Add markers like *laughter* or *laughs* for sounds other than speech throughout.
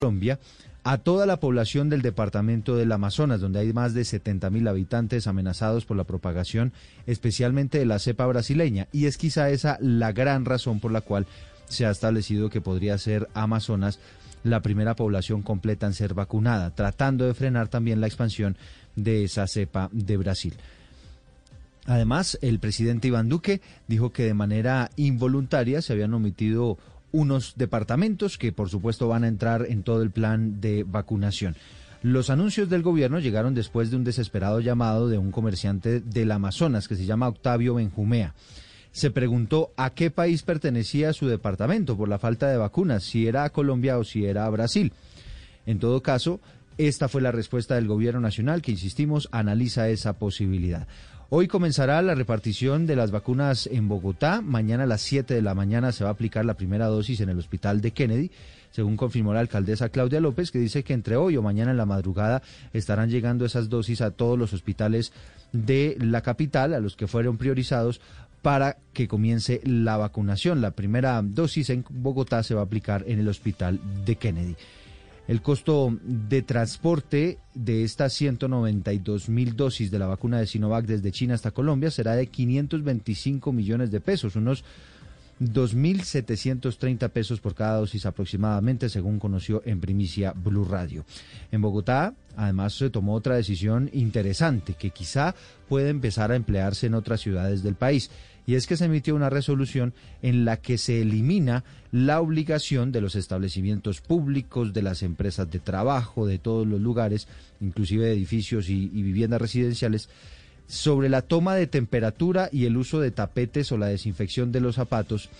Colombia a toda la población del departamento del Amazonas, donde hay más de 70 mil habitantes amenazados por la propagación, especialmente de la cepa brasileña. Y es quizá esa la gran razón por la cual se ha establecido que podría ser Amazonas la primera población completa en ser vacunada, tratando de frenar también la expansión de esa cepa de Brasil. Además, el presidente Iván Duque dijo que de manera involuntaria se habían omitido unos departamentos que por supuesto van a entrar en todo el plan de vacunación. Los anuncios del gobierno llegaron después de un desesperado llamado de un comerciante del Amazonas que se llama Octavio Benjumea. Se preguntó a qué país pertenecía su departamento por la falta de vacunas, si era a Colombia o si era a Brasil. En todo caso, esta fue la respuesta del gobierno nacional que, insistimos, analiza esa posibilidad. Hoy comenzará la repartición de las vacunas en Bogotá. Mañana a las 7 de la mañana se va a aplicar la primera dosis en el hospital de Kennedy, según confirmó la alcaldesa Claudia López, que dice que entre hoy o mañana en la madrugada estarán llegando esas dosis a todos los hospitales de la capital, a los que fueron priorizados para que comience la vacunación. La primera dosis en Bogotá se va a aplicar en el hospital de Kennedy. El costo de transporte de estas 192 mil dosis de la vacuna de Sinovac desde China hasta Colombia será de 525 millones de pesos, unos 2.730 pesos por cada dosis aproximadamente, según conoció en primicia Blue Radio. En Bogotá, además, se tomó otra decisión interesante que quizá puede empezar a emplearse en otras ciudades del país y es que se emitió una resolución en la que se elimina la obligación de los establecimientos públicos, de las empresas de trabajo, de todos los lugares, inclusive de edificios y, viviendas residenciales, sobre la toma de temperatura y el uso de tapetes o la desinfección de los zapatos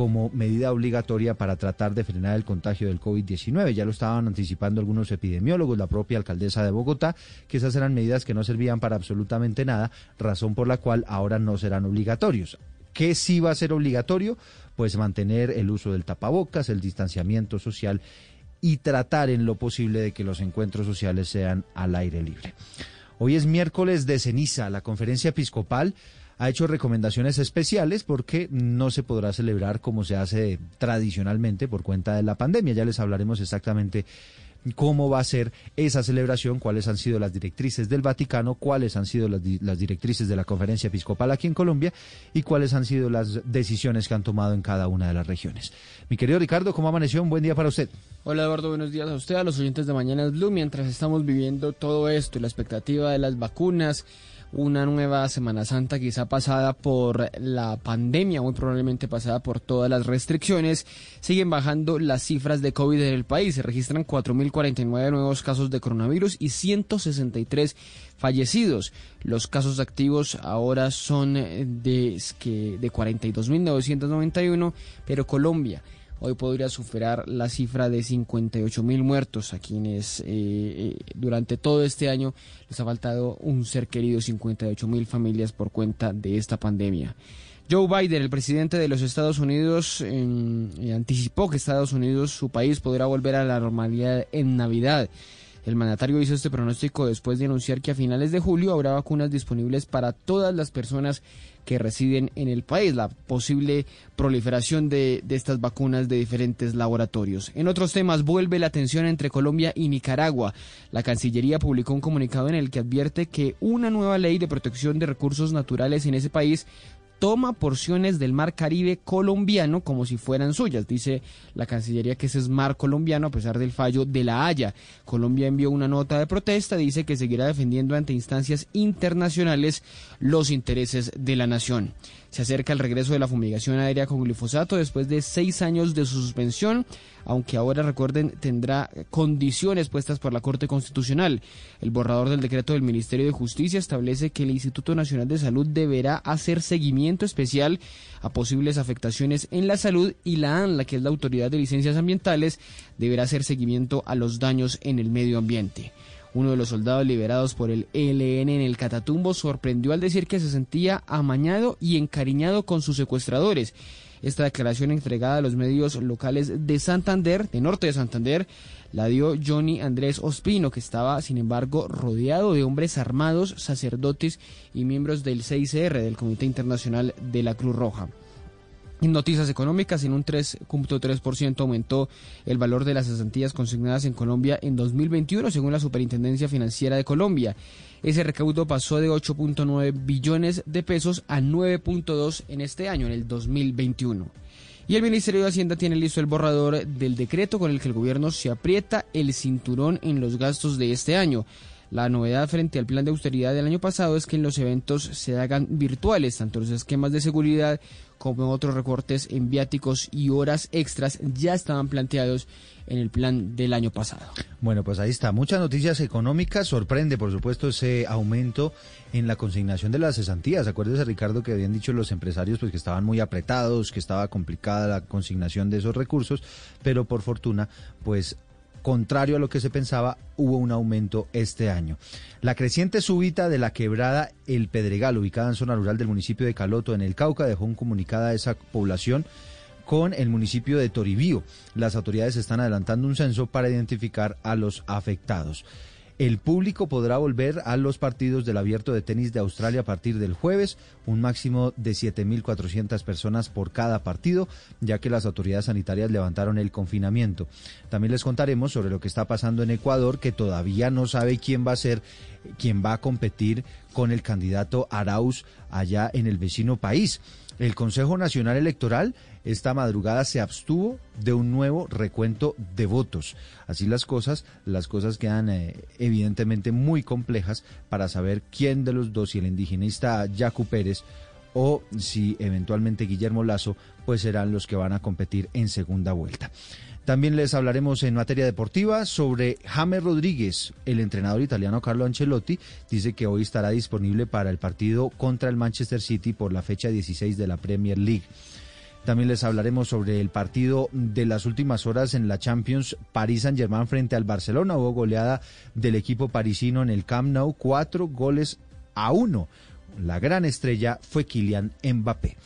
como medida obligatoria para tratar de frenar el contagio del COVID-19. Ya lo estaban anticipando algunos epidemiólogos, la propia alcaldesa de Bogotá, que esas eran medidas que no servían para absolutamente nada, razón por la cual ahora no serán obligatorios. ¿Qué sí va a ser obligatorio? Pues mantener el uso del tapabocas, el distanciamiento social y tratar en lo posible de que los encuentros sociales sean al aire libre. Hoy es miércoles de ceniza, la conferencia episcopal ha hecho recomendaciones especiales porque no se podrá celebrar como se hace tradicionalmente por cuenta de la pandemia. Ya les hablaremos exactamente cómo va a ser esa celebración, cuáles han sido las directrices del Vaticano, cuáles han sido las, directrices de la conferencia episcopal aquí en Colombia y cuáles han sido las decisiones que han tomado en cada una de las regiones. Mi querido Ricardo, ¿cómo amaneció? Un buen día para usted. Hola Eduardo, buenos días a usted, a los oyentes de Mañanas Blue, mientras estamos viviendo todo esto y la expectativa de las vacunas una nueva Semana Santa quizá pasada por la pandemia, muy probablemente pasada por todas las restricciones, siguen bajando las cifras de COVID en el país. Se registran 4.049 nuevos casos de coronavirus y 163 fallecidos. Los casos activos ahora son de, de 42.991, pero Colombia hoy podría superar la cifra de 58 mil muertos a quienes eh, eh, durante todo este año les ha faltado un ser querido, 58 mil familias por cuenta de esta pandemia. Joe Biden, el presidente de los Estados Unidos, eh, anticipó que Estados Unidos, su país, podrá volver a la normalidad en Navidad. El mandatario hizo este pronóstico después de anunciar que a finales de julio habrá vacunas disponibles para todas las personas que residen en el país, la posible proliferación de, de, estas vacunas de diferentes laboratorios. En otros temas, vuelve la tensión entre Colombia y Nicaragua. La Cancillería publicó un comunicado en el que advierte que una nueva ley de protección de recursos naturales en ese país toma porciones del mar Caribe colombiano como si fueran suyas. Dice la Cancillería que ese es mar colombiano a pesar del fallo de la Haya. Colombia envió una nota de protesta, dice que seguirá defendiendo ante instancias internacionales los intereses de la nación. Se acerca el regreso de la fumigación aérea con glifosato después de seis años de su suspensión, aunque ahora recuerden tendrá condiciones puestas por la Corte Constitucional. El borrador del decreto del Ministerio de Justicia establece que el Instituto Nacional de Salud deberá hacer seguimiento especial a posibles afectaciones en la salud y la ANLA, que es la Autoridad de Licencias Ambientales, deberá hacer seguimiento a los daños en el medio ambiente. Uno de los soldados liberados por el ELN en el Catatumbo sorprendió al decir que se sentía amañado y encariñado con sus secuestradores. Esta declaración entregada a los medios locales de Santander, de norte de Santander, la dio Johnny Andrés Ospino, que estaba, sin embargo, rodeado de hombres armados, sacerdotes y miembros del CICR, del Comité Internacional de la Cruz Roja. Noticias económicas, en un 3.3% aumentó el valor de las cesantías consignadas en Colombia en 2021, según la Superintendencia Financiera de Colombia. Ese recaudo pasó de 8.9 billones de pesos a 9.2 en este año, en el 2021. Y el Ministerio de Hacienda tiene listo el borrador del decreto con el que el gobierno se aprieta el cinturón en los gastos de este año. La novedad frente al plan de austeridad del año pasado es que en los eventos se hagan virtuales, tanto los esquemas de seguridad como otros recortes en viáticos y horas extras ya estaban planteados en el plan del año pasado. Bueno, pues ahí está. Muchas noticias económicas. Sorprende, por supuesto, ese aumento en la consignación de las cesantías. Acuérdese, Ricardo, que habían dicho los empresarios pues que estaban muy apretados, que estaba complicada la consignación de esos recursos, pero por fortuna, pues contrario a lo que se pensaba, hubo un aumento este año. La creciente súbita de la quebrada El Pedregal, ubicada en zona rural del municipio de Caloto, en el Cauca, dejó un comunicado a esa población con el municipio de Toribío. Las autoridades están adelantando un censo para identificar a los afectados. El público podrá volver a los partidos del abierto de tenis de Australia a partir del jueves, un máximo de 7.400 personas por cada partido, ya que las autoridades sanitarias levantaron el confinamiento. También les contaremos sobre lo que está pasando en Ecuador, que todavía no sabe quién va a ser, quién va a competir con el candidato Arauz allá en el vecino país. El Consejo Nacional Electoral esta madrugada se abstuvo de un nuevo recuento de votos. Así las cosas, las cosas quedan eh, evidentemente muy complejas para saber quién de los dos, si el indigenista Yacu Pérez o si eventualmente Guillermo Lazo, pues serán los que van a competir en segunda vuelta. También les hablaremos en materia deportiva sobre James Rodríguez. El entrenador italiano Carlo Ancelotti dice que hoy estará disponible para el partido contra el Manchester City por la fecha 16 de la Premier League. También les hablaremos sobre el partido de las últimas horas en la Champions París Saint-Germain frente al Barcelona. Hubo goleada del equipo parisino en el Camp Nou, cuatro goles a uno. La gran estrella fue Kylian Mbappé.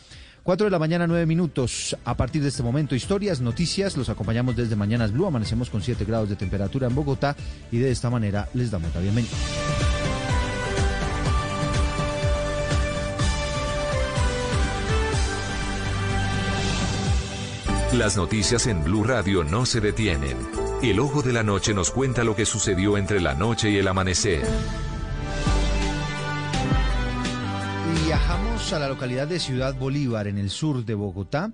4 de la mañana, 9 minutos. A partir de este momento, historias, noticias. Los acompañamos desde Mañanas Blue. Amanecemos con 7 grados de temperatura en Bogotá y de esta manera les damos la bienvenida. Las noticias en Blue Radio no se detienen. El ojo de la noche nos cuenta lo que sucedió entre la noche y el amanecer. Viajamos a la localidad de Ciudad Bolívar, en el sur de Bogotá.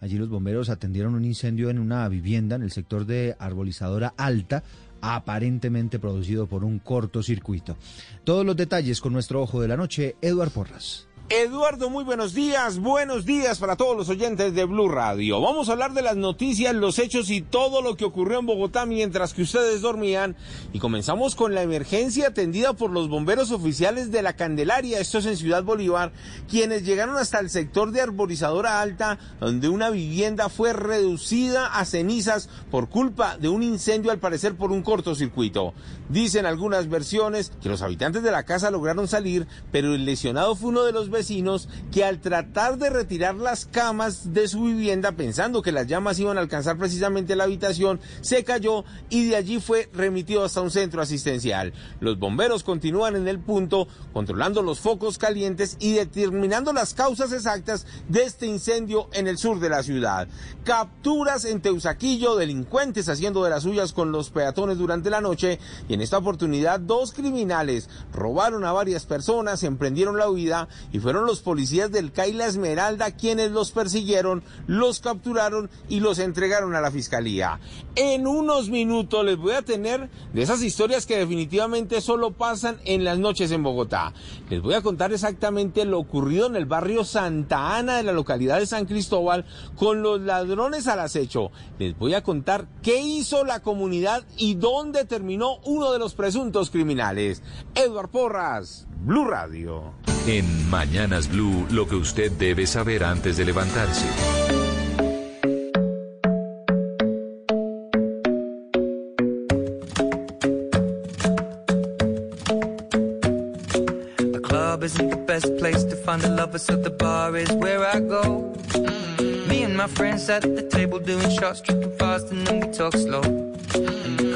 Allí los bomberos atendieron un incendio en una vivienda en el sector de Arbolizadora Alta, aparentemente producido por un cortocircuito. Todos los detalles con nuestro ojo de la noche, Eduard Porras. Eduardo, muy buenos días. Buenos días para todos los oyentes de Blue Radio. Vamos a hablar de las noticias, los hechos y todo lo que ocurrió en Bogotá mientras que ustedes dormían. Y comenzamos con la emergencia atendida por los bomberos oficiales de la Candelaria, esto es en Ciudad Bolívar, quienes llegaron hasta el sector de Arborizadora Alta, donde una vivienda fue reducida a cenizas por culpa de un incendio, al parecer por un cortocircuito. Dicen algunas versiones que los habitantes de la casa lograron salir, pero el lesionado fue uno de los vecinos que al tratar de retirar las camas de su vivienda pensando que las llamas iban a alcanzar precisamente la habitación, se cayó y de allí fue remitido hasta un centro asistencial. Los bomberos continúan en el punto controlando los focos calientes y determinando las causas exactas de este incendio en el sur de la ciudad. Capturas en Teusaquillo, delincuentes haciendo de las suyas con los peatones durante la noche y en esta oportunidad dos criminales robaron a varias personas, emprendieron la huida y fue fueron los policías del Caila Esmeralda quienes los persiguieron, los capturaron y los entregaron a la fiscalía. En unos minutos les voy a tener de esas historias que definitivamente solo pasan en las noches en Bogotá. Les voy a contar exactamente lo ocurrido en el barrio Santa Ana de la localidad de San Cristóbal con los ladrones al acecho. Les voy a contar qué hizo la comunidad y dónde terminó uno de los presuntos criminales. Edward Porras, Blue Radio. En Mañanas Blue, lo que usted debe saber antes de levantarse. The club isn't the best place to find a lover, so the bar is where I go. Mm. Me and my friends at the table doing shots, tripping fast, and then we talk slow. Mm.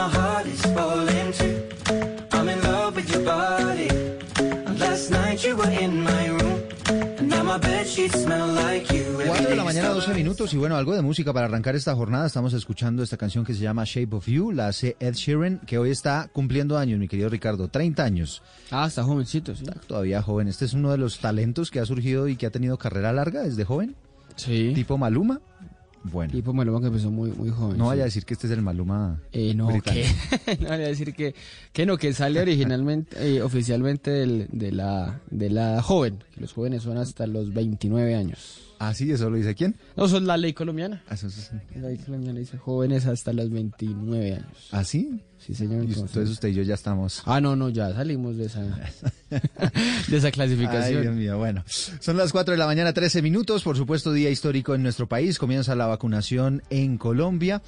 my heart is falling too. I'm in love with your body. And last night you were in my room. And now my bed sheets smell like you. Every 4 de la mañana, you 12 smell like minutos. Y bueno, algo de música para arrancar esta jornada. Estamos escuchando esta canción que se llama Shape of You, la hace Ed Sheeran, que hoy está cumpliendo años, mi querido Ricardo, 30 años. Ah, está jovencito, sí. Está todavía joven. Este es uno de los talentos que ha surgido y que ha tenido carrera larga desde joven, Sí. tipo Maluma. Bueno, Tipo Maluma que empezó muy, muy joven. no sí. vaya a decir que este es el Maluma. Eh, no, que, *laughs* no vaya a decir que, que no, que sale originalmente, eh, oficialmente del- de, la, de la joven. que Los jóvenes son hasta los 29 años. Ah, sí, eso lo dice quién. No, eso es la ley colombiana. Ah, eso es- La ley colombiana dice jóvenes hasta los 29 años. ¿Ah, sí? Sí, señor. Y entonces. usted y yo ya estamos. Ah, no, no, ya salimos de esa, de esa Ay, clasificación. Dios mío, bueno. Son las 4 de la mañana, 13 minutos. Por supuesto, día histórico en nuestro país. Comienza la vacunación en Colombia.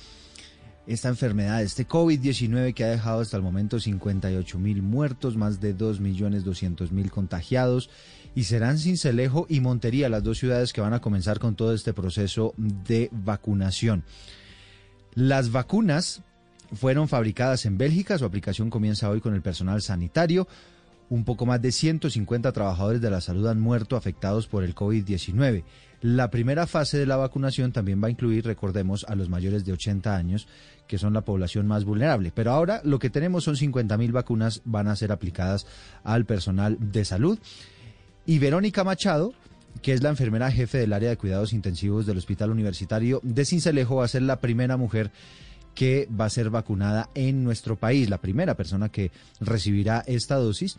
Esta enfermedad, este COVID-19 que ha dejado hasta el momento 58 mil muertos, más de 2 millones 200 mil contagiados. Y serán Cincelejo y Montería las dos ciudades que van a comenzar con todo este proceso de vacunación. Las vacunas fueron fabricadas en Bélgica, su aplicación comienza hoy con el personal sanitario. Un poco más de 150 trabajadores de la salud han muerto afectados por el COVID-19. La primera fase de la vacunación también va a incluir, recordemos, a los mayores de 80 años, que son la población más vulnerable. Pero ahora lo que tenemos son 50.000 vacunas, van a ser aplicadas al personal de salud. Y Verónica Machado, que es la enfermera jefe del área de cuidados intensivos del Hospital Universitario de Cincelejo, va a ser la primera mujer que va a ser vacunada en nuestro país, la primera persona que recibirá esta dosis.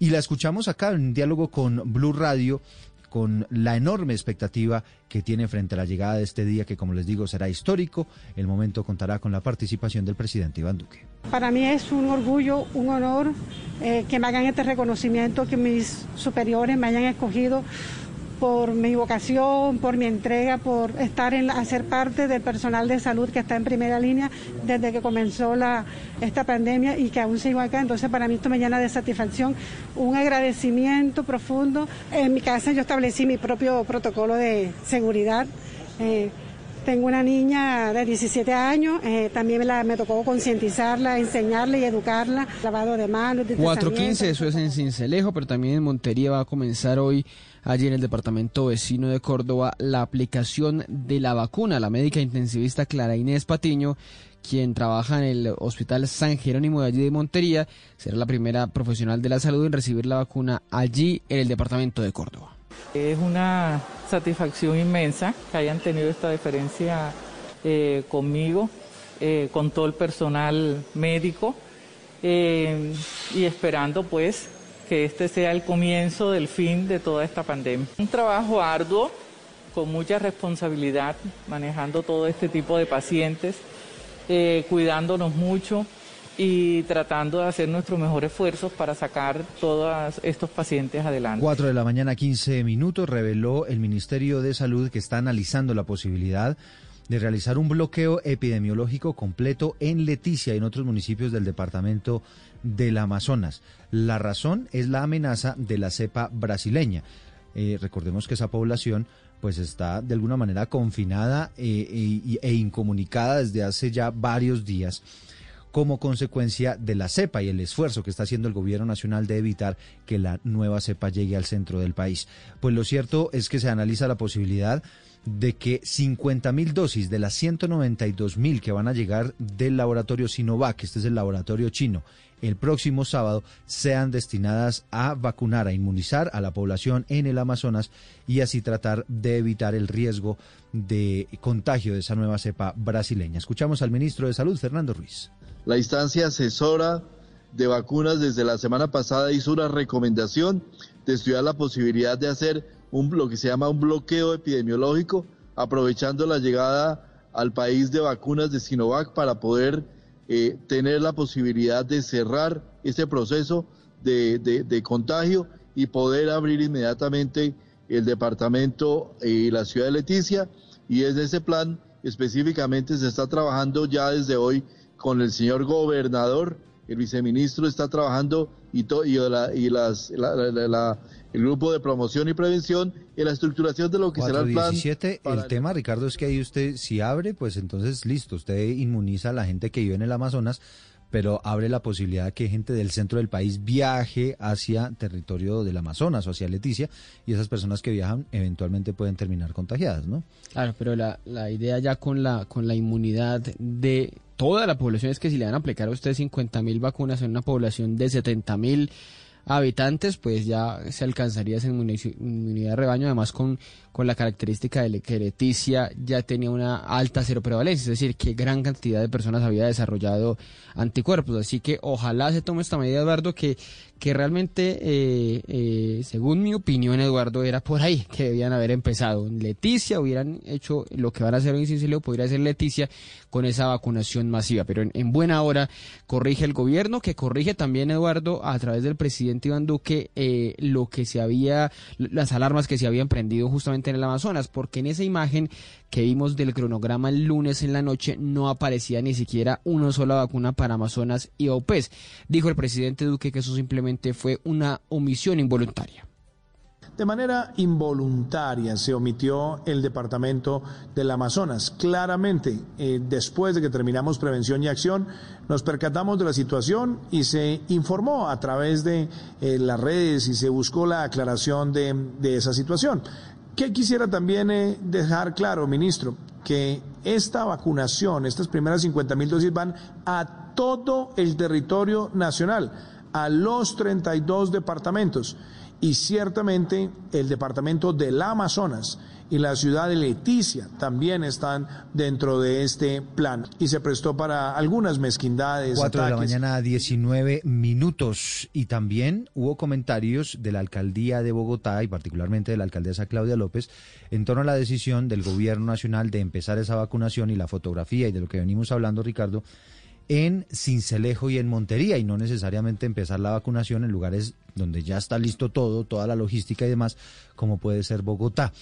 Y la escuchamos acá en diálogo con Blue Radio, con la enorme expectativa que tiene frente a la llegada de este día, que como les digo será histórico. El momento contará con la participación del presidente Iván Duque. Para mí es un orgullo, un honor eh, que me hagan este reconocimiento, que mis superiores me hayan escogido por mi vocación, por mi entrega, por estar en hacer parte del personal de salud que está en primera línea desde que comenzó la, esta pandemia y que aún sigo acá. Entonces para mí esto me llena de satisfacción, un agradecimiento profundo. En mi casa yo establecí mi propio protocolo de seguridad. Eh, tengo una niña de 17 años, eh, también la- me tocó concientizarla, enseñarla y educarla, lavado de manos, 4.15, eso es en Cincelejo, pero también en Montería va a comenzar hoy, allí en el departamento vecino de Córdoba, la aplicación de la vacuna. La médica intensivista Clara Inés Patiño, quien trabaja en el Hospital San Jerónimo de allí de Montería, será la primera profesional de la salud en recibir la vacuna allí en el departamento de Córdoba. Es una satisfacción inmensa que hayan tenido esta deferencia eh, conmigo, eh, con todo el personal médico eh, y esperando pues que este sea el comienzo del fin de toda esta pandemia. Un trabajo arduo, con mucha responsabilidad, manejando todo este tipo de pacientes, cuidándonos mucho y tratando de hacer nuestro mejor esfuerzo para sacar todos estos pacientes adelante. 4 de la mañana, 15 minutos, reveló el Ministerio de Salud que está analizando la posibilidad de realizar un bloqueo epidemiológico completo en Leticia y en otros municipios del departamento del Amazonas. La razón es la amenaza de la cepa brasileña. Eh, recordemos que esa población pues está de alguna manera confinada eh, e- e incomunicada desde hace ya varios días como consecuencia de la cepa y el esfuerzo que está haciendo el gobierno nacional de evitar que la nueva cepa llegue al centro del país. Pues lo cierto es que se analiza la posibilidad de que 50 mil dosis de las 192 mil que van a llegar del laboratorio Sinovac, este es el laboratorio chino, el próximo sábado sean destinadas a vacunar, a inmunizar a la población en el Amazonas y así tratar de evitar el riesgo de contagio de esa nueva cepa brasileña. Escuchamos al ministro de Salud, Fernando Ruiz. La instancia asesora de vacunas desde la semana pasada hizo una recomendación de estudiar la posibilidad de hacer un, lo que se llama un bloqueo epidemiológico, aprovechando la llegada al país de vacunas de Sinovac para poder eh, tener la posibilidad de cerrar ese proceso de, de, contagio y poder abrir inmediatamente el departamento y la ciudad de Leticia. Y en ese plan específicamente se está trabajando ya desde hoy con el señor gobernador, el viceministro está trabajando y, y, y las, el grupo de promoción y prevención en la estructuración de lo que será el plan. 17, el tema, Ricardo, es que ahí usted, si abre, pues entonces listo, usted inmuniza a la gente que vive en el Amazonas, pero abre la posibilidad de que gente del centro del país viaje hacia territorio del Amazonas o hacia Leticia, y esas personas que viajan eventualmente pueden terminar contagiadas, ¿no? Claro, pero la, la idea ya con la, con la inmunidad de toda la población es que si le van a aplicar a usted 50 mil vacunas en una población de 70 mil habitantes, pues ya se alcanzaría esa inmunidad de rebaño, además con, con la característica de que Leticia ya tenía una alta cero prevalencia, es decir, que gran cantidad de personas había desarrollado anticuerpos. Así que ojalá se tome esta medida, Eduardo, que, que realmente, eh, eh, según mi opinión, Eduardo, era por ahí que debían haber empezado. Leticia hubieran hecho lo que van a hacer en Cincilio, podría hacer Leticia con esa vacunación masiva. Pero en, buena hora corrige el gobierno, que corrige también, Eduardo, a través del presidente Iván Duque, eh, lo que se había, las alarmas que se habían prendido justamente en el Amazonas, porque en esa imagen que vimos del cronograma el lunes en la noche no aparecía ni siquiera una sola vacuna para Amazonas y OPES. Dijo el presidente Duque que eso simplemente fue una omisión involuntaria. De manera involuntaria se omitió el departamento del Amazonas. Claramente, eh, después de que terminamos prevención y acción, nos percatamos de la situación y se informó a través de eh, las redes y se buscó la aclaración de, de esa situación. ¿Qué quisiera también eh, dejar claro, ministro? Que esta vacunación, estas primeras 50 mil dosis van a todo el territorio nacional, a los 32 departamentos. Y ciertamente el departamento del Amazonas y la ciudad de Leticia también están dentro de este plan y se prestó para algunas mezquindades. Cuatro de la mañana, 19 minutos. Y también hubo comentarios de la alcaldía de Bogotá y particularmente de la alcaldesa Claudia López en torno a la decisión del gobierno nacional de empezar esa vacunación y la fotografía y de lo que venimos hablando, Ricardo en Cincelejo y en Montería y no necesariamente empezar la vacunación en lugares donde ya está listo todo, toda la logística y demás, como puede ser Bogotá.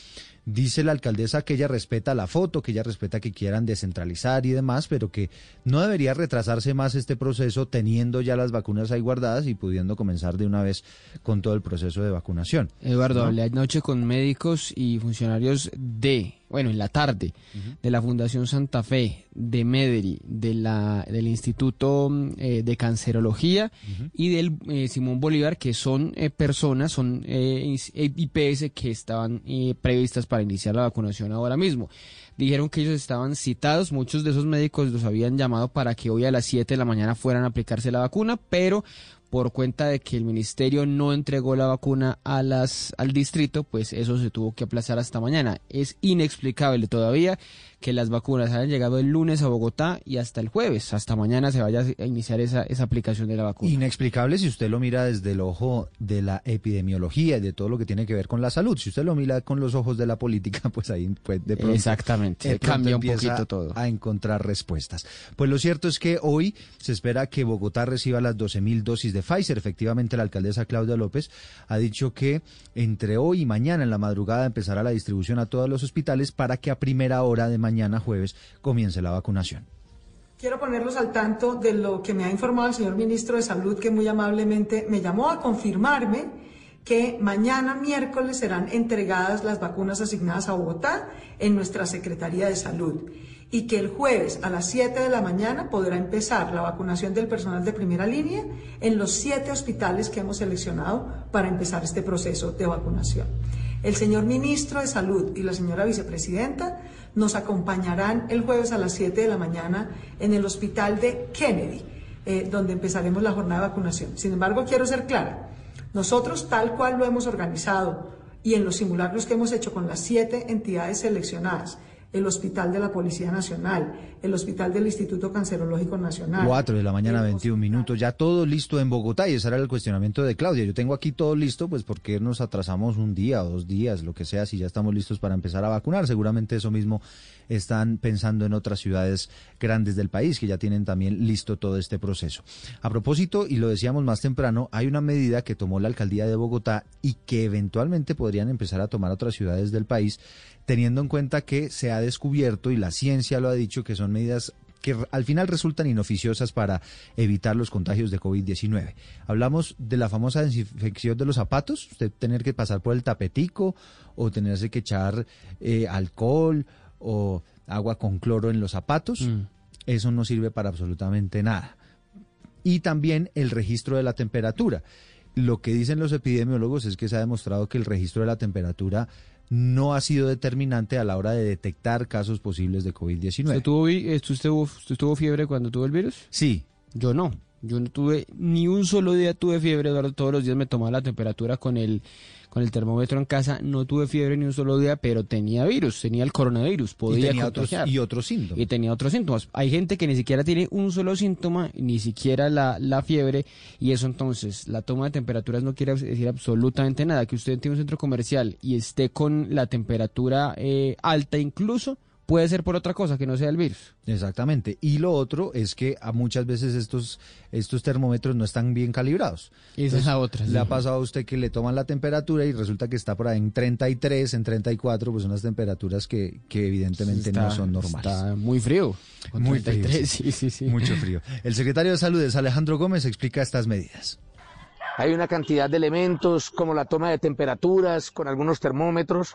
Dice la alcaldesa que ella respeta la foto, que ella respeta que quieran descentralizar y demás, pero que no debería retrasarse más este proceso teniendo ya las vacunas ahí guardadas y pudiendo comenzar de una vez con todo el proceso de vacunación. Eduardo, hablé anoche con médicos y funcionarios de, bueno, en la tarde, de la Fundación Santa Fe, de Mederi, de la, del Instituto eh, de Cancerología y del eh, Simón Bolívar, que son eh, personas, son IPS que estaban previstas para para iniciar la vacunación ahora mismo. Dijeron que ellos estaban citados, muchos de esos médicos los habían llamado para que hoy a las 7 de la mañana fueran a aplicarse la vacuna, pero por cuenta de que el ministerio no entregó la vacuna a las, al distrito, pues eso se tuvo que aplazar hasta mañana. Es inexplicable todavía que las vacunas hayan llegado el lunes a Bogotá y hasta el jueves, hasta mañana se vaya a iniciar esa, esa aplicación de la vacuna. Inexplicable si usted lo mira desde el ojo de la epidemiología y de todo lo que tiene que ver con la salud. Si usted lo mira con los ojos de la política, *laughs* pues ahí pues, de pronto, Exactamente, cambia un poquito todo. A encontrar respuestas. Pues lo cierto es que hoy se espera que Bogotá reciba las 12.000 dosis de Pfizer. Efectivamente, la alcaldesa Claudia López ha dicho que entre hoy y mañana en la madrugada empezará la distribución a todos los hospitales para que a primera hora de mañana jueves comience la vacunación. Quiero ponerlos al tanto de lo que me ha informado el señor ministro de Salud, que muy amablemente me llamó a confirmarme que mañana miércoles serán entregadas las vacunas asignadas a Bogotá en nuestra Secretaría de Salud y que el jueves a las 7 de la mañana podrá empezar la vacunación del personal de primera línea en los siete hospitales que hemos seleccionado para empezar este proceso de vacunación. El señor ministro de Salud y la señora vicepresidenta nos acompañarán el jueves a las 7 de la mañana en el hospital de Kennedy, eh, donde empezaremos la jornada de vacunación. Sin embargo, quiero ser clara, nosotros tal cual lo hemos organizado y en los simulacros que hemos hecho con las siete entidades seleccionadas, el Hospital de la Policía Nacional, el Hospital del Instituto Cancerológico Nacional. 4 de la mañana, 21 minutos, ya todo listo en Bogotá y ese era el cuestionamiento de Claudia. Yo tengo aquí todo listo, pues porque nos atrasamos un día o dos días, lo que sea, si ya estamos listos para empezar a vacunar. Seguramente eso mismo están pensando en otras ciudades grandes del país que ya tienen también listo todo este proceso. A propósito, y lo decíamos más temprano, hay una medida que tomó la alcaldía de Bogotá y que eventualmente podrían empezar a tomar otras ciudades del país teniendo en cuenta que se ha descubierto y la ciencia lo ha dicho que son medidas que al final resultan inoficiosas para evitar los contagios de COVID-19. Hablamos de la famosa desinfección de los zapatos, usted tener que pasar por el tapetico o tenerse que echar eh, alcohol o agua con cloro en los zapatos. Mm. Eso no sirve para absolutamente nada. Y también el registro de la temperatura. Lo que dicen los epidemiólogos es que se ha demostrado que el registro de la temperatura no ha sido determinante a la hora de detectar casos posibles de COVID-19. ¿Usted tuvo, usted usted tuvo fiebre cuando tuvo el virus? Sí, Yo no. Yo no tuve ni un solo día tuve fiebre, Eduardo. Todos los días me tomaba la temperatura con el con el termómetro en casa. No tuve fiebre ni un solo día, pero tenía virus, tenía el coronavirus, y podía tenía otros, contagiar. y otros síntomas. y tenía otros síntomas. Hay gente que ni siquiera tiene un solo síntoma, ni siquiera la, la fiebre, y eso entonces, la toma de temperaturas no quiere decir absolutamente nada. Que usted entre un centro comercial y esté con la temperatura eh, alta incluso, puede ser por otra cosa que no sea el virus. Exactamente. Y lo otro es que a muchas veces estos, estos termómetros no están bien calibrados. Y esa es la otra. Le ha pasado a usted que le toman la temperatura y resulta que está por ahí en 33, en 34, pues unas temperaturas que, que evidentemente no son normales. Está muy frío. Con Muy frío, 33, sí. sí, sí, sí. Mucho *laughs* frío. El secretario de Salud es Alejandro Gómez explica estas medidas. Hay una cantidad de elementos como la toma de temperaturas con algunos termómetros,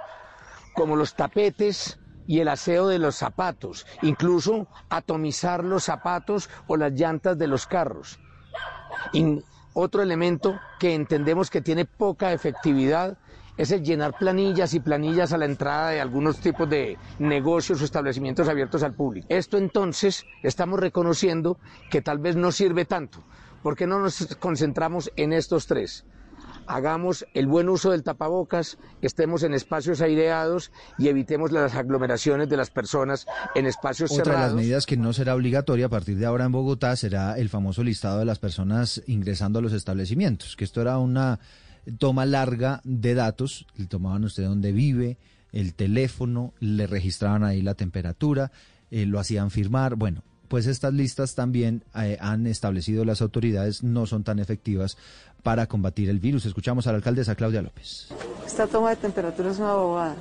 como los tapetes y el aseo de los zapatos, incluso atomizar los zapatos o las llantas de los carros. Otro elemento que entendemos que tiene poca efectividad es el llenar planillas y planillas a la entrada de algunos tipos de negocios o establecimientos abiertos al público. Esto entonces estamos reconociendo que tal vez no sirve tanto. ¿Por qué no nos concentramos en estos tres? Hagamos el buen uso del tapabocas, estemos en espacios aireados y evitemos las aglomeraciones de las personas en espacios Otra de las cerrados. medidas que no será obligatoria a partir de ahora en Bogotá será el famoso listado de las personas ingresando a los establecimientos, que esto era una toma larga de datos, le tomaban usted dónde vive, el teléfono, le registraban ahí la temperatura, eh, lo hacían firmar, bueno, pues estas listas también eh, han establecido las autoridades no son tan efectivas para combatir el virus. Escuchamos a la alcaldesa Claudia López. Esta toma de temperatura es una bobada.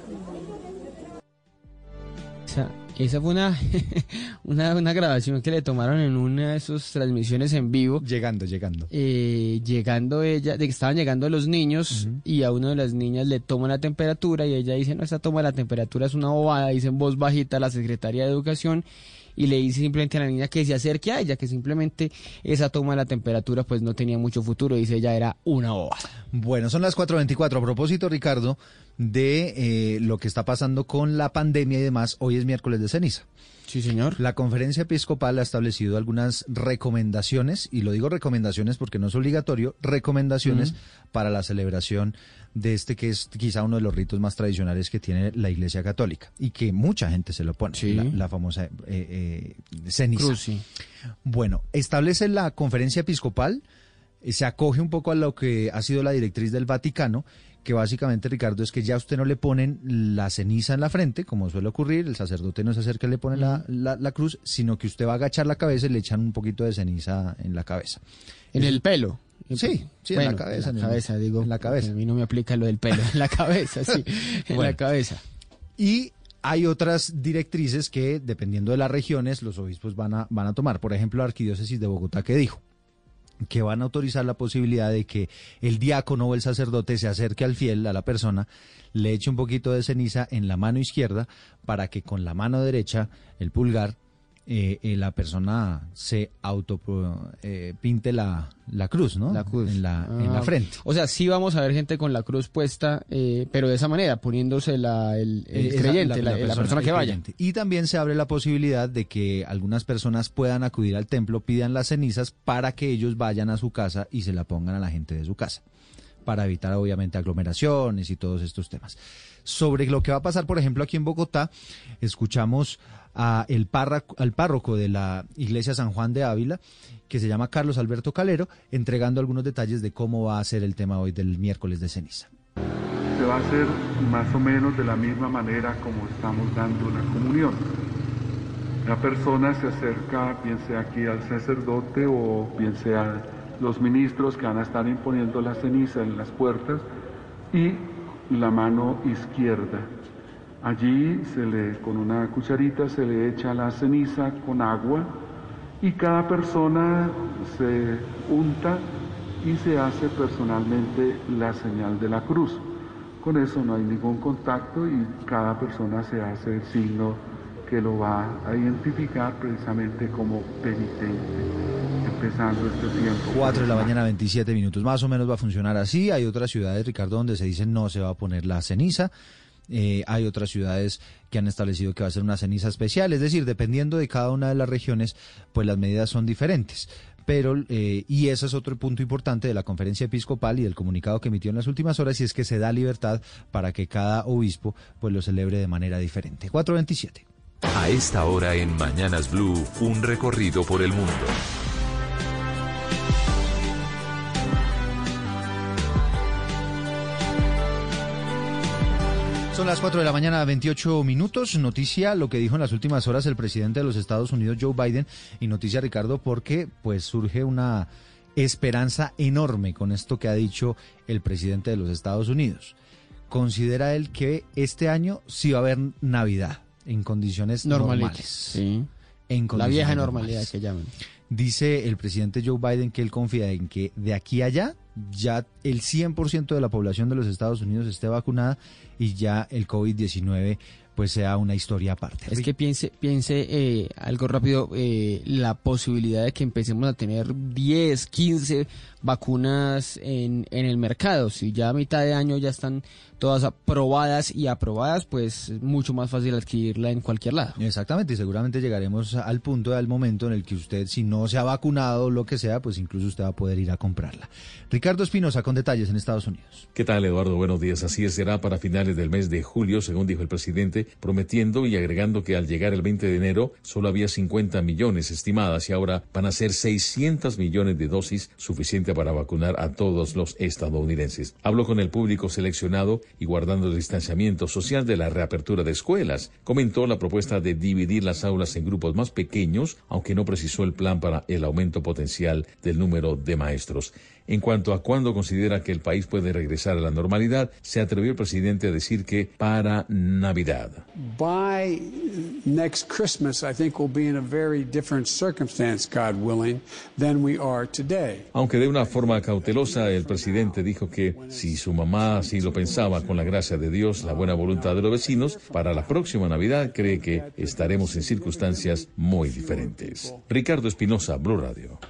Esa, esa fue una, *laughs* una, una grabación que le tomaron en una de sus transmisiones en vivo. Llegando, llegando. eh, llegando ella, de que estaban llegando los niños y a una de las niñas le toman la temperatura y ella dice, no, esta toma de la temperatura es una bobada, dice en voz bajita la secretaria de Educación y le dice simplemente a la niña que se acerque a ella, que simplemente esa toma de la temperatura pues no tenía mucho futuro, dice ella era una bobada. Bueno, son las 4.24. A propósito, Ricardo, de eh, lo que está pasando con la pandemia y demás, hoy es miércoles de ceniza. Sí, señor. La conferencia episcopal ha establecido algunas recomendaciones, y lo digo recomendaciones porque no es obligatorio, recomendaciones para la celebración de este que es quizá uno de los ritos más tradicionales que tiene la Iglesia Católica y que mucha gente se lo pone, Sí. la, la famosa eh, eh, ceniza. Cruz, sí. Bueno, establece la conferencia episcopal, eh, se acoge un poco a lo que ha sido la directriz del Vaticano, que básicamente, Ricardo, es que ya a usted no le ponen la ceniza en la frente, como suele ocurrir, el sacerdote no se acerca y le pone la, la- la cruz, sino que usted va a agachar la cabeza y le echan un poquito de ceniza en la cabeza. En el pelo. Sí, sí, en la cabeza. En la cabeza, digo. En la cabeza. A mí no me aplica lo del pelo. En la cabeza, sí. En Bueno. la cabeza. Y hay otras directrices que, dependiendo de las regiones, los obispos van a, van a tomar. Por ejemplo, la Arquidiócesis de Bogotá que dijo que van a autorizar la posibilidad de que el diácono o el sacerdote se acerque al fiel, a la persona, le eche un poquito de ceniza en la mano izquierda para que con la mano derecha, el pulgar, eh, eh, la persona se auto eh, pinte la, la cruz, ¿no? La cruz. En la, en Ah, la frente. O sea, sí vamos a ver gente con la cruz puesta, eh, pero de esa manera, poniéndose la, el, el Eh, esa- creyente, la, la persona, que vaya. creyente. Y también se abre la posibilidad de que algunas personas puedan acudir al templo, pidan las cenizas para que ellos vayan a su casa y se la pongan a la gente de su casa. Para evitar obviamente aglomeraciones y todos estos temas. Sobre lo que va a pasar, por ejemplo, aquí en Bogotá, escuchamos al párroco de la iglesia San Juan de Ávila, que se llama Carlos Alberto Calero, entregando algunos detalles de cómo va a ser el tema hoy del miércoles de ceniza. Se va a hacer más o menos de la misma manera como estamos dando la comunión. La persona se acerca, bien sea aquí al sacerdote o bien sea los ministros que van a estar imponiendo la ceniza en las puertas y la mano izquierda. Allí se le, con una cucharita se le echa la ceniza con agua y cada persona se unta y se hace personalmente la señal de la cruz. Con eso no hay ningún contacto y cada persona se hace el signo que lo va a identificar precisamente como penitente, empezando este tiempo. 4 de la mañana, 27 minutos. Más o menos va a funcionar así. Hay otras ciudades, Ricardo, donde se dice no se va a poner la ceniza. Eh, hay otras ciudades que han establecido que va a ser una ceniza especial. Es decir, dependiendo de cada una de las regiones, pues las medidas son diferentes pero eh, y ese es otro punto importante de la conferencia episcopal y del comunicado que emitió en las últimas horas y es que se da libertad para que cada obispo pues lo celebre de manera diferente. 427. A esta hora en Mañanas Blue, un recorrido por el mundo. Son las 4 de la mañana, 28 minutos. Noticia lo que dijo en las últimas horas el presidente de los Estados Unidos, Joe Biden, y noticia, Ricardo, porque pues surge una esperanza enorme con esto que ha dicho el presidente de los Estados Unidos. Considera él que este año sí va a haber Navidad en condiciones normales. Sí. En La vieja normales. normalidad que llaman. Dice el presidente Joe Biden que él confía en que de aquí a allá ya el 100% de la población de los Estados Unidos esté vacunada y ya el COVID-19 pues sea una historia aparte. Es que piense, piense eh, algo rápido, eh, la posibilidad de que empecemos a tener 10, 15 vacunas en, en el mercado. Si ya a mitad de año ya están todas aprobadas y aprobadas, pues es mucho más fácil adquirirla en cualquier lado. Exactamente, y seguramente llegaremos al punto, al momento en el que usted, si no se ha vacunado o lo que sea, pues incluso usted va a poder ir a comprarla. Ricardo Espinosa con detalles en Estados Unidos. ¿Qué tal, Eduardo? Buenos días. Así es, será para finales del mes de julio, según dijo el presidente, prometiendo y agregando que al llegar el 20 de enero solo había 50 millones estimadas y ahora van a ser 600 millones de dosis, suficiente para vacunar a todos los estadounidenses. Habló con el público seleccionado y guardando el distanciamiento social de la reapertura de escuelas. Comentó la propuesta de dividir las aulas en grupos más pequeños, aunque no precisó el plan para el aumento potencial del número de maestros. En cuanto a cuándo considera que el país puede regresar a la normalidad, se atrevió el presidente a decir que para Navidad. By next Christmas, I think we'll be in a very different circumstance, God willing, than we are today. Aunque de una forma cautelosa, el presidente dijo que si su mamá así lo pensaba, con la gracia de Dios, la buena voluntad de los vecinos, para la próxima Navidad cree que estaremos en circunstancias muy diferentes. Ricardo Espinosa, Blue Radio.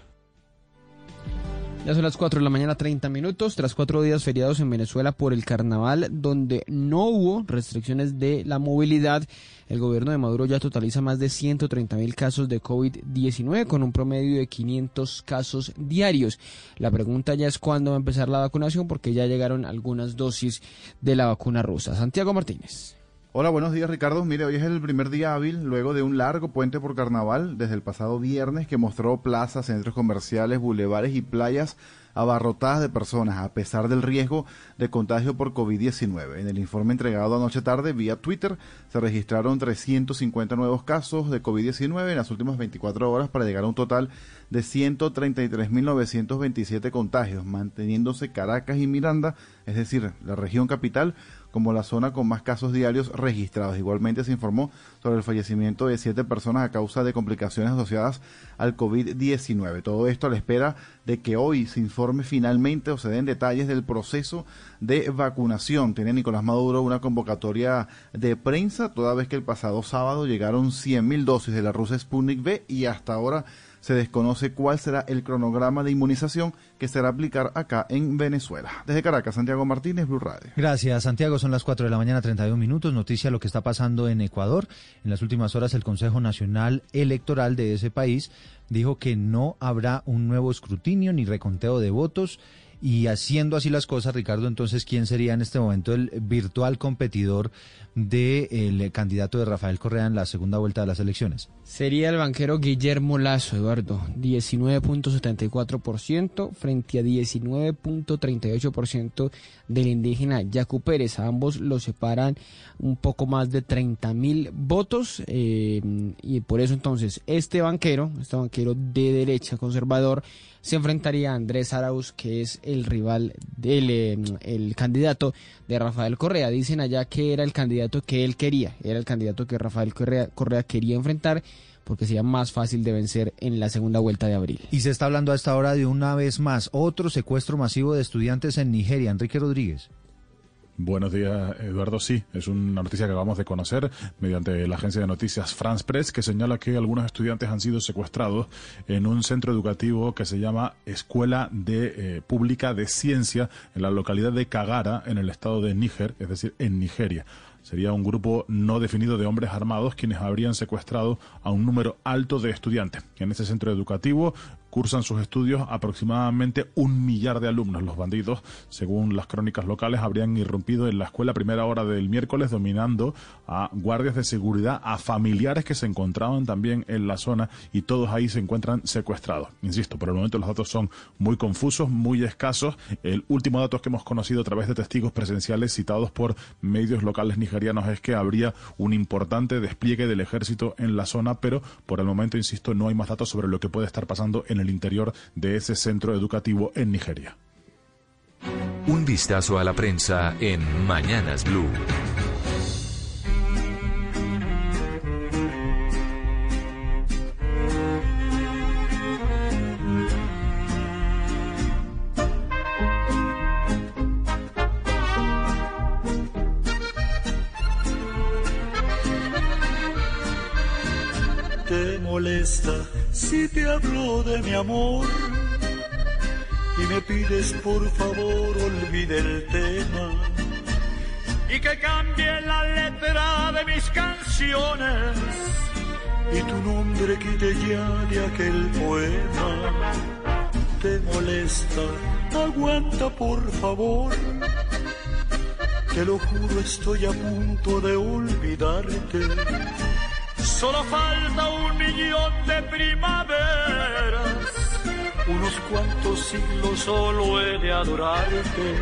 Ya son las 4 de la mañana, 30 minutos, tras cuatro días feriados en Venezuela por el carnaval, donde no hubo restricciones de la movilidad. El gobierno de Maduro ya totaliza más de 130 mil casos de COVID-19 con un promedio de 500 casos diarios. La pregunta ya es cuándo va a empezar la vacunación porque ya llegaron algunas dosis de la vacuna rusa. Santiago Martínez. Hola, buenos días Ricardo. Mire, hoy es el primer día hábil luego de un largo puente por carnaval desde el pasado viernes que mostró plazas, centros comerciales, bulevares y playas abarrotadas de personas a pesar del riesgo de contagio por COVID-19. En el informe entregado anoche tarde vía Twitter se registraron 350 nuevos casos de COVID-19 en las últimas 24 horas para llegar a un total de 133.927 contagios, manteniéndose Caracas y Miranda, es decir, la región capital, como la zona con más casos diarios registrados. Igualmente se informó sobre el fallecimiento de siete personas a causa de complicaciones asociadas al COVID-19. Todo esto a la espera de que hoy se informe finalmente o se den detalles del proceso de vacunación. Tiene Nicolás Maduro una convocatoria de prensa, toda vez que el pasado sábado llegaron 100.000 dosis de la rusa Sputnik V y hasta ahora se desconoce cuál será el cronograma de inmunización que será aplicar acá en Venezuela. Desde Caracas, Santiago Martínez, Blue Radio. Gracias, Santiago. Son las 4 de la mañana, 31 minutos. Noticia lo que está pasando en Ecuador. En las últimas horas, el Consejo Nacional Electoral de ese país dijo que no habrá un nuevo escrutinio ni reconteo de votos Y haciendo así las cosas, Ricardo, entonces, ¿quién sería en este momento el virtual competidor del candidato de Rafael Correa en la segunda vuelta de las elecciones? Sería el banquero Guillermo Lazo, Eduardo, 19.74% frente a 19.38% del indígena Yacu Pérez. A ambos los separan un poco más de 30 mil votos eh, y por eso entonces este banquero, este banquero de derecha conservador, se enfrentaría a Andrés Arauz, que es el rival del eh, el candidato de Rafael Correa. Dicen allá que era el candidato que él quería, era el candidato que Rafael Correa, Correa quería enfrentar porque sería más fácil de vencer en la segunda vuelta de abril. Y se está hablando a esta hora de una vez más otro secuestro masivo de estudiantes en Nigeria. Enrique Rodríguez. Buenos días, Eduardo. Sí, es una noticia que acabamos de conocer mediante la agencia de noticias France Press, que señala que algunos estudiantes han sido secuestrados en un centro educativo que se llama Escuela de eh, Pública de Ciencia en la localidad de Kagara, en el estado de Níger, es decir, en Nigeria. Sería un grupo no definido de hombres armados quienes habrían secuestrado a un número alto de estudiantes. En ese centro educativo cursan sus estudios aproximadamente un millar de alumnos. Los bandidos, según las crónicas locales, habrían irrumpido en la escuela a primera hora del miércoles, dominando a guardias de seguridad, a familiares que se encontraban también en la zona y todos ahí se encuentran secuestrados. Insisto, por el momento los datos son muy confusos, muy escasos. El último dato que hemos conocido a través de testigos presenciales citados por medios locales nigerianos es que habría un importante despliegue del ejército en la zona, pero por el momento, insisto, no hay más datos sobre lo que puede estar pasando en el interior de ese centro educativo en Nigeria. Un vistazo a la prensa en Mañanas Blue. te molesta si te hablo de mi amor y me pides por favor olvide el tema y que cambie la letra de mis canciones y tu nombre quite ya de aquel poema. Te molesta, aguanta por favor. Te lo juro, estoy a punto de olvidarte. Solo falta un millón de primaveras. Unos cuantos siglos solo he de adorarte.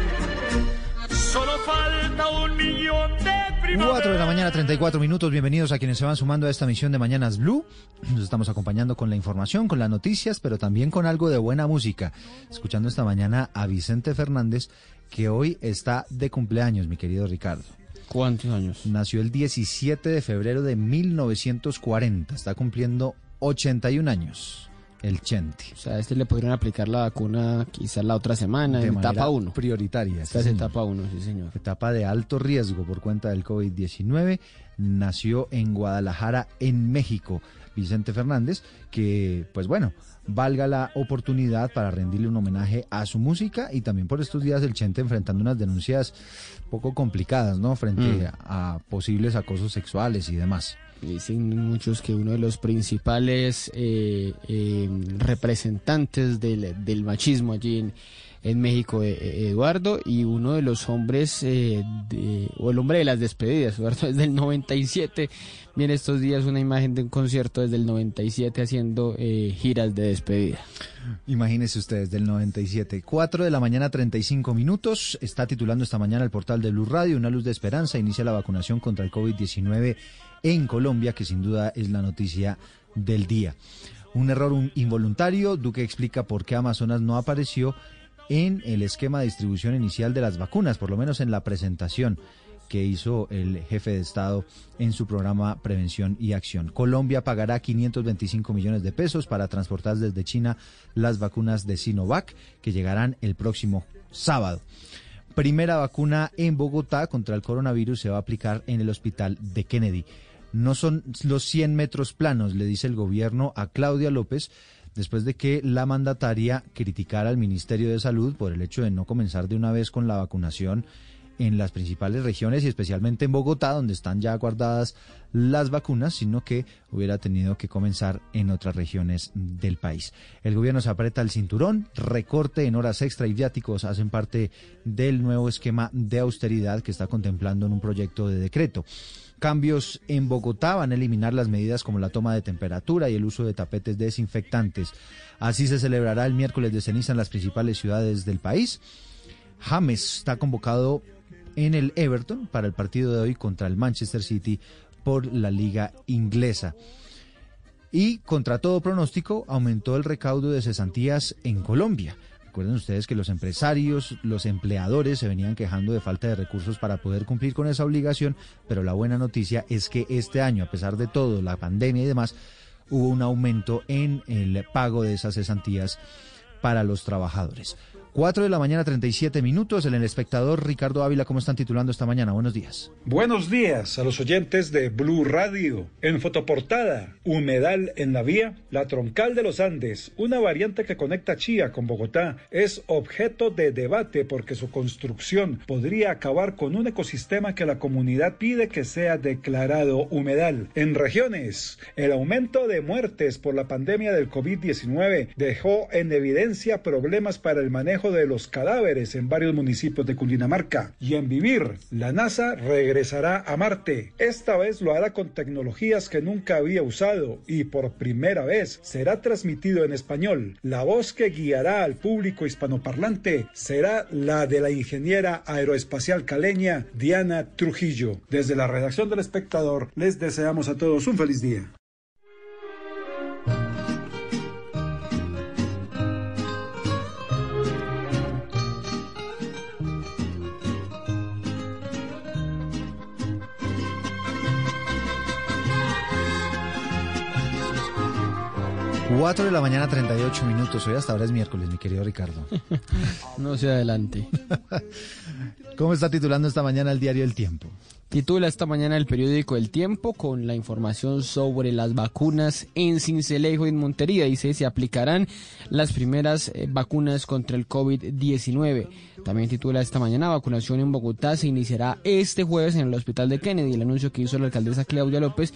Solo falta un millón de primaveras. 4 de la mañana, 34 minutos. Bienvenidos a quienes se van sumando a esta misión de Mañanas Blue. Nos estamos acompañando con la información, con las noticias, pero también con algo de buena música. Escuchando esta mañana a Vicente Fernández, que hoy está de cumpleaños, mi querido Ricardo. ¿Cuántos años? Nació el 17 de febrero de 1940. Está cumpliendo 81 años. El Chente. O sea, a este le podrían aplicar la vacuna quizás la otra semana, De en etapa 1. Prioritaria. Esta sí, es etapa 1, sí, señor. Etapa de alto riesgo por cuenta del COVID-19. Nació en Guadalajara, en México. Vicente Fernández, que, pues bueno, valga la oportunidad para rendirle un homenaje a su música y también por estos días el Chente enfrentando unas denuncias poco complicadas, ¿no? Frente Mm. a, posibles acosos sexuales y demás. Dicen muchos que uno de los principales eh, eh, representantes del, del machismo allí en, en México, eh, eh, Eduardo, y uno de los hombres, eh, de- o el hombre de las despedidas, *laughs* Eduardo, desde el 97. Viene estos días una imagen de un concierto desde el 97 haciendo eh, giras de despedida. Imagínense ustedes, del 97. 4 de la mañana, 35 minutos. Está titulando esta mañana el portal de Blue Radio, Una luz de esperanza. Inicia la vacunación contra el COVID-19 en Colombia, que sin duda es la noticia del día. Un error un- involuntario. Duque explica por qué Amazonas no apareció en el esquema de distribución inicial de las vacunas, por lo menos en la presentación que hizo el jefe de Estado en su programa Prevención y Acción. Colombia pagará 525 millones de pesos para transportar desde China las vacunas de Sinovac que llegarán el próximo sábado. Primera vacuna en Bogotá contra el coronavirus se va a aplicar en el hospital de Kennedy. No son los 100 metros planos, le dice el gobierno a Claudia López, después de que la mandataria criticara al Ministerio de Salud por el hecho de no comenzar de una vez con la vacunación en las principales regiones y especialmente en Bogotá, donde están ya guardadas las vacunas, sino que hubiera tenido que comenzar en otras regiones del país. El gobierno se aprieta el cinturón, recorte en horas extra y viáticos hacen parte del nuevo esquema de austeridad que está contemplando en un proyecto de decreto. Cambios en Bogotá van a eliminar las medidas como la toma de temperatura y el uso de tapetes desinfectantes. Así se celebrará el miércoles de ceniza en las principales ciudades del país. James está convocado en el Everton para el partido de hoy contra el Manchester City por la liga inglesa. Y contra todo pronóstico aumentó el recaudo de cesantías en Colombia. Recuerden ustedes que los empresarios, los empleadores se venían quejando de falta de recursos para poder cumplir con esa obligación, pero la buena noticia es que este año, a pesar de todo, la pandemia y demás, hubo un aumento en el pago de esas cesantías para los trabajadores. 4 de la mañana, 37 minutos. En el espectador, Ricardo Ávila, ¿cómo están titulando esta mañana? Buenos días. Buenos días a los oyentes de Blue Radio. En fotoportada, humedal en la vía, la troncal de los Andes, una variante que conecta Chía con Bogotá, es objeto de debate porque su construcción podría acabar con un ecosistema que la comunidad pide que sea declarado humedal. En regiones, el aumento de muertes por la pandemia del COVID-19 dejó en evidencia problemas para el manejo de los cadáveres en varios municipios de Cundinamarca. Y en Vivir, la NASA regresará a Marte. Esta vez lo hará con tecnologías que nunca había usado y por primera vez será transmitido en español. La voz que guiará al público hispanoparlante será la de la ingeniera aeroespacial caleña Diana Trujillo. Desde la redacción del espectador les deseamos a todos un feliz día. Cuatro de la mañana, 38 minutos. Hoy hasta ahora es miércoles, mi querido Ricardo. *laughs* no se adelante. *laughs* ¿Cómo está titulando esta mañana el diario El Tiempo? Titula esta mañana el periódico El Tiempo con la información sobre las vacunas en Cincelejo y en Montería. Dice, se aplicarán las primeras eh, vacunas contra el COVID-19. También titula esta mañana, vacunación en Bogotá se iniciará este jueves en el Hospital de Kennedy. El anuncio que hizo la alcaldesa Claudia López,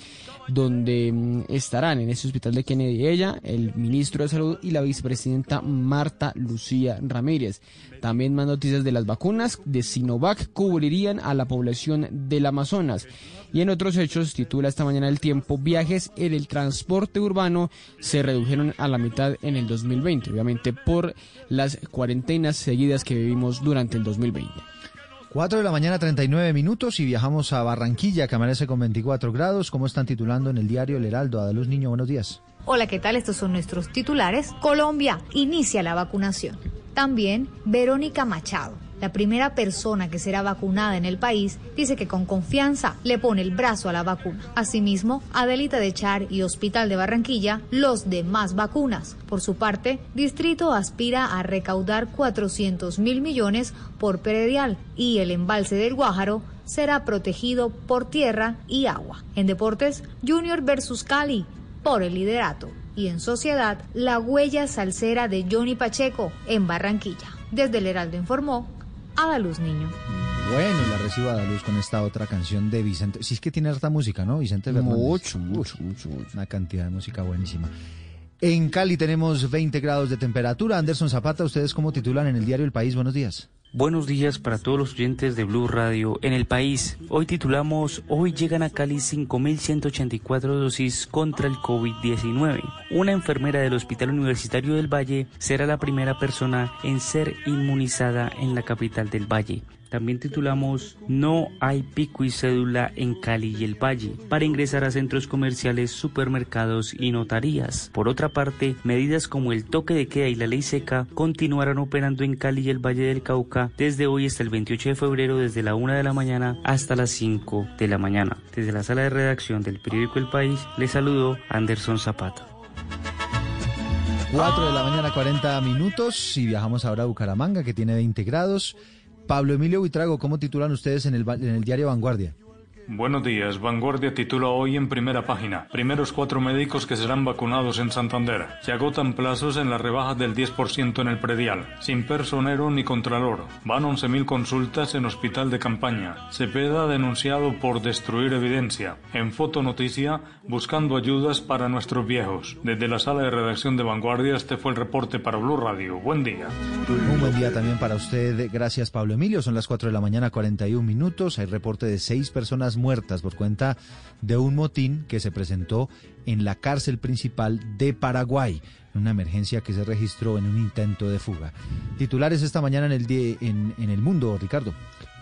donde mm, estarán en ese Hospital de Kennedy ella, el ministro de Salud y la vicepresidenta Marta Lucía Ramírez. También más noticias de las vacunas de Sinovac cubrirían a la población del Amazonas. Y en otros hechos, titula esta mañana el tiempo, viajes en el transporte urbano se redujeron a la mitad en el 2020, obviamente por las cuarentenas seguidas que vivimos durante el 2020. 4 de la mañana, 39 minutos y viajamos a Barranquilla, que amanece con 24 grados. ¿Cómo están titulando en el diario El Heraldo? Adaluz Niño, buenos días. Hola, ¿qué tal? Estos son nuestros titulares. Colombia inicia la vacunación. También Verónica Machado, la primera persona que será vacunada en el país, dice que con confianza le pone el brazo a la vacuna. Asimismo, Adelita de Char y Hospital de Barranquilla, los demás vacunas. Por su parte, Distrito aspira a recaudar 400 mil millones por predial y el embalse del Guájaro será protegido por tierra y agua. En deportes, Junior versus Cali por el liderato y en sociedad la huella salsera de Johnny Pacheco en Barranquilla. Desde el Heraldo informó Adaluz Niño. Bueno, la recibo a Adaluz con esta otra canción de Vicente. Si es que tiene harta música, ¿no? Vicente Fernández. Mucho, mucho, mucho, mucho. Una cantidad de música buenísima. En Cali tenemos 20 grados de temperatura. Anderson Zapata, ¿ustedes cómo titulan en el diario El País? Buenos días. Buenos días para todos los oyentes de Blue Radio en el país. Hoy titulamos Hoy llegan a Cali 5.184 dosis contra el COVID-19. Una enfermera del Hospital Universitario del Valle será la primera persona en ser inmunizada en la capital del Valle. También titulamos No hay pico y cédula en Cali y el Valle para ingresar a centros comerciales, supermercados y notarías. Por otra parte, medidas como el toque de queda y la ley seca continuarán operando en Cali y el Valle del Cauca desde hoy hasta el 28 de febrero desde la 1 de la mañana hasta las 5 de la mañana. Desde la sala de redacción del periódico El País, les saludo Anderson Zapata. 4 de la mañana, 40 minutos y viajamos ahora a Bucaramanga que tiene 20 grados. Pablo Emilio Buitrago, ¿cómo titulan ustedes en el, en el diario Vanguardia? Buenos días. Vanguardia titula hoy en primera página. Primeros cuatro médicos que serán vacunados en Santander. Se agotan plazos en la rebaja del 10% en el predial. Sin personero ni contralor. Van 11.000 consultas en hospital de campaña. Cepeda denunciado por destruir evidencia. En Fotonoticia, buscando ayudas para nuestros viejos. Desde la sala de redacción de Vanguardia, este fue el reporte para Blue Radio. Buen día. Un buen día también para usted. Gracias, Pablo Emilio. Son las 4 de la mañana, 41 minutos. Hay reporte de seis personas muertas por cuenta de un motín que se presentó en la cárcel principal de Paraguay, una emergencia que se registró en un intento de fuga. Titulares esta mañana en el, en el mundo, Ricardo.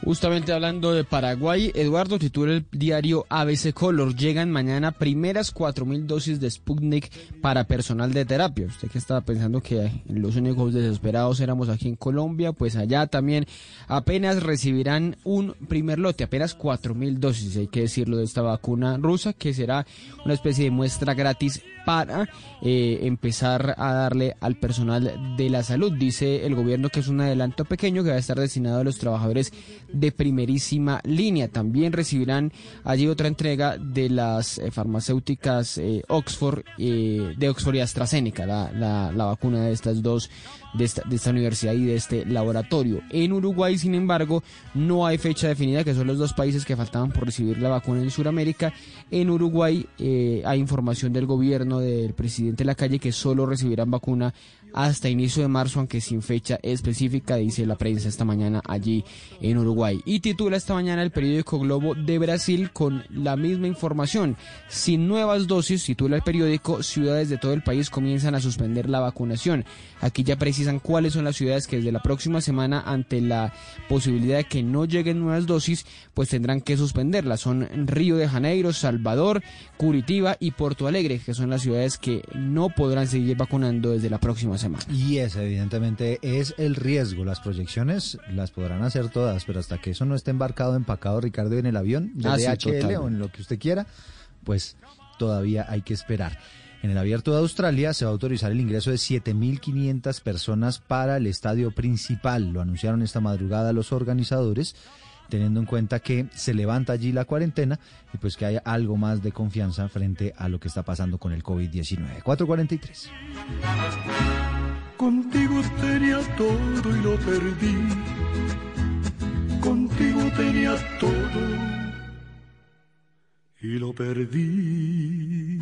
Justamente hablando de Paraguay, Eduardo titula el diario ABC Color. Llegan mañana primeras 4.000 dosis de Sputnik para personal de terapia. Usted que estaba pensando que los únicos desesperados éramos aquí en Colombia, pues allá también apenas recibirán un primer lote, apenas 4.000 dosis, hay que decirlo, de esta vacuna rusa, que será una especie de muestra gratis para eh, empezar a darle al personal de la salud. Dice el gobierno que es un adelanto pequeño que va a estar destinado a los trabajadores de primerísima línea. También recibirán allí otra entrega de las eh, farmacéuticas eh, Oxford, eh, de Oxford y AstraZeneca, la, la- vacuna de estas dos, de esta, de esta universidad y de este laboratorio. En Uruguay, sin embargo, no hay fecha definida, que son los dos países que faltaban por recibir la vacuna en Sudamérica. En Uruguay eh, hay información del gobierno del presidente Lacalle que solo recibirán vacuna hasta inicio de marzo, aunque sin fecha específica, dice la prensa esta mañana allí en Uruguay. Y titula esta mañana el periódico Globo de Brasil con la misma información. Sin nuevas dosis, titula el periódico, ciudades de todo el país comienzan a suspender la vacunación. Aquí ya precisan cuáles son las ciudades que desde la próxima semana, ante la posibilidad de que no lleguen nuevas dosis, pues tendrán que suspenderlas. Son Río de Janeiro, Salvador, Curitiba y Porto Alegre, que son las ciudades que no podrán seguir vacunando desde la próxima semana. Y ese evidentemente es el riesgo. Las proyecciones las podrán hacer todas, pero hasta que eso no esté embarcado, empacado, Ricardo, en el avión, de Ah, DHL o en lo que usted quiera, pues todavía hay que esperar. En el abierto de Australia se va a autorizar el ingreso de 7.500 personas para el estadio principal. Lo anunciaron esta madrugada los organizadores, teniendo en cuenta que se levanta allí la cuarentena y pues que haya algo más de confianza frente a lo que está pasando con el COVID-19. 443. Contigo tenía todo y lo perdí. Contigo tenía todo y lo perdí.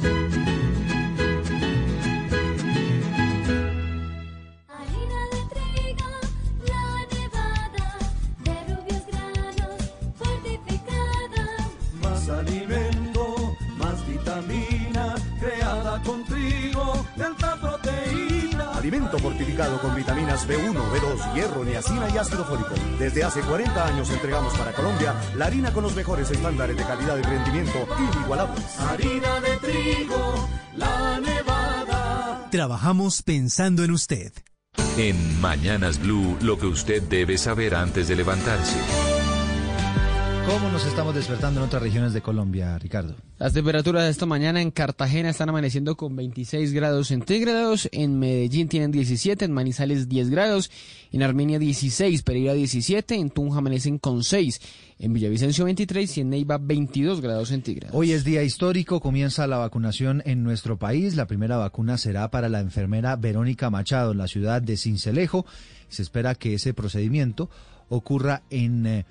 Alimento fortificado con vitaminas B1, B2, hierro, niacina y ácido fólico. Desde hace 40 años entregamos para Colombia la harina con los mejores estándares de calidad y rendimiento inigualables. Harina de trigo, la nevada. Trabajamos pensando en usted. En Mañanas Blue, lo que usted debe saber antes de levantarse. ¿Cómo nos estamos despertando en otras regiones de Colombia, Ricardo? Las temperaturas de esta mañana en Cartagena están amaneciendo con 26 grados centígrados, en Medellín tienen 17, en Manizales 10 grados, en Armenia 16, Pereira 17, en Tunja amanecen con 6, en Villavicencio 23 y en Neiva 22 grados centígrados. Hoy es día histórico, comienza la vacunación en nuestro país. La primera vacuna será para la enfermera Verónica Machado en la ciudad de Cincelejo. Se espera que ese procedimiento ocurra en eh,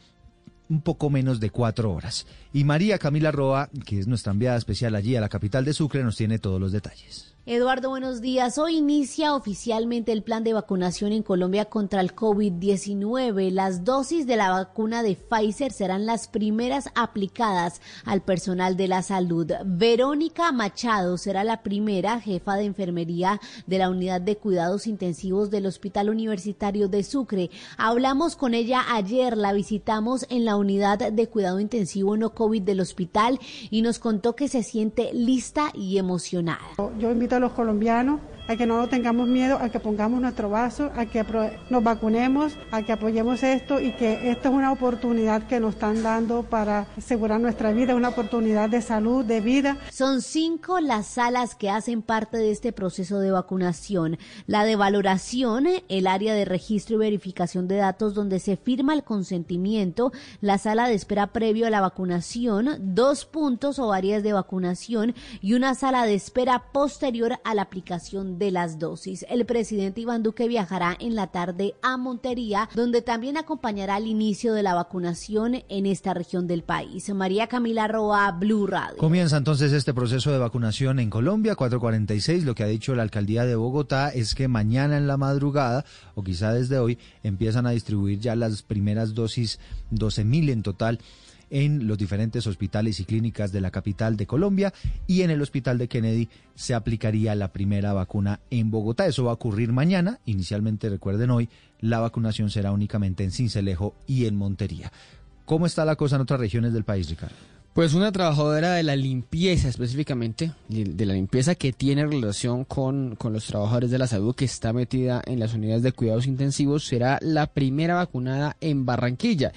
un poco menos de cuatro horas. Y María Camila Roa, que es nuestra enviada especial allí a la capital de Sucre, nos tiene todos los detalles. Eduardo, buenos días. Hoy inicia oficialmente el plan de vacunación en Colombia contra el COVID-19. Las dosis de la vacuna de Pfizer serán las primeras aplicadas al personal de la salud. Verónica Machado será la primera jefa de enfermería de la unidad de cuidados intensivos del Hospital Universitario de Sucre. Hablamos con ella ayer, la visitamos en la unidad de cuidado intensivo no COVID del hospital y nos contó que se siente lista y emocionada. Yo invito a los colombianos a que no tengamos miedo, a que pongamos nuestro vaso, a que nos vacunemos, a que apoyemos esto y que esta es una oportunidad que nos están dando para asegurar nuestra vida, una oportunidad de salud, de vida. Son cinco las salas que hacen parte de este proceso de vacunación. La de valoración, el área de registro y verificación de datos donde se firma el consentimiento, la sala de espera previo a la vacunación, dos puntos o áreas de vacunación y una sala de espera posterior a la aplicación de las dosis. El presidente Iván Duque viajará en la tarde a Montería, donde también acompañará el inicio de la vacunación en esta región del país. María Camila Roa, Blue Radio. Comienza entonces este proceso de vacunación en Colombia, 446. Lo que ha dicho la alcaldía de Bogotá es que mañana en la madrugada, o quizá desde hoy, empiezan a distribuir ya las primeras dosis, 12 mil en total en los diferentes hospitales y clínicas de la capital de Colombia y en el hospital de Kennedy se aplicaría la primera vacuna en Bogotá. Eso va a ocurrir mañana. Inicialmente, recuerden hoy, la vacunación será únicamente en Cincelejo y en Montería. ¿Cómo está la cosa en otras regiones del país, Ricardo? Pues una trabajadora de la limpieza específicamente, de la limpieza que tiene relación con, con, los trabajadores de la salud que está metida en las unidades de cuidados intensivos, será la primera vacunada en Barranquilla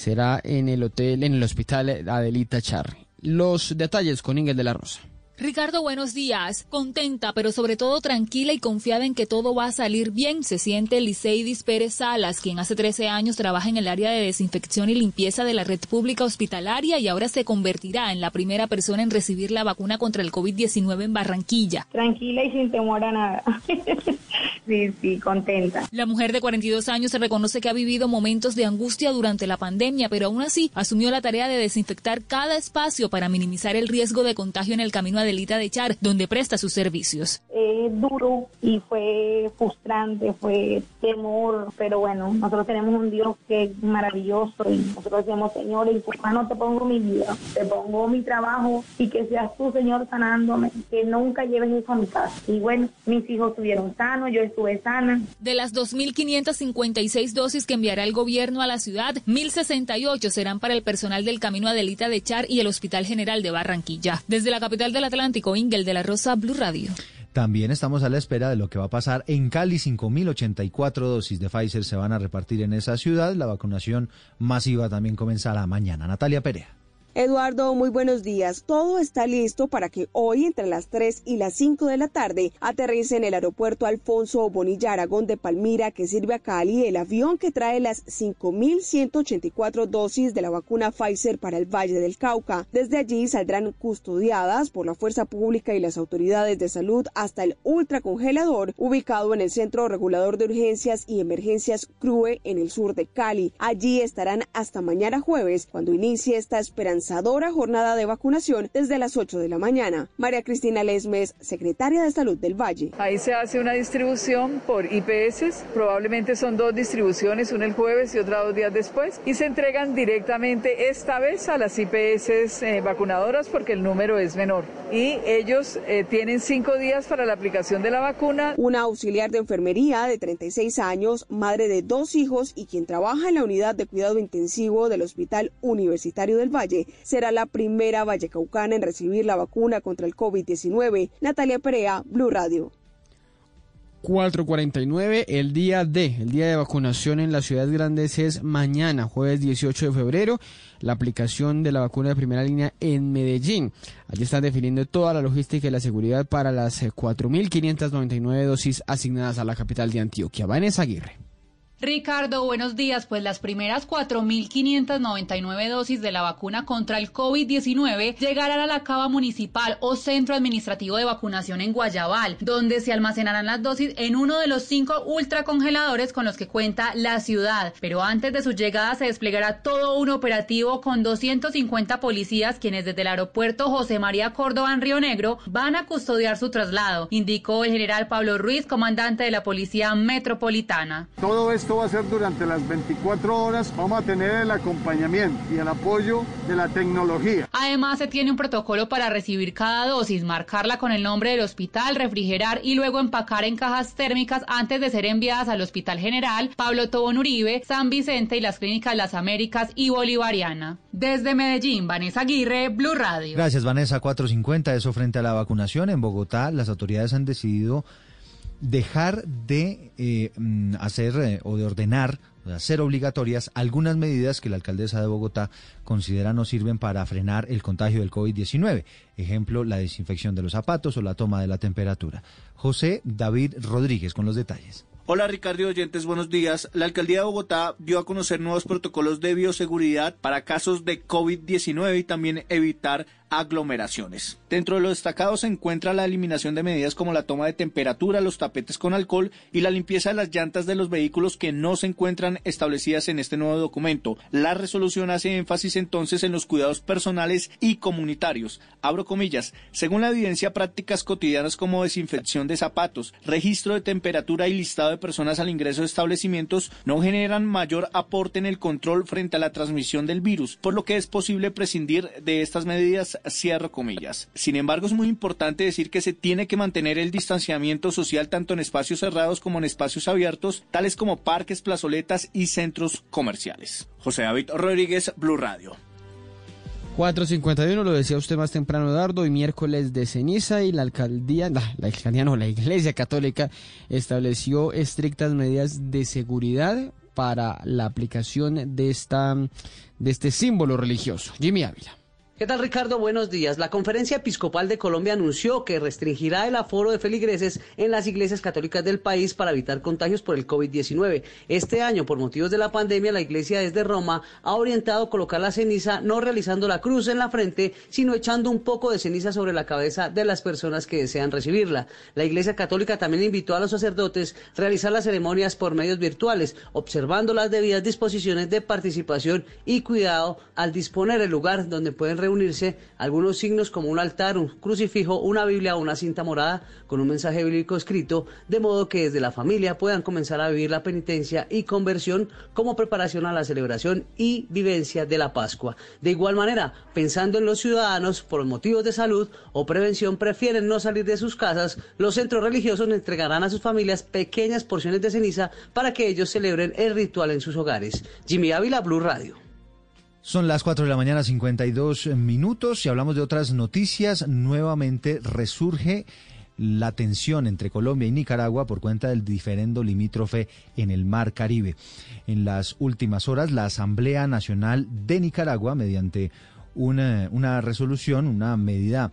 será en el hotel, en el hospital Adelita Char. Los detalles con Ingel de la Rosa. Ricardo, buenos días. Contenta, pero sobre todo tranquila y confiada en que todo va a salir bien, se siente Liceidis Pérez Salas, quien hace 13 años trabaja en el área de desinfección y limpieza de la red pública hospitalaria y ahora se convertirá en la primera persona en recibir la vacuna contra el COVID-19 en Barranquilla. Tranquila y sin temor a nada. *laughs* sí, sí, contenta. La mujer de 42 años se reconoce que ha vivido momentos de angustia durante la pandemia, pero aún así asumió la tarea de desinfectar cada espacio para minimizar el riesgo de contagio en el camino a Delita de Char, donde presta sus servicios. Es duro y fue frustrante, fue temor, pero bueno, nosotros tenemos un Dios que es maravilloso y nosotros decimos, Señor, y por no te pongo mi vida, te pongo mi trabajo y que seas tú, Señor, sanándome, que nunca lleves eso a mi casa. Y bueno, mis hijos estuvieron sanos, yo estuve sana. De las 2.556 dosis que enviará el gobierno a la ciudad, 1.068 serán para el personal del Camino Adelita de Char y el Hospital General de Barranquilla. Desde la capital del Atlántico, Ingel de la Rosa, Blue Radio. También estamos a la espera de lo que va a pasar en Cali. 5.084 dosis de Pfizer se van a repartir en esa ciudad. La vacunación masiva también comenzará mañana. Natalia Perea. Eduardo, muy buenos días. Todo está listo para que hoy, entre las 3 y las 5 de la tarde, aterrice en el aeropuerto Alfonso Bonilla Aragón de Palmira, que sirve a Cali, el avión que trae las 5.184 dosis de la vacuna Pfizer para el Valle del Cauca. Desde allí saldrán custodiadas por la Fuerza Pública y las autoridades de salud hasta el ultracongelador, ubicado en el Centro Regulador de Urgencias y Emergencias CRUE en el sur de Cali. Allí estarán hasta mañana jueves, cuando inicie esta esperanza jornada de vacunación desde las 8 de la mañana. María Cristina Lesmes, secretaria de Salud del Valle. Ahí se hace una distribución por IPS, probablemente son dos distribuciones, una el jueves y otra dos días después, y se entregan directamente esta vez a las IPS eh, vacunadoras porque el número es menor. Y ellos eh, tienen cinco días para la aplicación de la vacuna. Una auxiliar de enfermería de 36 años, madre de dos hijos y quien trabaja en la unidad de cuidado intensivo del Hospital Universitario del Valle, será la primera vallecaucana en recibir la vacuna contra el COVID-19. Natalia Perea, Blue Radio. 449, el día D, el día de vacunación en las ciudades grandes es mañana, jueves 18 de febrero, la aplicación de la vacuna de primera línea en Medellín. Allí están definiendo toda la logística y la seguridad para las 4.599 dosis asignadas a la capital de Antioquia. Vanessa Aguirre. Ricardo, buenos días. Pues las primeras 4.599 dosis de la vacuna contra el COVID-19 llegarán a la cava municipal o centro administrativo de vacunación en Guayabal, donde se almacenarán las dosis en uno de los cinco ultracongeladores con los que cuenta la ciudad. Pero antes de su llegada se desplegará todo un operativo con 250 policías quienes desde el aeropuerto José María Córdoba en Río Negro van a custodiar su traslado, indicó el general Pablo Ruiz, comandante de la Policía Metropolitana. Todo va a ser durante las 24 horas. Vamos a tener el acompañamiento y el apoyo de la tecnología. Además, se tiene un protocolo para recibir cada dosis, marcarla con el nombre del hospital, refrigerar y luego empacar en cajas térmicas antes de ser enviadas al Hospital General Pablo Tobón Uribe, San Vicente y las clínicas Las Américas y Bolivariana. Desde Medellín, Vanessa Aguirre, Blue Radio. Gracias, Vanessa. 450, eso frente a la vacunación. En Bogotá, las autoridades han decidido dejar de eh, mm, hacer eh, o de ordenar de hacer obligatorias algunas medidas que la alcaldesa de Bogotá considera no sirven para frenar el contagio del COVID-19. Ejemplo, la desinfección de los zapatos o la toma de la temperatura. José David Rodríguez con los detalles. Hola Ricardo oyentes, buenos días. La alcaldía de Bogotá dio a conocer nuevos protocolos de bioseguridad para casos de COVID-19 y también evitar aglomeraciones. Dentro de lo destacado se encuentra la eliminación de medidas como la toma de temperatura, los tapetes con alcohol y la limpieza de las llantas de los vehículos que no se encuentran establecidas en este nuevo documento. La resolución hace énfasis entonces en los cuidados personales y comunitarios. Abro comillas, según la evidencia, prácticas cotidianas como desinfección de zapatos, registro de temperatura y listado de personas al ingreso de establecimientos no generan mayor aporte en el control frente a la transmisión del virus, por lo que es posible prescindir de estas medidas cierro comillas. Sin embargo, es muy importante decir que se tiene que mantener el distanciamiento social tanto en espacios cerrados como en espacios abiertos, tales como parques, plazoletas y centros comerciales. José David Rodríguez, Blue Radio. 451, lo decía usted más temprano, Eduardo, y miércoles de ceniza y la alcaldía, la, la alcaldía no, la iglesia católica estableció estrictas medidas de seguridad para la aplicación de, esta, de este símbolo religioso. Jimmy Ávila. ¿Qué tal Ricardo? Buenos días. La Conferencia Episcopal de Colombia anunció que restringirá el aforo de feligreses en las iglesias católicas del país para evitar contagios por el COVID-19. Este año, por motivos de la pandemia, la iglesia desde Roma ha orientado colocar la ceniza no realizando la cruz en la frente, sino echando un poco de ceniza sobre la cabeza de las personas que desean recibirla. La iglesia católica también invitó a los sacerdotes a realizar las ceremonias por medios virtuales, observando las debidas disposiciones de participación y cuidado al disponer el lugar donde pueden reunirse unirse algunos signos como un altar, un crucifijo, una Biblia o una cinta morada con un mensaje bíblico escrito, de modo que desde la familia puedan comenzar a vivir la penitencia y conversión como preparación a la celebración y vivencia de la Pascua. De igual manera, pensando en los ciudadanos por motivos de salud o prevención prefieren no salir de sus casas, los centros religiosos entregarán a sus familias pequeñas porciones de ceniza para que ellos celebren el ritual en sus hogares. Jimmy Ávila, Blue Radio. Son las 4 de la mañana, 52 minutos, y hablamos de otras noticias. Nuevamente resurge la tensión entre Colombia y Nicaragua por cuenta del diferendo limítrofe en el Mar Caribe. En las últimas horas, la Asamblea Nacional de Nicaragua, mediante una, una resolución, una medida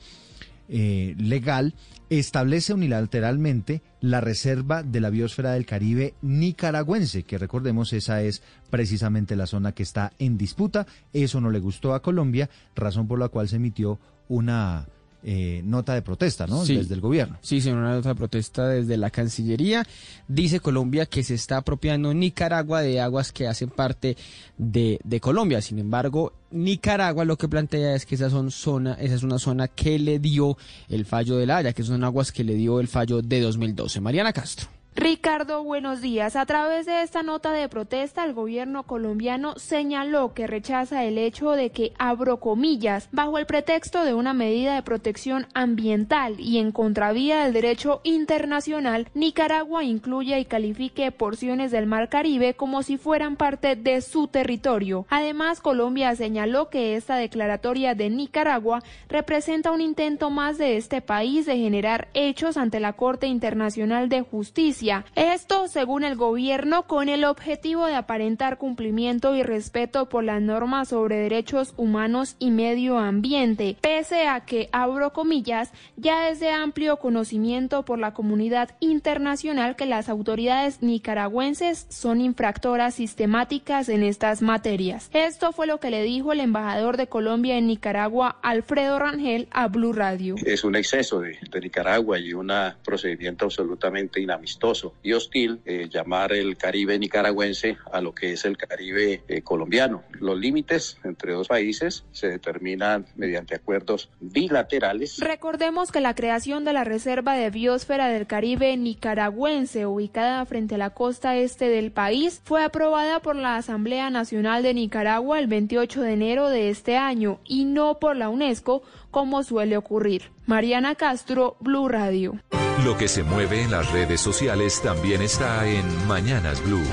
eh, legal, establece unilateralmente la reserva de la biosfera del Caribe nicaragüense, que recordemos esa es precisamente la zona que está en disputa. Eso no le gustó a Colombia, razón por la cual se emitió una eh, nota de protesta, ¿no? Sí. Desde el gobierno. Sí, sí, una nota de protesta desde la Cancillería. Dice Colombia que se está apropiando Nicaragua de aguas que hacen parte de, de Colombia. Sin embargo, Nicaragua lo que plantea es que esa, son zona, esa es una zona que le dio el fallo de la Haya, que son aguas que le dio el fallo de 2012. Mariana Castro. Ricardo, buenos días. A través de esta nota de protesta, el gobierno colombiano señaló que rechaza el hecho de que, abro comillas, bajo el pretexto de una medida de protección ambiental y en contravía del derecho internacional, Nicaragua incluya y califique porciones del Mar Caribe como si fueran parte de su territorio. Además, Colombia señaló que esta declaratoria de Nicaragua representa un intento más de este país de generar hechos ante la Corte Internacional de Justicia esto, según el gobierno, con el objetivo de aparentar cumplimiento y respeto por las normas sobre derechos humanos y medio ambiente, pese a que, abro comillas, ya es de amplio conocimiento por la comunidad internacional que las autoridades nicaragüenses son infractoras sistemáticas en estas materias. Esto fue lo que le dijo el embajador de Colombia en Nicaragua, Alfredo Rangel, a Blue Radio. Es un exceso de, de Nicaragua y un procedimiento absolutamente inamistoso y hostil eh, llamar el Caribe nicaragüense a lo que es el Caribe eh, colombiano. Los límites entre dos países se determinan mediante acuerdos bilaterales. Recordemos que la creación de la Reserva de Biosfera del Caribe nicaragüense, ubicada frente a la costa este del país, fue aprobada por la Asamblea Nacional de Nicaragua el 28 de enero de este año y no por la UNESCO como suele ocurrir. Mariana Castro, Blue Radio. Lo que se mueve en las redes sociales también está en Mañanas Blue.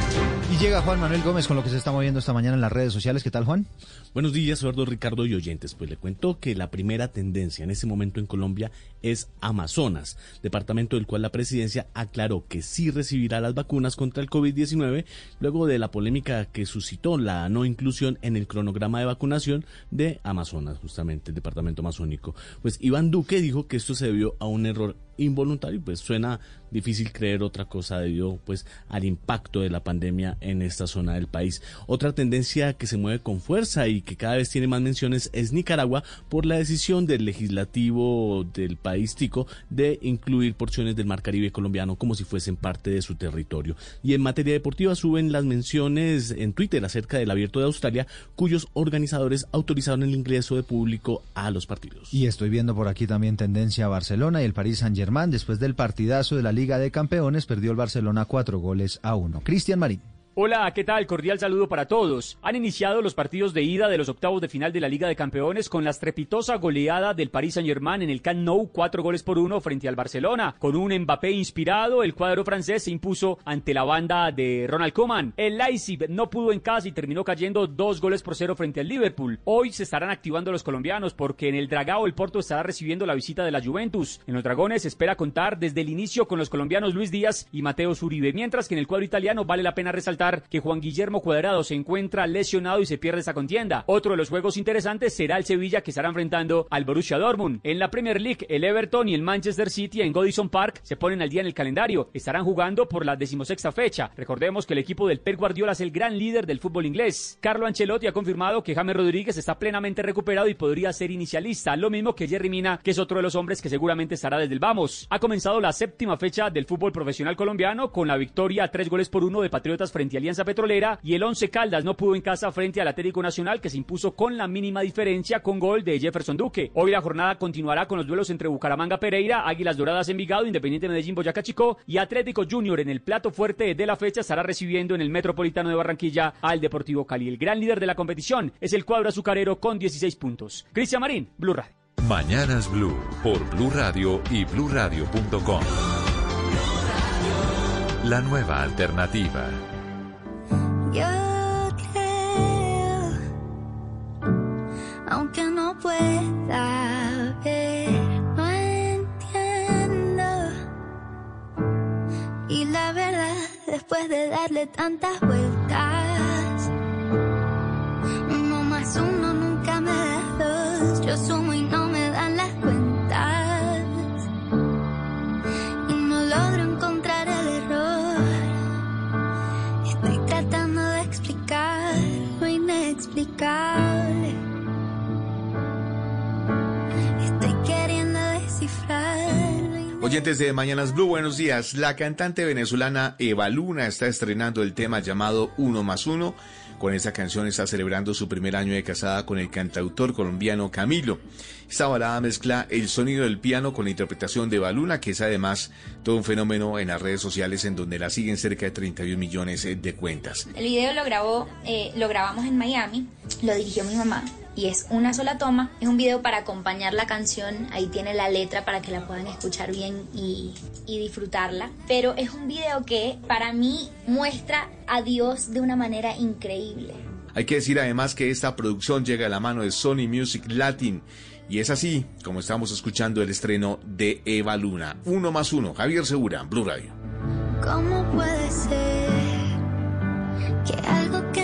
Y llega Juan Manuel Gómez con lo que se está moviendo esta mañana en las redes sociales. ¿Qué tal, Juan? Buenos días, Eduardo Ricardo y oyentes. Pues le cuento que la primera tendencia en este momento en Colombia es Amazonas, departamento del cual la presidencia aclaró que sí recibirá las vacunas contra el COVID-19 luego de la polémica que suscitó la no inclusión en el cronograma de vacunación de Amazonas, justamente el departamento amazónico. Pues Iván Duque dijo que esto se debió a un error involuntario, pues suena difícil creer otra cosa debido pues al impacto de la pandemia en esta zona del país. Otra tendencia que se mueve con fuerza y que cada vez tiene más menciones es Nicaragua por la decisión del legislativo del país tico de incluir porciones del Mar Caribe colombiano como si fuesen parte de su territorio. Y en materia deportiva suben las menciones en Twitter acerca del Abierto de Australia cuyos organizadores autorizaron el ingreso de público a los partidos. Y estoy viendo por aquí también tendencia a Barcelona y el París Después del partidazo de la Liga de Campeones perdió el Barcelona cuatro goles a uno. Cristian Marín. Hola, ¿qué tal? Cordial saludo para todos. Han iniciado los partidos de ida de los octavos de final de la Liga de Campeones con la estrepitosa goleada del Paris Saint-Germain en el Camp Nou, cuatro goles por uno frente al Barcelona. Con un Mbappé inspirado, el cuadro francés se impuso ante la banda de Ronald Koeman. El Leipzig no pudo en casa y terminó cayendo dos goles por cero frente al Liverpool. Hoy se estarán activando los colombianos porque en el Dragao el Porto estará recibiendo la visita de la Juventus. En los Dragones se espera contar desde el inicio con los colombianos Luis Díaz y Mateo Zuribe, mientras que en el cuadro italiano vale la pena resaltar que Juan Guillermo Cuadrado se encuentra lesionado y se pierde esta contienda. Otro de los juegos interesantes será el Sevilla que estará enfrentando al Borussia Dortmund. En la Premier League, el Everton y el Manchester City en Godison Park se ponen al día en el calendario. Estarán jugando por la decimosexta fecha. Recordemos que el equipo del Pep Guardiola es el gran líder del fútbol inglés. Carlo Ancelotti ha confirmado que James Rodríguez está plenamente recuperado y podría ser inicialista, lo mismo que Jerry Mina, que es otro de los hombres que seguramente estará desde el vamos. Ha comenzado la séptima fecha del fútbol profesional colombiano con la victoria a tres goles por uno de Patriotas frente a Alianza Petrolera y el Once Caldas no pudo en casa frente al Atlético Nacional que se impuso con la mínima diferencia con gol de Jefferson Duque. Hoy la jornada continuará con los duelos entre Bucaramanga Pereira, Águilas Doradas Envigado, Independiente Medellín Boyacá Chico y Atlético Junior en el plato fuerte de la fecha estará recibiendo en el Metropolitano de Barranquilla al Deportivo Cali. El gran líder de la competición es el cuadro azucarero con 16 puntos. Cristian Marín, Blue Radio. Mañanas Blue por Blue Radio y bluradio.com. La nueva alternativa. Tantas vueltas, uno más uno nunca me da dos. Yo sumo inexplicable. Estoy queriendo descifrar. lo in- Oyentes de Mañanas Blue, buenos días. La cantante venezolana Eva Luna está estrenando el tema llamado Uno más Uno. Con esta canción está celebrando su primer año de casada con el cantautor colombiano Camilo. Esta balada mezcla el sonido del piano con la interpretación de Eva Luna, que es además todo un fenómeno en las redes sociales en donde la siguen cerca de 31 millones eh, de cuentas. El video lo grabó, eh, lo grabamos en Miami, lo dirigió mi mamá y es una sola toma. Es un video para acompañar la canción, ahí tiene la letra para que la puedan escuchar bien y, y disfrutarla. Pero es un video que para mí muestra a Dios de una manera increíble. Hay que decir además que esta producción llega a la mano de Sony Music Latin. Y es así como estamos escuchando el estreno de Eva Luna. Uno más uno. Javier Segura, Blue Radio. ¿Cómo puede ser que algo que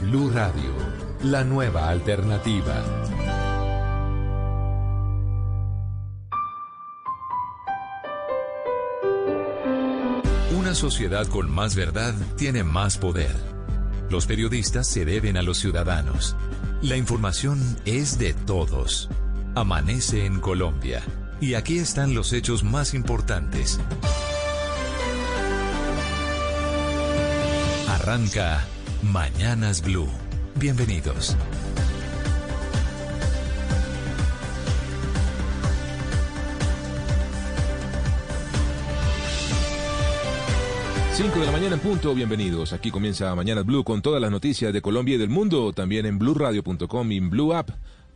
Blue Radio, la nueva alternativa. Una sociedad con más verdad tiene más poder. Los periodistas se deben a los ciudadanos. La información es de todos. Amanece en Colombia. Y aquí están los hechos más importantes. Arranca Mañanas Blue. Bienvenidos. 5 de la mañana en punto, bienvenidos. Aquí comienza Mañana Blue con todas las noticias de Colombia y del mundo, también en blueradio.com y en Blue App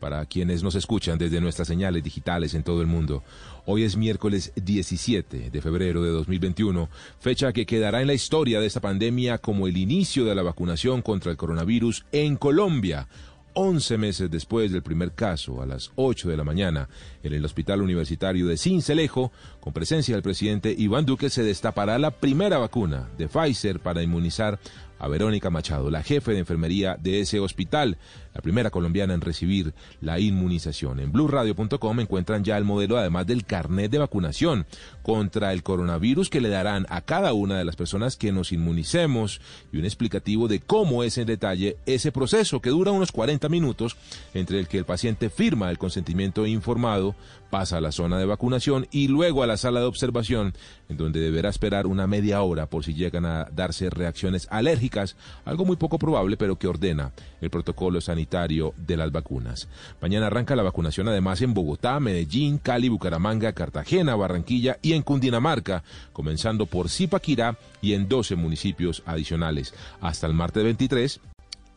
para quienes nos escuchan desde nuestras señales digitales en todo el mundo. Hoy es miércoles 17 de febrero de 2021, fecha que quedará en la historia de esta pandemia como el inicio de la vacunación contra el coronavirus en Colombia. 11 meses después del primer caso, a las 8 de la mañana, en el Hospital Universitario de Cincelejo, con presencia del presidente Iván Duque, se destapará la primera vacuna de Pfizer para inmunizar a Verónica Machado, la jefe de enfermería de ese hospital, la primera colombiana en recibir la inmunización. En blueradio.com encuentran ya el modelo, además del carnet de vacunación contra el coronavirus que le darán a cada una de las personas que nos inmunicemos y un explicativo de cómo es en detalle ese proceso que dura unos 40 minutos entre el que el paciente firma el consentimiento informado, pasa a la zona de vacunación y luego a la sala de observación, en donde deberá esperar una media hora por si llegan a darse reacciones alérgicas, algo muy poco probable, pero que ordena el protocolo sanitario de las vacunas. Mañana arranca la vacunación además en Bogotá, Medellín, Cali, Bucaramanga, Cartagena, Barranquilla y en Cundinamarca, comenzando por Zipaquirá y en 12 municipios adicionales. Hasta el martes 23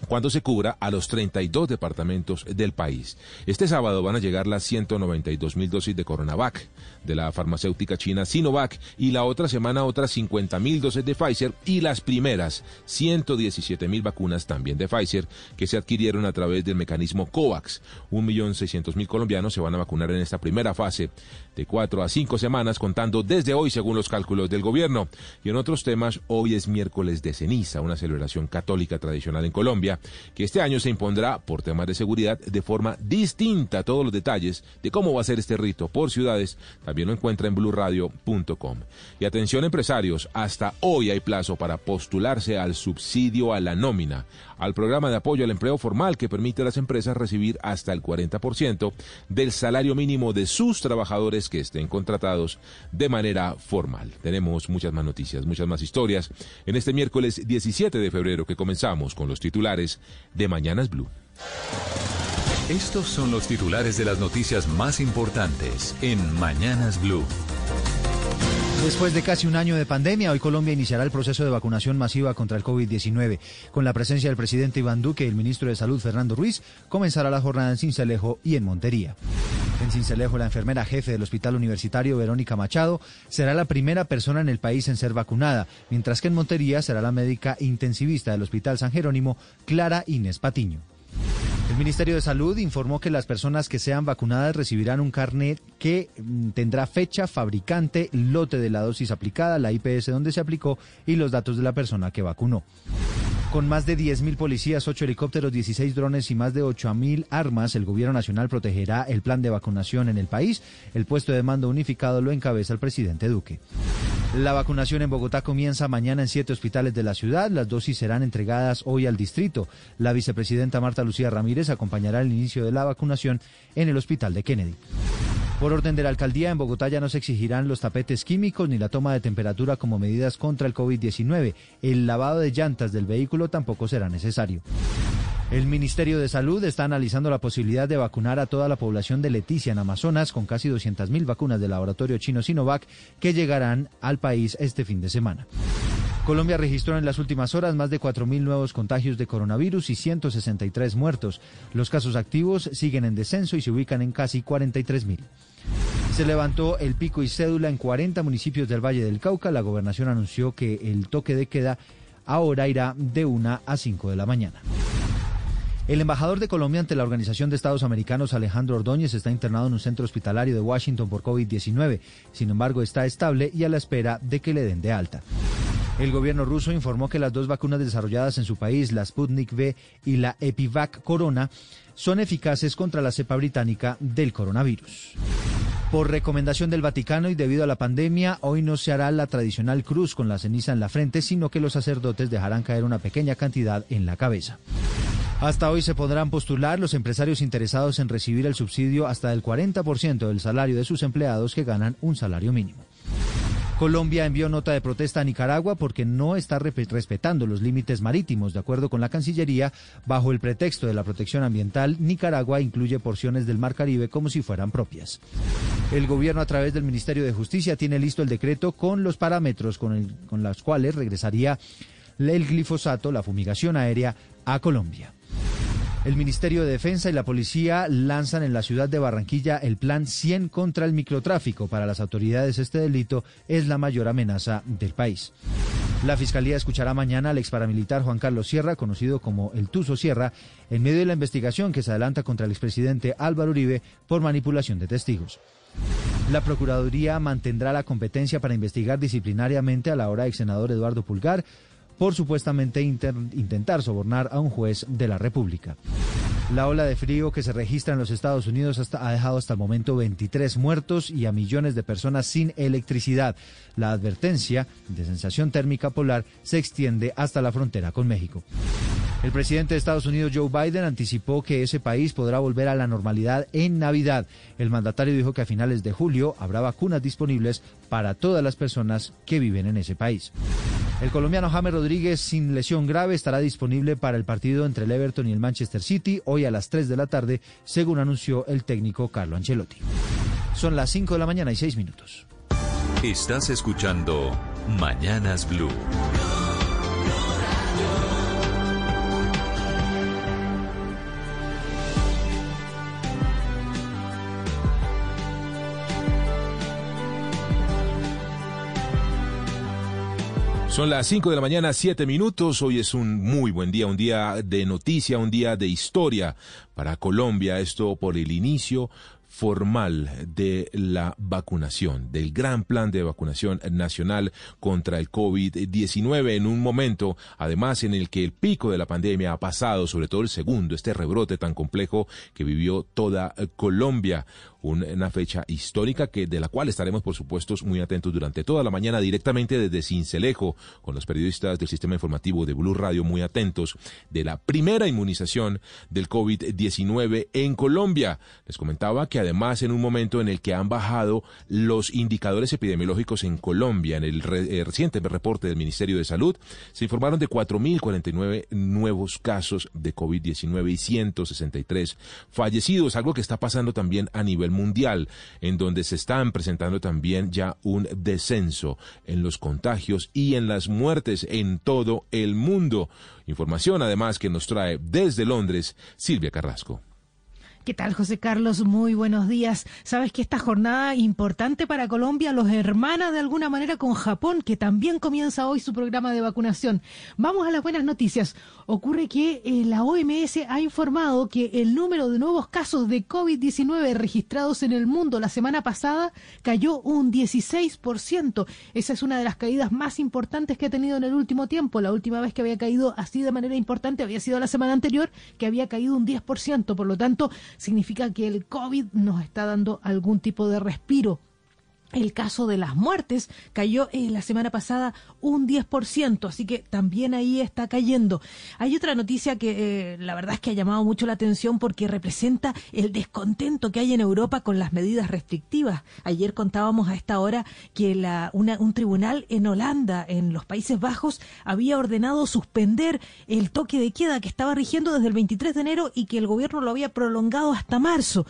cuando se cubra a los 32 departamentos del país. Este sábado van a llegar las 192 mil dosis de Coronavac de la farmacéutica china Sinovac y la otra semana otras 50 mil dosis de Pfizer y las primeras 117 mil vacunas también de Pfizer que se adquirieron a través del mecanismo COVAX. 1.600.000 colombianos se van a vacunar en esta primera fase de cuatro a cinco semanas contando desde hoy según los cálculos del gobierno. Y en otros temas, hoy es miércoles de ceniza, una celebración católica tradicional en Colombia que este año se impondrá por temas de seguridad de forma distinta. Todos los detalles de cómo va a ser este rito por ciudades también lo encuentra en blurradio.com. Y atención empresarios, hasta hoy hay plazo para postularse al subsidio a la nómina, al programa de apoyo al empleo formal que permite a las empresas recibir hasta el 40% del salario mínimo de sus trabajadores que estén contratados de manera formal. Tenemos muchas más noticias, muchas más historias en este miércoles 17 de febrero que comenzamos con los titulares de Mañanas Blue. Estos son los titulares de las noticias más importantes en Mañanas Blue. Después de casi un año de pandemia, hoy Colombia iniciará el proceso de vacunación masiva contra el COVID-19. Con la presencia del presidente Iván Duque y el ministro de Salud Fernando Ruiz, comenzará la jornada en Cincelejo y en Montería. En Cincelejo, la enfermera jefe del Hospital Universitario, Verónica Machado, será la primera persona en el país en ser vacunada, mientras que en Montería será la médica intensivista del Hospital San Jerónimo, Clara Inés Patiño. El Ministerio de Salud informó que las personas que sean vacunadas recibirán un carnet que mm, tendrá fecha, fabricante, lote de la dosis aplicada, la IPS donde se aplicó y los datos de la persona que vacunó. Con más de 10.000 policías, 8 helicópteros, 16 drones y más de 8.000 armas, el Gobierno Nacional protegerá el plan de vacunación en el país. El puesto de mando unificado lo encabeza el presidente Duque. La vacunación en Bogotá comienza mañana en siete hospitales de la ciudad. Las dosis serán entregadas hoy al distrito. La vicepresidenta Marta Lucía Ramírez acompañará el inicio de la vacunación en el hospital de Kennedy. Por orden de la alcaldía, en Bogotá ya no se exigirán los tapetes químicos ni la toma de temperatura como medidas contra el COVID-19. El lavado de llantas del vehículo tampoco será necesario. El Ministerio de Salud está analizando la posibilidad de vacunar a toda la población de Leticia en Amazonas con casi 200.000 vacunas del laboratorio chino Sinovac que llegarán al país este fin de semana. Colombia registró en las últimas horas más de 4.000 nuevos contagios de coronavirus y 163 muertos. Los casos activos siguen en descenso y se ubican en casi 43.000. Se levantó el pico y cédula en 40 municipios del Valle del Cauca. La gobernación anunció que el toque de queda ahora irá de 1 a 5 de la mañana. El embajador de Colombia ante la Organización de Estados Americanos, Alejandro Ordóñez, está internado en un centro hospitalario de Washington por COVID-19. Sin embargo, está estable y a la espera de que le den de alta. El gobierno ruso informó que las dos vacunas desarrolladas en su país, la Sputnik V y la Epivac Corona, son eficaces contra la cepa británica del coronavirus. Por recomendación del Vaticano y debido a la pandemia, hoy no se hará la tradicional cruz con la ceniza en la frente, sino que los sacerdotes dejarán caer una pequeña cantidad en la cabeza. Hasta hoy se podrán postular los empresarios interesados en recibir el subsidio hasta el 40% del salario de sus empleados que ganan un salario mínimo. Colombia envió nota de protesta a Nicaragua porque no está respetando los límites marítimos. De acuerdo con la Cancillería, bajo el pretexto de la protección ambiental, Nicaragua incluye porciones del Mar Caribe como si fueran propias. El gobierno a través del Ministerio de Justicia tiene listo el decreto con los parámetros con, los cuales regresaría el glifosato, la fumigación aérea, a Colombia. El Ministerio de Defensa y la policía lanzan en la ciudad de Barranquilla el Plan 100 contra el microtráfico. Para las autoridades este delito es la mayor amenaza del país. La Fiscalía escuchará mañana al ex paramilitar Juan Carlos Sierra, conocido como el Tuso Sierra, en medio de la investigación que se adelanta contra el expresidente Álvaro Uribe por manipulación de testigos. La Procuraduría mantendrá la competencia para investigar disciplinariamente a la hora ex senador Eduardo Pulgar por supuestamente intentar sobornar a un juez de la República. La ola de frío que se registra en los Estados Unidos ha dejado hasta el momento 23 muertos y a millones de personas sin electricidad. La advertencia de sensación térmica polar se extiende hasta la frontera con México. El presidente de Estados Unidos, Joe Biden, anticipó que ese país podrá volver a la normalidad en Navidad. El mandatario dijo que a finales de julio habrá vacunas disponibles para todas las personas que viven en ese país. El colombiano James Rodríguez, sin lesión grave, estará disponible para el partido entre el Everton y el Manchester City hoy a las 3 de la tarde, según anunció el técnico Carlo Ancelotti. Son las 5 de la mañana y 6 minutos. Estás escuchando Mañanas Blue. Son las 5 de la mañana, 7 minutos. Hoy es un muy buen día, un día de noticia, un día de historia para Colombia. Esto por el inicio formal de la vacunación, del gran plan de vacunación nacional contra el COVID-19 en un momento, además, en el que el pico de la pandemia ha pasado, sobre todo el segundo, este rebrote tan complejo que vivió toda Colombia una fecha histórica que de la cual estaremos por supuesto muy atentos durante toda la mañana directamente desde Cincelejo con los periodistas del sistema informativo de Blue Radio muy atentos de la primera inmunización del COVID-19 en Colombia. Les comentaba que además en un momento en el que han bajado los indicadores epidemiológicos en Colombia, en el eh, reciente reporte del Ministerio de Salud, se informaron de 4.049 nuevos casos de COVID-19 y 163 fallecidos, algo que está pasando también a nivel mundial, en donde se están presentando también ya un descenso en los contagios y en las muertes en todo el mundo. Información además que nos trae desde Londres Silvia Carrasco. ¿Qué tal, José Carlos? Muy buenos días. Sabes que esta jornada importante para Colombia los hermana de alguna manera con Japón, que también comienza hoy su programa de vacunación. Vamos a las buenas noticias. Ocurre que eh, la OMS ha informado que el número de nuevos casos de COVID-19 registrados en el mundo la semana pasada cayó un 16%. Esa es una de las caídas más importantes que ha tenido en el último tiempo. La última vez que había caído así de manera importante había sido la semana anterior, que había caído un 10%. Por lo tanto, significa que el COVID nos está dando algún tipo de respiro. El caso de las muertes cayó en la semana pasada un 10%, así que también ahí está cayendo. Hay otra noticia que eh, la verdad es que ha llamado mucho la atención porque representa el descontento que hay en Europa con las medidas restrictivas. Ayer contábamos a esta hora que la, un tribunal en Holanda, en los Países Bajos, había ordenado suspender el toque de queda que estaba rigiendo desde el 23 de enero y que el gobierno lo había prolongado hasta marzo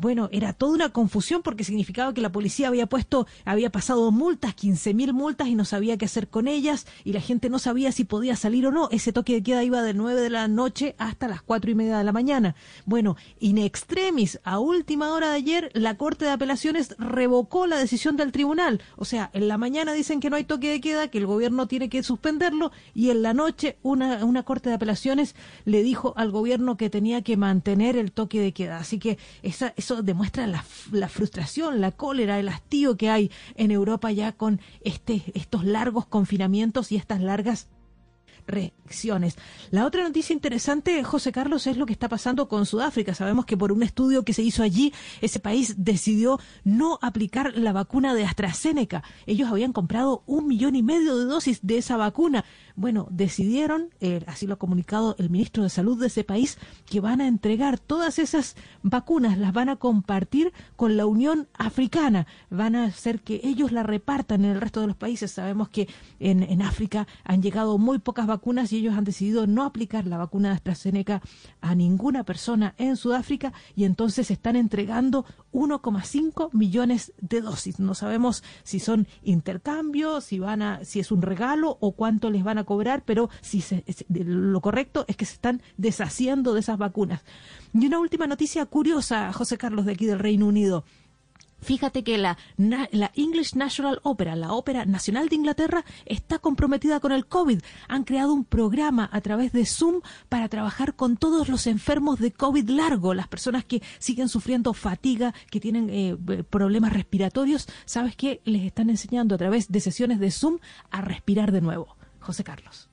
bueno, era toda una confusión porque significaba que la policía había puesto, había pasado multas, 15.000 multas y no sabía qué hacer con ellas y la gente no sabía si podía salir o no. Ese toque de queda iba de 9 de la noche hasta las cuatro y media de la mañana. Bueno, in extremis, a última hora de ayer, la Corte de Apelaciones revocó la decisión del tribunal. O sea, en la mañana dicen que no hay toque de queda, que el gobierno tiene que suspenderlo y en la noche una, una Corte de Apelaciones le dijo al gobierno que tenía que mantener el toque de queda. Así que esa, demuestra la, la, frustración, la cólera, el hastío que hay en Europa ya con este, estos largos confinamientos y estas largas reacciones. La otra noticia interesante, José Carlos, es lo que está pasando con Sudáfrica. Sabemos que por un estudio que se hizo allí, ese país decidió no aplicar la vacuna de AstraZeneca. Ellos habían comprado un millón y medio de dosis de esa vacuna. Bueno, decidieron, eh, así lo ha comunicado el ministro de Salud de ese país, que van a entregar todas esas vacunas, las van a compartir con la Unión Africana. Van a hacer que ellos la repartan en el resto de los países. Sabemos que en, en África han llegado muy pocas vacunas y ellos han decidido no aplicar la vacuna de AstraZeneca a ninguna persona en Sudáfrica y entonces están entregando 1,5 millones de dosis. No sabemos si son intercambios, si van a, si es un regalo o cuánto les van a cobrar, pero si lo correcto es que se están deshaciendo de esas vacunas. Y una última noticia curiosa, José Carlos, de aquí del Reino Unido. Fíjate que la, la, English National Opera, la Ópera Nacional de Inglaterra, está comprometida con el COVID. Han creado un programa a través de Zoom para trabajar con todos los enfermos de COVID largo, las personas que siguen sufriendo fatiga, que tienen eh, problemas respiratorios. ¿Sabes qué? Les están enseñando a través de sesiones de Zoom a respirar de nuevo. José Carlos.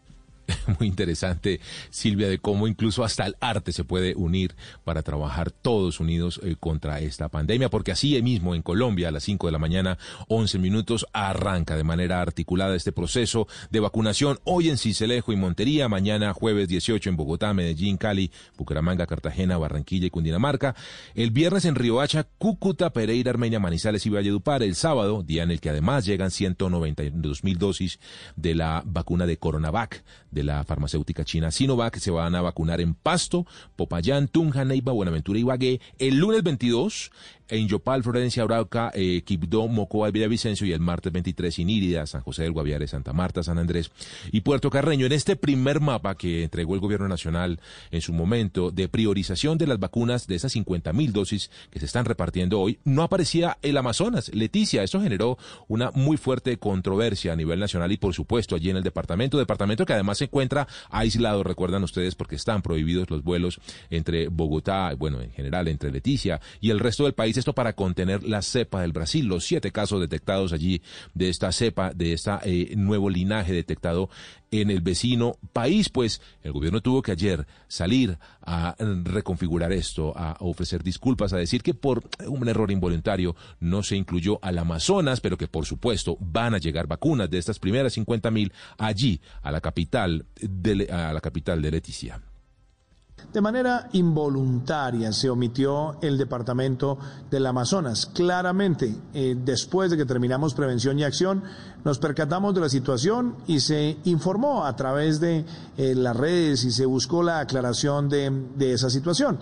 *laughs* muy interesante, Silvia, de cómo incluso hasta el arte se puede unir para trabajar todos unidos eh, contra esta pandemia, porque así mismo en Colombia a las 5 de la mañana, 11 minutos, arranca de manera articulada este proceso de vacunación. Hoy en Cicelejo y Montería, mañana jueves 18 en Bogotá, Medellín, Cali, Bucaramanga, Cartagena, Barranquilla y Cundinamarca. El viernes en Riohacha, Cúcuta, Pereira, Armenia, Manizales y Valledupar. El sábado, día en el que además llegan 192 mil dosis de la vacuna de Coronavac la farmacéutica china Sinovac se van a vacunar en Pasto, Popayán, Tunja, Neiva, Buenaventura y Bagué el lunes 22 en Yopal, Florencia, Arauca, eh, Quibdó, Mocoa, Villavicencio y el martes 23 Inírida, San José del Guaviare, Santa Marta, San Andrés y Puerto Carreño. En este primer mapa que entregó el gobierno nacional en su momento de priorización de las vacunas de esas 50 mil dosis que se están repartiendo hoy, no aparecía el Amazonas. Leticia, eso generó una muy fuerte controversia a nivel nacional y por supuesto allí en el departamento, departamento que además se encuentra aislado, recuerdan ustedes, porque están prohibidos los vuelos entre Bogotá, bueno, en general entre Leticia y el resto del país esto para contener la cepa del Brasil, los siete casos detectados allí de esta cepa, de este nuevo linaje detectado en el vecino país, pues el gobierno tuvo que ayer salir a reconfigurar esto, a ofrecer disculpas, a decir que por un error involuntario no se incluyó al Amazonas, pero que por supuesto van a llegar vacunas de estas primeras 50 mil allí, a la capital de, a la capital de Leticia. De manera involuntaria se omitió el departamento del Amazonas. Claramente, eh, después de que terminamos prevención y acción, nos percatamos de la situación y se informó a través de eh, las redes y se buscó la aclaración de, esa situación.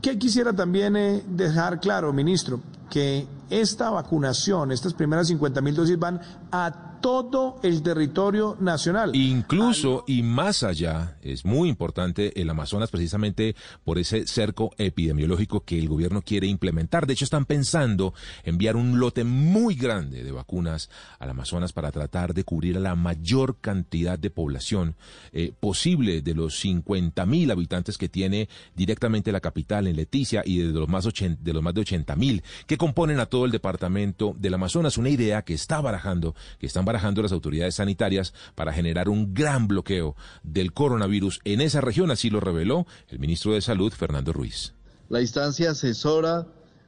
¿Qué quisiera también eh, dejar claro, ministro? Que esta vacunación, estas primeras 50 mil dosis van a todo el territorio nacional. Incluso y más allá, es muy importante el Amazonas precisamente por ese cerco epidemiológico que el gobierno quiere implementar. De hecho, están pensando enviar un lote muy grande de vacunas al Amazonas para tratar de cubrir a la mayor cantidad de población eh, posible de los 50 mil habitantes que tiene directamente la capital en Leticia y de los más, de los más de 80 mil que componen a todo el departamento del Amazonas. Una idea que está barajando, que están barajando las autoridades sanitarias para generar un gran bloqueo del coronavirus en esa región, así lo reveló el ministro de Salud, Fernando Ruiz. La instancia asesora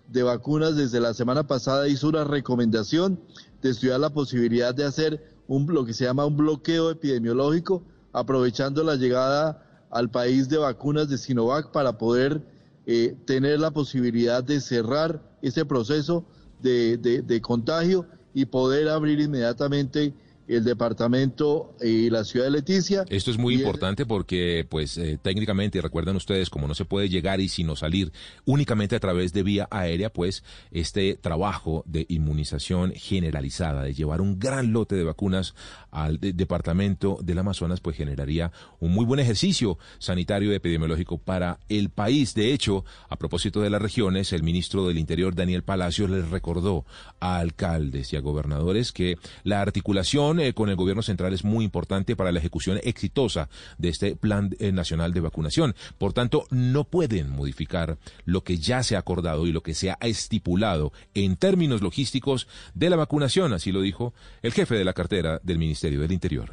de vacunas desde la semana pasada hizo una recomendación de estudiar la posibilidad de hacer un, lo que se llama un bloqueo epidemiológico, aprovechando la llegada al país de vacunas de Sinovac para poder eh, tener la posibilidad de cerrar ese proceso de contagio y poder abrir inmediatamente el departamento y la ciudad de Leticia. Esto es muy importante porque, pues, eh, técnicamente, recuerdan ustedes, como no se puede llegar y sino salir únicamente a través de vía aérea, pues, este trabajo de inmunización generalizada, de llevar un gran lote de vacunas al departamento del Amazonas, pues generaría un muy buen ejercicio sanitario y epidemiológico para el país. De hecho, a propósito de las regiones, el ministro del Interior, Daniel Palacios, les recordó a alcaldes y a gobernadores que la articulación eh, con el gobierno central es muy importante para la ejecución exitosa de este plan eh, nacional de vacunación. Por tanto, no pueden modificar lo que ya se ha acordado y lo que se ha estipulado en términos logísticos de la vacunación, así lo dijo el jefe de la cartera del Ministerio del Interior.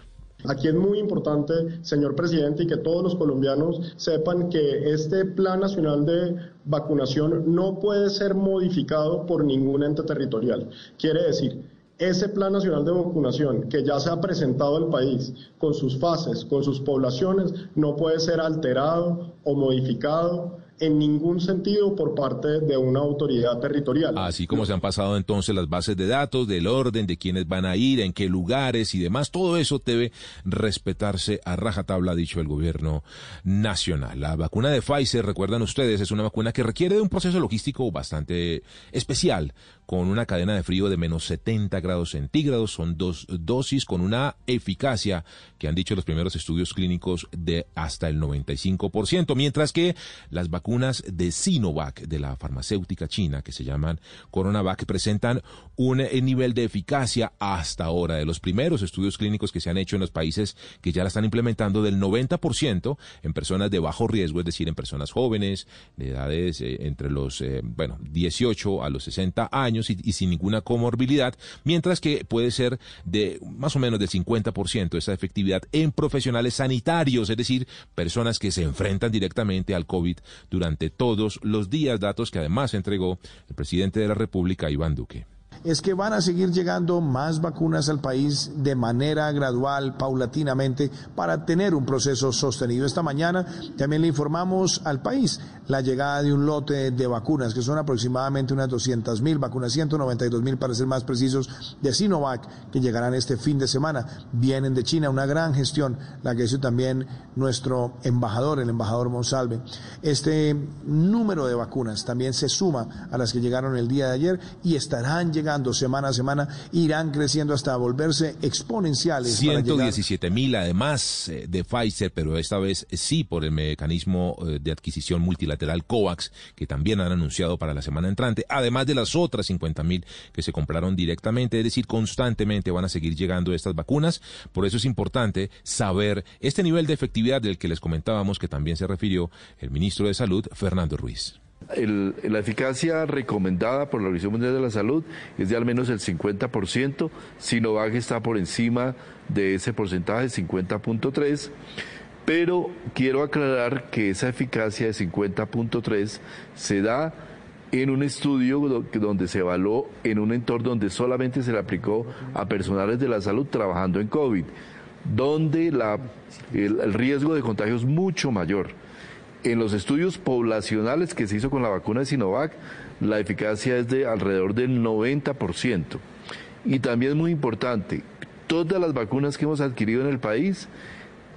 Aquí es muy importante, señor presidente, y que todos los colombianos sepan que este Plan Nacional de Vacunación no puede ser modificado por ningún ente territorial. Quiere decir, ese Plan Nacional de Vacunación que ya se ha presentado al país con sus fases, con sus poblaciones, no puede ser alterado o modificado en ningún sentido por parte de una autoridad territorial. Así como se han pasado entonces las bases de datos, del orden, de quiénes van a ir, en qué lugares y demás, todo eso debe respetarse a rajatabla, ha dicho el gobierno nacional. La vacuna de Pfizer, recuerdan ustedes, es una vacuna que requiere de un proceso logístico bastante especial, con una cadena de frío de menos 70 grados centígrados. Son dos dosis con una eficacia que han dicho los primeros estudios clínicos de hasta el 95%, mientras que las vacunas de Sinovac de la farmacéutica china que se llaman Coronavac presentan un eh, nivel de eficacia hasta ahora de los primeros estudios clínicos que se han hecho en los países que ya la están implementando del 90% en personas de bajo riesgo, es decir, en personas jóvenes de edades eh, entre los eh, bueno, 18 a los 60 años y, y, sin ninguna comorbilidad, mientras que puede ser de más o menos del 50% esa efectividad en profesionales sanitarios, es decir, personas que se enfrentan directamente al COVID durante todos los días, datos que además entregó el presidente de la República, Iván Duque es que van a seguir llegando más vacunas al país de manera gradual, paulatinamente, para tener un proceso sostenido. Esta mañana también le informamos al país la llegada de un lote de vacunas, que son aproximadamente unas 200 mil vacunas, 192 mil para ser más precisos, de Sinovac, que llegarán este fin de semana. Vienen de China, una gran gestión, la que hizo también nuestro embajador, el embajador Monsalve. Este número de vacunas también se suma a las que llegaron el día de ayer y estarán llegando semana a semana, irán creciendo hasta volverse exponenciales. 117 mil además eh, de Pfizer, pero esta vez sí por el mecanismo eh, de adquisición multilateral COVAX, que también han anunciado para la semana entrante, además de las otras 50 mil que se compraron directamente, es decir, constantemente van a seguir llegando estas vacunas. Por eso es importante saber este nivel de efectividad del que les comentábamos, que también se refirió el ministro de Salud, Fernando Ruiz. El, la eficacia recomendada por la Organización Mundial de la Salud es de al menos el 50%, Sinovac está por encima de ese porcentaje, 50.3%, pero quiero aclarar que esa eficacia de 50.3 se da en un estudio donde se evaluó en un entorno donde solamente se le aplicó a personales de la salud trabajando en COVID, donde el riesgo de contagio es mucho mayor. En los estudios poblacionales que se hizo con la vacuna de Sinovac, la eficacia es de alrededor del 90%. Y también muy importante, todas las vacunas que hemos adquirido en el país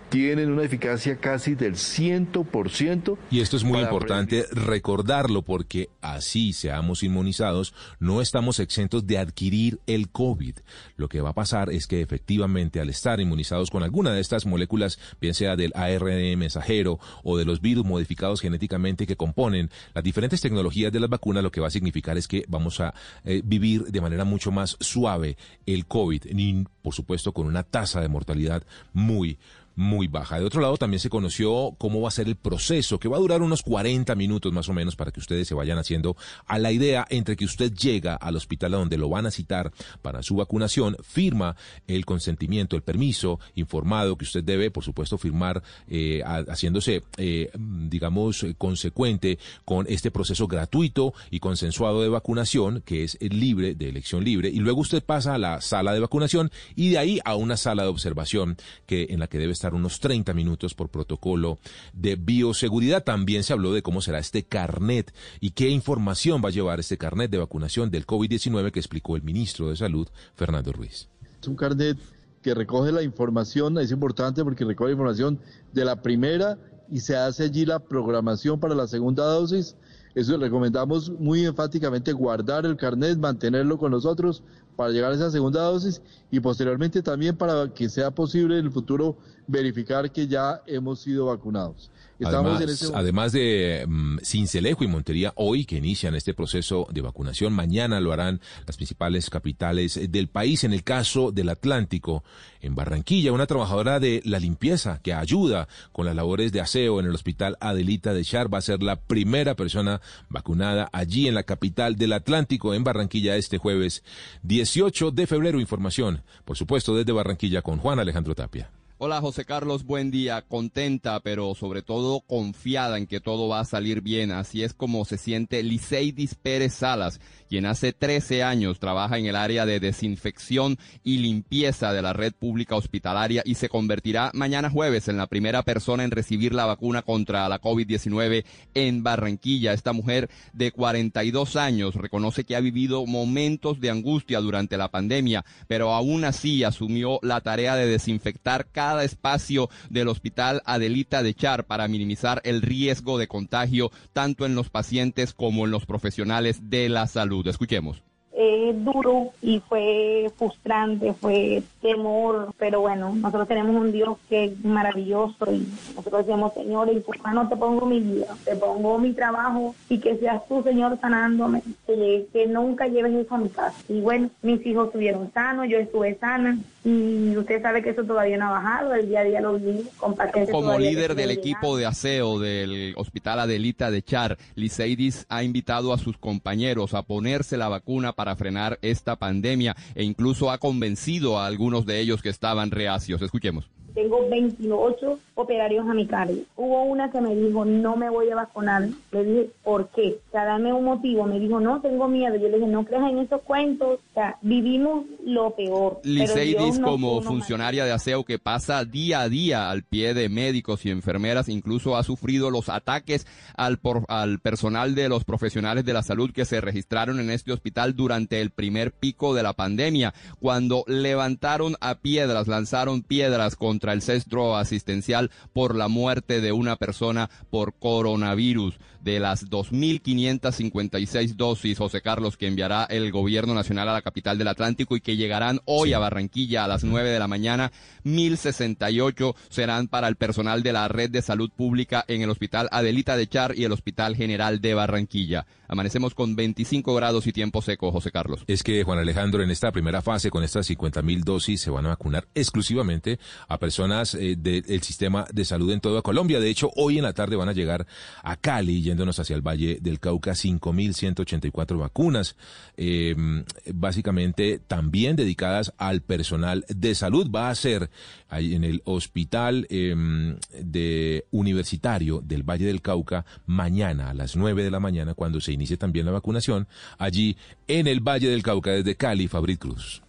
tienen una eficacia casi del 100%. Y esto es muy importante recordarlo porque así seamos inmunizados, no estamos exentos de adquirir el COVID. Lo que va a pasar es que efectivamente al estar inmunizados con alguna de estas moléculas, bien sea del ARN mensajero o de los virus modificados genéticamente que componen las diferentes tecnologías de las vacunas, lo que va a significar es que vamos a eh, vivir de manera mucho más suave el COVID, y por supuesto con una tasa de mortalidad muy, muy baja. De otro lado, también se conoció cómo va a ser el proceso, que va a durar unos 40 minutos más o menos para que ustedes se vayan haciendo a la idea entre que usted llega al hospital a donde lo van a citar para su vacunación, firma el consentimiento, el permiso informado que usted debe, por supuesto, firmar eh, haciéndose, eh, digamos, consecuente con este proceso gratuito y consensuado de vacunación, que es libre, de elección libre, y luego usted pasa a la sala de vacunación y de ahí a una sala de observación que en la que debe estar unos 30 minutos por protocolo de bioseguridad. También se habló de cómo será este carnet y qué información va a llevar este carnet de vacunación del COVID-19 que explicó el ministro de Salud, Fernando Ruiz. Es un carnet que recoge la información, es importante porque recoge la información de la primera y se hace allí la programación para la segunda dosis. Eso recomendamos muy enfáticamente guardar el carnet, mantenerlo con nosotros para llegar a esa segunda dosis y posteriormente también para que sea posible en el futuro verificar que ya hemos sido vacunados. Además, además, de um, Cincelejo y Montería, hoy que inician este proceso de vacunación, mañana lo harán las principales capitales del país. En el caso del Atlántico, en Barranquilla, una trabajadora de la limpieza que ayuda con las labores de aseo en el hospital Adelita de Char va a ser la primera persona vacunada allí en la capital del Atlántico, en Barranquilla, este jueves 18 de febrero. Información, por supuesto, desde Barranquilla con Juan Alejandro Tapia. Hola José Carlos, buen día. Contenta, pero sobre todo confiada en que todo va a salir bien. Así es como se siente Liceidis Pérez Salas, quien hace 13 años trabaja en el área de desinfección y limpieza de la red pública hospitalaria y se convertirá mañana jueves en la primera persona en recibir la vacuna contra la COVID-19 en Barranquilla. Esta mujer de 42 años reconoce que ha vivido momentos de angustia durante la pandemia, pero aún así asumió la tarea de desinfectar cada cada espacio del hospital Adelita de Char para minimizar el riesgo de contagio tanto en los pacientes como en los profesionales de la salud. Escuchemos eh, duro y fue frustrante, fue temor, pero bueno, nosotros tenemos un Dios que es maravilloso y nosotros decimos, Señor, y por no te pongo mi vida, te pongo mi trabajo y que seas tú, Señor, sanándome, que, que nunca lleves eso a mi casa. Y bueno, mis hijos estuvieron sanos, yo estuve sana y usted sabe que eso todavía no ha bajado, el día a día lo con pacientes. Como líder del equipo de aseo del Hospital Adelita de Char, Liceidis ha invitado a sus compañeros a ponerse la vacuna para frenar esta pandemia e incluso ha convencido a algunos de ellos que estaban reacios. Escuchemos. Tengo 28 operarios a mi cargo. Hubo una que me dijo, no me voy a vacunar. Le dije, ¿por qué? O sea, dame un motivo. Me dijo, no, tengo miedo. Yo le dije, no creas en esos cuentos. O sea, vivimos lo peor. Liceidis, como funcionaria de aseo que pasa día a día al pie de médicos y enfermeras, incluso ha sufrido los ataques al, por, al personal de los profesionales de la salud que se registraron en este hospital durante el primer pico de la pandemia, cuando levantaron a piedras, lanzaron piedras contra el centro asistencial por la muerte de una persona por coronavirus. De las 2.556 dosis, José Carlos, que enviará el gobierno nacional a la capital del Atlántico y que llegarán hoy a Barranquilla a las 9 de la mañana, 1.068 serán para el personal de la red de salud pública en el Hospital Adelita de Char y el Hospital General de Barranquilla. Amanecemos con 25 grados y tiempo seco, José Carlos. Es que, Juan Alejandro, en esta primera fase, con estas 50.000 dosis, se van a vacunar exclusivamente a personas eh, del sistema de salud en toda Colombia. De hecho, hoy en la tarde van a llegar a Cali, hacia el Valle del Cauca, 5.184 vacunas, em, básicamente también dedicadas al personal de salud. Va a ser en el hospital em, de universitario del Valle del Cauca mañana a las 9 de la mañana cuando se inicie también la vacunación allí en el Valle del Cauca desde Cali, Fabrit Cruz.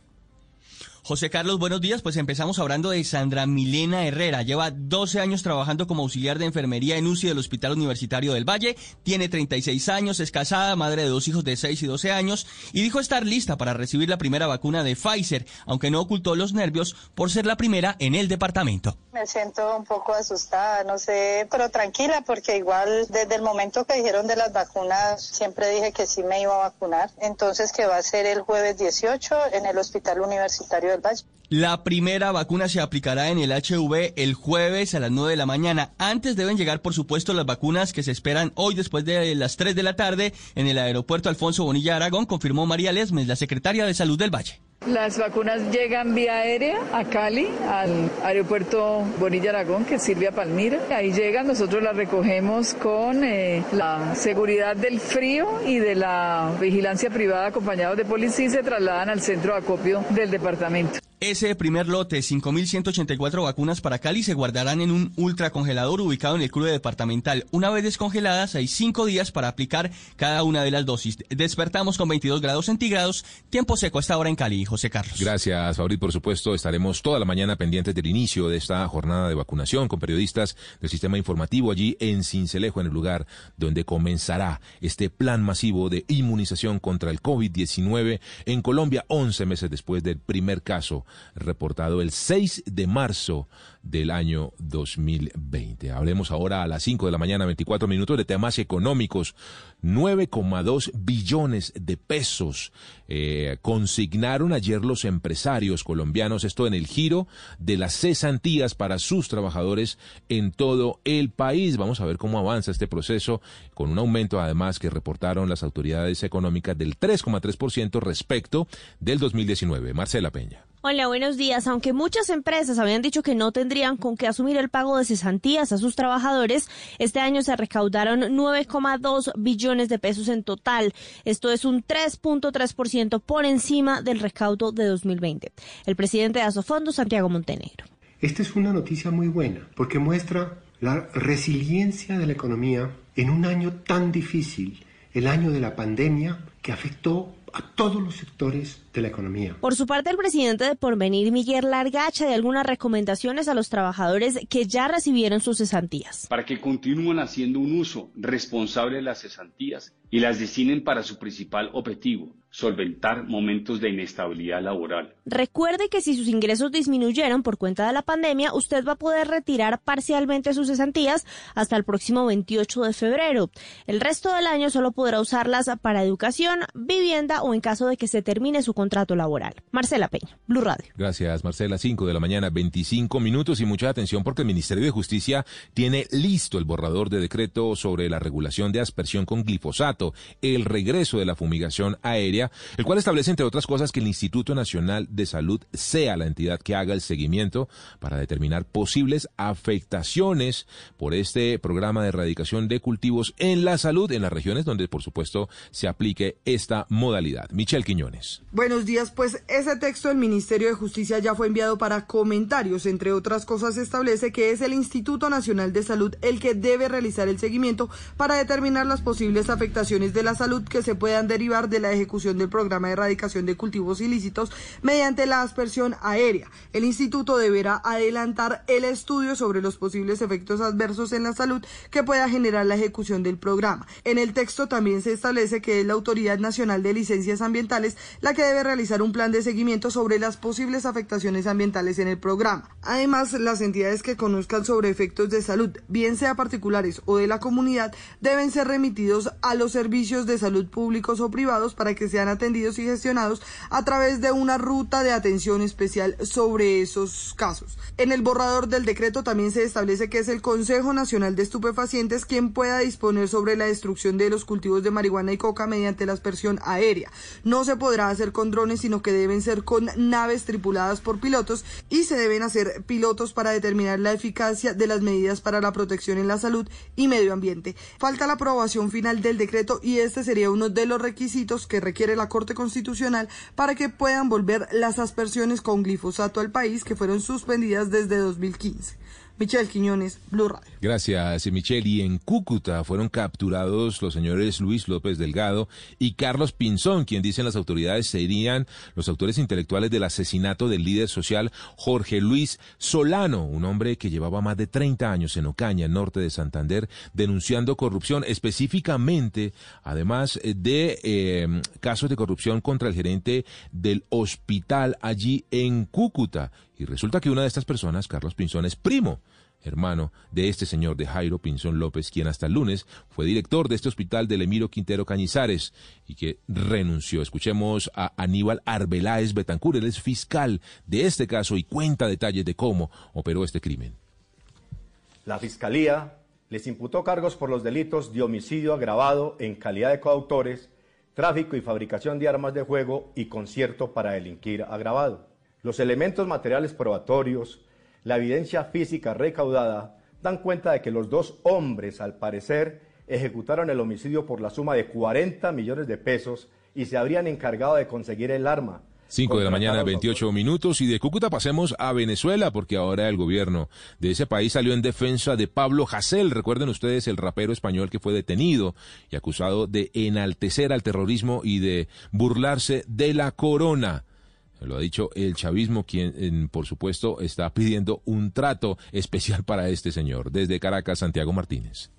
José Carlos, buenos días. Pues empezamos hablando de Sandra Milena Herrera. Lleva 12 años trabajando como auxiliar de enfermería en UCI del Hospital Universitario del Valle. Tiene 36 años, es casada, madre de dos hijos de 6 y 12 años y dijo estar lista para recibir la primera vacuna de Pfizer, aunque no ocultó los nervios por ser la primera en el departamento. Me siento un poco asustada, no sé, pero tranquila porque igual desde el momento que dijeron de las vacunas siempre dije que sí me iba a vacunar. Entonces que va a ser el jueves 18 en el Hospital Universitario del la primera vacuna se aplicará en el HV el jueves a las 9 de la mañana. Antes deben llegar, por supuesto, las vacunas que se esperan hoy después de las 3 de la tarde en el aeropuerto Alfonso Bonilla Aragón, confirmó María Lesmes, la secretaria de Salud del Valle. Las vacunas llegan vía aérea a Cali, al aeropuerto Bonilla Aragón, que sirve a Palmira. Ahí llegan, nosotros las recogemos con eh, la seguridad del frío y de la vigilancia privada acompañados de policía y se trasladan al centro de acopio del departamento. Ese primer lote, 5.184 vacunas para Cali, se guardarán en un ultracongelador ubicado en el club departamental. Una vez descongeladas, hay cinco días para aplicar cada una de las dosis. Despertamos con 22 grados centígrados, tiempo seco hasta ahora en Cali, José Carlos. Gracias, Fabrit. Por supuesto, estaremos toda la mañana pendientes del inicio de esta jornada de vacunación con periodistas del sistema informativo allí en Cincelejo, en el lugar donde comenzará este plan masivo de inmunización contra el COVID-19 en Colombia, 11 meses después del primer caso reportado el 6 de marzo del año 2020. Hablemos ahora a las 5 de la mañana, 24 minutos de temas económicos. 9,2 billones de pesos eh, consignaron ayer los empresarios colombianos, esto en el giro de las cesantías para sus trabajadores en todo el país. Vamos a ver cómo avanza este proceso con un aumento además que reportaron las autoridades económicas del 3,3% respecto del 2019. Marcela Peña. Hola, buenos días. Aunque muchas empresas habían dicho que no tendrían con qué asumir el pago de cesantías a sus trabajadores, este año se recaudaron 9,2 billones de pesos en total. Esto es un 3.3% por encima del recaudo de 2020. El presidente de Asofondo, Santiago Montenegro. Esta es una noticia muy buena porque muestra la resiliencia de la economía en un año tan difícil, el año de la pandemia que afectó a todos los sectores de la economía. Por su parte, el presidente de Porvenir, Miguel Largacha, de algunas recomendaciones a los trabajadores que ya recibieron sus cesantías. Para que continúen haciendo un uso responsable de las cesantías y las destinen para su principal objetivo, solventar momentos de inestabilidad laboral. Recuerde que si sus ingresos disminuyeron por cuenta de la pandemia, usted va a poder retirar parcialmente sus cesantías hasta el próximo 28 de febrero. El resto del año solo podrá usarlas para educación, vivienda o en caso de que se termine su contrato laboral. Marcela Peña, Blue Radio. Gracias, Marcela. 5 de la mañana, 25 minutos y mucha atención porque el Ministerio de Justicia tiene listo el borrador de decreto sobre la regulación de aspersión con glifosato, el regreso de la fumigación aérea el cual establece, entre otras cosas, que el Instituto Nacional de Salud sea la entidad que haga el seguimiento para determinar posibles afectaciones por este programa de erradicación de cultivos en la salud en las regiones donde, por supuesto, se aplique esta modalidad. Michelle Quiñones. Buenos días, pues ese texto del Ministerio de Justicia ya fue enviado para comentarios. Entre otras cosas, establece que es el Instituto Nacional de Salud el que debe realizar el seguimiento para determinar las posibles afectaciones de la salud que se puedan derivar de la ejecución del programa de erradicación de cultivos ilícitos mediante la aspersión aérea. El instituto deberá adelantar el estudio sobre los posibles efectos adversos en la salud que pueda generar la ejecución del programa. En el texto también se establece que es la Autoridad Nacional de Licencias Ambientales la que debe realizar un plan de seguimiento sobre las posibles afectaciones ambientales en el programa. Además, las entidades que conozcan sobre efectos de salud, bien sea particulares o de la comunidad, deben ser remitidos a los servicios de salud públicos o privados para que sean atendidos y gestionados a través de una ruta de atención especial sobre esos casos. En el borrador del decreto también se establece que es el Consejo Nacional de Estupefacientes quien pueda disponer sobre la destrucción de los cultivos de marihuana y coca mediante la aspersión aérea. No se podrá hacer con drones, sino que deben ser con naves tripuladas por pilotos y se deben hacer pilotos para determinar la eficacia de las medidas para la protección en la salud y medio ambiente. Falta la aprobación final del decreto y este sería uno de los requisitos que requiere la Corte Constitucional para que puedan volver las aspersiones con glifosato al país que fueron suspendidas desde 2015. Michelle Quiñones, Blue Radio. Gracias, Michelle. Y en Cúcuta fueron capturados los señores Luis López Delgado y Carlos Pinzón, quien dicen las autoridades serían los autores intelectuales del asesinato del líder social Jorge Luis Solano, un hombre que llevaba más de 30 años en Ocaña, norte de Santander, denunciando corrupción, específicamente, además de eh, casos de corrupción contra el gerente del hospital allí en Cúcuta. Y resulta que una de estas personas, Carlos Pinzón, es primo hermano de este señor de Jairo Pinzón López, quien hasta el lunes fue director de este hospital del Emiro Quintero Cañizares y que renunció. Escuchemos a Aníbal Arbeláez Betancur, él es fiscal de este caso y cuenta detalles de cómo operó este crimen. La fiscalía les imputó cargos por los delitos de homicidio agravado en calidad de coautores, tráfico y fabricación de armas de juego y concierto para delinquir agravado. Los elementos materiales probatorios, la evidencia física recaudada, dan cuenta de que los dos hombres, al parecer, ejecutaron el homicidio por la suma de 40 millones de pesos y se habrían encargado de conseguir el arma. 5 de la mañana, 28 minutos. Y de Cúcuta pasemos a Venezuela, porque ahora el gobierno de ese país salió en defensa de Pablo Hasél. Recuerden ustedes el rapero español que fue detenido y acusado de enaltecer al terrorismo y de burlarse de la corona. Lo ha dicho el chavismo, quien, por supuesto, está pidiendo un trato especial para este señor. Desde Caracas, Santiago Martínez.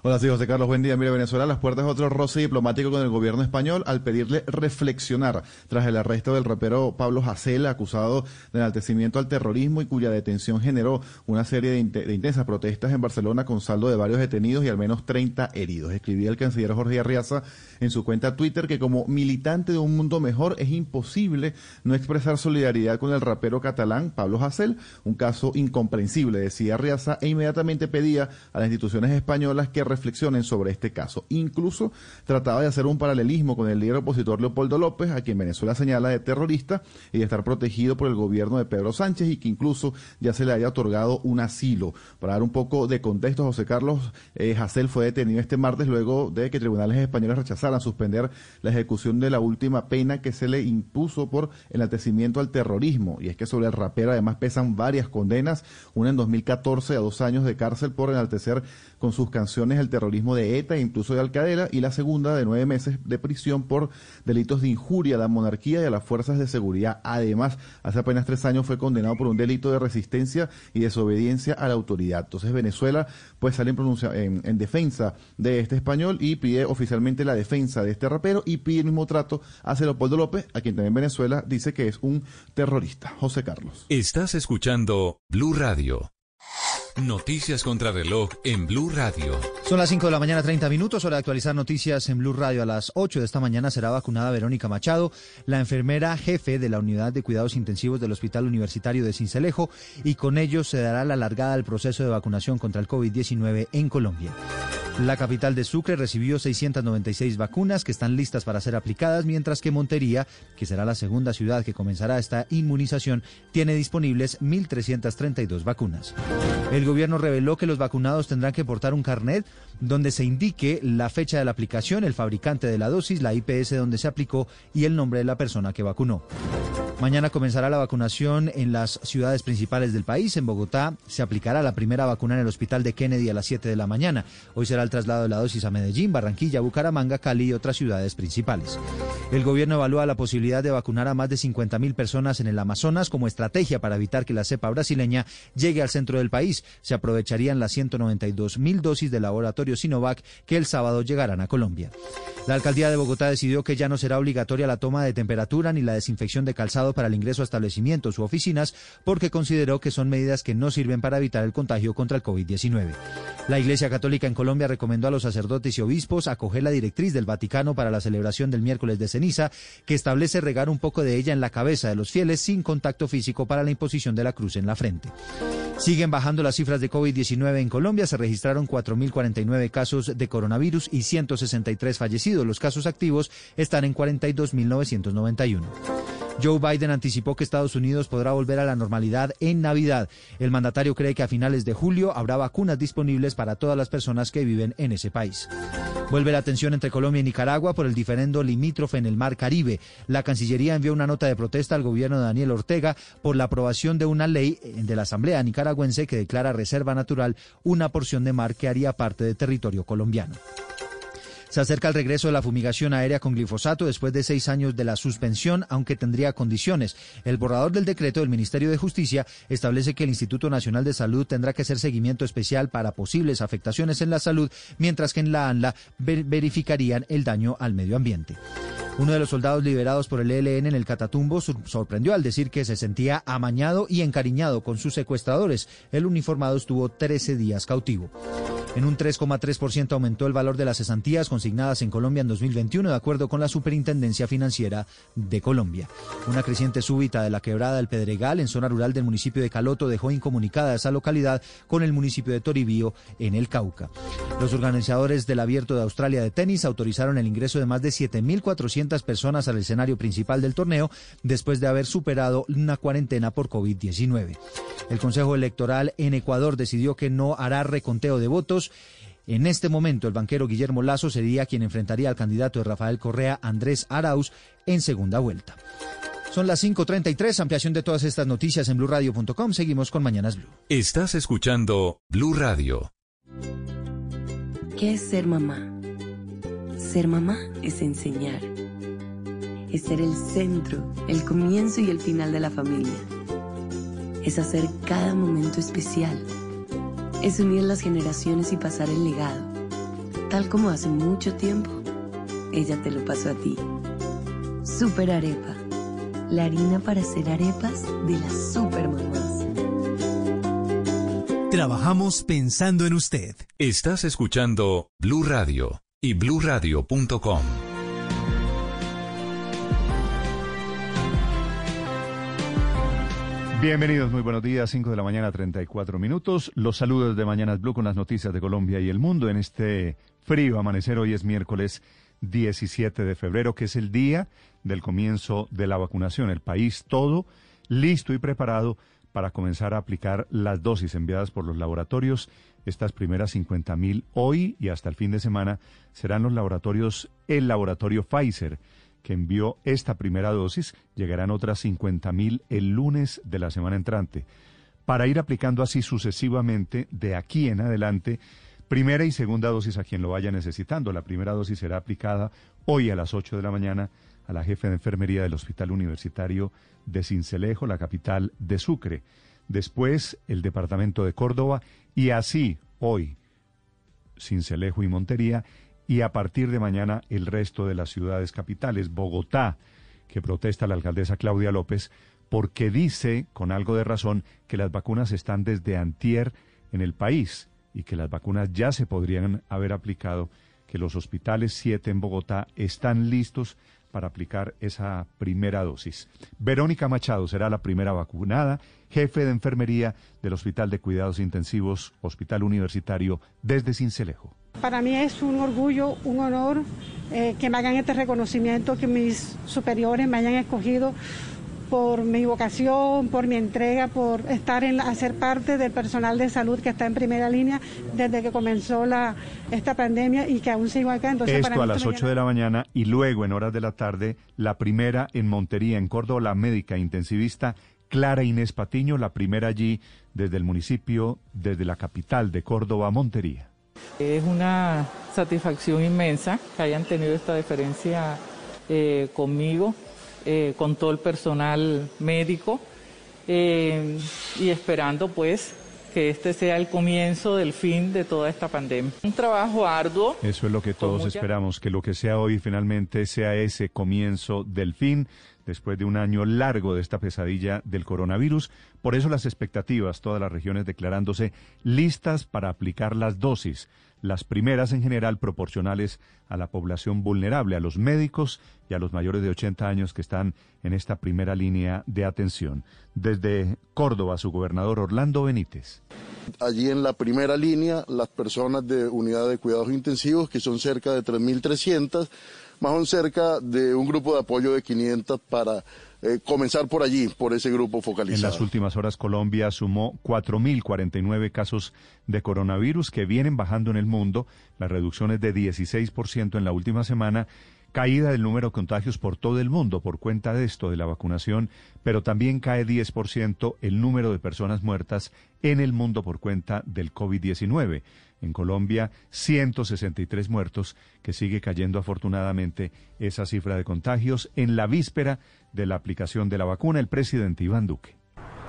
Hola, sí, José Carlos, buen día. Mira, Venezuela las puertas de otro roce diplomático con el gobierno español al pedirle reflexionar tras el arresto del rapero Pablo Hasél, acusado de enaltecimiento al terrorismo y cuya detención generó una serie de, intensas protestas en Barcelona con saldo de varios detenidos y al menos 30 heridos. Escribía el canciller Jorge Arriaza en su cuenta Twitter que como militante de un mundo mejor es imposible no expresar solidaridad con el rapero catalán Pablo Hasél, un caso incomprensible, decía Arriaza, e inmediatamente pedía a las instituciones españolas que reflexionen sobre este caso. Incluso trataba de hacer un paralelismo con el líder opositor Leopoldo López, a quien Venezuela señala de terrorista y de estar protegido por el gobierno de Pedro Sánchez y que incluso ya se le haya otorgado un asilo. Para dar un poco de contexto, José Carlos eh, fue detenido este martes luego de que tribunales españoles rechazaran suspender la ejecución de la última pena que se le impuso por enaltecimiento al terrorismo. Y es que sobre el rapero además pesan varias condenas, una en 2014 a dos años de cárcel por enaltecer con sus canciones el terrorismo de ETA e incluso de Alcadela y la segunda de nueve meses de prisión por delitos de injuria a la monarquía y a las fuerzas de seguridad. Además, hace apenas tres años fue condenado por un delito de resistencia y desobediencia a la autoridad. Entonces Venezuela pues sale en, en, defensa de este español y pide oficialmente la defensa de este rapero y pide el mismo trato a Leopoldo López, a quien también Venezuela dice que es un terrorista. José Carlos. Estás escuchando Blue Radio. Noticias contra reloj en Blue Radio. Son las 5 de la mañana, 30 minutos. Hora de actualizar noticias en Blue Radio. A las 8 de esta mañana será vacunada Verónica Machado, la enfermera jefe de la unidad de cuidados intensivos del Hospital Universitario de Cincelejo, y con ello se dará la largada al proceso de vacunación contra el COVID-19 en Colombia. La capital de Sucre recibió 696 vacunas que están listas para ser aplicadas, mientras que Montería, que será la segunda ciudad que comenzará esta inmunización, tiene disponibles 1.332 vacunas. Gobierno reveló que los vacunados tendrán que portar un carnet donde se indique la fecha de la aplicación, el fabricante de la dosis, la IPS donde se aplicó y el nombre de la persona que vacunó. Mañana comenzará la vacunación en las ciudades principales del país. En Bogotá se aplicará la primera vacuna en el hospital de Kennedy a las 7 de la mañana. Hoy será el traslado de la dosis a Medellín, Barranquilla, Bucaramanga, Cali y otras ciudades principales. El gobierno evalúa la posibilidad de vacunar a más de 50.000 personas en el Amazonas como estrategia para evitar que la cepa brasileña llegue al centro del país. Se aprovecharían las 192.000 dosis de laboratorio Sinovac que el sábado llegarán a Colombia. La alcaldía de Bogotá decidió que ya no será obligatoria la toma de temperatura ni la desinfección de calzado para el ingreso a establecimientos u oficinas porque consideró que son medidas que no sirven para evitar el contagio contra el COVID-19. La Iglesia Católica en Colombia recomendó a los sacerdotes y obispos acoger la directriz del Vaticano para la celebración del miércoles de ceniza que establece regar un poco de ella en la cabeza de los fieles sin contacto físico para la imposición de la cruz en la frente. Siguen bajando las cifras de COVID-19 en Colombia. Se registraron 4.049 casos de coronavirus y 163 fallecidos. Los casos activos están en 42.991. Joe Biden anticipó que Estados Unidos podrá volver a la normalidad en Navidad. El mandatario cree que a finales de julio habrá vacunas disponibles para todas las personas que viven en ese país. Vuelve la tensión entre Colombia y Nicaragua por el diferendo limítrofe en el Mar Caribe. La Cancillería envió una nota de protesta al gobierno de Daniel Ortega por la aprobación de una ley de la Asamblea nicaragüense que declara reserva natural una porción de mar que haría parte de territorio colombiano. Se acerca el regreso de la fumigación aérea con glifosato después de seis años de la suspensión, aunque tendría condiciones. El borrador del decreto del Ministerio de Justicia establece que el Instituto Nacional de Salud tendrá que hacer seguimiento especial para posibles afectaciones en la salud, mientras que en la ANLA verificarían el daño al medio ambiente. Uno de los soldados liberados por el ELN en el Catatumbo sorprendió al decir que se sentía amañado y encariñado con sus secuestradores. El uniformado estuvo 13 días cautivo. En un 3,3% aumentó el valor de las cesantías consignadas en Colombia en 2021, de acuerdo con la Superintendencia Financiera de Colombia. Una creciente súbita de la quebrada del Pedregal en zona rural del municipio de Caloto dejó incomunicada esa localidad con el municipio de Toribío en el Cauca. Los organizadores del Abierto de Australia de tenis autorizaron el ingreso de más de 7.400 personas al escenario principal del torneo después de haber superado una cuarentena por COVID-19. El Consejo Electoral en Ecuador decidió que no hará reconteo de votos. En este momento, el banquero Guillermo Lazo sería quien enfrentaría al candidato de Rafael Correa, Andrés Arauz, en segunda vuelta. Son las 5.33, ampliación de todas estas noticias en blurradio.com. Seguimos con Mañanas Blue. Estás escuchando Blue Radio. ¿Qué es ser mamá? Ser mamá es enseñar. Es ser el centro, el comienzo y el final de la familia es hacer cada momento especial, es unir las generaciones y pasar el legado, tal como hace mucho tiempo ella te lo pasó a ti. Super Arepa, la harina para hacer arepas de las super mamás. Trabajamos pensando en usted. Estás escuchando Blue Radio y bluradio.com. Bienvenidos, muy buenos días, 5 de la mañana, 34 minutos. Los saludos de Mañanas Blue con las noticias de Colombia y el mundo en este frío amanecer. Hoy es miércoles 17 de febrero, que es el día del comienzo de la vacunación. El país todo listo y preparado para comenzar a aplicar las dosis enviadas por los laboratorios. Estas primeras 50 mil hoy y hasta el fin de semana serán los laboratorios, el laboratorio Pfizer que envió esta primera dosis, llegarán otras 50 mil el lunes de la semana entrante, para ir aplicando así sucesivamente de aquí en adelante primera y segunda dosis a quien lo vaya necesitando. La primera dosis será aplicada hoy a las 8 de la mañana a la jefe de enfermería del Hospital Universitario de Cincelejo, la capital de Sucre. Después el departamento de Córdoba y así hoy Cincelejo y Montería y a partir de mañana el resto de las ciudades capitales. Bogotá, que protesta la alcaldesa Claudia López porque dice, con algo de razón, que las vacunas están desde antier en el país y que las vacunas ya se podrían haber aplicado, que los hospitales 7 en Bogotá están listos para aplicar esa primera dosis. Verónica Machado será la primera vacunada, jefe de enfermería del Hospital de Cuidados Intensivos, Hospital Universitario, desde Cincelejo. Para mí es un orgullo, un honor eh, que me hagan este reconocimiento, que mis superiores me hayan escogido por mi vocación, por mi entrega, por estar en a ser parte del personal de salud que está en primera línea desde que comenzó la, esta pandemia y que aún sigo acá. Entonces, Esto a las 8 de la mañana y luego en horas de la tarde, la primera en Montería, en Córdoba, la médica intensivista Clara Inés Patiño, la primera allí desde el municipio, desde la capital de Córdoba, Montería. Es una satisfacción inmensa que hayan tenido esta deferencia eh, conmigo, eh, con todo el personal médico eh, y esperando pues que este sea el comienzo del fin de toda esta pandemia. Un trabajo arduo. Eso es lo que todos esperamos, que lo que sea hoy finalmente sea ese comienzo del fin después de un año largo de esta pesadilla del coronavirus. Por eso las expectativas, todas las regiones declarándose listas para aplicar las dosis, las primeras en general proporcionales a la población vulnerable, a los médicos y a los mayores de 80 años que están en esta primera línea de atención. Desde Córdoba, su gobernador Orlando Benítez. Allí en la primera línea, las personas de unidad de cuidados intensivos, que son cerca de 3.300, o cerca de un grupo de apoyo de 500 para eh, comenzar por allí, por ese grupo focalizado. En las últimas horas Colombia sumó 4.049 casos de coronavirus que vienen bajando en el mundo. La reducción es de 16% en la última semana caída del número de contagios por todo el mundo por cuenta de esto, de la vacunación, pero también cae 10% el número de personas muertas en el mundo por cuenta del COVID-19. En Colombia, 163 muertos, que sigue cayendo afortunadamente esa cifra de contagios en la víspera de la aplicación de la vacuna, el presidente Iván Duque.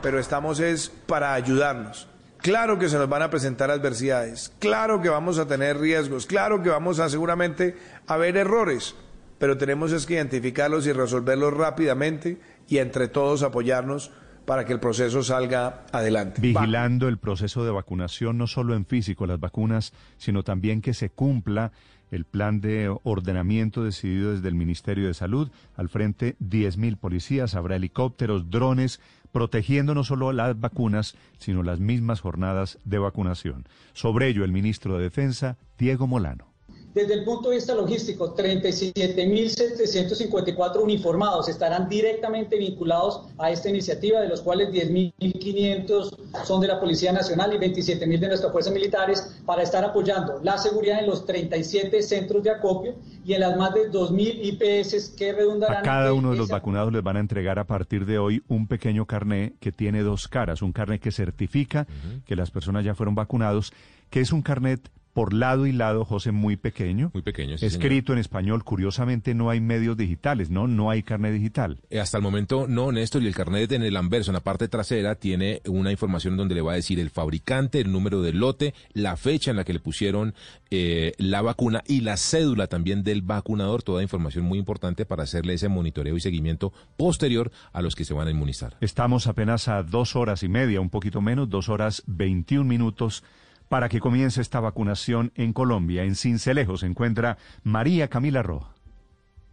Pero estamos es para ayudarnos. Claro que se nos van a presentar adversidades, claro que vamos a tener riesgos, claro que vamos a seguramente a ver errores, pero tenemos es que identificarlos y resolverlos rápidamente y entre todos apoyarnos para que el proceso salga adelante. Vigilando el proceso de vacunación, no solo en físico, las vacunas, sino también que se cumpla el plan de ordenamiento decidido desde el Ministerio de Salud. Al frente, 10.000 policías, habrá helicópteros, drones, protegiendo no solo las vacunas, sino las mismas jornadas de vacunación. Sobre ello, el ministro de Defensa, Diego Molano. Desde el punto de vista logístico, 37.754 uniformados estarán directamente vinculados a esta iniciativa, de los cuales 10.500 son de la Policía Nacional y 27.000 de nuestras fuerzas militares, para estar apoyando la seguridad en los 37 centros de acopio y en las más de 2.000 IPS que redundarán. A cada uno de los vacunados les van a entregar a partir de hoy un pequeño carné que tiene dos caras, un carnet que certifica que las personas ya fueron vacunados, que es un carnet por lado y lado, José, muy pequeño. Muy pequeño, sí, Escrito en español. Curiosamente no hay medios digitales, ¿no? No hay carnet digital. Eh, hasta el momento no, Néstor, y el carnet en el anverso, en la parte trasera, tiene una información donde le va a decir el fabricante, el número del lote, la fecha en la que le pusieron eh, la vacuna y la cédula también del vacunador. Toda información muy importante para hacerle ese monitoreo y seguimiento posterior a los que se van a inmunizar. Estamos apenas a dos horas y media, un poquito menos, dos horas veintiún minutos para que comience esta vacunación en Colombia. En Cincelejo se encuentra María Camila Roja.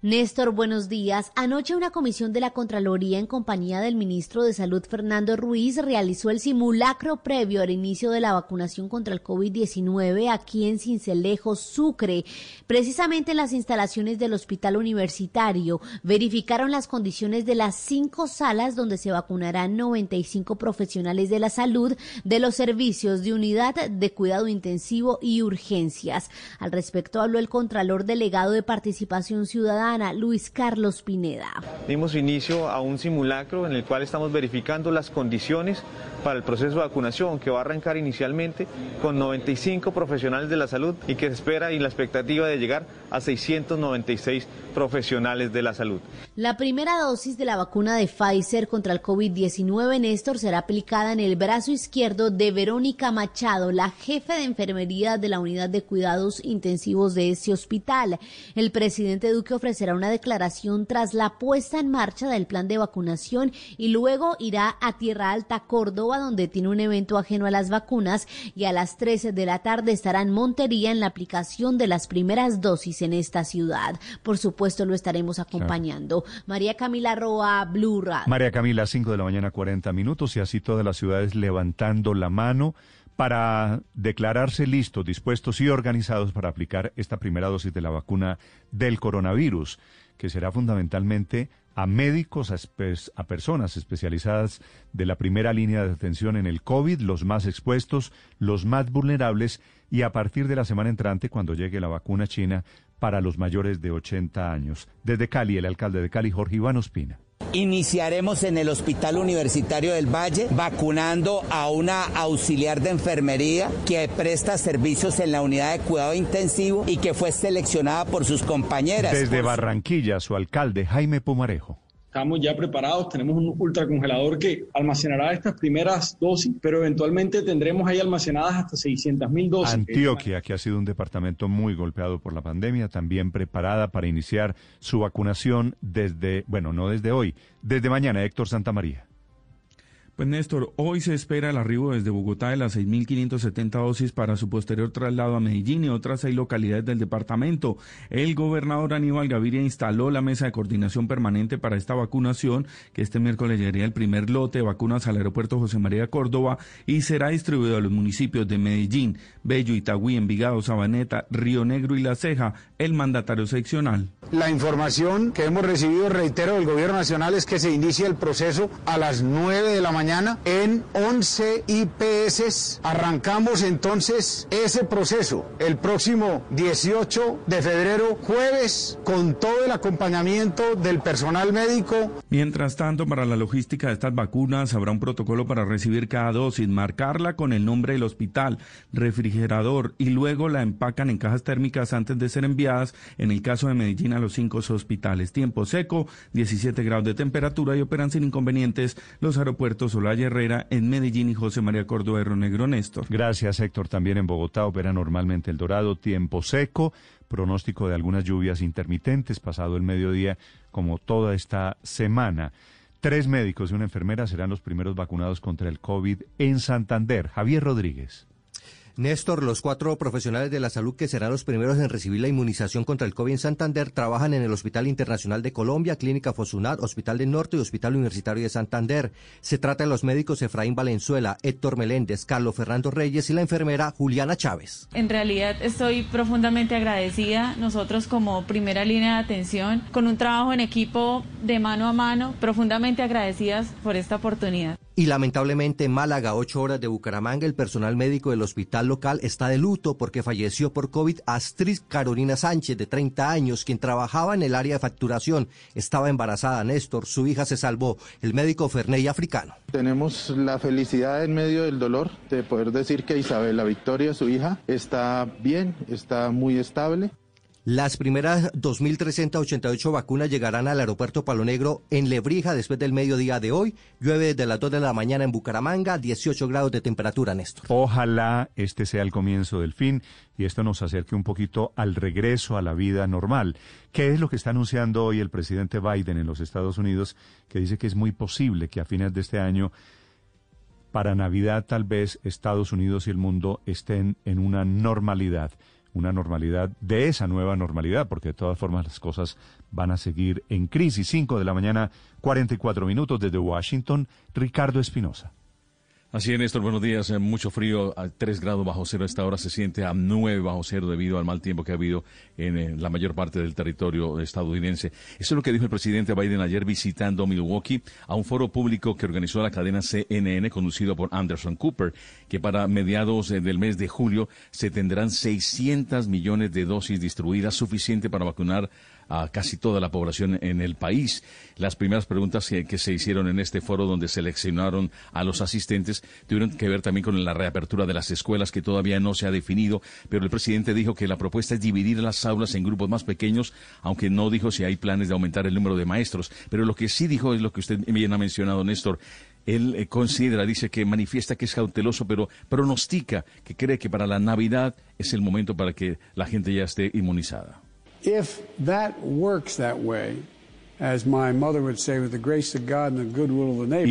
Néstor, buenos días. Anoche una comisión de la Contraloría en compañía del ministro de Salud Fernando Ruiz realizó el simulacro previo al inicio de la vacunación contra el COVID-19 aquí en Cincelejo, Sucre. Precisamente en las instalaciones del Hospital Universitario verificaron las condiciones de las cinco salas donde se vacunarán 95 profesionales de la salud de los servicios de unidad de cuidado intensivo y urgencias. Al respecto habló el Contralor Delegado de Participación Ciudadana Luis Carlos Pineda. Dimos inicio a un simulacro en el cual estamos verificando las condiciones para el proceso de vacunación que va a arrancar inicialmente con 95 profesionales de la salud y que se espera y la expectativa de llegar a 696 profesionales de la salud. La primera dosis de la vacuna de Pfizer contra el COVID-19, Néstor, será aplicada en el brazo izquierdo de Verónica Machado, la jefe de enfermería de la unidad de cuidados intensivos de ese hospital. El presidente Duque ofrecerá una declaración tras la puesta en marcha del plan de vacunación y luego irá a Tierra Alta, Córdoba, donde tiene un evento ajeno a las vacunas y a las 13 de la tarde estará en Montería en la aplicación de las primeras dosis en esta ciudad. Por supuesto, lo estaremos acompañando. María Camila Roa, Blue Radio. María Camila, 5 de la mañana, 40 minutos, y así todas las ciudades levantando la mano para declararse listos, dispuestos y organizados para aplicar esta primera dosis de la vacuna del coronavirus, que será fundamentalmente a médicos, a, personas especializadas de la primera línea de atención en el COVID, los más expuestos, los más vulnerables, y a partir de la semana entrante, cuando llegue la vacuna china, para los mayores de 80 años. Desde Cali, el alcalde de Cali, Jorge Iván Ospina. Iniciaremos en el Hospital Universitario del Valle vacunando a una auxiliar de enfermería que presta servicios en la unidad de cuidado intensivo y que fue seleccionada por sus compañeras. Desde Barranquilla, su alcalde Jaime Pumarejo estamos ya preparados, tenemos un ultracongelador que almacenará estas primeras dosis, pero eventualmente tendremos ahí almacenadas hasta 600 mil dosis. Antioquia, que ha sido un departamento muy golpeado por la pandemia, también preparada para iniciar su vacunación desde, bueno, no desde hoy, desde mañana, Héctor Santa María. Pues Néstor, hoy se espera el arribo desde Bogotá de las 6.570 dosis para su posterior traslado a Medellín y otras seis localidades del departamento. El gobernador Aníbal Gaviria instaló la mesa de coordinación permanente para esta vacunación, que este miércoles llegaría el primer lote de vacunas al aeropuerto José María Córdoba y será distribuido a los municipios de Medellín, Bello, Itagüí, Envigado, Sabaneta, Río Negro y La Ceja, el mandatario seccional. La información que hemos recibido, reitero, del gobierno nacional es que se inicia el proceso a las 9 de la mañana en 11 IPS. Arrancamos entonces ese proceso el próximo 18 de febrero, jueves, con todo el acompañamiento del personal médico. Mientras tanto, para la logística de estas vacunas habrá un protocolo para recibir cada dosis, marcarla con el nombre del hospital, refrigerador y luego la empacan en cajas térmicas antes de ser enviadas, en el caso de Medellín, a los cinco hospitales. Tiempo seco, 17 grados de temperatura y operan sin inconvenientes los aeropuertos Solaya Herrera en Medellín y José María Córdoba Negro Néstor. Gracias, Héctor. También en Bogotá opera normalmente el Dorado, tiempo seco, pronóstico de algunas lluvias intermitentes pasado el mediodía, como toda esta semana. Tres médicos y una enfermera serán los primeros vacunados contra el COVID en Santander. Javier Rodríguez. Néstor, los cuatro profesionales de la salud que serán los primeros en recibir la inmunización contra el COVID en Santander trabajan en el Hospital Internacional de Colombia, Clínica Fosunat, Hospital del Norte y Hospital Universitario de Santander. Se trata de los médicos Efraín Valenzuela, Héctor Meléndez, Carlos Fernando Reyes y la enfermera Juliana Chávez. En realidad estoy profundamente agradecida, nosotros como primera línea de atención, con un trabajo en equipo de mano a mano, profundamente agradecidas por esta oportunidad. Y lamentablemente en Málaga, ocho horas de Bucaramanga, el personal médico del hospital local está de luto porque falleció por COVID Astrid Carolina Sánchez, de 30 años, quien trabajaba en el área de facturación. Estaba embarazada, Néstor. Su hija se salvó. El médico Ferney africano. Tenemos la felicidad en medio del dolor de poder decir que Isabela Victoria, su hija, está bien, está muy estable. Las primeras 2.388 vacunas llegarán al aeropuerto Palo Negro en Lebrija después del mediodía de hoy. Llueve desde las 2 de la mañana en Bucaramanga, 18 grados de temperatura, Néstor. Ojalá este sea el comienzo del fin y esto nos acerque un poquito al regreso a la vida normal. ¿Qué es lo que está anunciando hoy el presidente Biden en los Estados Unidos, que dice que es muy posible que a fines de este año para Navidad tal vez Estados Unidos y el mundo estén en una normalidad? Una normalidad de esa nueva normalidad, porque de todas formas las cosas van a seguir en crisis. 5 de la mañana, 44 minutos desde Washington, Ricardo Espinosa. Así es, Néstor, buenos días. Eh, mucho frío, a 3 grados bajo cero. Esta hora se siente a 9 bajo cero debido al mal tiempo que ha habido en eh, la mayor parte del territorio estadounidense. Eso es lo que dijo el presidente Biden ayer visitando Milwaukee a un foro público que organizó la cadena CNN conducido por Anderson Cooper, que para mediados eh, del mes de julio se tendrán 600 millones de dosis distribuidas, suficiente para vacunar a casi toda la población en el país. Las primeras preguntas que, se hicieron en este foro donde seleccionaron a los asistentes tuvieron que ver también con la reapertura de las escuelas que todavía no se ha definido, pero el presidente dijo que la propuesta es dividir las aulas en grupos más pequeños, aunque no dijo si hay planes de aumentar el número de maestros. Pero lo que sí dijo es lo que usted bien ha mencionado, Néstor, él eh, considera, dice que manifiesta que es cauteloso, pero pronostica que cree que para la Navidad es el momento para que la gente ya esté inmunizada. If that works that way, y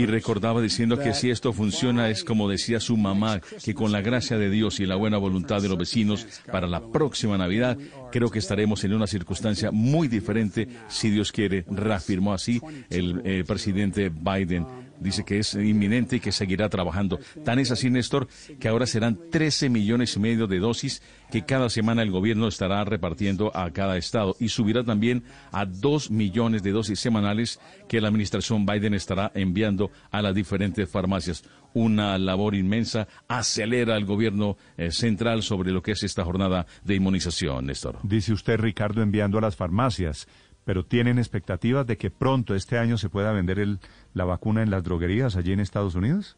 recordaba diciendo que si esto funciona es como decía su mamá, que con la gracia de Dios y la buena voluntad de los vecinos para la próxima Navidad, creo que estaremos en una circunstancia muy diferente, si Dios quiere, reafirmó así el eh, presidente Biden dice que es inminente y que seguirá trabajando. Tan es así, Néstor, que ahora serán 13 millones y medio de dosis que cada semana el gobierno estará repartiendo a cada estado y subirá también a 2 millones de dosis semanales que la administración Biden estará enviando a las diferentes farmacias. Una labor inmensa acelera el gobierno eh, central sobre lo que es esta jornada de inmunización, Néstor. Dice usted, Ricardo, enviando a las farmacias pero tienen expectativas de que pronto este año se pueda vender el, la vacuna en las droguerías allí en Estados Unidos?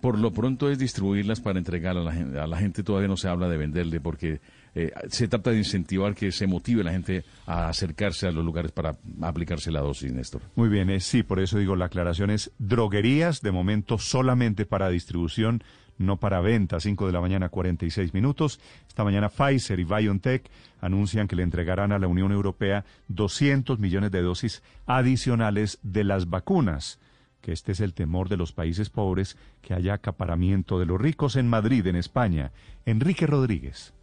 Por lo pronto es distribuirlas para entregar a la gente. A la gente todavía no se habla de venderle porque eh, se trata de incentivar que se motive la gente a acercarse a los lugares para aplicarse la dosis, Néstor. Muy bien, eh, sí, por eso digo, la aclaración es droguerías, de momento solamente para distribución no para venta. 5 de la mañana, 46 minutos. Esta mañana Pfizer y BioNTech anuncian que le entregarán a la Unión Europea 200 millones de dosis adicionales de las vacunas que este es el temor de los países pobres, que haya acaparamiento de los ricos en Madrid, en España. Enrique Rodríguez.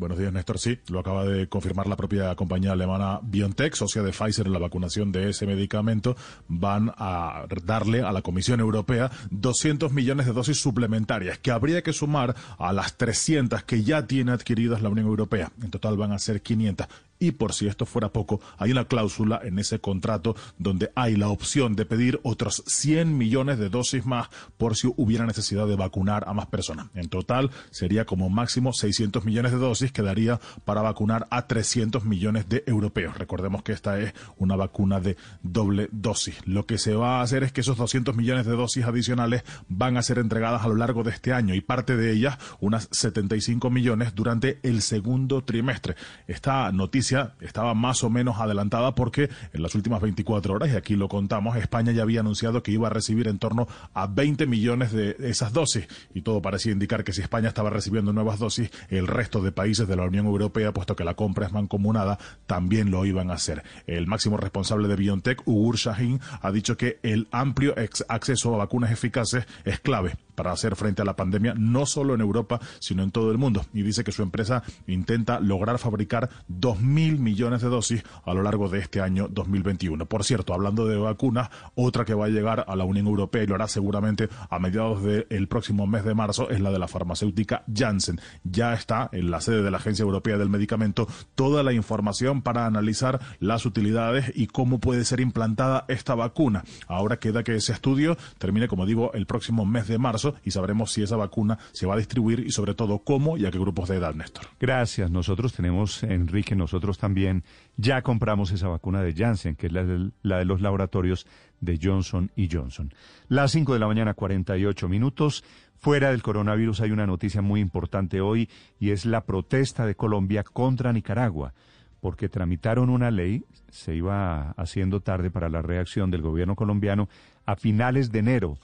Buenos días, Néstor. Sí, lo acaba de confirmar la propia compañía alemana BioNTech, socia de Pfizer en la vacunación de ese medicamento. Van a darle a la Comisión Europea 200 millones de dosis suplementarias que habría que sumar a las 300 que ya tiene adquiridas la Unión Europea. En total van a ser 500 y por si esto fuera poco, hay una cláusula en ese contrato donde hay la opción de pedir otros 100 millones de dosis más por si hubiera necesidad de vacunar a más personas. En total sería como máximo 600 millones de dosis que daría para vacunar a 300 millones de europeos. Recordemos que esta es una vacuna de doble dosis. Lo que se va a hacer es que esos 200 millones de dosis adicionales van a ser entregadas a lo largo de este año y parte de ellas, unas 75 millones, durante el segundo trimestre. Esta noticia estaba más o menos adelantada porque en las últimas 24 horas, y aquí lo contamos, España ya había anunciado que iba a recibir en torno a 20 millones de esas dosis. Y todo parecía indicar que si España estaba recibiendo nuevas dosis, el resto de países de la Unión Europea, puesto que la compra es mancomunada, también lo iban a hacer. El máximo responsable de BioNTech, Ugur Shahin, ha dicho que el amplio acceso a vacunas eficaces es clave para hacer frente a la pandemia, no solo en Europa, sino en todo el mundo. Y dice que su empresa intenta lograr fabricar 2.000 millones de dosis a lo largo de este año 2021. Por cierto, hablando de vacunas, otra que va a llegar a la Unión Europea y lo hará seguramente a mediados del próximo mes de marzo es la de la farmacéutica Janssen. Ya está en la sede de la Agencia Europea del Medicamento toda la información para analizar las utilidades y cómo puede ser implantada esta vacuna. Ahora queda que ese estudio termine, como digo, el próximo mes de marzo y sabremos si esa vacuna se va a distribuir y sobre todo cómo y a qué grupos de edad, Néstor. Gracias. Nosotros tenemos, Enrique, nosotros también ya compramos esa vacuna de Janssen, que es la de, los laboratorios de Johnson y Johnson. Las 5 de la mañana, 48 minutos. Fuera del coronavirus hay una noticia muy importante hoy y es la protesta de Colombia contra Nicaragua porque tramitaron una ley, se iba haciendo tarde para la reacción del gobierno colombiano, a finales de enero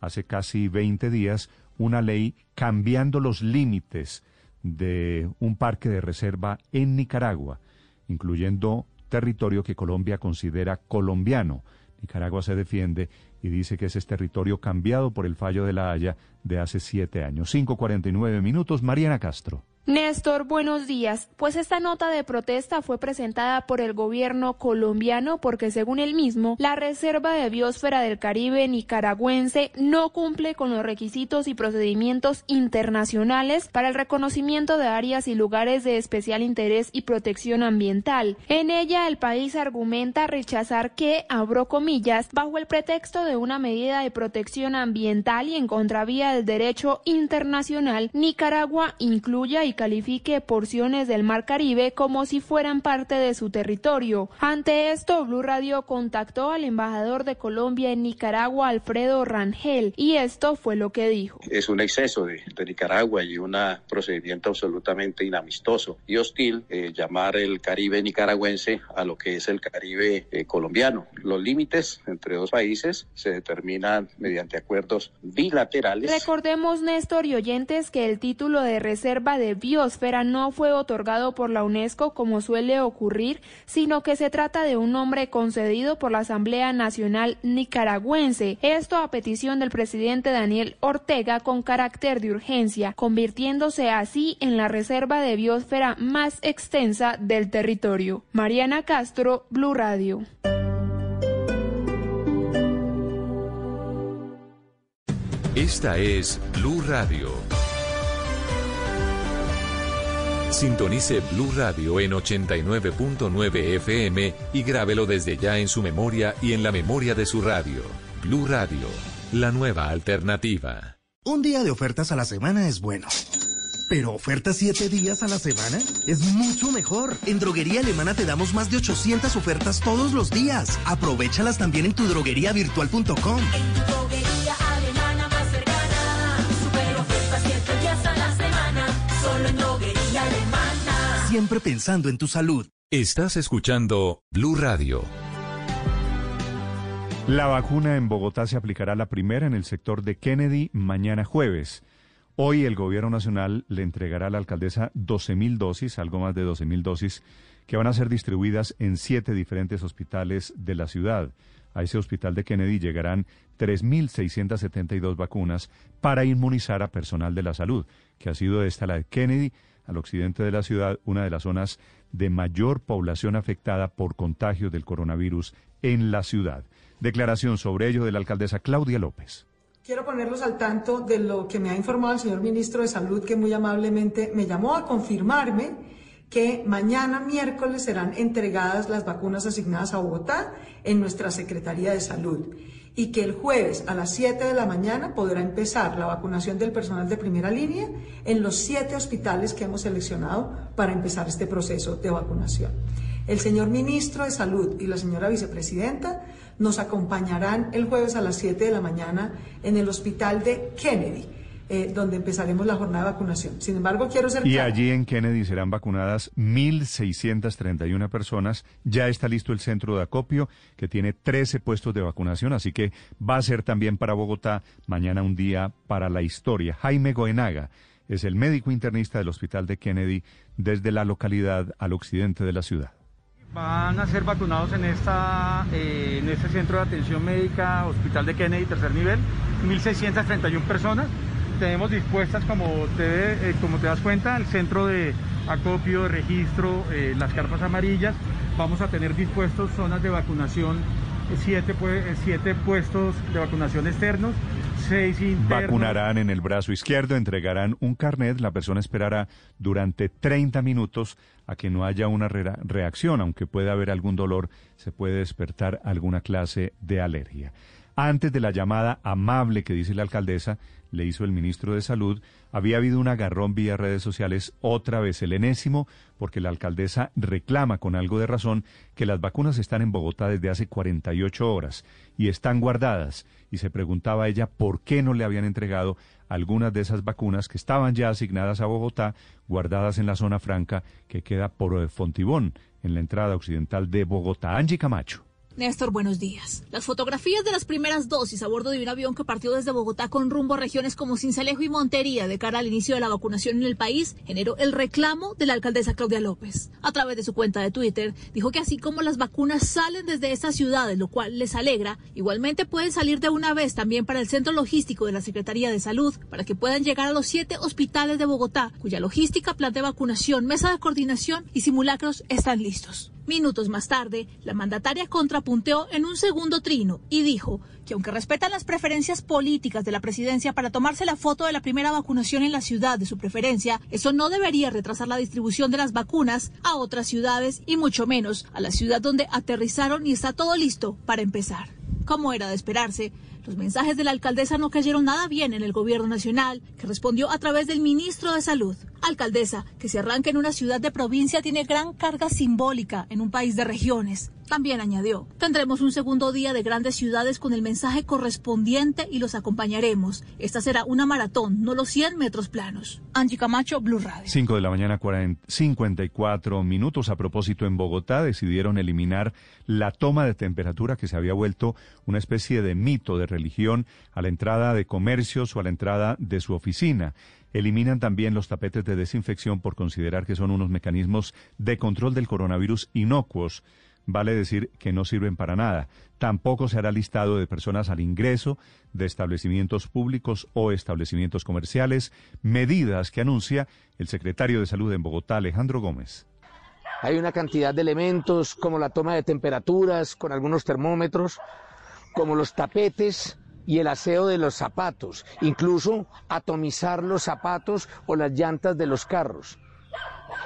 hace casi 20 días una ley cambiando los límites de un parque de reserva en Nicaragua, incluyendo territorio que Colombia considera colombiano. Nicaragua se defiende y dice que ese es territorio cambiado por el fallo de la Haya de hace siete años. 5.49 minutos, Mariana Castro. Néstor, buenos días. Pues esta nota de protesta fue presentada por el gobierno colombiano porque según el mismo, la Reserva de Biosfera del Caribe nicaragüense no cumple con los requisitos y procedimientos internacionales para el reconocimiento de áreas y lugares de especial interés y protección ambiental. En ella, el país argumenta rechazar que, abro comillas, bajo el pretexto de una medida de protección ambiental y en contravía del derecho internacional, Nicaragua incluya y califique porciones del Mar Caribe como si fueran parte de su territorio. Ante esto, Blue Radio contactó al embajador de Colombia en Nicaragua, Alfredo Rangel, y esto fue lo que dijo. Es un exceso de, Nicaragua y un procedimiento absolutamente inamistoso y hostil eh, llamar el Caribe nicaragüense a lo que es el Caribe eh, colombiano. Los límites entre dos países se determinan mediante acuerdos bilaterales. Recordemos, Néstor y oyentes, que el título de reserva de biosfera no fue otorgado por la UNESCO como suele ocurrir, sino que se trata de un nombre concedido por la Asamblea Nacional Nicaragüense. Esto a petición del presidente Daniel Ortega con carácter de urgencia, convirtiéndose así en la reserva de biosfera más extensa del territorio. Mariana Castro, Blue Radio. Esta es Blue Radio. Sintonice Blue Radio en 89.9 FM y grábelo desde ya en su memoria y en la memoria de su radio. Blue Radio, la nueva alternativa. Un día de ofertas a la semana es bueno. Pero ofertas siete días a la semana es mucho mejor. En Droguería Alemana te damos más de 800 ofertas todos los días. Aprovechalas también en tu drogueriavirtual.com. siempre pensando en tu salud. Estás escuchando Blue Radio. La vacuna en Bogotá se aplicará la primera en el sector de Kennedy mañana jueves. Hoy el gobierno nacional le entregará a la alcaldesa 12.000 dosis, algo más de 12.000 dosis, que van a ser distribuidas en siete diferentes hospitales de la ciudad. A ese hospital de Kennedy llegarán 3.672 vacunas para inmunizar a personal de la salud, que ha sido esta la de Kennedy, al occidente de la ciudad, una de las zonas de mayor población afectada por contagios del coronavirus en la ciudad. Declaración sobre ello de la alcaldesa Claudia López. Quiero ponerlos al tanto de lo que me ha informado el señor ministro de Salud, que muy amablemente me llamó a confirmarme que mañana miércoles serán entregadas las vacunas asignadas a Bogotá en nuestra Secretaría de Salud y que el jueves a las 7 de la mañana podrá empezar la vacunación del personal de primera línea en los siete hospitales que hemos seleccionado para empezar este proceso de vacunación. El señor ministro de Salud y la señora vicepresidenta nos acompañarán el jueves a las 7 de la mañana en el hospital de Kennedy eh, donde empezaremos la jornada de vacunación. Sin embargo, quiero ser Y allí en Kennedy serán vacunadas 1.631 personas. Ya está listo el centro de acopio, que tiene 13 puestos de vacunación, así que va a ser también para Bogotá mañana un día para la historia. Jaime Goenaga es el médico internista del Hospital de Kennedy desde la localidad al occidente de la ciudad. Van a ser vacunados en, esta, eh, en este centro de atención médica, Hospital de Kennedy, tercer nivel, 1.631 personas tenemos dispuestas, como te, eh, como te das cuenta, el centro de acopio, de registro, eh, las carpas amarillas. Vamos a tener dispuestos zonas de vacunación, siete, siete puestos de vacunación externos, seis internos. Vacunarán en el brazo izquierdo, entregarán un carnet, la persona esperará durante 30 minutos a que no haya una reacción, aunque pueda haber algún dolor, se puede despertar alguna clase de alergia. Antes de la llamada amable que dice la alcaldesa, le hizo el ministro de Salud, había habido un agarrón vía redes sociales, otra vez el enésimo, porque la alcaldesa reclama con algo de razón que las vacunas están en Bogotá desde hace 48 horas y están guardadas. Y se preguntaba ella por qué no le habían entregado algunas de esas vacunas que estaban ya asignadas a Bogotá, guardadas en la zona franca que queda por Fontibón, en la entrada occidental de Bogotá. Angie Camacho. Néstor, buenos días. Las fotografías de las primeras dosis a bordo de un avión que partió desde Bogotá con rumbo a regiones como Cincelejo y Montería de cara al inicio de la vacunación en el país generó el reclamo de la alcaldesa Claudia López. A través de su cuenta de Twitter, dijo que así como las vacunas salen desde estas ciudades, lo cual les alegra, igualmente pueden salir de una vez también para el centro logístico de la Secretaría de Salud para que puedan llegar a los siete hospitales de Bogotá, cuya logística, plan de vacunación, mesa de coordinación y simulacros están listos. Minutos más tarde, la mandataria contrapunteó en un segundo trino y dijo que aunque respetan las preferencias políticas de la presidencia para tomarse la foto de la primera vacunación en la ciudad de su preferencia, eso no debería retrasar la distribución de las vacunas a otras ciudades y mucho menos a la ciudad donde aterrizaron y está todo listo para empezar. Como era de esperarse, los mensajes de la alcaldesa no cayeron nada bien en el gobierno nacional, que respondió a través del ministro de Salud. Alcaldesa, que se arranca en una ciudad de provincia tiene gran carga simbólica en un país de regiones. También añadió, tendremos un segundo día de grandes ciudades con el mensaje correspondiente y los acompañaremos. Esta será una maratón, no los 100 metros planos. Angie Camacho, Blue Radio. 5 de la mañana, 40, 54 minutos. A propósito, en Bogotá decidieron eliminar la toma de temperatura que se había vuelto una especie de mito de religión a la entrada de comercios o a la entrada de su oficina. Eliminan también los tapetes de desinfección por considerar que son unos mecanismos de control del coronavirus inocuos. Vale decir que no sirven para nada. Tampoco se hará listado de personas al ingreso de establecimientos públicos o establecimientos comerciales, medidas que anuncia el secretario de Salud en Bogotá, Alejandro Gómez. Hay una cantidad de elementos como la toma de temperaturas con algunos termómetros, como los tapetes y el aseo de los zapatos, incluso atomizar los zapatos o las llantas de los carros.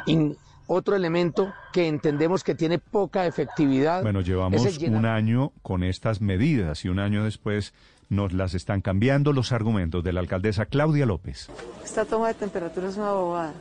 In- otro elemento que entendemos que tiene poca efectividad. Bueno, llevamos llenar- un año con estas medidas y un año después nos las están cambiando los argumentos de la alcaldesa Claudia López. Esta toma de temperatura es una bobada.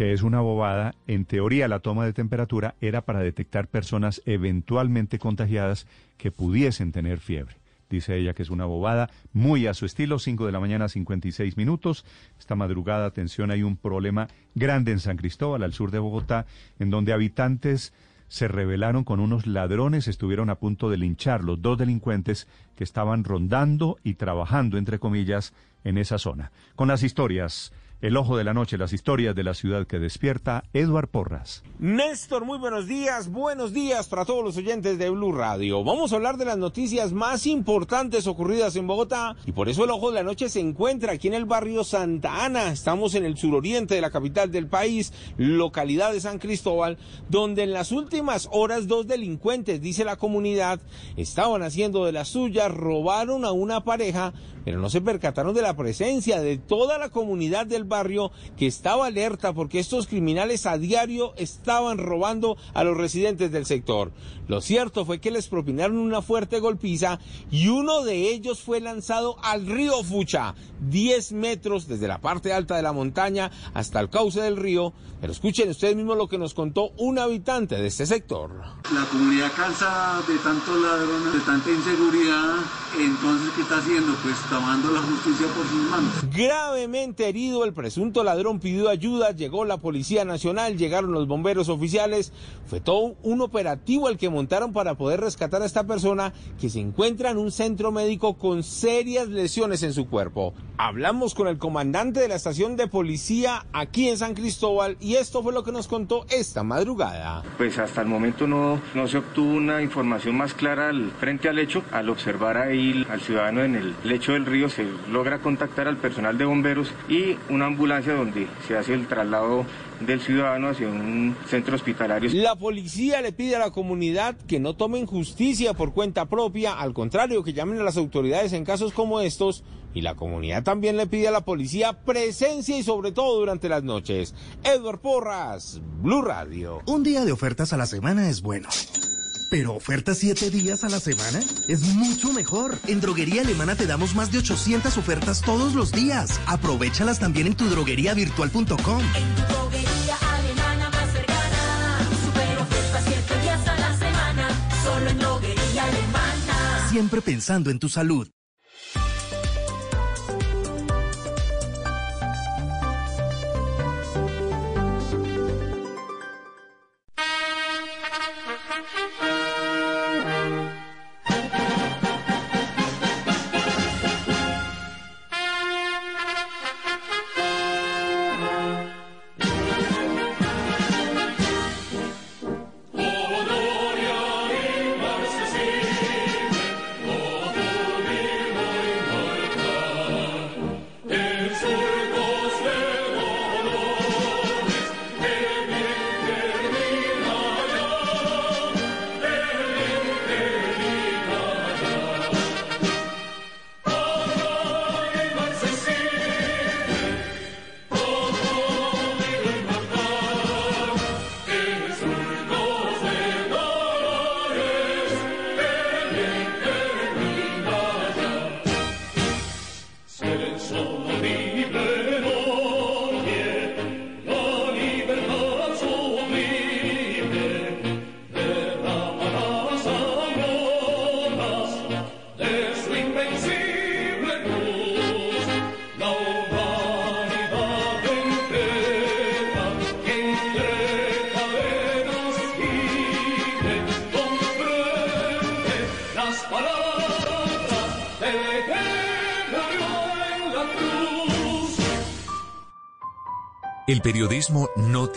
Que es una bobada. En teoría, la toma de temperatura era para detectar personas eventualmente contagiadas que pudiesen tener fiebre. Dice ella que es una bobada, muy a su estilo, 5 de la mañana, 56 minutos. Esta madrugada, atención, hay un problema grande en San Cristóbal, al sur de Bogotá, en donde habitantes se rebelaron con unos ladrones, estuvieron a punto de lincharlos, dos delincuentes que estaban rondando y trabajando, entre comillas, en esa zona. Con las historias, el ojo de la noche, las historias de la ciudad que despierta, Eduard Porras. Néstor, muy buenos días, buenos días para todos los oyentes de Blue Radio. Vamos a hablar de las noticias más importantes ocurridas en Bogotá y por eso el ojo de la noche se encuentra aquí en el barrio Santa Ana. Estamos en el suroriente de la capital del país, localidad de San Cristóbal, donde en las últimas horas dos delincuentes, dice la comunidad, estaban haciendo de las suyas, robaron a una pareja, pero no se percataron de la presencia de toda la comunidad del barrio que estaba alerta porque estos criminales a diario estaban robando a los residentes del sector. Lo cierto fue que les propinaron una fuerte golpiza y uno de ellos fue lanzado al río Fucha, 10 metros desde la parte alta de la montaña hasta el cauce del río. Pero escuchen ustedes mismos lo que nos contó un habitante de este sector. La comunidad cansa de tantos ladrones, de tanta inseguridad, entonces ¿qué está haciendo? Pues tomando la justicia por sus manos. Gravemente herido, el presunto ladrón pidió ayuda, llegó la Policía Nacional, llegaron los bomberos oficiales, fue todo un operativo el que montaron para poder rescatar a esta persona que se encuentra en un centro médico con serias lesiones en su cuerpo. Hablamos con el comandante de la estación de policía aquí en San Cristóbal y esto fue lo que nos contó esta madrugada. Pues hasta el momento no, no se obtuvo una información más clara al- frente al hecho. Al observar ahí al ciudadano en el lecho del río se logra contactar al personal de bomberos y una ambulancia donde se hace el traslado del ciudadano hacia un centro hospitalario. La policía le pide a la comunidad que no tomen justicia por cuenta propia, al contrario, que llamen a las autoridades en casos como estos. Y la comunidad también le pide a la policía presencia y sobre todo durante las noches. Edward Porras, Blue Radio. Un día de ofertas a la semana es bueno. Pero ofertas siete días a la semana es mucho mejor. En Droguería Alemana te damos más de 800 ofertas todos los días. Aprovechalas también en tu drogueriavirtual.com. Droguería alemana más cercana. Super ofertas siete días a la semana. Solo en droguería alemana. Siempre pensando en tu salud.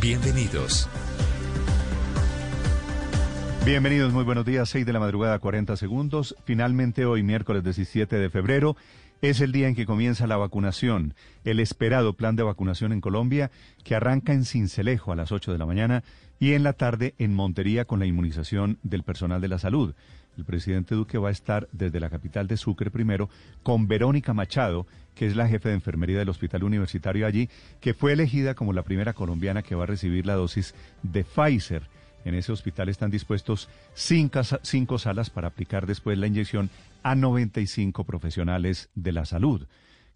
Bienvenidos. Bienvenidos, muy buenos días, 6 de la madrugada, 40 segundos. Finalmente hoy, miércoles 17 de febrero, es el día en que comienza la vacunación, el esperado plan de vacunación en Colombia, que arranca en Cincelejo a las 8 de la mañana y en la tarde en Montería con la inmunización del personal de la salud. El presidente Duque va a estar desde la capital de Sucre primero con Verónica Machado, que es la jefe de enfermería del hospital universitario allí, que fue elegida como la primera colombiana que va a recibir la dosis de Pfizer. En ese hospital están dispuestos cinco, cinco, salas para aplicar después la inyección a 95 profesionales de la salud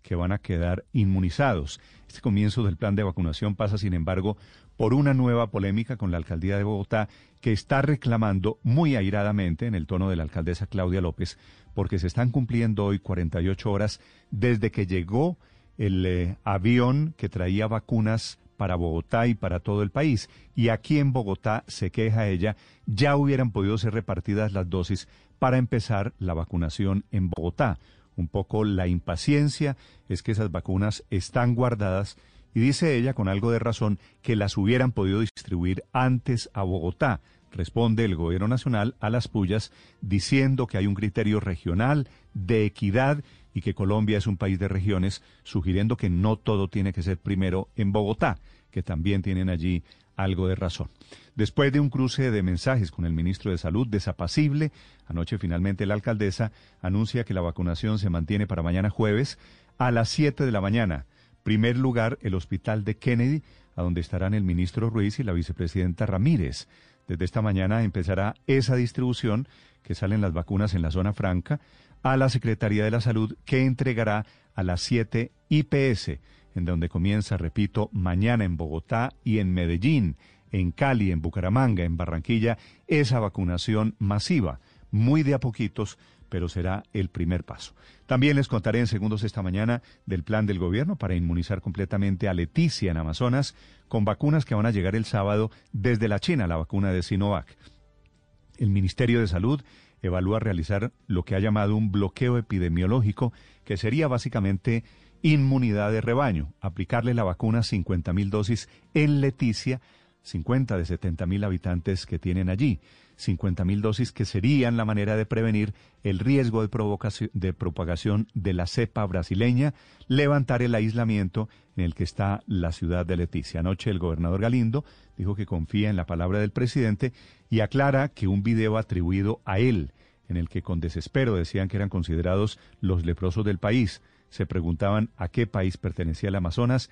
que van a quedar inmunizados. Este comienzo del plan de vacunación pasa, sin embargo, por una nueva polémica con la alcaldía de Bogotá que está reclamando muy airadamente, en el tono de la alcaldesa Claudia López, porque se están cumpliendo hoy 48 horas desde que llegó el eh, avión que traía vacunas para Bogotá y para todo el país. Y aquí en Bogotá, se queja ella, ya hubieran podido ser repartidas las dosis para empezar la vacunación en Bogotá. Un poco la impaciencia es que esas vacunas están guardadas y dice ella con algo de razón que las hubieran podido distribuir antes a Bogotá. Responde el gobierno nacional a las pullas diciendo que hay un criterio regional de equidad y que Colombia es un país de regiones, sugiriendo que no todo tiene que ser primero en Bogotá, que también tienen allí algo de razón. Después de un cruce de mensajes con el ministro de Salud desapacible, anoche finalmente la alcaldesa anuncia que la vacunación se mantiene para mañana jueves a las 7 de la mañana. Primer lugar, el hospital de Kennedy, a donde estarán el ministro Ruiz y la vicepresidenta Ramírez. Desde esta mañana empezará esa distribución, que salen las vacunas en la zona franca, a la Secretaría de la Salud, que entregará a las 7 IPS, en donde comienza, repito, mañana en Bogotá y en Medellín, en Cali, en Bucaramanga, en Barranquilla, esa vacunación masiva, muy de a poquitos, pero será el primer paso. También les contaré en segundos esta mañana del plan del gobierno para inmunizar completamente a Leticia en Amazonas con vacunas que van a llegar el sábado desde la China, la vacuna de Sinovac. El Ministerio de Salud evalúa realizar lo que ha llamado un bloqueo epidemiológico, que sería básicamente inmunidad de rebaño, aplicarle la vacuna 50.000 dosis en Leticia, 50 de 70.000 habitantes que tienen allí. 50.000 dosis que serían la manera de prevenir el riesgo de, de, propagación de la cepa brasileña, levantar el aislamiento en el que está la ciudad de Leticia. Anoche el gobernador Galindo dijo que confía en la palabra del presidente y aclara que un video atribuido a él, en el que con desespero decían que eran considerados los leprosos del país, se preguntaban a qué país pertenecía el Amazonas,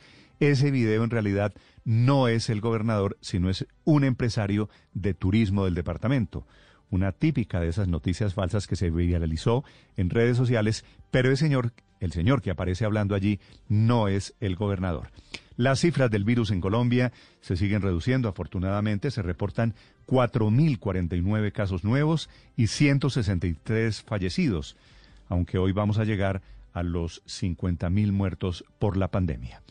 ese video en realidad no es el gobernador, sino es un empresario de turismo del departamento. Una típica de esas noticias falsas que se viralizó en redes sociales, pero el señor, el señor que aparece hablando allí no es el gobernador. Las cifras del virus en Colombia se siguen reduciendo. Afortunadamente se reportan 4.049 casos nuevos y 163 fallecidos, aunque hoy vamos a llegar a los 50.000 muertos por la pandemia.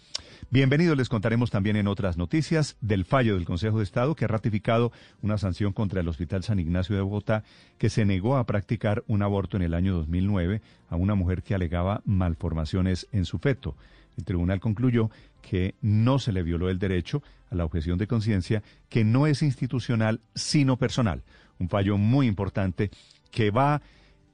Bienvenidos, les contaremos también en otras noticias del fallo del Consejo de Estado que ha ratificado una sanción contra el Hospital San Ignacio de Bogotá que se negó a practicar un aborto en el año 2009 a una mujer que alegaba malformaciones en su feto. El tribunal concluyó que no se le violó el derecho a la objeción de conciencia, que no es institucional sino personal. Un fallo muy importante que va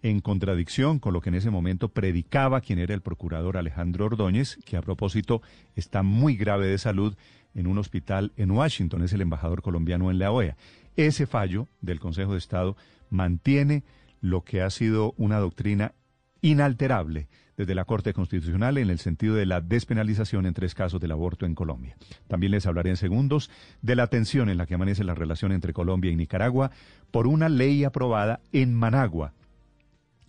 en contradicción con lo que en ese momento predicaba quien era el procurador Alejandro Ordóñez, que a propósito está muy grave de salud en un hospital en Washington, es el embajador colombiano en la OEA. Ese fallo del Consejo de Estado mantiene lo que ha sido una doctrina inalterable desde la Corte Constitucional en el sentido de la despenalización en tres casos del aborto en Colombia. También les hablaré en segundos de la tensión en la que amanece la relación entre Colombia y Nicaragua por una ley aprobada en Managua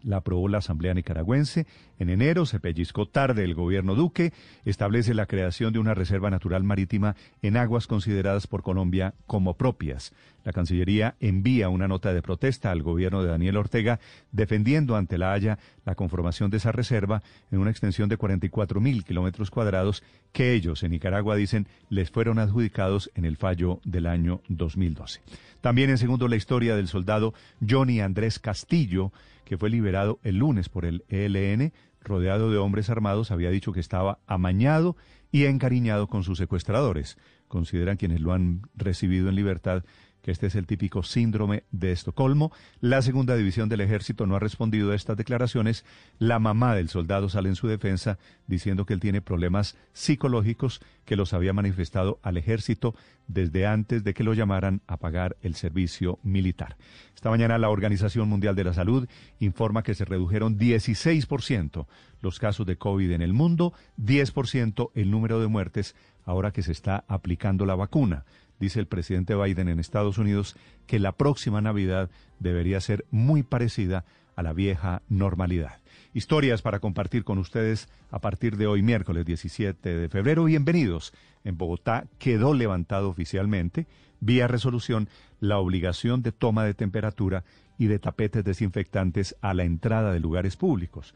La aprobó la Asamblea Nicaragüense. En enero se pellizcó tarde el gobierno Duque. Establece la creación de una reserva natural marítima en aguas consideradas por Colombia como propias. La Cancillería envía una nota de protesta al gobierno de Daniel Ortega defendiendo ante la Haya la conformación de esa reserva en una extensión de 44 mil kilómetros cuadrados que ellos en Nicaragua dicen les fueron adjudicados en el fallo del año 2012. También en segundo la historia del soldado Johnny Andrés Castillo, que fue liberado el lunes por el ELN, rodeado de hombres armados, había dicho que estaba amañado y encariñado con sus secuestradores. Consideran quienes lo han recibido en libertad este es el típico síndrome de Estocolmo. La segunda división del ejército no ha respondido a estas declaraciones. La mamá del soldado sale en su defensa diciendo que él tiene problemas psicológicos que los había manifestado al ejército desde antes de que lo llamaran a pagar el servicio militar. Esta mañana la Organización Mundial de la Salud informa que se redujeron 16% los casos de COVID en el mundo, 10% el número de muertes ahora que se está aplicando la vacuna dice el presidente Biden en Estados Unidos que la próxima Navidad debería ser muy parecida a la vieja normalidad. Historias para compartir con ustedes a partir de hoy, miércoles 17 de febrero. Bienvenidos. En Bogotá quedó levantado oficialmente, vía resolución, la obligación de toma de temperatura y de tapetes desinfectantes a la entrada de lugares públicos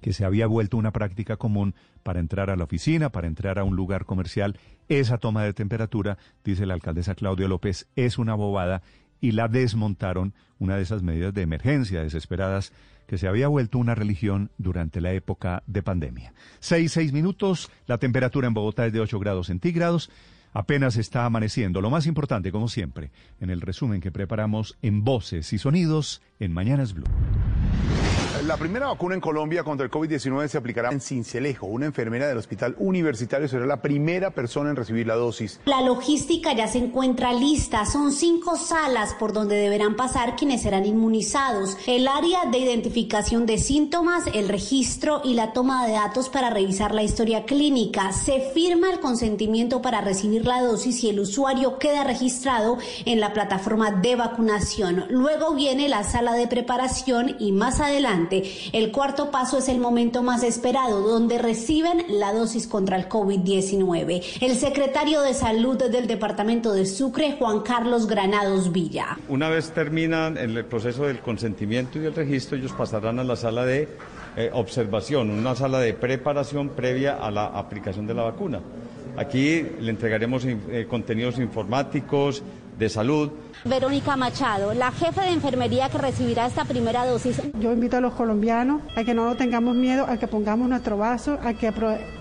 que se había vuelto una práctica común para entrar a la oficina, para entrar a un lugar comercial. Esa toma de temperatura, dice la alcaldesa Claudia López, es una bobada y la desmontaron, una de esas medidas de emergencia desesperadas que se había vuelto una religión durante la época de pandemia. Seis, seis minutos, la temperatura en Bogotá es de 8 grados centígrados. Apenas está amaneciendo. Lo más importante, como siempre, en el resumen que preparamos en voces y sonidos en Mañanas Blue. La primera vacuna en Colombia contra el COVID-19 se aplicará en Cincelejo. Una enfermera del hospital universitario será la primera persona en recibir la dosis. La logística ya se encuentra lista. Son cinco salas por donde deberán pasar quienes serán inmunizados. El área de identificación de síntomas, el registro y la toma de datos para revisar la historia clínica. Se firma el consentimiento para recibir la dosis y el usuario queda registrado en la plataforma de vacunación. Luego viene la sala de preparación y más adelante el cuarto paso es el momento más esperado, donde reciben la dosis contra el COVID-19. El secretario de Salud del Departamento de Sucre, Juan Carlos Granados Villa. Una vez terminan el proceso del consentimiento y del registro, ellos pasarán a la sala de eh, observación, una sala de preparación previa a la aplicación de la vacuna. Aquí le entregaremos eh, contenidos informáticos, de salud. Verónica Machado, la jefe de enfermería que recibirá esta primera dosis. Yo invito a los colombianos a que no nos tengamos miedo, a que pongamos nuestro vaso, a que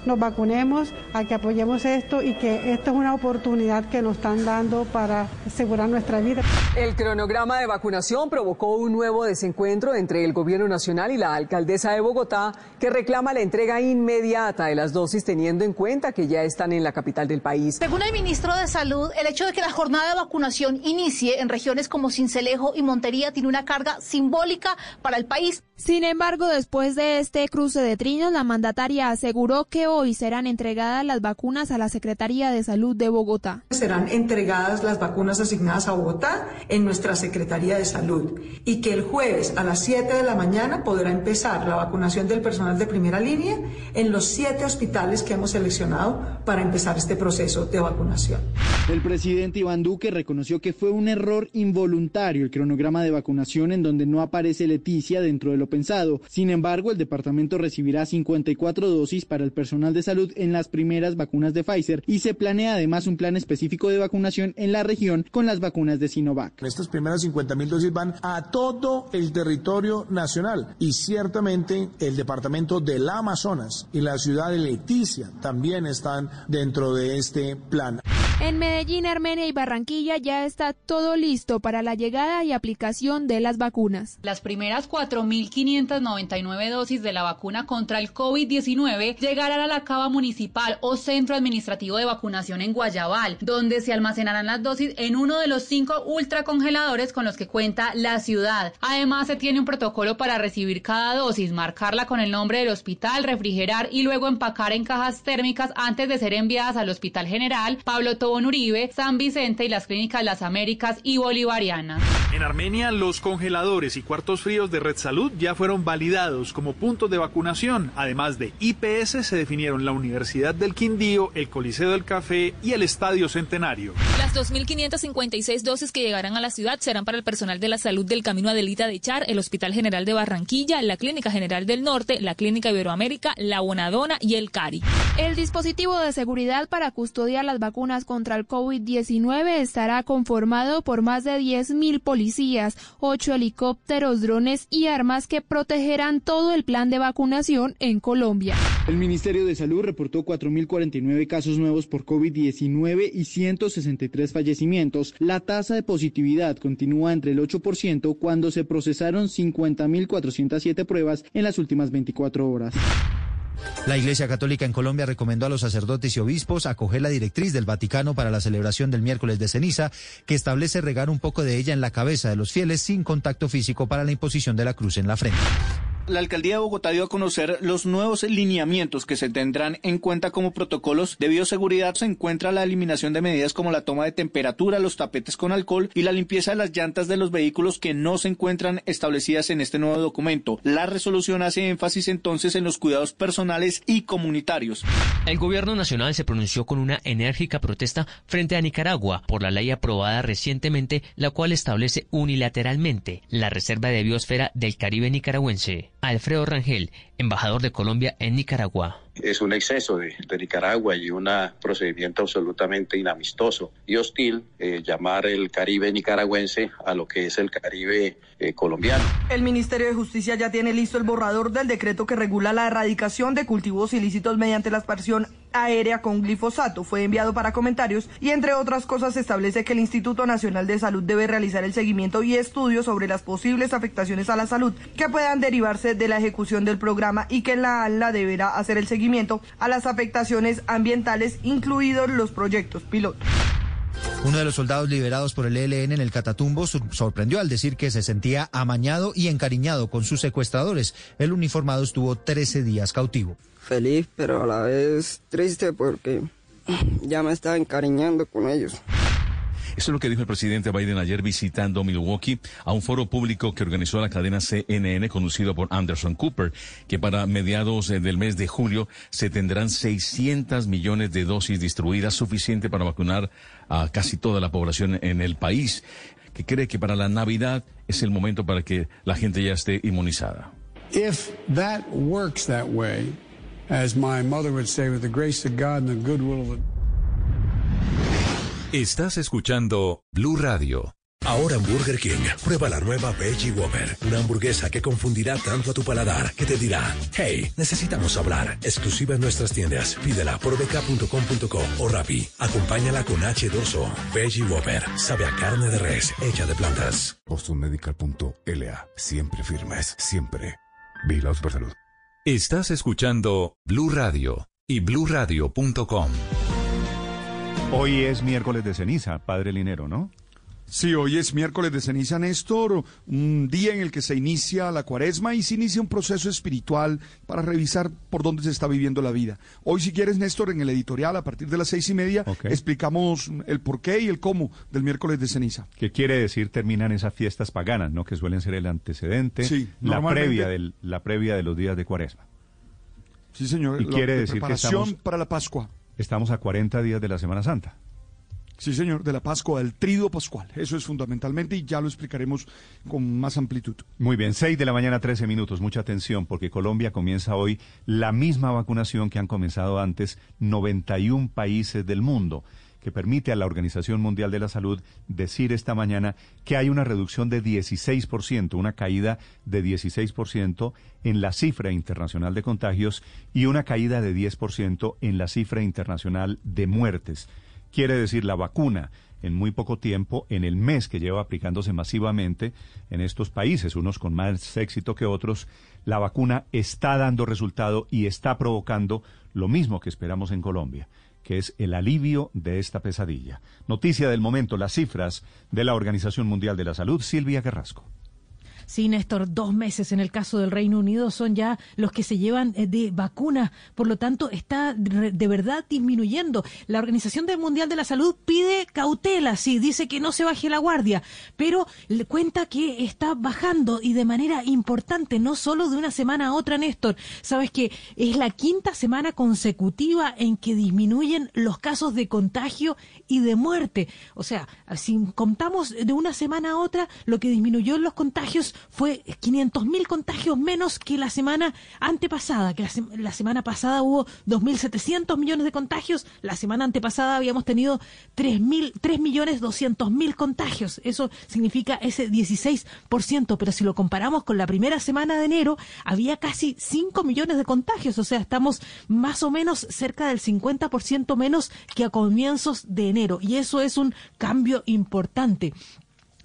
nos vacunemos, a que apoyemos esto y que esto es una oportunidad que nos están dando para asegurar nuestra vida. El cronograma de vacunación provocó un nuevo desencuentro entre el gobierno nacional y la alcaldesa de Bogotá, que reclama la entrega inmediata de las dosis teniendo en cuenta que ya están en la capital del país. Según el ministro de Salud, el hecho de que la jornada de vacunación inicie en regiones como Cincelejo y Montería tiene una carga simbólica para el país. Sin embargo, después de este cruce de trinos, la mandataria aseguró que hoy serán entregadas las vacunas a la Secretaría de Salud de Bogotá. Serán entregadas las vacunas asignadas a Bogotá en nuestra Secretaría de Salud y que el jueves a las 7 de la mañana podrá empezar la vacunación del personal de primera línea en los siete hospitales que hemos seleccionado para empezar este proceso de vacunación. El presidente Iván Duque reconoció que fue un error involuntario el cronograma de vacunación en donde no aparece Leticia dentro de lo pensado. Sin embargo, el departamento recibirá 54 dosis para el personal de salud en las primeras vacunas de Pfizer y se planea además un plan específico de vacunación en la región con las vacunas de Sinovac. Estas primeras 50 mil dosis van a todo el territorio nacional y ciertamente el departamento del Amazonas y la ciudad de Leticia también están dentro de este plan. En Medellín, Armenia y Barranquilla ya está todo listo para la llegada y aplicación de las vacunas. Las primeras 4.599 dosis de la vacuna contra el COVID-19 llegarán a la cava municipal o centro administrativo de vacunación en Guayabal, donde se almacenarán las dosis en uno de los cinco ultracongeladores con los que cuenta la ciudad. Además, se tiene un protocolo para recibir cada dosis, marcarla con el nombre del hospital, refrigerar y luego empacar en cajas térmicas antes de ser enviadas al Hospital General Pablo Uribe, San Vicente y las clínicas Las Américas y Bolivariana. En Armenia, los congeladores y cuartos fríos de Red Salud ya fueron validados como puntos de vacunación. Además de IPS, se definieron la Universidad del Quindío, el Coliseo del Café y el Estadio Centenario. Las 2.556 dosis que llegarán a la ciudad serán para el personal de la salud del Camino Adelita de Char, el Hospital General de Barranquilla, la Clínica General del Norte, la Clínica Iberoamérica, la Bonadona y el CARI. El dispositivo de seguridad para custodiar las vacunas contra el COVID-19 estará conformado por más de 10.000 policías, 8 helicópteros, drones y armas que protegerán todo el plan de vacunación en Colombia. El Ministerio de Salud reportó 4.049 casos nuevos por COVID-19 y 163 fallecimientos. La tasa de positividad continúa entre el 8% cuando se procesaron 50.407 pruebas en las últimas 24 horas. La Iglesia Católica en Colombia recomendó a los sacerdotes y obispos acoger la directriz del Vaticano para la celebración del miércoles de ceniza, que establece regar un poco de ella en la cabeza de los fieles sin contacto físico para la imposición de la cruz en la frente. La alcaldía de Bogotá dio a conocer los nuevos lineamientos que se tendrán en cuenta como protocolos de bioseguridad. Se encuentra la eliminación de medidas como la toma de temperatura, los tapetes con alcohol y la limpieza de las llantas de los vehículos que no se encuentran establecidas en este nuevo documento. La resolución hace énfasis entonces en los cuidados personales y comunitarios. El gobierno nacional se pronunció con una enérgica protesta frente a Nicaragua por la ley aprobada recientemente, la cual establece unilateralmente la reserva de biosfera del Caribe nicaragüense. Alfredo Rangel, embajador de Colombia en Nicaragua. Es un exceso de, de Nicaragua y un procedimiento absolutamente inamistoso y hostil eh, llamar el Caribe nicaragüense a lo que es el Caribe eh, colombiano. El Ministerio de Justicia ya tiene listo el borrador del decreto que regula la erradicación de cultivos ilícitos mediante la aspersión aérea con glifosato. Fue enviado para comentarios y entre otras cosas establece que el Instituto Nacional de Salud debe realizar el seguimiento y estudios sobre las posibles afectaciones a la salud que puedan derivarse de la ejecución del programa y que la ANLA deberá hacer el seguimiento a las afectaciones ambientales, incluidos los proyectos pilotos. Uno de los soldados liberados por el ELN en el Catatumbo sorprendió al decir que se sentía amañado y encariñado con sus secuestradores. El uniformado estuvo 13 días cautivo. Feliz, pero a la vez triste porque ya me estaba encariñando con ellos. Eso es lo que dijo el presidente Biden ayer visitando Milwaukee a un foro público que organizó la cadena CNN conducido por Anderson Cooper, que para mediados eh, del mes de julio se tendrán 600 millones de dosis distribuidas, suficiente para vacunar a casi toda la población en el país, que cree que para la Navidad es el momento para que la gente ya esté inmunizada. If that works that way, as my mother would say, with the grace of God and the goodwill of the Estás escuchando Blue Radio. Ahora en Burger King, prueba la nueva Veggie Whopper, una hamburguesa que confundirá tanto a tu paladar que te dirá, hey, necesitamos hablar, exclusiva en nuestras tiendas, pídela por bk.com.co o Rappi, acompáñala con H2O, Veggie Whopper, sabe a carne de res, hecha de plantas. Bostonmedical.la, siempre firmes, siempre. Vigilados por salud. Estás escuchando Blue Radio y bluradio.com. Hoy es miércoles de ceniza, padre Linero, ¿no? Sí, hoy es miércoles de ceniza, Néstor, un día en el que se inicia la cuaresma y se inicia un proceso espiritual para revisar por dónde se está viviendo la vida. Hoy, si quieres, Néstor, en el editorial, a partir de las seis y media, explicamos el por qué y el cómo del miércoles de ceniza. ¿Qué quiere decir terminan esas fiestas paganas, no? Que suelen ser el antecedente, Sí, la, previa del, la previa de los días de cuaresma. Sí, señor. Y la- quiere de decir que preparación estamos, para la Pascua. Estamos a 40 días de la Semana Santa. Sí, señor, de la Pascua, del trido pascual. Eso es fundamentalmente y ya lo explicaremos con más amplitud. Muy bien, 6 de la mañana, 13 minutos. Mucha atención porque Colombia comienza hoy la misma vacunación que han comenzado antes 91 países del mundo, que permite a la Organización Mundial de la Salud decir esta mañana que hay una reducción de 16%, una caída de 16% en la cifra internacional de contagios y una caída de 10% en la cifra internacional de muertes. Quiere decir, la vacuna en muy poco tiempo, en el mes que lleva aplicándose masivamente en estos países, unos con más éxito que otros, la vacuna está dando resultado y está provocando lo mismo que esperamos en Colombia, que es el alivio de esta pesadilla. Noticia del momento, las cifras de la Organización Mundial de la Salud, Silvia Carrasco. Sí, Néstor, dos meses en el caso del Reino Unido son ya los que se llevan eh, de vacuna. Por lo tanto, está de verdad disminuyendo. La Organización Mundial de la Salud pide cautela, sí, dice que no se baje la guardia, pero cuenta que está bajando y de manera importante, no solo de una semana a otra, Néstor. Sabes que es la quinta semana consecutiva en que disminuyen los casos de contagio y de muerte. O sea, si contamos de una semana a otra, lo que disminuyó en los contagios fue 500.000 contagios menos que la semana antepasada, que la, semana pasada hubo 2.700 millones de contagios, la semana antepasada habíamos tenido 3.000, millones 200 mil contagios. Eso significa ese 16%, pero si lo comparamos con la primera semana de enero, había casi 5 millones de contagios, o sea, estamos más o menos cerca del 50% menos que a comienzos de enero, y eso es un cambio importante.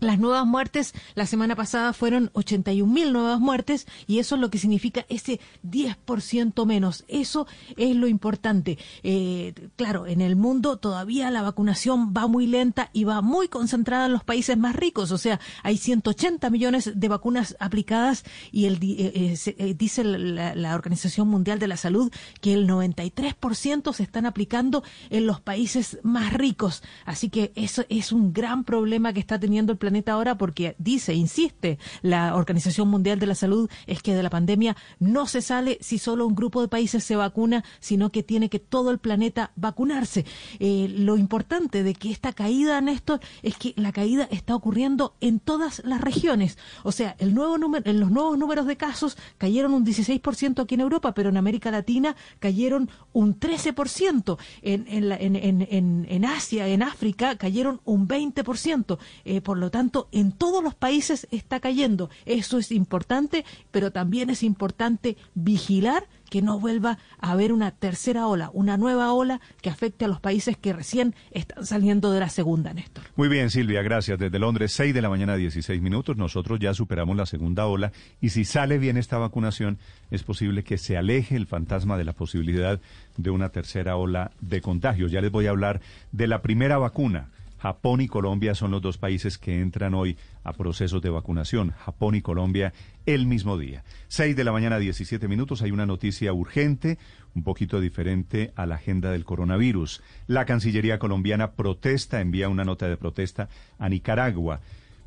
Las nuevas muertes, la semana pasada fueron 81 mil nuevas muertes y eso es lo que significa ese 10% menos. Eso es lo importante. Eh, claro, en el mundo todavía la vacunación va muy lenta y va muy concentrada en los países más ricos. O sea, hay 180 millones de vacunas aplicadas y el, eh, eh, dice la, la, Organización Mundial de la Salud que el 93% se están aplicando en los países más ricos. Así que eso es un gran problema que está teniendo el planeta ahora porque dice, insiste, la Organización Mundial de la Salud es que de la pandemia no se sale si solo un grupo de países se vacuna, sino que tiene que todo el planeta vacunarse. Eh, lo importante de que esta caída, Néstor, es que la caída está ocurriendo en todas las regiones. O sea, el nuevo número, en los nuevos números de casos cayeron un 16% aquí en Europa, pero en América Latina cayeron un 13%. En, en, en, en Asia, en África, cayeron un 20%. Eh, por lo tanto, en todos los países está cayendo. Eso es importante, pero también es importante vigilar que no vuelva a haber una tercera ola, una nueva ola que afecte a los países que recién están saliendo de la segunda, Néstor. Muy bien, Silvia, gracias. Desde Londres, 6 de la mañana, 16 minutos. Nosotros ya superamos la segunda ola y si sale bien esta vacunación, es posible que se aleje el fantasma de la posibilidad de una tercera ola de contagios. Ya les voy a hablar de la primera vacuna Japón y Colombia son los dos países que entran hoy a procesos de vacunación. Japón y Colombia el mismo día. Seis de la mañana, 17 minutos. Hay una noticia urgente, un poquito diferente a la agenda del coronavirus. La Cancillería colombiana protesta, envía una nota de protesta a Nicaragua,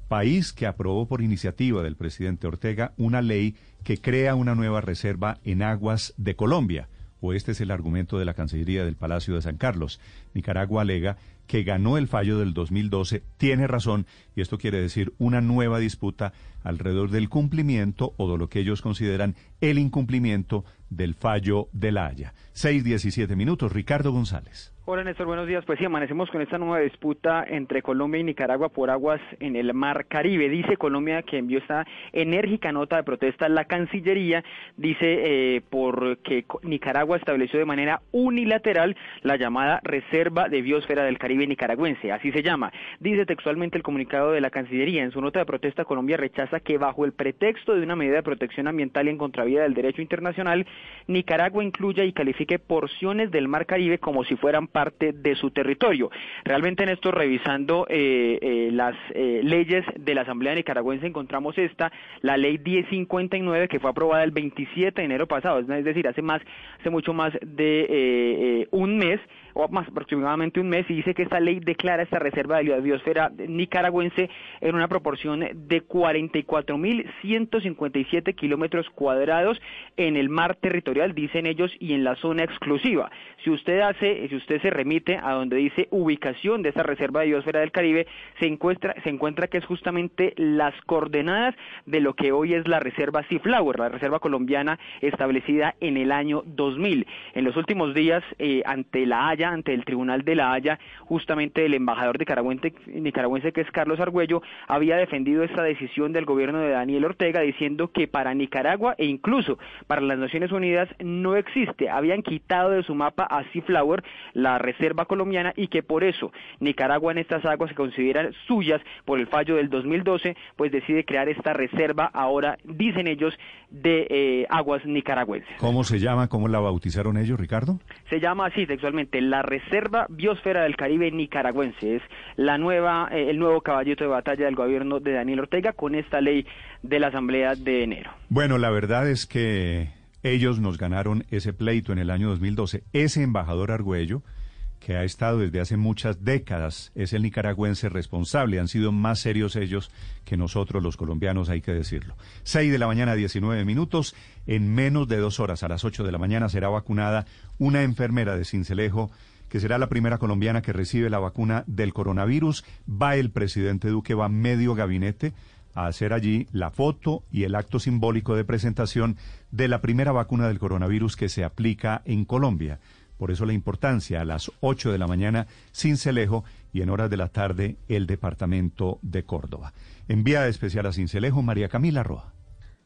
país que aprobó por iniciativa del presidente Ortega una ley que crea una nueva reserva en aguas de Colombia o este es el argumento de la Cancillería del Palacio de San Carlos. Nicaragua alega que ganó el fallo del 2012, tiene razón, y esto quiere decir una nueva disputa alrededor del cumplimiento o de lo que ellos consideran el incumplimiento del fallo de la Haya. Seis diecisiete minutos, Ricardo González. Hola Néstor, buenos días. Pues sí, amanecemos con esta nueva disputa entre Colombia y Nicaragua por aguas en el Mar Caribe. Dice Colombia que envió esta enérgica nota de protesta la Cancillería. Dice eh, porque Nicaragua estableció de manera unilateral la llamada Reserva de Biosfera del Caribe nicaragüense, así se llama. Dice textualmente el comunicado de la Cancillería. En su nota de protesta, Colombia rechaza que bajo el pretexto de una medida de protección ambiental y en contravía del derecho internacional, Nicaragua incluya y califique porciones del Mar Caribe como si fueran parte de su territorio. Realmente en esto, revisando eh, eh, las eh, leyes de la Asamblea Nicaragüense, encontramos esta, la ley 1059, que fue aprobada el 27 de enero pasado, es decir, hace más, hace mucho más de un mes, más aproximadamente un mes, y dice que esta ley declara esta reserva de la biosfera nicaragüense en una proporción de 44.157 kilómetros cuadrados en el mar territorial, dicen ellos, y en la zona exclusiva. Si usted hace, si usted se remite a donde dice ubicación de esta reserva de biosfera del Caribe, se encuentra, se encuentra que es justamente las coordenadas de lo que hoy es la reserva Seaflower, la reserva colombiana establecida en el año 2000. En los últimos días, eh, ante la Haya, ante el Tribunal de la Haya, justamente el embajador nicaragüense, nicaragüense que es Carlos Argüello, había defendido esta decisión del gobierno de Daniel Ortega diciendo que para Nicaragua e incluso para las Naciones Unidas no existe, habían quitado de su mapa a Seaflower, la reserva colombiana, y que por eso Nicaragua en estas aguas se consideran suyas por el fallo del 2012, pues decide crear esta reserva ahora, dicen ellos, de eh, aguas nicaragüenses. ¿Cómo se llama? ¿Cómo la bautizaron ellos, Ricardo? Se llama así textualmente la la Reserva Biosfera del Caribe nicaragüense. Es la nueva, eh, el nuevo caballito de batalla del gobierno de Daniel Ortega con esta ley de la Asamblea de enero. Bueno, la verdad es que ellos nos ganaron ese pleito en el año 2012. Ese embajador Argüello que ha estado desde hace muchas décadas, es el nicaragüense responsable. Han sido más serios ellos que nosotros los colombianos, hay que decirlo. Seis de la mañana, 19 minutos. En menos de dos horas, a las ocho de la mañana, será vacunada una enfermera de Cincelejo que será la primera colombiana que recibe la vacuna del coronavirus. Va el presidente Duque, va medio gabinete a hacer allí la foto y el acto simbólico de presentación de la primera vacuna del coronavirus que se aplica en Colombia. Por eso la importancia a las 8 de la mañana Cincelejo y en horas de la tarde el departamento de Córdoba. Enviada especial a Cincelejo, María Camila Roa.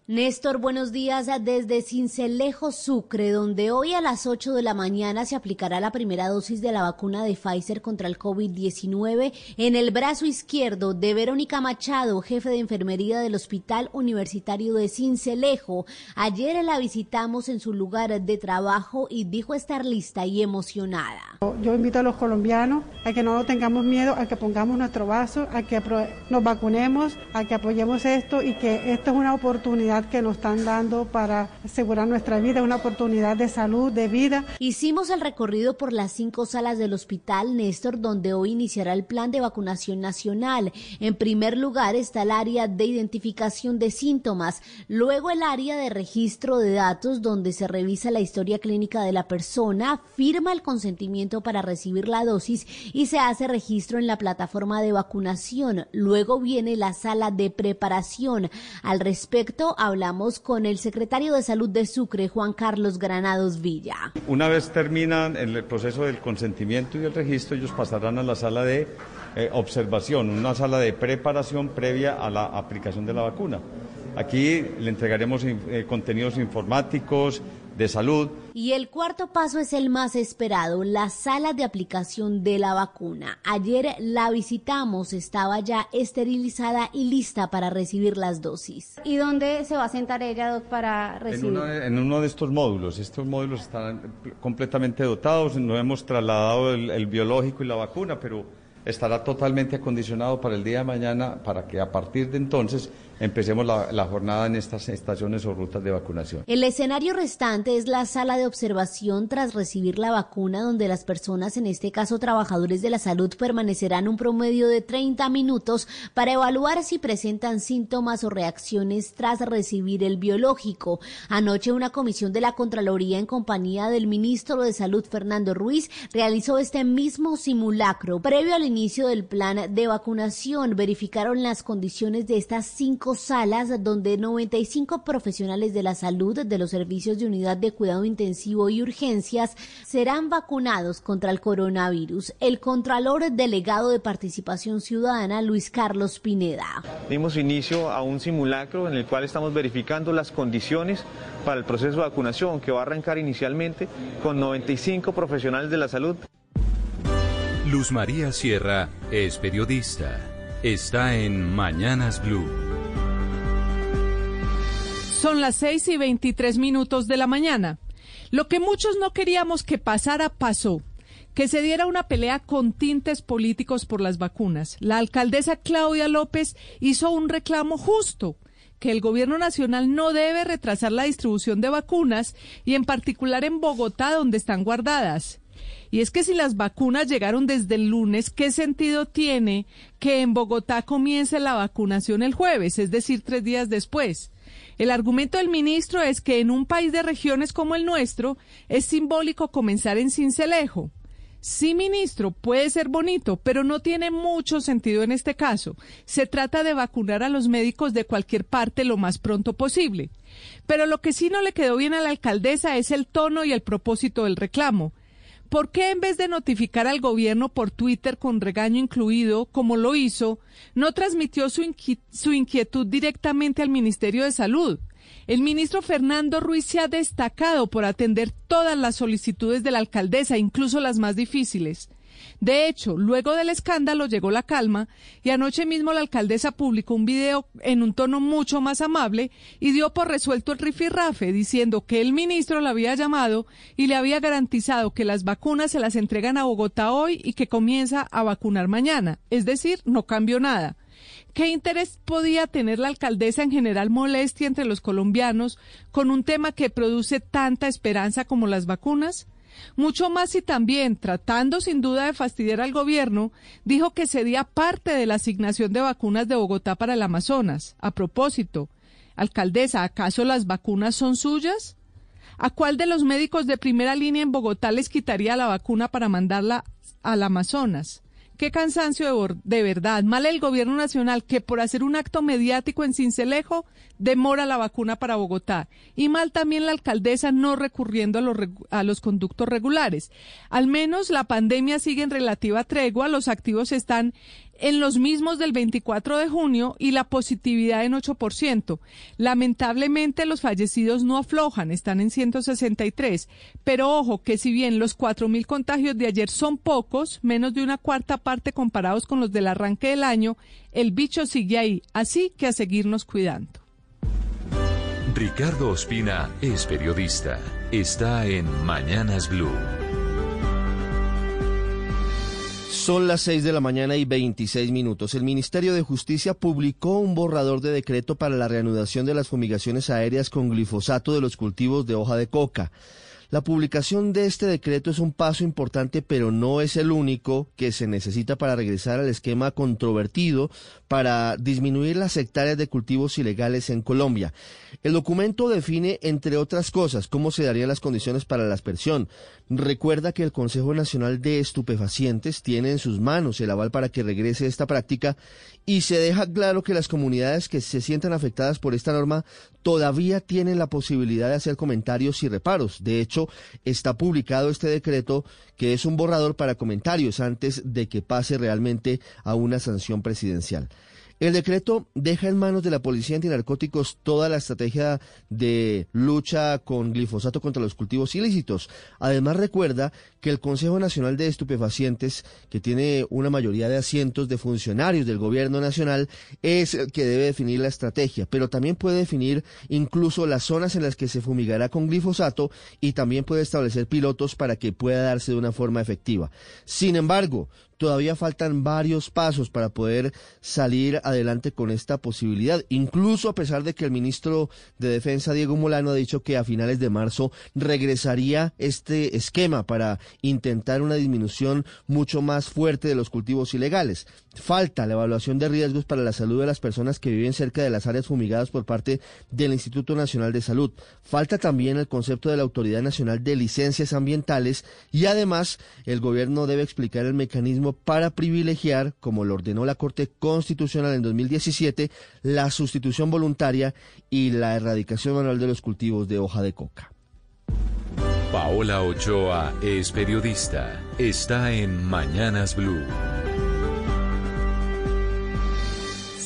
Néstor, buenos días desde Cincelejo, Sucre, donde hoy a las 8 de la mañana se aplicará la primera dosis de la vacuna de Pfizer contra el COVID-19 en el brazo izquierdo de Verónica Machado, jefe de enfermería del Hospital Universitario de Cincelejo. Ayer la visitamos en su lugar de trabajo y dijo estar lista y emocionada. Yo invito a los colombianos a que no tengamos miedo, a que pongamos nuestro vaso, a que nos vacunemos, a que apoyemos esto y que esto es una que nos están dando para asegurar nuestra vida, una oportunidad de salud, de vida. Hicimos el recorrido por las cinco salas del Hospital Néstor, donde hoy iniciará el plan de vacunación nacional. En primer lugar está el área de identificación de síntomas, luego el área de registro de datos, donde se revisa la historia clínica de la persona, firma el consentimiento para recibir la dosis y se hace registro en la plataforma de vacunación. Luego viene la sala de preparación. Al respecto, hablamos con el secretario de Salud de Sucre, Juan Carlos Granados Villa. Una vez terminan el proceso del consentimiento y el registro, ellos pasarán a la sala de eh, observación, una sala de preparación previa a la aplicación de la vacuna. Aquí le entregaremos eh, contenidos informáticos, de salud. Y el cuarto paso es el más esperado, la sala de aplicación de la vacuna. Ayer la visitamos, estaba ya esterilizada y lista para recibir las dosis. ¿Y dónde se va a sentar ella, para recibir? En, uno de estos módulos. Estos módulos están completamente dotados. No hemos trasladado el biológico y la vacuna, pero estará totalmente acondicionado para el día de mañana para que a partir de entonces empecemos la, jornada en estas estaciones o rutas de vacunación. El escenario restante es la sala de observación tras recibir la vacuna donde las personas, en este caso trabajadores de la salud, permanecerán un promedio de 30 minutos para evaluar si presentan síntomas o reacciones tras recibir el biológico. Anoche una comisión de la Contraloría en compañía del ministro de Salud Fernando Ruiz realizó este mismo simulacro previo al inicio del plan de vacunación. Verificaron las condiciones de estas cinco salas donde 95 profesionales de la salud de los servicios de unidad de cuidado intensivo y urgencias serán vacunados contra el coronavirus. El Contralor Delegado de Participación Ciudadana, Luis Carlos Pineda. Dimos inicio a un simulacro en el cual estamos verificando las condiciones para el proceso de vacunación que va a arrancar inicialmente con 95 profesionales de la salud. Luz María Sierra es periodista. Está en Mañanas Blue. Son las 6 y 23 minutos de la mañana. Lo que muchos no queríamos que pasara, pasó. Que se diera una pelea con tintes políticos por las vacunas. La alcaldesa Claudia López hizo un reclamo justo que el gobierno nacional no debe retrasar la distribución de vacunas y en particular en Bogotá donde están guardadas. Y es que si las vacunas llegaron desde el lunes, ¿qué sentido tiene que en Bogotá comience la vacunación el jueves, es decir, tres días después? El argumento del ministro es que en un país de regiones como el nuestro es simbólico comenzar en Cincelejo. Sí, ministro, puede ser bonito, pero no tiene mucho sentido en este caso. Se trata de vacunar a los médicos de cualquier parte lo más pronto posible. Pero lo que sí no le quedó bien a la alcaldesa es el tono y el propósito del reclamo. ¿Por qué en vez de notificar al gobierno por Twitter con regaño incluido, como lo hizo, no transmitió su, inquietud directamente al Ministerio de Salud? El ministro Fernando Ruiz se ha destacado por atender todas las solicitudes de la alcaldesa, incluso las más difíciles. De hecho, luego del escándalo llegó la calma y anoche mismo la alcaldesa publicó un video en un tono mucho más amable y dio por resuelto el rifirrafe diciendo que el ministro la había llamado y le había garantizado que las vacunas se las entregan a Bogotá hoy y que comienza a vacunar mañana. Es decir, no cambió nada. ¿Qué interés podía tener la alcaldesa en general molestia entre los colombianos con un tema que produce tanta esperanza como las vacunas? Mucho más y también, tratando sin duda de fastidiar al gobierno, dijo que cedía parte de la asignación de vacunas de Bogotá para el Amazonas. A propósito, alcaldesa, ¿acaso las vacunas son suyas? ¿A cuál de los médicos de primera línea en Bogotá les quitaría la vacuna para mandarla al Amazonas? Qué cansancio de, verdad. Mal el gobierno nacional que por hacer un acto mediático en Cincelejo demora la vacuna para Bogotá. Y mal también la alcaldesa no recurriendo a los, a los conductos regulares. Al menos la pandemia sigue en relativa tregua. Los activos están en los mismos del 24 de junio y la positividad en 8%. Lamentablemente los fallecidos no aflojan, están en 163. Pero ojo que si bien los 4.000 contagios de ayer son pocos, menos de una cuarta parte comparados con los del arranque del año, el bicho sigue ahí, así que a seguirnos cuidando. Ricardo Ospina es periodista. Está en Mañanas Blue. Son las 6 de la mañana y 26 minutos. El Ministerio de Justicia publicó un borrador de decreto para la reanudación de las fumigaciones aéreas con glifosato de los cultivos de hoja de coca. La publicación de este decreto es un paso importante, pero no es el único que se necesita para regresar al esquema controvertido para disminuir las hectáreas de cultivos ilegales en Colombia. El documento define, entre otras cosas, cómo se darían las condiciones para la aspersión. Recuerda que el Consejo Nacional de Estupefacientes tiene en sus manos el aval para que regrese esta práctica y se deja claro que las comunidades que se sientan afectadas por esta norma todavía tienen la posibilidad de hacer comentarios y reparos. De hecho, está publicado este decreto que es un borrador para comentarios antes de que pase realmente a una sanción presidencial. El decreto deja en manos de la Policía Antinarcóticos toda la estrategia de lucha con glifosato contra los cultivos ilícitos. Además, recuerda que el Consejo Nacional de Estupefacientes, que tiene una mayoría de asientos de funcionarios del Gobierno Nacional, es el que debe definir la estrategia, pero también puede definir incluso las zonas en las que se fumigará con glifosato y también puede establecer pilotos para que pueda darse de una forma efectiva. Sin embargo, todavía faltan varios pasos para poder salir adelante con esta posibilidad, incluso a pesar de que el ministro de Defensa, Diego Molano, ha dicho que a finales de marzo regresaría este esquema para intentar una disminución mucho más fuerte de los cultivos ilegales. Falta la evaluación de riesgos para la salud de las personas que viven cerca de las áreas fumigadas por parte del Instituto Nacional de Salud. Falta también el concepto de la Autoridad Nacional de Licencias Ambientales y además el gobierno debe explicar el mecanismo para privilegiar, como lo ordenó la Corte Constitucional en 2017, la sustitución voluntaria y la erradicación manual de los cultivos de hoja de coca. Paola Ochoa es periodista. Está en Mañanas Blue.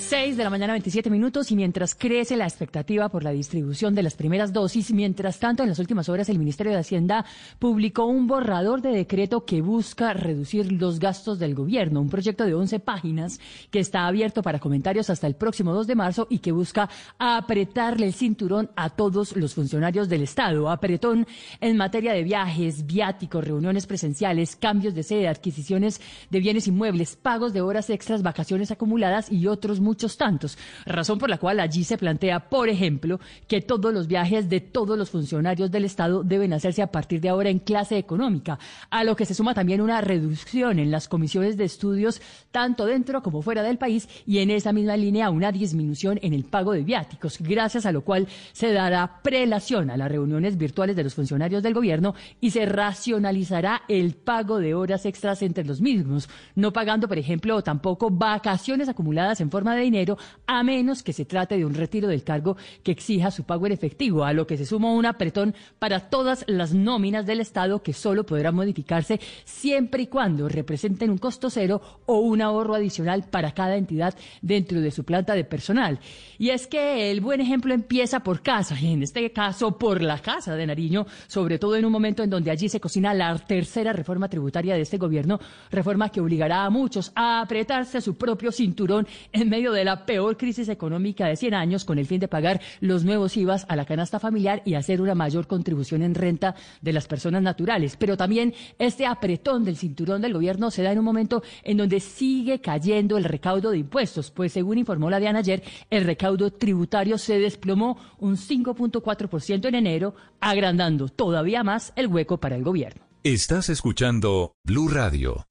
6 de la mañana, 27 minutos, y mientras crece la expectativa por la distribución de las primeras dosis, mientras tanto, en las últimas horas, el Ministerio de Hacienda publicó un borrador de decreto que busca reducir los gastos del gobierno, un proyecto de 11 páginas que está abierto para comentarios hasta el próximo 2 de marzo y que busca apretarle el cinturón a todos los funcionarios del Estado. Apretón en materia de viajes, viáticos, reuniones presenciales, cambios de sede, adquisiciones de bienes inmuebles, pagos de horas extras, vacaciones acumuladas y otros muchos muchos tantos, razón por la cual allí se plantea, por ejemplo, que todos los viajes de todos los funcionarios del Estado deben hacerse a partir de ahora en clase económica, a lo que se suma también una reducción en las comisiones de estudios tanto dentro como fuera del país y en esa misma línea una disminución en el pago de viáticos, gracias a lo cual se dará prelación a las reuniones virtuales de los funcionarios del gobierno y se racionalizará el pago de horas extras entre los mismos, no pagando, por ejemplo, tampoco vacaciones acumuladas en forma de dinero, a menos que se trate de un retiro del cargo que exija su pago en efectivo, a lo que se suma un apretón para todas las nóminas del Estado que solo podrán modificarse siempre y cuando representen un costo cero o un ahorro adicional para cada entidad dentro de su planta de personal. Y es que el buen ejemplo empieza por casa, y en este caso por la Casa de Nariño, sobre todo en un momento en donde allí se cocina la tercera reforma tributaria de este gobierno, reforma que obligará a muchos a apretarse su propio cinturón en medio de la peor crisis económica de 100 años con el fin de pagar los nuevos IVAs a la canasta familiar y hacer una mayor contribución en renta de las personas naturales. Pero también este apretón del cinturón del gobierno se da en un momento en donde sigue cayendo el recaudo de impuestos, pues según informó la DIAN ayer, el recaudo tributario se desplomó un 5.4% en enero, agrandando todavía más el hueco para el gobierno. Estás escuchando Blue Radio.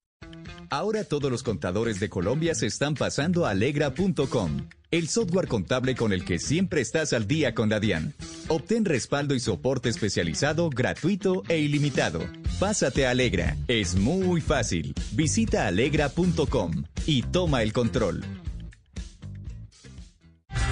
Ahora todos los contadores de Colombia se están pasando a alegra.com, el software contable con el que siempre estás al día con la DIAN. Obtén respaldo y soporte especializado, gratuito e ilimitado. Pásate a Alegra, es muy fácil. Visita alegra.com y toma el control.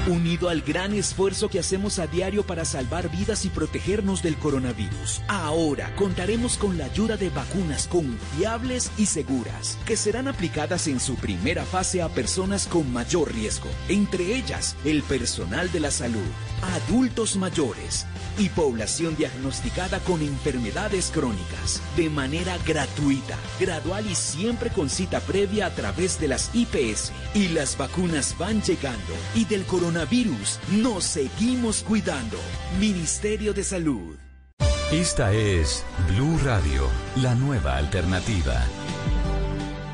Unido al gran esfuerzo que hacemos a diario para salvar vidas y protegernos del coronavirus, ahora contaremos con la ayuda de vacunas confiables y seguras, que serán aplicadas en su primera fase a personas con mayor riesgo, entre ellas el personal de la salud, adultos mayores y población diagnosticada con enfermedades crónicas, de manera gratuita, gradual y siempre con cita previa a través de las IPS. Y las vacunas van llegando y del coronavirus nos seguimos cuidando. Ministerio de Salud. Esta es Blue Radio, la nueva alternativa.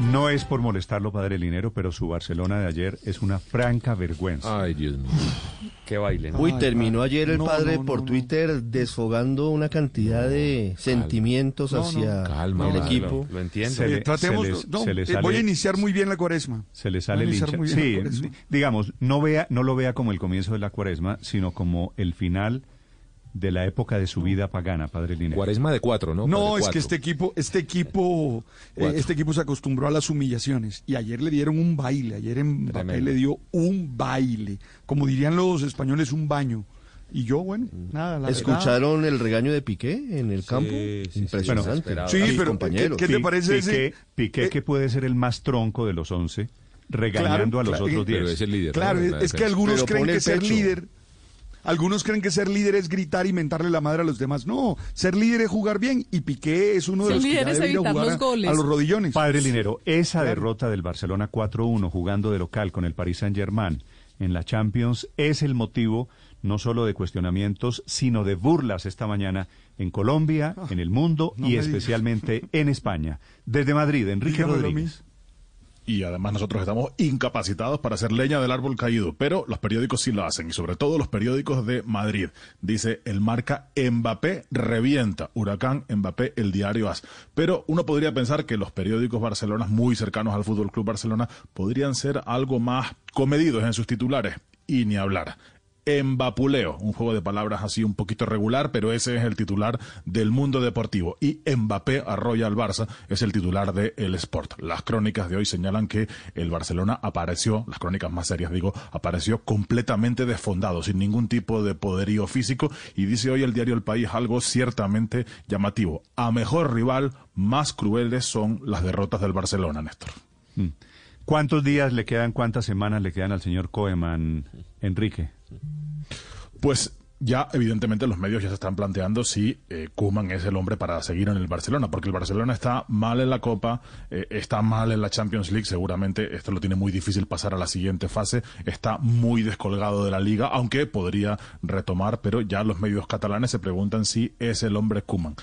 No es por molestarlo, padre Linero, pero su Barcelona de ayer es una franca vergüenza. Ay, Dios mío. Qué baile. ¿no? Uy, terminó ayer el no, padre no, por no. Twitter desfogando una cantidad de sentimientos No, no, hacia calma, el equipo. Lo entiendo. Se le- Eh, tratemos, se les- no, se le eh, sale- voy a iniciar muy bien la cuaresma. Se le sale el hincha. Sí, digamos, no vea, no lo vea como el comienzo de la cuaresma, sino como el final de la época de su vida pagana, padre Linero. Cuaresma de cuatro, ¿no? No, Padre, es que este equipo, este equipo, eh, este equipo se acostumbró a las humillaciones y ayer le dieron un baile, ayer en Mbappé le dio un baile, como dirían los españoles, un baño. Y yo, bueno, Mm. nada, la ¿Escucharon el regaño de Piqué en el campo? sí, sí, Impresionante. Sí, sus pero. ¿qué- qué te parece Piqué, ese- Piqué eh, que puede ser el más tronco de los once, regañando a los claro, otros pero diez. es el líder. Claro, ¿no? es, que algunos Pero creen que el ser pecho. líder, algunos creen que ser líder es gritar y mentarle la madre a los demás. No, ser líder es jugar bien y Piqué es uno de Ser los que líder ya es debe ir a evitar jugar los goles. a los rodillones. Padre Linero, esa Claro. derrota del Barcelona 4-1 jugando de local con el Paris Saint-Germain en la Champions es el motivo no solo de cuestionamientos, sino de burlas esta mañana en Colombia, en el mundo no y especialmente en España. Desde Madrid, Enrique. Rodríguez. Y además nosotros estamos incapacitados para hacer leña del árbol caído, pero los periódicos sí lo hacen, y sobre todo los periódicos de Madrid. Dice el marca Mbappé revienta, Huracán Mbappé, el diario AS. Pero uno podría pensar que los periódicos barcelonas muy cercanos al Fútbol Club Barcelona podrían ser algo más comedidos en sus titulares, y ni hablar. Embapuleo, un juego de palabras así un poquito regular, pero ese es el titular del mundo deportivo. Y Mbappé arrolla al Barça es el titular de El Sport. Las crónicas de hoy señalan que el Barcelona apareció, las crónicas más serias digo, apareció completamente desfondado, sin ningún tipo de poderío físico. Y dice hoy el diario El País algo ciertamente llamativo. A mejor rival, más crueles son las derrotas del Barcelona, Néstor. Mm. ¿Cuántos días le quedan, cuántas semanas le quedan al señor Koeman, Enrique? Pues ya evidentemente los medios ya se están planteando si eh, Koeman es el hombre para seguir en el Barcelona, porque el Barcelona está mal en la Copa, eh, está mal en la Champions League, seguramente esto lo tiene muy difícil pasar a la siguiente fase, está muy descolgado de la liga, aunque podría retomar, pero ya los medios catalanes se preguntan si es el hombre Koeman.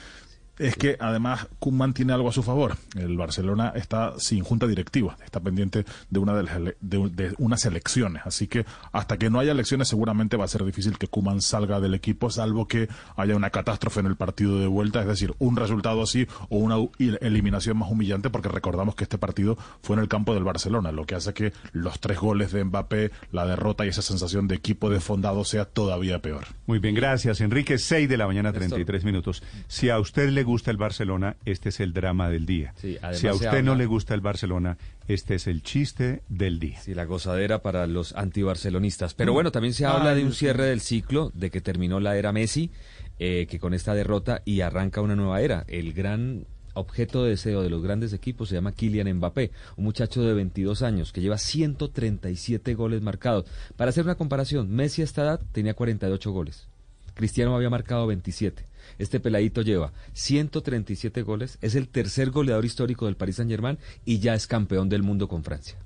Es que además Koeman tiene algo a su favor. El Barcelona está sin junta directiva, está pendiente de una de, las ele- de- de unas elecciones. Así que hasta que no haya elecciones seguramente va a ser difícil que Koeman salga del equipo, salvo que haya una catástrofe en el partido de vuelta, es decir, un resultado así o una eliminación más humillante, porque recordamos que este partido fue en el campo del Barcelona, lo que hace que los tres goles de Mbappé, la derrota y esa sensación de equipo desfondado sea todavía peor. Muy bien, gracias, Enrique. 6 de la mañana, 33 minutos. Si a usted le gusta el Barcelona, este es el drama del día. si a usted no le gusta el Barcelona, este es el chiste del día. Sí, la gozadera para los antibarcelonistas. Pero bueno, también se habla de un cierre del ciclo, de que terminó la era Messi, eh, que con esta derrota y arranca una nueva era. El gran objeto de deseo de los grandes equipos se llama Kylian Mbappé, un muchacho de 22 años que lleva 137 goles marcados. Para hacer una comparación, Messi a esta edad tenía 48 goles. Cristiano había marcado 27. Este peladito lleva 137 goles, es el tercer goleador histórico del Paris Saint-Germain y ya es campeón del mundo con Francia.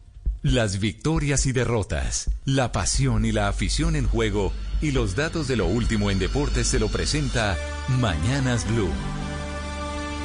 Las victorias y derrotas, la pasión y la afición en juego y los datos de lo último en deportes se lo presenta Mañanas Blue.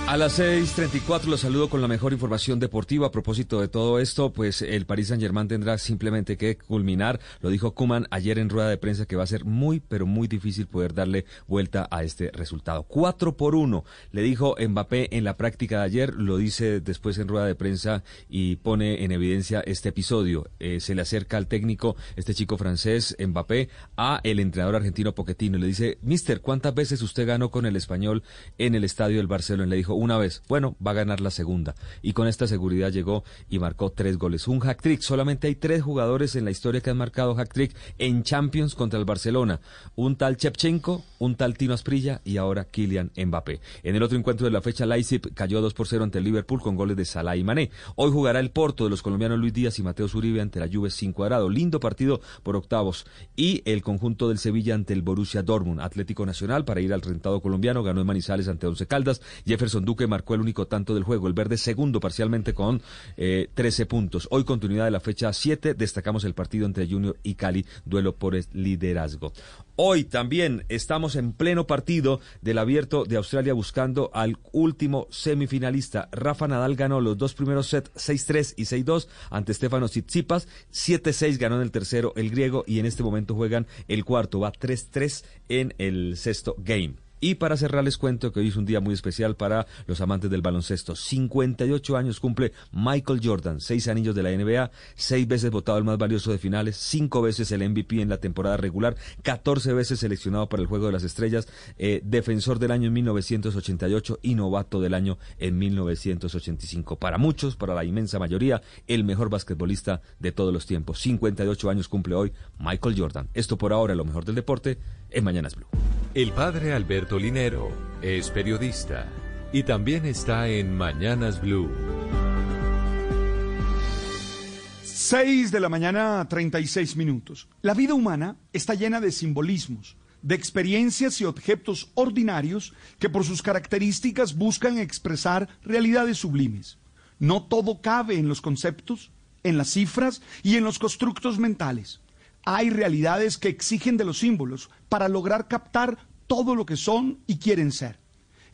A las 6.34 los saludo con la mejor información deportiva. A propósito de todo esto, pues el Paris Saint Germain tendrá simplemente que culminar. Lo dijo Kuman ayer en rueda de prensa que va a ser muy, pero muy difícil poder darle vuelta a este resultado. 4 por 1, le dijo Mbappé en la práctica de ayer. Lo dice después en rueda de prensa y pone en evidencia este episodio. Eh, se le acerca al técnico, este chico francés, Mbappé, a el entrenador argentino Pochettino. Le dice, Mister, ¿cuántas veces usted ganó con el español en el estadio del Barcelona? Le dijo, una vez. Bueno, va a ganar la segunda. Y con esta seguridad llegó y marcó tres goles. Un hack trick. Solamente hay tres jugadores en la historia que han marcado hack trick en Champions contra el Barcelona. Un tal Chepchenko, un tal Tino Asprilla y ahora Kylian Mbappé. En el otro encuentro de la fecha, Leipzig cayó 2 por 0 ante el Liverpool con goles de Salah y Mané. Hoy jugará el Porto de los colombianos Luis Díaz y Mateo Zuribe ante la Juve sin cuadrado. Lindo partido por octavos. Y el conjunto del Sevilla ante el Borussia Dortmund. Atlético Nacional para ir al rentado colombiano. Ganó en Manizales ante Once Caldas. Jefferson Duque marcó el único tanto del juego. El verde segundo parcialmente con eh, 13 puntos. Hoy continuidad de la fecha 7. Destacamos el partido entre Junior y Cali. Duelo por el liderazgo. Hoy también estamos en pleno partido del abierto de Australia buscando al último semifinalista. Rafa Nadal ganó los dos primeros sets 6-3 y 6-2 ante Stefano Tsitsipas. 7-6 ganó en el tercero el griego y en este momento juegan el cuarto. Va 3-3 en el sexto game. Y para cerrar les cuento que hoy es un día muy especial para los amantes del baloncesto. 58 años cumple Michael Jordan, seis anillos de la NBA, seis veces votado el más valioso de finales, cinco veces el MVP en la temporada regular, 14 veces seleccionado para el Juego de las Estrellas, eh, defensor del año en 1988 y novato del año en 1985. Para muchos, para la inmensa mayoría, el mejor basquetbolista de todos los tiempos. 58 años cumple hoy Michael Jordan. Esto por ahora, lo mejor del deporte, en Mañanas Blue. El padre Alberto Linero es periodista y también está en Mañanas Blue. 6 de la mañana, 36 minutos. La vida humana está llena de simbolismos, de experiencias y objetos ordinarios que por sus características buscan expresar realidades sublimes. No todo cabe en los conceptos, en las cifras y en los constructos mentales. Hay realidades que exigen de los símbolos para lograr captar todo lo que son y quieren ser.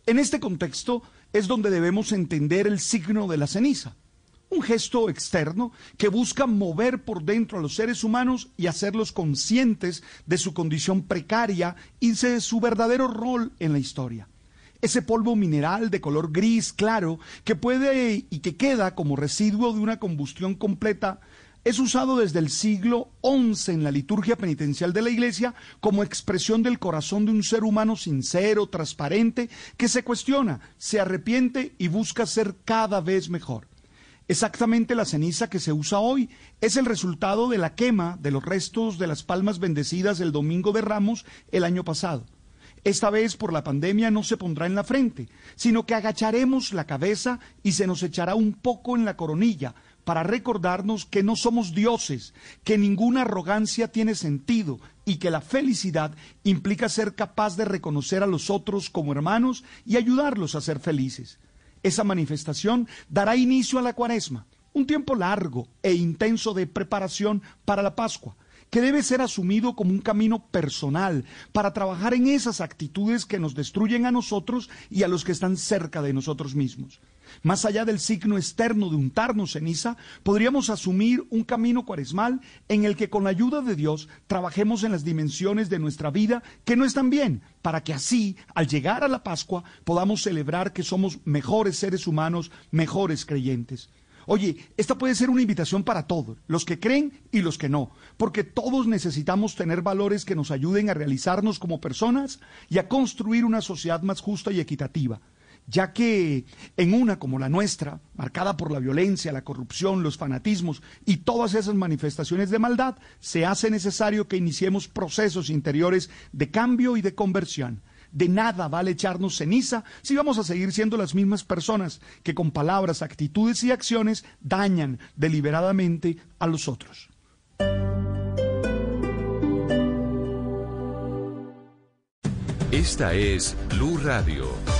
En este contexto es donde debemos entender el signo de la ceniza, un gesto externo que busca mover por dentro a los seres humanos y hacerlos conscientes de su condición precaria y de su verdadero rol en la historia. Ese polvo mineral de color gris claro que puede y que queda como residuo de una combustión completa es usado desde el siglo XI en la liturgia penitencial de la Iglesia como expresión del corazón de un ser humano sincero, transparente, que se cuestiona, se arrepiente y busca ser cada vez mejor. Exactamente la ceniza que se usa hoy es el resultado de la quema de los restos de las palmas bendecidas el domingo de Ramos el año pasado. Esta vez por la pandemia no se pondrá en la frente, sino que agacharemos la cabeza y se nos echará un poco en la coronilla, para recordarnos que no somos dioses, que ninguna arrogancia tiene sentido y que la felicidad implica ser capaz de reconocer a los otros como hermanos y ayudarlos a ser felices. Esa manifestación dará inicio a la cuaresma, un tiempo largo e intenso de preparación para la Pascua que debe ser asumido como un camino personal para trabajar en esas actitudes que nos destruyen a nosotros y a los que están cerca de nosotros mismos. Más allá del signo externo de untarnos ceniza, podríamos asumir un camino cuaresmal en el que con la ayuda de Dios trabajemos en las dimensiones de nuestra vida que no están bien, para que así, al llegar a la Pascua, podamos celebrar que somos mejores seres humanos, mejores creyentes. Oye, esta puede ser una invitación para todos, los que creen y los que no, porque todos necesitamos tener valores que nos ayuden a realizarnos como personas y a construir una sociedad más justa y equitativa. Ya que en una como la nuestra, marcada por la violencia, la corrupción, los fanatismos y todas esas manifestaciones de maldad, se hace necesario que iniciemos procesos interiores de cambio y de conversión. De nada vale echarnos ceniza si vamos a seguir siendo las mismas personas que con palabras, actitudes y acciones dañan deliberadamente a los otros. Esta es Blue Radio.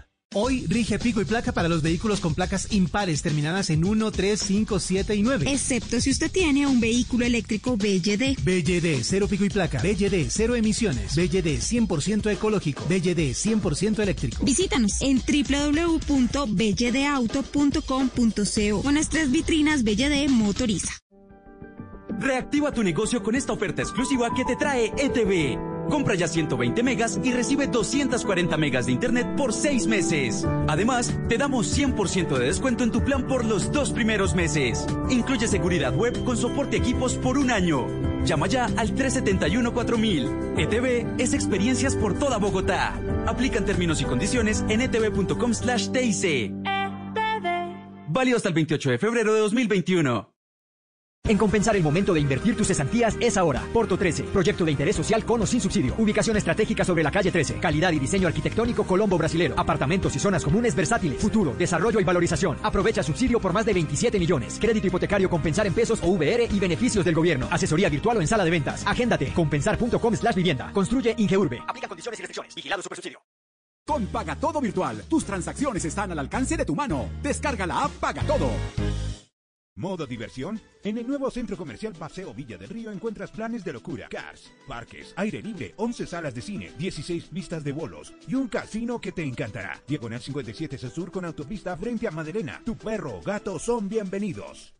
Hoy rige pico y placa para los vehículos con placas impares terminadas en 1, 3, 5, 7 y 9. Excepto si usted tiene un vehículo eléctrico BYD. BYD, cero pico y placa. BYD, cero emisiones. BYD, 100% ecológico. BYD, 100% eléctrico. Visítanos en www.bydauto.com.co con nuestras vitrinas BYD Motoriza. Reactiva tu negocio con esta oferta exclusiva que te trae ETV. Compra ya 120 megas y recibe 240 megas de internet por 6 meses. Además, te damos 100% de descuento en tu plan por los dos primeros meses. Incluye seguridad web con soporte equipos por un año. Llama ya al 371-4000. ETV es experiencias por toda Bogotá. Aplican términos y condiciones en etv.com slash TIC. Válido hasta el 28 de febrero de 2021. En Compensar el momento de invertir tus cesantías es ahora. Porto 13, proyecto de interés social con o sin subsidio. Ubicación estratégica sobre la calle 13. Calidad y diseño arquitectónico Colombo Brasilero. Apartamentos y zonas comunes versátiles. Futuro, desarrollo y valorización. Aprovecha subsidio por más de 27 millones. Crédito hipotecario Compensar en pesos o VR y beneficios del gobierno. Asesoría virtual o en sala de ventas. Agéndate. Compensar.com slash vivienda. Construye Ingeurbe. Aplica condiciones y restricciones. Vigilado subsidio. Con Paga Todo Virtual, tus transacciones están al alcance de tu mano. Descarga la app Paga Todo. ¿Modo diversión? En el nuevo centro comercial Paseo Villa del Río encuentras planes de locura, cars, parques, aire libre, 11 salas de cine, 16 pistas de bolos y un casino que te encantará. Diagonal 57 Sur con autopista frente a Madelena. Tu perro o gato son bienvenidos.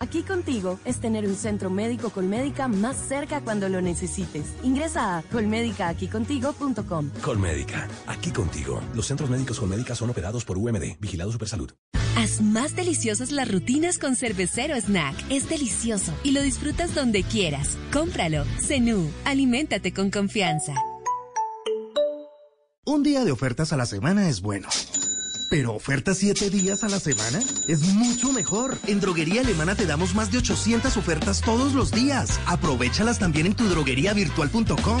Aquí contigo es tener un centro médico Colmédica más cerca cuando lo necesites. Ingresa a colmedicaaqui-contigo.com. Colmédica, aquí contigo. Los centros médicos Colmédica son operados por UMD, Vigilado Supersalud. Haz más deliciosas las rutinas con Cervecero Snack. Es delicioso y lo disfrutas donde quieras. Cómpralo. Zenú, aliméntate con confianza. Un día de ofertas a la semana es bueno. Pero ofertas 7 días a la semana es mucho mejor. En Droguería Alemana te damos más de 800 ofertas todos los días. Aprovechalas también en tu drogueriavirtual.com.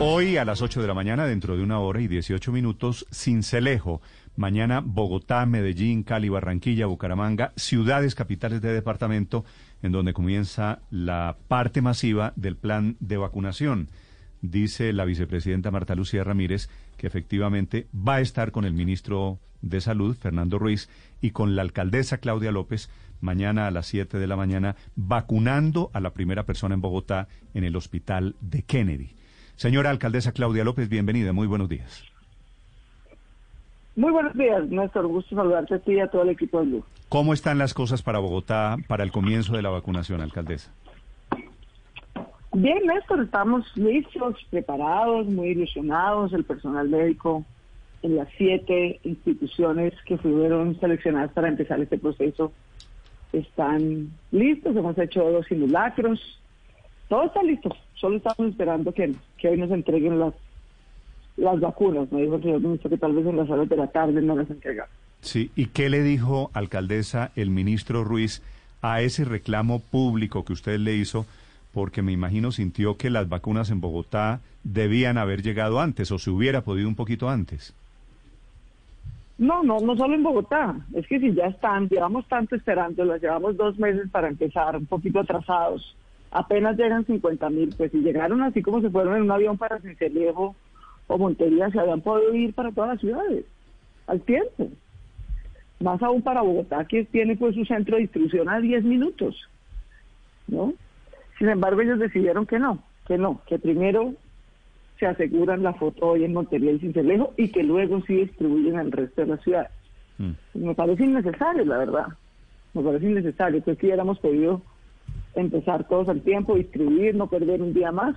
Hoy a las 8 de la mañana, dentro de una hora y 18 minutos, Cincelejo Mañana Bogotá, Medellín, Cali, Barranquilla, Bucaramanga, ciudades capitales de departamento, en donde comienza la parte masiva del plan de vacunación. Dice la vicepresidenta Marta Lucía Ramírez que efectivamente va a estar con el ministro de Salud, Fernando Ruiz, y con la alcaldesa Claudia López mañana a las 7 de la mañana, vacunando a la primera persona en Bogotá en el hospital de Kennedy. Señora alcaldesa Claudia López, bienvenida, muy buenos días. Muy buenos días, Néstor. Gusto saludarte a ti y a todo el equipo de Blue. ¿Cómo están las cosas para Bogotá para el comienzo de la vacunación, alcaldesa? Bien, Néstor, estamos listos, preparados, muy ilusionados. El personal médico en las siete instituciones que fueron seleccionadas para empezar este proceso están listos. Hemos hecho dos simulacros Todo está listo, solo estamos esperando que, que hoy nos entreguen las, las vacunas. Me dijo el señor ministro que tal vez en las horas de la tarde no las entregan. Sí, ¿y qué le dijo, alcaldesa, el ministro Ruiz a ese reclamo público que usted le hizo? Porque me imagino sintió que las vacunas en Bogotá debían haber llegado antes o se hubiera podido un poquito antes. No, no, no solo en Bogotá. Es que si ya están, llevamos tanto esperándolas, llevamos dos meses para empezar, un poquito atrasados. Apenas llegan 50 mil, pues si llegaron así como se fueron en un avión para Cincelejo o Montería, se habían podido ir para todas las ciudades, al tiempo. Más aún para Bogotá, que tiene pues su centro de distribución a 10 minutos, ¿no? Sin embargo, ellos decidieron que no, que no, que primero se aseguran la foto hoy en Montería y Cincelejo y que luego sí distribuyen al resto de la ciudad. Me parece innecesario, la verdad. Me parece innecesario. Pues que hubiéramos podido empezar todos al tiempo, distribuir, no perder un día más.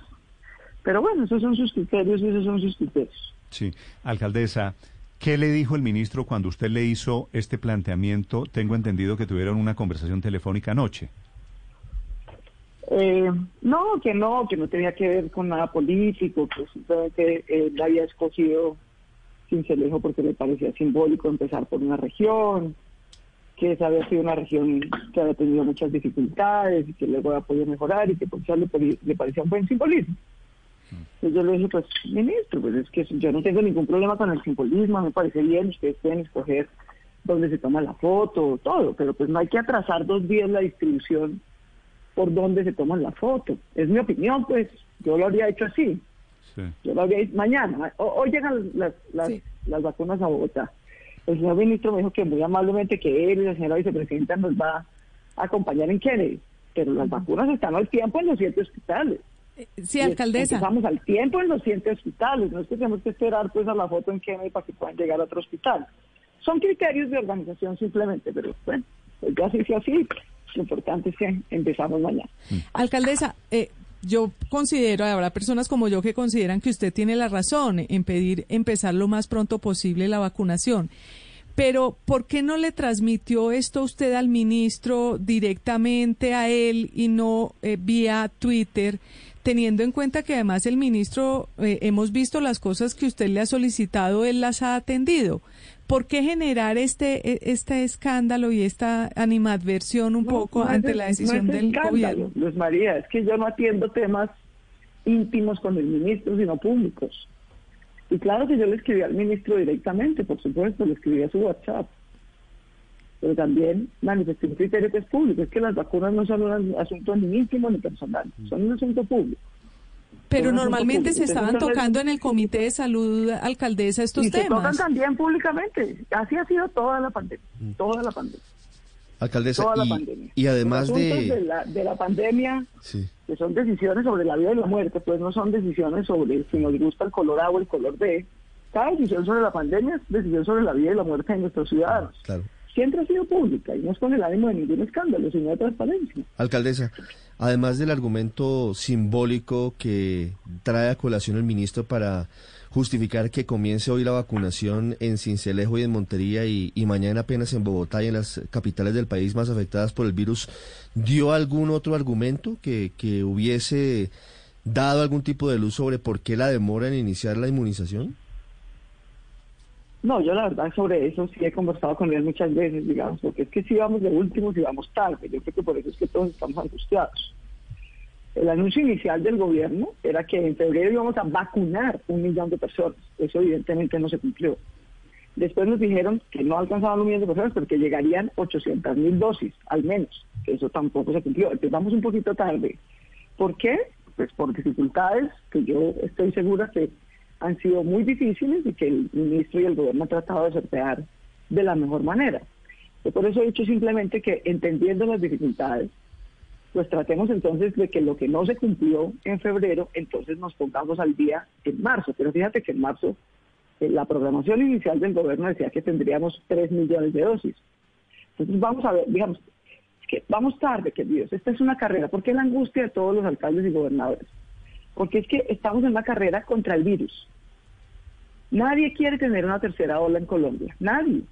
Pero bueno, esos son sus criterios y esos son sus criterios. Sí, alcaldesa, ¿qué le dijo el ministro cuando usted le hizo este planteamiento? Tengo entendido que tuvieron una conversación telefónica anoche. Eh, no, que no, que no tenía que ver con nada político, que simplemente él había escogido Cincelejo porque le parecía simbólico empezar por una región, que esa había sido una región que había tenido muchas dificultades y que luego había podido mejorar y que por eso le, le parecía un buen simbolismo. Entonces yo le dije, pues, ministro, pues es que yo no tengo ningún problema con el simbolismo, me parece bien, ustedes pueden escoger dónde se toma la foto, todo, pero pues no hay que atrasar dos días la distribución por dónde se toman la foto. Es mi opinión, pues, yo lo habría hecho así. Yo lo habría hecho mañana. Hoy llegan las, las, las vacunas a Bogotá. El señor ministro me dijo que muy amablemente que él y la señora vicepresidenta nos va a acompañar en Kennedy. Pero las vacunas están al tiempo en los siete hospitales. Sí, Y alcaldesa. Empezamos al tiempo en los siete hospitales. No es que tenemos que esperar pues a la foto en Kennedy para que puedan llegar a otro hospital. Son criterios de organización simplemente, pero bueno, pues ya se hizo así. Lo importante es que empezamos mañana. Alcaldesa, eh, yo considero, habrá personas como yo que consideran que usted tiene la razón en pedir empezar lo más pronto posible la vacunación. Pero, ¿por qué no le transmitió esto usted al ministro directamente a él y no eh, vía Twitter? Teniendo en cuenta que además el ministro, eh, hemos visto las cosas que usted le ha solicitado, él las ha atendido. ¿Por qué generar este, e- este escándalo y esta animadversión un poco No es ante la decisión no es del escándalo, gobierno? Luz María, es que yo no atiendo temas íntimos con el ministro, sino públicos. Y claro que yo le escribí al ministro directamente, por supuesto, le escribí a su WhatsApp. Pero también manifesté un criterio que es público, es que las vacunas no son un asunto ni íntimo ni personal, son un asunto público. Pero normalmente se estaban tocando en el Comité de Salud, alcaldesa, estos y se tocan temas. también públicamente. Así ha sido toda la pandemia, toda la pandemia. Alcaldesa, Toda la y, pandemia. y además de... de la, de la pandemia, Sí. que son decisiones sobre la vida y la muerte, pues no son decisiones sobre si nos gusta el color A o el color B. Cada decisión sobre la pandemia es decisión sobre la vida y la muerte de nuestros ciudadanos. Claro. Siempre ha sido pública y no es con el ánimo de ningún escándalo, sino de transparencia. Alcaldesa, además del argumento simbólico que trae a colación el ministro para justificar que comience hoy la vacunación en Cincelejo y en Montería y, y mañana apenas en Bogotá y en las capitales del país más afectadas por el virus, ¿dio algún otro argumento que, que hubiese dado algún tipo de luz sobre por qué la demora en iniciar la inmunización? No, yo la verdad sobre eso sí he conversado con él muchas veces, digamos, porque es que si vamos de últimos y vamos tarde, yo creo que por eso es que todos estamos angustiados. El anuncio inicial del gobierno era que en febrero íbamos a vacunar un millón de personas. Eso evidentemente no se cumplió. Después nos dijeron que no alcanzaban un millón de personas, pero que llegarían 800 mil dosis, al menos. Eso tampoco se cumplió. Vamos un poquito tarde. ¿Por qué? Pues por dificultades que yo estoy segura que han sido muy difíciles y que el ministro y el gobierno han tratado de sortear de la mejor manera. Yo por eso he dicho simplemente que entendiendo las dificultades, pues tratemos entonces de que lo que no se cumplió en febrero, entonces nos pongamos al día en marzo. Pero fíjate que en marzo eh, la programación inicial del gobierno decía que tendríamos 3 millones de dosis. Entonces vamos a ver, digamos, que vamos tarde, queridos. Esta es una carrera. ¿Por qué la angustia de todos los alcaldes y gobernadores? Porque es que estamos en una carrera contra el virus. Nadie quiere tener una tercera ola en Colombia. Nadie.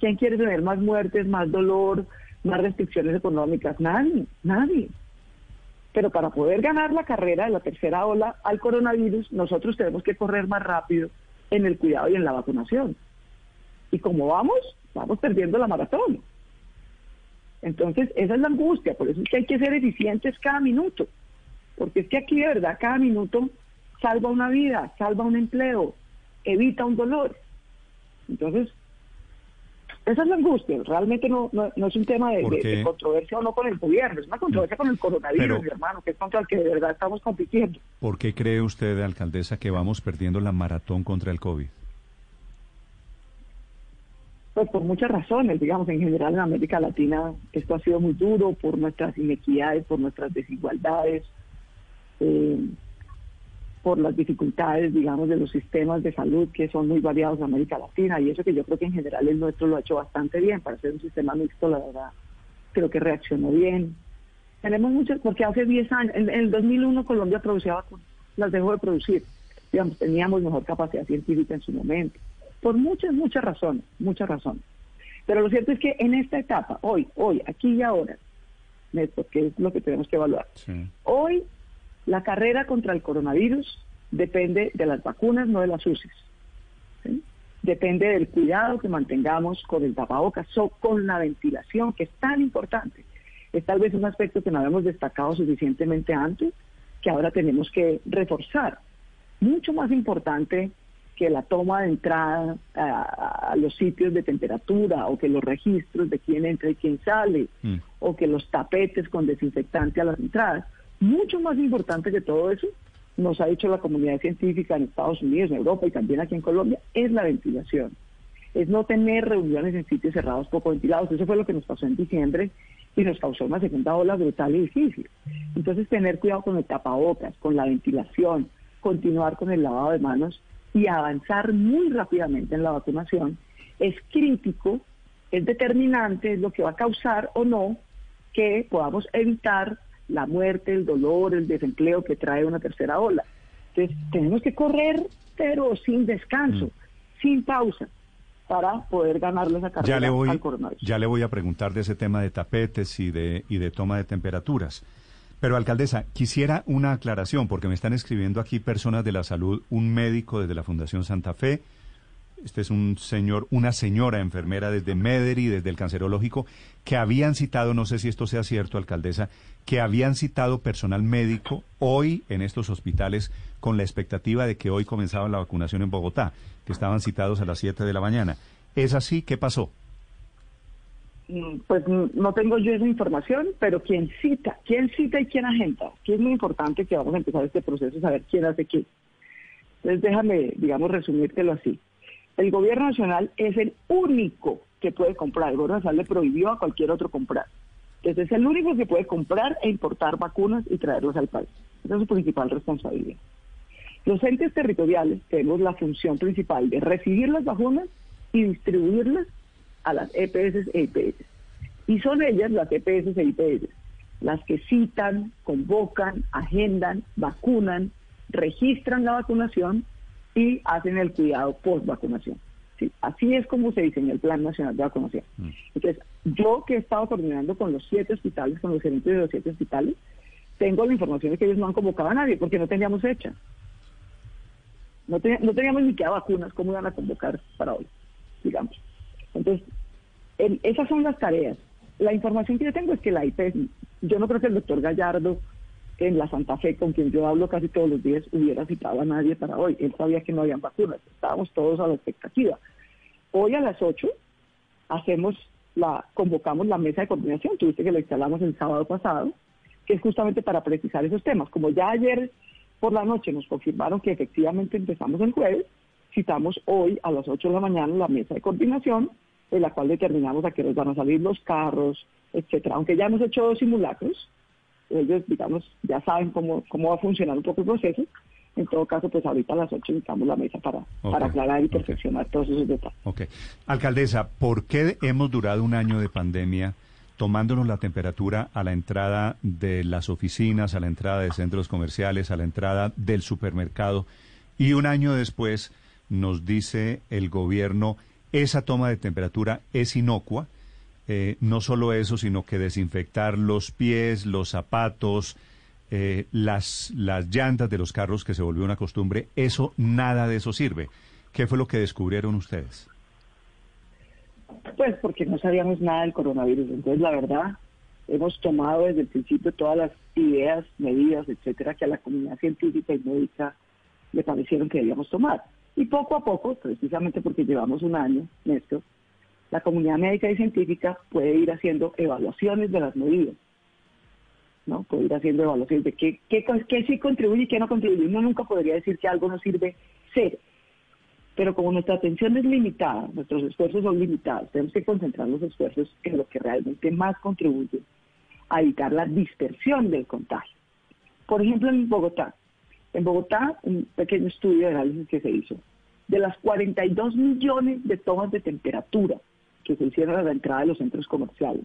¿Quién quiere tener más muertes, más dolor, más restricciones económicas? Nadie. Nadie. Pero para poder ganar la carrera de la tercera ola al coronavirus, nosotros tenemos que correr más rápido en el cuidado y en la vacunación. Y como vamos, vamos perdiendo la maratón. Entonces, esa es la angustia, por eso es que hay que ser eficientes cada minuto, porque es que aquí de verdad cada minuto salva una vida, salva un empleo, evita un dolor. Entonces, esa es la angustia, realmente no, no, no es un tema de, de- Porque- de controversia o no con el gobierno, es una controversia con el coronavirus, Pero- mi hermano, que es contra el que de verdad estamos compitiendo. ¿Por qué cree usted, alcaldesa, que vamos perdiendo la maratón contra el COVID? Pues por muchas razones, digamos, en general en América Latina esto ha sido muy duro por nuestras inequidades, por nuestras desigualdades, eh, por las dificultades, digamos, de los sistemas de salud que son muy variados en América Latina y eso que yo creo que en general el nuestro lo ha hecho bastante bien para ser un sistema mixto, la verdad, creo que reaccionó bien. Tenemos muchas, porque hace 10 años, en, en el 2001 Colombia producía vacunas, las dejó de producir, digamos, teníamos mejor capacidad científica en su momento por muchas, muchas razones, muchas razones. Pero lo cierto es que en esta etapa, hoy, hoy, aquí y ahora, Néstor, que es lo que tenemos que evaluar, hoy la carrera contra el coronavirus depende de las vacunas, no de las UCIs. ¿sí? Depende del cuidado que mantengamos con el tapabocas, so- con la ventilación, que es tan importante. Es tal vez un aspecto que no habíamos destacado suficientemente antes, que ahora tenemos que reforzar. Mucho más importante que la toma de entrada a, a los sitios de temperatura o que los registros de quién entra y quién sale o que los tapetes con desinfectante a las entradas. Mucho más importante que todo eso, nos ha dicho la comunidad científica en Estados Unidos, en Europa y también aquí en Colombia, es la ventilación. Es no tener reuniones en sitios cerrados poco ventilados. Eso fue lo que nos pasó en diciembre y nos causó una segunda ola brutal y difícil. Entonces, tener cuidado con el tapabocas, con la ventilación, continuar con el lavado de manos y avanzar muy rápidamente en la vacunación es crítico, es determinante, es lo que va a causar o no que podamos evitar la muerte, el dolor, el desempleo que trae una tercera ola. Entonces, tenemos que correr, pero sin descanso, sin pausa, para poder ganarle esa carrera Ya le voy, al coronavirus. ya le voy a preguntar de ese tema de tapetes y de, y de toma de temperaturas. Pero, alcaldesa, quisiera una aclaración, porque me están escribiendo aquí personas de la salud, un médico desde la Fundación Santa Fe, este es un señor, una señora enfermera desde Mederi, desde el cancerológico, que habían citado, no sé si esto sea cierto, alcaldesa, que habían citado personal médico hoy en estos hospitales con la expectativa de que hoy comenzaba la vacunación en Bogotá, que estaban citados a las 7 de la mañana. ¿Es así? ¿Qué pasó? Mm, Pues mm, no tengo yo esa información, pero quien cita, quién cita y quién agenda, que es muy importante que vamos a empezar este proceso, saber quién hace qué. Entonces déjame, digamos, resumírtelo así. El gobierno nacional es el único que puede comprar. El gobierno nacional le prohibió a cualquier otro comprar. Entonces es el único que puede comprar e importar vacunas y traerlas al país. Esa es su principal responsabilidad. Los entes territoriales tenemos la función principal de recibir las vacunas y distribuirlas a las EPS e IPS. Y son ellas, las EPS e IPS, las que citan, convocan, agendan, vacunan, registran la vacunación y hacen el cuidado post vacunación. ¿sí? Así es como se diseñó el Plan Nacional de Vacunación. Entonces, yo que he estado coordinando con los siete hospitales, con los gerentes de los siete hospitales, tengo la información de que ellos no han convocado a nadie porque no teníamos hecha. No, no teníamos ni qué vacunas, ¿cómo iban a convocar para hoy? Digamos. Entonces, el- esas son las tareas. La información que yo tengo es que la IPS, yo no creo que el doctor Gallardo en la Santa Fe, con quien yo hablo casi todos los días, hubiera citado a nadie para hoy. Él sabía que no habían vacunas, estábamos todos a la expectativa. Hoy a las 8 hacemos la, convocamos la mesa de coordinación, tuviste que la instalamos el sábado pasado, que es justamente para precisar esos temas. Como ya ayer por la noche nos confirmaron que efectivamente empezamos el jueves, citamos hoy a las 8 de la mañana la mesa de coordinación, en la cual determinamos a qué hora van a salir los carros, etcétera. Aunque ya hemos hecho dos simulacros, ellos, digamos, ya saben cómo, cómo va a funcionar un poco el proceso. En todo caso, pues ahorita a las 8 necesitamos la mesa para, para aclarar y perfeccionar todos esos detalles. Ok. Alcaldesa, ¿por qué hemos durado un año de pandemia tomándonos la temperatura a la entrada de las oficinas, a la entrada de centros comerciales, a la entrada del supermercado? Y un año después nos dice el gobierno, esa toma de temperatura es inocua. Eh, no solo eso, sino que desinfectar los pies, los zapatos, eh, las, las llantas de los carros que se volvió una costumbre, eso, nada de eso sirve. ¿Qué fue lo que descubrieron ustedes? Pues porque no sabíamos nada del coronavirus. Entonces, la verdad, hemos tomado desde el principio todas las ideas, medidas, etcétera, que a la comunidad científica y médica le parecieron que debíamos tomar. Y poco a poco, precisamente porque llevamos un año, Néstor, la comunidad médica y científica puede ir haciendo evaluaciones de las medidas. ¿no? Puede ir haciendo evaluaciones de qué, qué, qué sí contribuye y qué no contribuye. Uno nunca podría decir que algo no sirve cero. Pero como nuestra atención es limitada, nuestros esfuerzos son limitados, tenemos que concentrar los esfuerzos en lo que realmente más contribuye a evitar la dispersión del contagio. Por ejemplo, en Bogotá. En Bogotá, un pequeño estudio de análisis que se hizo. De las 42 millones de tomas de temperatura que se hicieron a la entrada de los centros comerciales,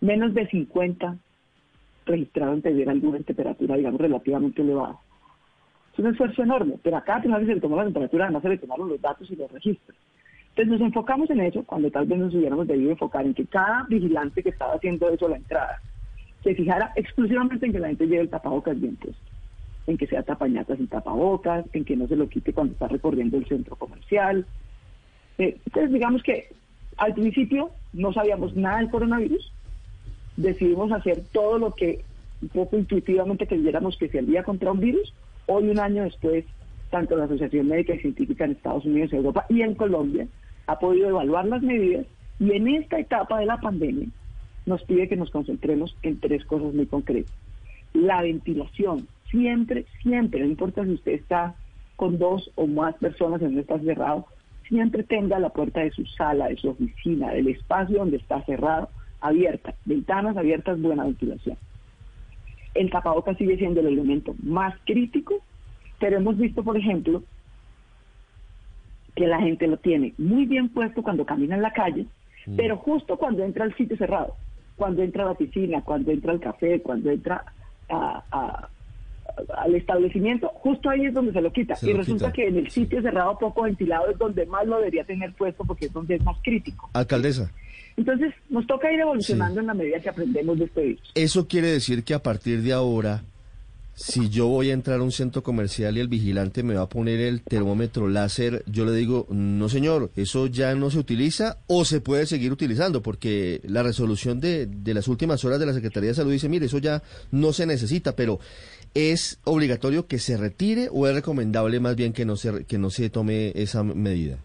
menos de 50 registraron tener alguna temperatura, digamos, relativamente elevada. Es un esfuerzo enorme, pero acá cada que se le tomó la temperatura, además se le tomaron los datos y los registros. Entonces nos enfocamos en eso, cuando tal vez nos hubiéramos debido enfocar en que cada vigilante que estaba haciendo eso a la entrada se fijara exclusivamente en que la gente lleve el tapabocas bien puesto, en que sea tapañatas y tapabocas, en que no se lo quite cuando está recorriendo el centro comercial. Eh, entonces digamos que al principio no sabíamos nada del coronavirus, decidimos hacer todo lo que un poco intuitivamente creyéramos que se había contra un virus. Hoy, un año después, tanto la Asociación Médica y Científica en Estados Unidos, Europa y en Colombia ha podido evaluar las medidas y en esta etapa de la pandemia nos pide que nos concentremos en tres cosas muy concretas. La ventilación, siempre, siempre, no importa si usted está con dos o más personas en un espacio cerrado, siempre tenga la puerta de su sala, de su oficina, del espacio donde está cerrado, abierta, ventanas abiertas, buena ventilación. El tapabocas sigue siendo el elemento más crítico, pero hemos visto, por ejemplo, que la gente lo tiene muy bien puesto cuando camina en la calle, Mm. pero justo cuando entra al sitio cerrado, cuando entra a la piscina, cuando entra al café, cuando entra a- a- al establecimiento, justo ahí es donde se lo quita. Se y lo resulta quita. que en el sitio cerrado poco ventilado es donde más lo debería tener puesto porque es donde es más crítico. Alcaldesa, Entonces nos toca ir evolucionando en la medida que aprendemos de este virus. eso quiere decir que a partir de ahora, si yo voy a entrar a un centro comercial y el vigilante me va a poner el termómetro láser, yo le digo, no señor, eso ya no se utiliza o se puede seguir utilizando, porque la resolución de, de las últimas horas de la Secretaría de Salud dice, mire, eso ya no se necesita, pero ¿es obligatorio que se retire o es recomendable más bien que no se, que no se tome esa medida?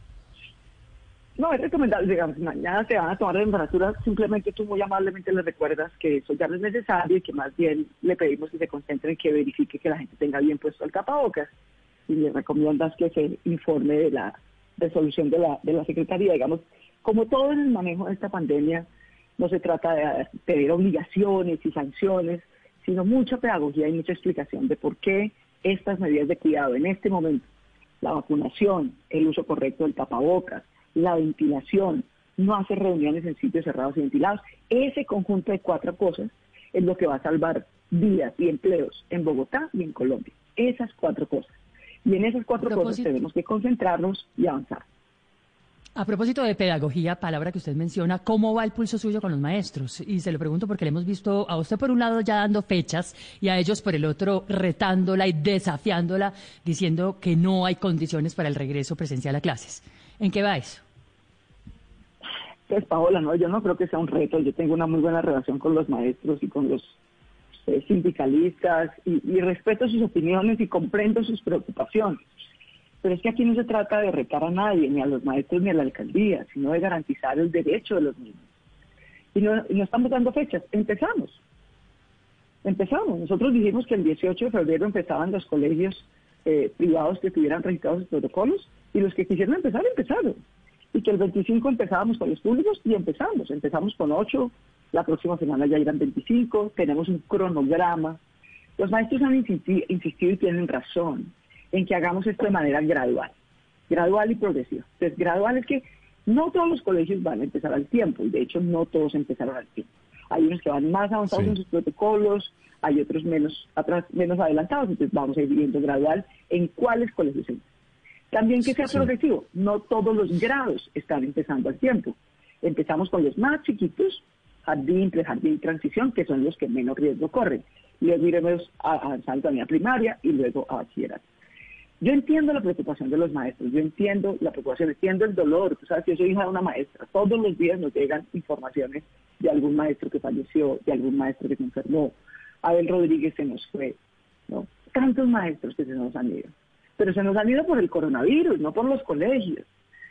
No, es recomendable, digamos, mañana te van a tomar la temperatura, simplemente tú muy amablemente le recuerdas que eso ya no es necesario y que más bien le pedimos que se concentre en que verifique que la gente tenga bien puesto el tapabocas y le recomiendas que se informe de la resolución de la, de la Secretaría. Digamos, como todo en el manejo de esta pandemia, no se trata de pedir obligaciones y sanciones, sino mucha pedagogía y mucha explicación de por qué estas medidas de cuidado en este momento, la vacunación, el uso correcto del tapabocas, la ventilación, no hacer reuniones en sitios cerrados y ventilados. Ese conjunto de cuatro cosas es lo que va a salvar vidas y empleos en Bogotá y en Colombia. Esas cuatro cosas. Y en esas cuatro cosas tenemos que concentrarnos y avanzar. A propósito de pedagogía, palabra que usted menciona, ¿cómo va el pulso suyo con los maestros? Y se lo pregunto porque le hemos visto a usted por un lado ya dando fechas y a ellos por el otro retándola y desafiándola, diciendo que no hay condiciones para el regreso presencial a clases. ¿En qué va eso? Pues Paola, no, yo no creo que sea un reto. Yo tengo una muy buena relación con los maestros y con los eh, sindicalistas y, y respeto sus opiniones y comprendo sus preocupaciones. Pero es que aquí no se trata de retar a nadie, ni a los maestros ni a la alcaldía, sino de garantizar el derecho de los niños. Y no, estamos dando fechas, empezamos. Empezamos. Nosotros dijimos que el 18 de febrero empezaban los colegios eh, privados que tuvieran registrados sus protocolos y los que quisieran empezar, empezaron. Y que el 25 empezábamos con los públicos y empezamos. Empezamos con 8, la próxima semana ya irán 25, tenemos un cronograma. Los maestros han insisti- insistido y tienen razón en que hagamos esto de manera gradual, gradual y progresiva. Entonces, gradual es que no todos los colegios van a empezar al tiempo, y de hecho no todos empezaron al tiempo. Hay unos que van más avanzados Sí. en sus protocolos, hay otros menos atrás, menos adelantados, entonces vamos a ir viendo gradual en cuáles colegios entran. También que sea progresivo, no todos los grados están empezando al tiempo. Empezamos con los más chiquitos, jardín, prejardín, transición, que son los que menos riesgo corren. luego iremos a, avanzando también a primaria y luego a bachillerato. Yo entiendo la preocupación de los maestros, yo entiendo la preocupación, entiendo el dolor. Tú sabes, yo soy hija de una maestra. Todos los días nos llegan informaciones de algún maestro que falleció, de algún maestro que se enfermó. Abel Rodríguez se nos fue, ¿no? Tantos maestros que se nos han ido. Pero se nos han ido por el coronavirus, no por los colegios.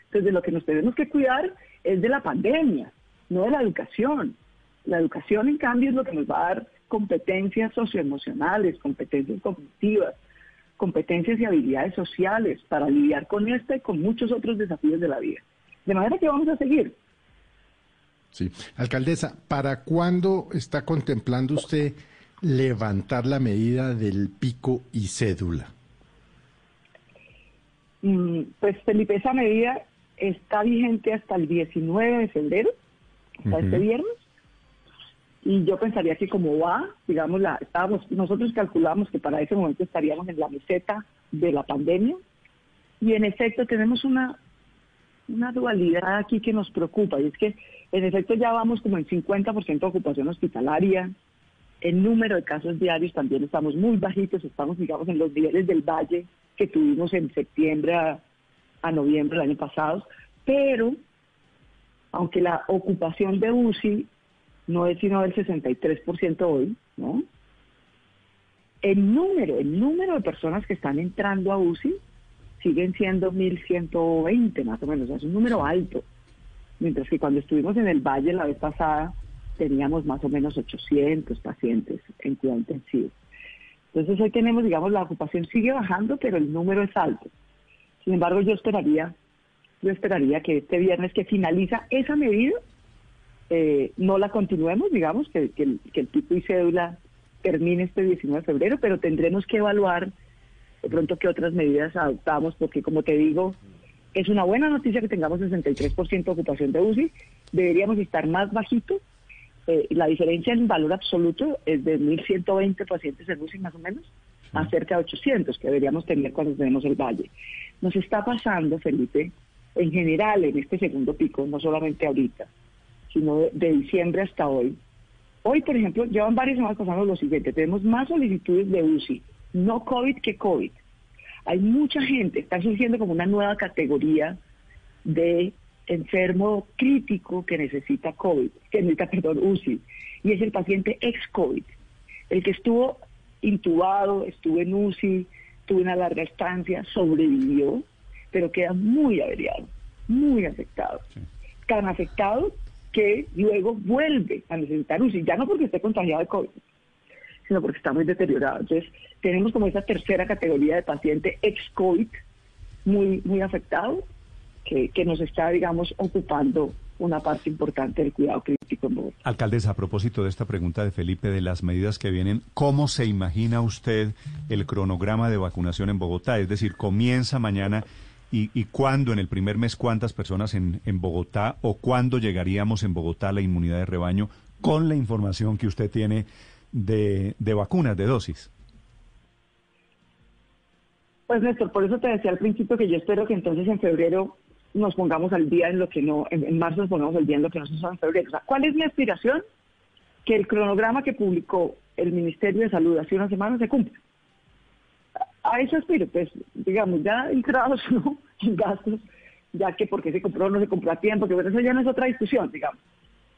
Entonces, de lo que nos tenemos que cuidar es de la pandemia, no de la educación. La educación, en cambio, es lo que nos va a dar competencias socioemocionales, competencias cognitivas, competencias y habilidades sociales para lidiar con esta y con muchos otros desafíos de la vida. De manera que vamos a seguir. Sí. Alcaldesa, ¿para cuándo está contemplando usted levantar la medida del pico y cédula? Mm, Pues Felipe, esa medida está vigente hasta el 19 de febrero, hasta este viernes. Y yo pensaría que como va, digamos, la, estábamos, nosotros calculamos que para ese momento estaríamos en la meseta de la pandemia. Y en efecto tenemos una, una dualidad aquí que nos preocupa. Y es que en efecto ya vamos como en 50% de ocupación hospitalaria. El número de casos diarios también estamos muy bajitos, estamos, digamos, en los niveles del valle que tuvimos en septiembre a, a noviembre del año pasado. Pero, aunque la ocupación de UCI no es sino del 63% hoy, ¿no? El número, el número de personas que están entrando a UCI siguen siendo 1.120 más o menos, es un número alto. Mientras que cuando estuvimos en el Valle la vez pasada teníamos más o menos 800 pacientes en cuidado intensivo. Entonces hoy tenemos, digamos, la ocupación sigue bajando, pero el número es alto. Sin embargo, yo esperaría, yo esperaría que este viernes que finaliza esa medida, eh, no la continuemos, digamos, que, que el, que el pico y cédula termine este 19 de febrero, pero tendremos que evaluar de pronto qué otras medidas adoptamos, porque como te digo, es una buena noticia que tengamos 63% de ocupación de UCI, deberíamos estar más bajito. Eh, la diferencia en valor absoluto es de 1.120 pacientes en UCI más o menos, a cerca de 800 que deberíamos tener cuando tenemos el valle. Nos está pasando, Felipe, en general en este segundo pico, no solamente ahorita, sino de, de diciembre hasta hoy. Hoy, por ejemplo, llevan varias semanas pasando lo siguiente, tenemos más solicitudes de UCI, no COVID que COVID. Hay mucha gente, está surgiendo como una nueva categoría de enfermo crítico que necesita COVID, que necesita, perdón, UCI, y es el paciente ex-COVID, el que estuvo intubado, estuvo en UCI, tuvo una larga estancia, sobrevivió, pero queda muy averiado, muy afectado. Tan afectado que luego vuelve a necesitar UCI, ya no porque esté contagiado de COVID, sino porque está muy deteriorado. Entonces, tenemos como esa tercera categoría de paciente ex-COVID muy, muy afectado, que, que nos está, digamos, ocupando una parte importante del cuidado crítico en Bogotá. Alcaldesa, a propósito de esta pregunta de Felipe de las medidas que vienen, ¿cómo se imagina usted el cronograma de vacunación en Bogotá? Es decir, comienza mañana y, y cuándo en el primer mes cuántas personas en, en Bogotá o cuándo llegaríamos en Bogotá a la inmunidad de rebaño con la información que usted tiene de, de vacunas, de dosis. Pues Néstor, por eso te decía al principio que yo espero que entonces en febrero nos pongamos al día en lo que no, en, marzo nos pongamos al día en lo que no se hizo en febrero. O sea, ¿cuál es mi aspiración? Que el cronograma que publicó el Ministerio de Salud hace una semana se cumpla. A eso aspiro, pues, digamos, ya entrados *laughs* ¿no? gastos, ya que porque se compró no se compró a tiempo, que bueno, eso ya no es otra discusión, digamos.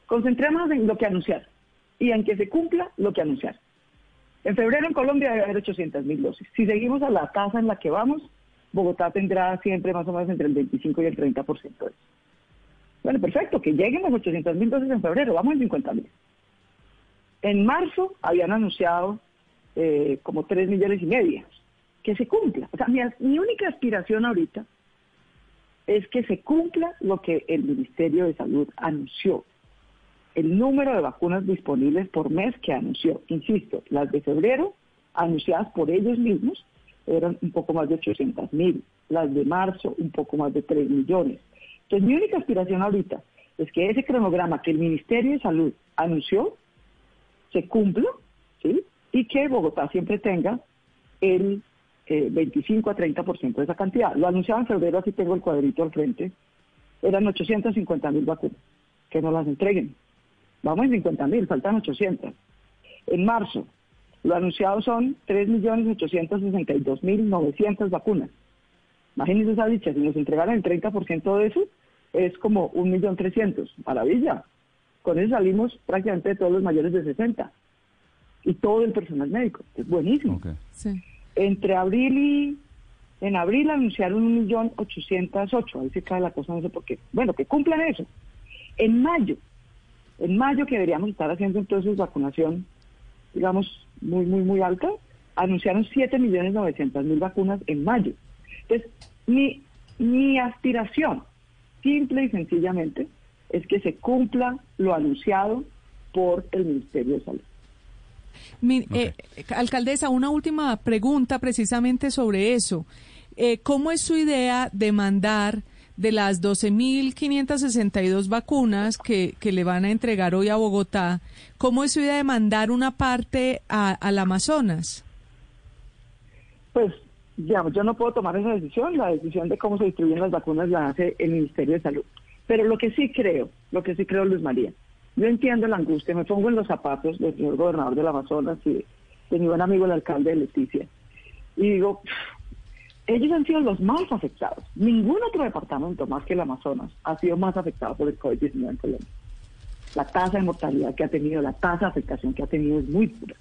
Concentrémonos en lo que anunciar y en que se cumpla lo que anunciar. En febrero en Colombia debe haber 800 mil dosis. Si seguimos a la tasa en la que vamos, Bogotá tendrá siempre más o menos entre el 25 y el 30% de eso. Bueno, perfecto, que lleguen las 800 mil dosis en febrero, vamos en 50 mil. En marzo habían anunciado eh, como 3 millones y medio. Que se cumpla. O sea, mi, única aspiración ahorita es que se cumpla lo que el Ministerio de Salud anunció el número de vacunas disponibles por mes que anunció. Insisto, las de febrero, anunciadas por ellos mismos, eran un poco más de 800 mil. Las de marzo, un poco más de 3 millones. Entonces, mi única aspiración ahorita es que ese cronograma que el Ministerio de Salud anunció se cumpla, ¿sí? Y que Bogotá siempre tenga el eh, 25 a 30% de esa cantidad. Lo anunciaba en febrero, aquí tengo el cuadrito al frente. Eran 850 mil vacunas. Que no las entreguen. Vamos en 50 mil, faltan 800. En marzo, Lo anunciado son 3.862.900 vacunas. Imagínense esa dicha, si nos entregaran el 30% de eso, es como 1.300.000. Maravilla. Con eso salimos prácticamente de todos los mayores de 60 y todo el personal médico. Es buenísimo. Sí. Entre abril y... En abril anunciaron 1.808.000. Ahí se cae la cosa, no sé por qué. Bueno, que cumplan eso. En mayo, en mayo que deberíamos estar haciendo entonces vacunación, digamos, muy, muy, muy alta, anunciaron 7.900.000 vacunas en mayo. Entonces, mi, mi aspiración, simple y sencillamente, es que se cumpla lo anunciado por el Ministerio de Salud. Mi- eh, alcaldesa, una última pregunta precisamente sobre eso. Eh, ¿Cómo es su idea de mandar de las 12.562 vacunas que, que le van a entregar hoy a Bogotá, cómo es su idea de mandar una parte a- al Amazonas? Pues, digamos, yo no puedo tomar esa decisión, la decisión de cómo se distribuyen las vacunas la hace el Ministerio de Salud. Pero lo que sí creo, lo que sí creo, Luis María, yo entiendo la angustia, me pongo en los zapatos del señor gobernador del Amazonas y de, mi buen amigo el alcalde de Leticia, y digo, ellos han sido los más afectados. Ningún otro departamento más que el Amazonas ha sido más afectado por el COVID-19 en Colombia. La tasa de mortalidad que ha tenido, la tasa de afectación que ha tenido es muy pura.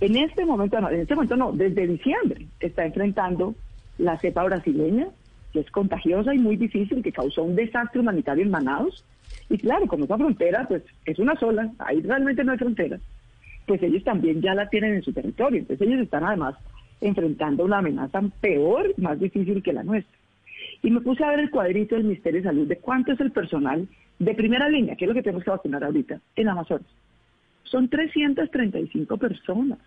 En este momento, no, en este momento no, desde diciembre está enfrentando la cepa brasileña, que es contagiosa y muy difícil, que causó un desastre humanitario en Manaus. Y claro, como esa frontera, pues es una sola, ahí realmente no hay frontera, pues ellos también ya la tienen en su territorio. Entonces ellos están además enfrentando una amenaza peor, más difícil que la nuestra. Y me puse a ver el cuadrito del Ministerio de Salud de cuánto es el personal de primera línea, que es lo que tenemos que vacunar ahorita, en Amazonas. Son 335 personas.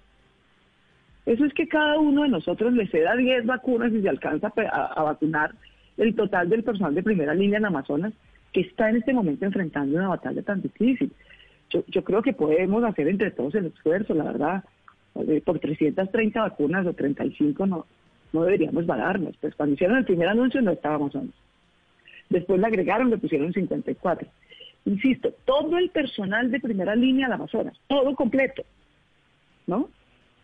Eso es que cada uno de nosotros le ceda 10 vacunas y se alcanza a, vacunar el total del personal de primera línea en Amazonas, que está en este momento enfrentando una batalla tan difícil. Yo, yo creo que podemos hacer entre todos el esfuerzo, la verdad. Eh, Por 330 vacunas o 35 no, no deberíamos vararnos. Pues cuando hicieron el primer anuncio no estaba Amazonas. Después le agregaron, le pusieron 54. Insisto, todo el personal de primera línea al Amazonas, todo completo, ¿no?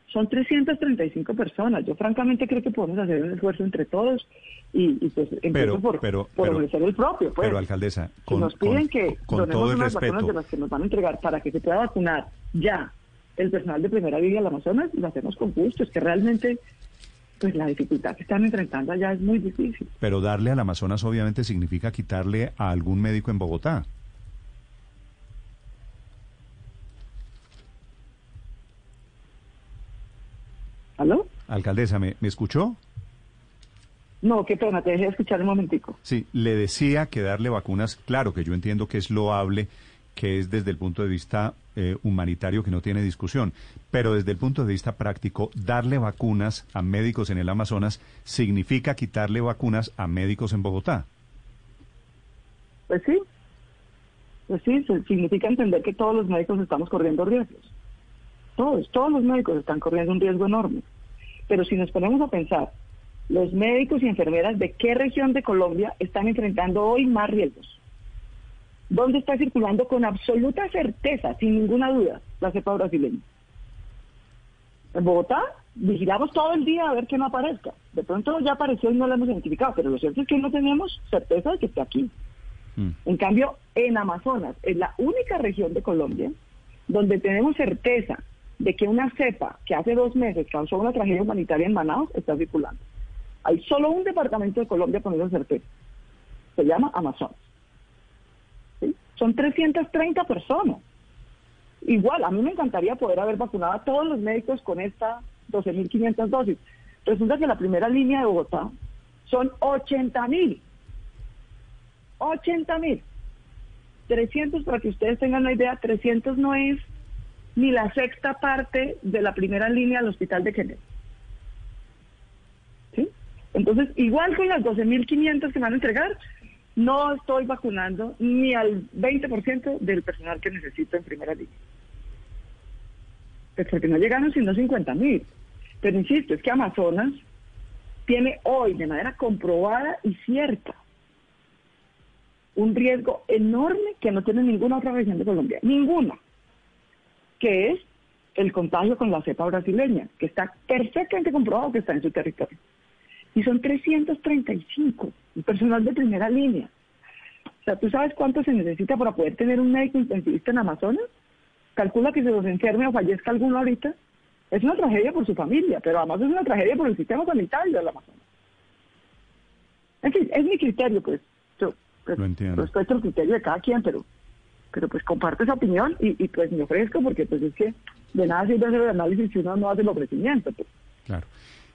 Son 335 personas. Yo francamente creo que podemos hacer un esfuerzo entre todos y, y pues empiezo Pero, por, pero, por pero, el propio. Pues. pero alcaldesa, si con, nos piden con- que con donemos todo el unas vacunas respeto, de las que nos van a entregar para que se pueda vacunar ya el personal de primera línea al Amazonas, lo hacemos con gusto. Es que realmente pues la dificultad que están enfrentando allá es muy difícil. pero darle al Amazonas obviamente significa quitarle a algún médico en Bogotá. ¿Aló? Alcaldesa, ¿me, me escuchó? No, qué pena, te dejé de escuchar un momentico. Sí, le decía que darle vacunas, claro que yo entiendo que es loable, que es desde el punto de vista eh, humanitario que no tiene discusión, pero desde el punto de vista práctico, darle vacunas a médicos en el Amazonas significa quitarle vacunas a médicos en Bogotá. Pues sí, pues sí, significa entender que todos los médicos estamos corriendo riesgos. Todos, todos los médicos están corriendo un riesgo enorme. Pero si nos ponemos a pensar, los médicos y enfermeras de qué región de Colombia están enfrentando hoy más riesgos. ¿Dónde está circulando con absoluta certeza, sin ninguna duda, la cepa brasileña? En Bogotá vigilamos todo el día a ver que no aparezca. De pronto ya apareció y no la hemos identificado, pero lo cierto es que no tenemos certeza de que esté aquí. En cambio, en Amazonas es la única región de Colombia donde tenemos certeza de que una cepa que hace dos meses causó una tragedia humanitaria en Manaus está circulando. Hay solo un departamento de Colombia con esa certeza. Se llama Amazonas. ¿Sí? Son 330 personas. Igual, a mí me encantaría poder haber vacunado a todos los médicos con esta 12.500 dosis. Resulta que la primera línea de Bogotá son 80.000. 80 mil. 300, para que ustedes tengan una idea, 300 no es ni la sexta parte de la primera línea del hospital de Kennedy. Entonces, igual con las 12.500 que van a entregar, no estoy vacunando ni al 20% del personal que necesito en primera línea. Pues porque no llegaron sino 50 mil. Pero insisto, es que Amazonas tiene hoy de manera comprobada y cierta un riesgo enorme que no tiene ninguna otra región de Colombia, ninguna, que es el contagio con la cepa brasileña, que está perfectamente comprobado que está en su territorio. Y son 335, el personal de primera línea. O sea, ¿tú sabes cuánto se necesita para poder tener un médico intensivista en Amazonas? Calcula que se los enferme o fallezca alguno ahorita. Es una tragedia por su familia, pero además es una tragedia por el sistema sanitario del Amazonas. En fin, es mi criterio, pues. Yo pues, Lo entiendo. respeto el criterio de cada quien, pero pero pues comparto esa opinión y, y, pues me ofrezco porque pues es que de nada sirve hacer el análisis si uno no hace el ofrecimiento. Pues. Claro.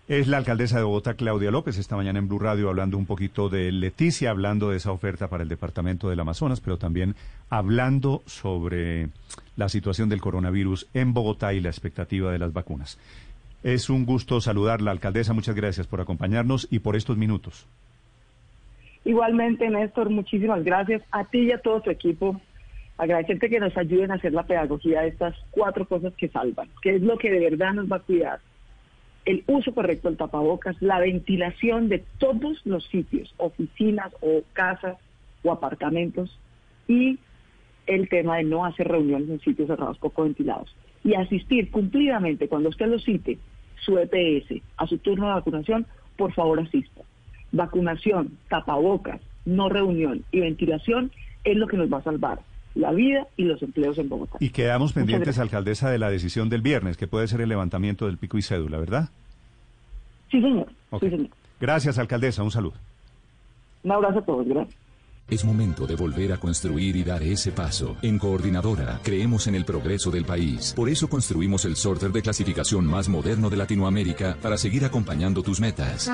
Es la alcaldesa de Bogotá, Claudia López, esta mañana en Blue Radio hablando un poquito de Leticia, hablando de esa oferta para el departamento del Amazonas, pero también hablando sobre la situación del coronavirus en Bogotá y la expectativa de las vacunas. Es un gusto saludarla, alcaldesa. Muchas gracias por acompañarnos y por estos minutos. Igualmente, Néstor, muchísimas gracias a ti y a todo tu equipo. Agradecerte que nos ayuden a hacer la pedagogía de estas cuatro cosas que salvan, que es lo que de verdad nos va a cuidar. El uso correcto del tapabocas, la ventilación de todos los sitios, oficinas o casas o apartamentos y el tema de no hacer reuniones en sitios cerrados poco ventilados y asistir cumplidamente cuando usted lo cite su EPS a su turno de vacunación, por favor asista. Vacunación, tapabocas, no reunión y ventilación es lo que nos va a salvar la vida y los empleos en Bogotá. Y quedamos pendientes, alcaldesa, de la decisión del viernes, que puede ser el levantamiento del pico y cédula, ¿verdad? Sí, señor. Ok. Sí, señor. Gracias, alcaldesa. Un saludo. Un abrazo a todos. Gracias. Es momento de volver a construir y dar ese paso. En Coordinadora creemos en el progreso del país. Por eso construimos el sorter de clasificación más moderno de Latinoamérica para seguir acompañando tus metas.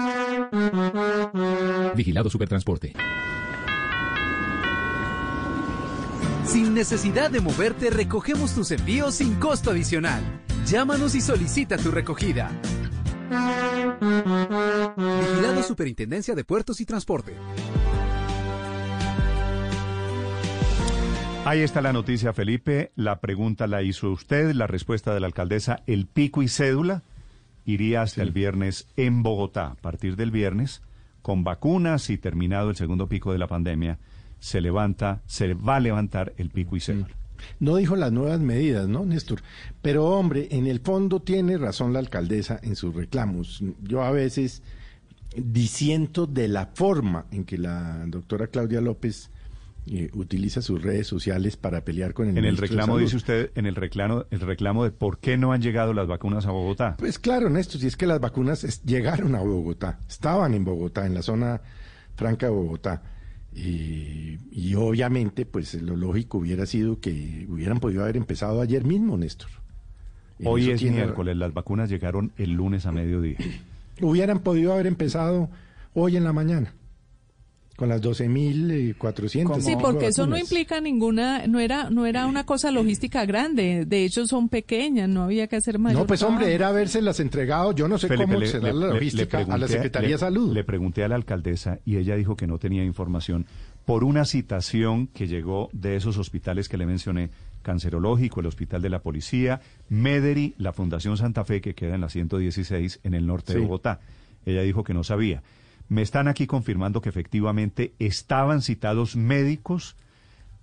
Vigilado Supertransporte. Sin necesidad de moverte, recogemos tus envíos sin costo adicional. Llámanos y solicita tu recogida. Vigilado Superintendencia de Puertos y Transporte. Ahí está la noticia, Felipe. La pregunta la hizo usted, la respuesta de la alcaldesa, el pico y cédula iría hasta el viernes en Bogotá. A partir del viernes, con vacunas y terminado el segundo pico de la pandemia, se levanta, se va a levantar el pico y cédula. No dijo las nuevas medidas, ¿no, Néstor? Pero hombre, en el fondo tiene razón la alcaldesa en sus reclamos. Yo a veces disiento de la forma en que la doctora Claudia López eh, utiliza sus redes sociales para pelear con el En el reclamo dice usted, en el reclamo, el reclamo de por qué no han llegado las vacunas a Bogotá. Pues claro, Néstor, si es que las vacunas es- llegaron a Bogotá, estaban en Bogotá, en la zona franca de Bogotá. Y, y obviamente, pues lo lógico hubiera sido que hubieran podido haber empezado ayer mismo, Néstor. Hoy eso es tiene- miércoles, las vacunas llegaron el lunes a mediodía. Hubieran podido haber empezado hoy en la mañana, con las 12.400. Sí, porque eso no implica ninguna, no era, no era una cosa logística grande. De hecho, son pequeñas, no había que hacer mayor. No, pues hombre, era habérselas entregado, yo no sé Felipe, cómo le- será le- la le- le logística a la Secretaría le- de Salud. Le pregunté a la alcaldesa y ella dijo que no tenía información por una citación que llegó de esos hospitales que le mencioné, Cancerológico, el Hospital de la Policía, Mederi, la Fundación Santa Fe, que queda en la 116 en el norte de. Bogotá. Ella dijo que no sabía. Me están aquí confirmando que efectivamente estaban citados médicos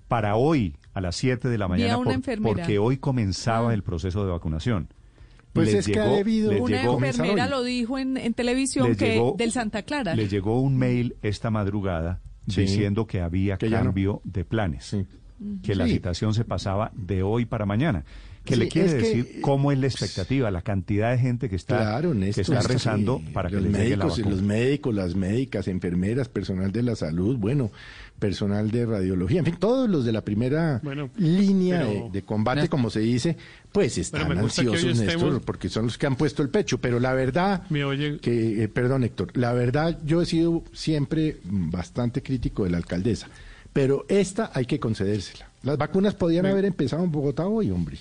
para hoy a las 7 de la mañana una por- enfermera. porque hoy comenzaba el proceso de vacunación. Pues Les es que ha llegó- debido Una llegó- enfermera lo dijo en, en televisión Les que llegó- del Santa Clara. Le llegó un mail esta madrugada Sí. diciendo que había Que ya no. cambio de planes, que la citación se pasaba de hoy para mañana. Que Sí, le quiere que- decir cómo es la expectativa, la cantidad de gente que está, Claro, que rezando para que los le llegue la médicos, vacuna. los médicos, las médicas, enfermeras, personal de la salud, bueno, personal de radiología, en fin, todos los de la primera Bueno, línea pero- de, de combate, como se dice, pues están ansiosos, estemos- Néstor, porque son los que han puesto el pecho. Pero la verdad, Me oye- que, eh, perdón, Héctor, la verdad, yo he sido siempre bastante crítico de la alcaldesa, pero esta hay que concedérsela. Las vacunas podían Me- haber empezado en Bogotá hoy, hombre.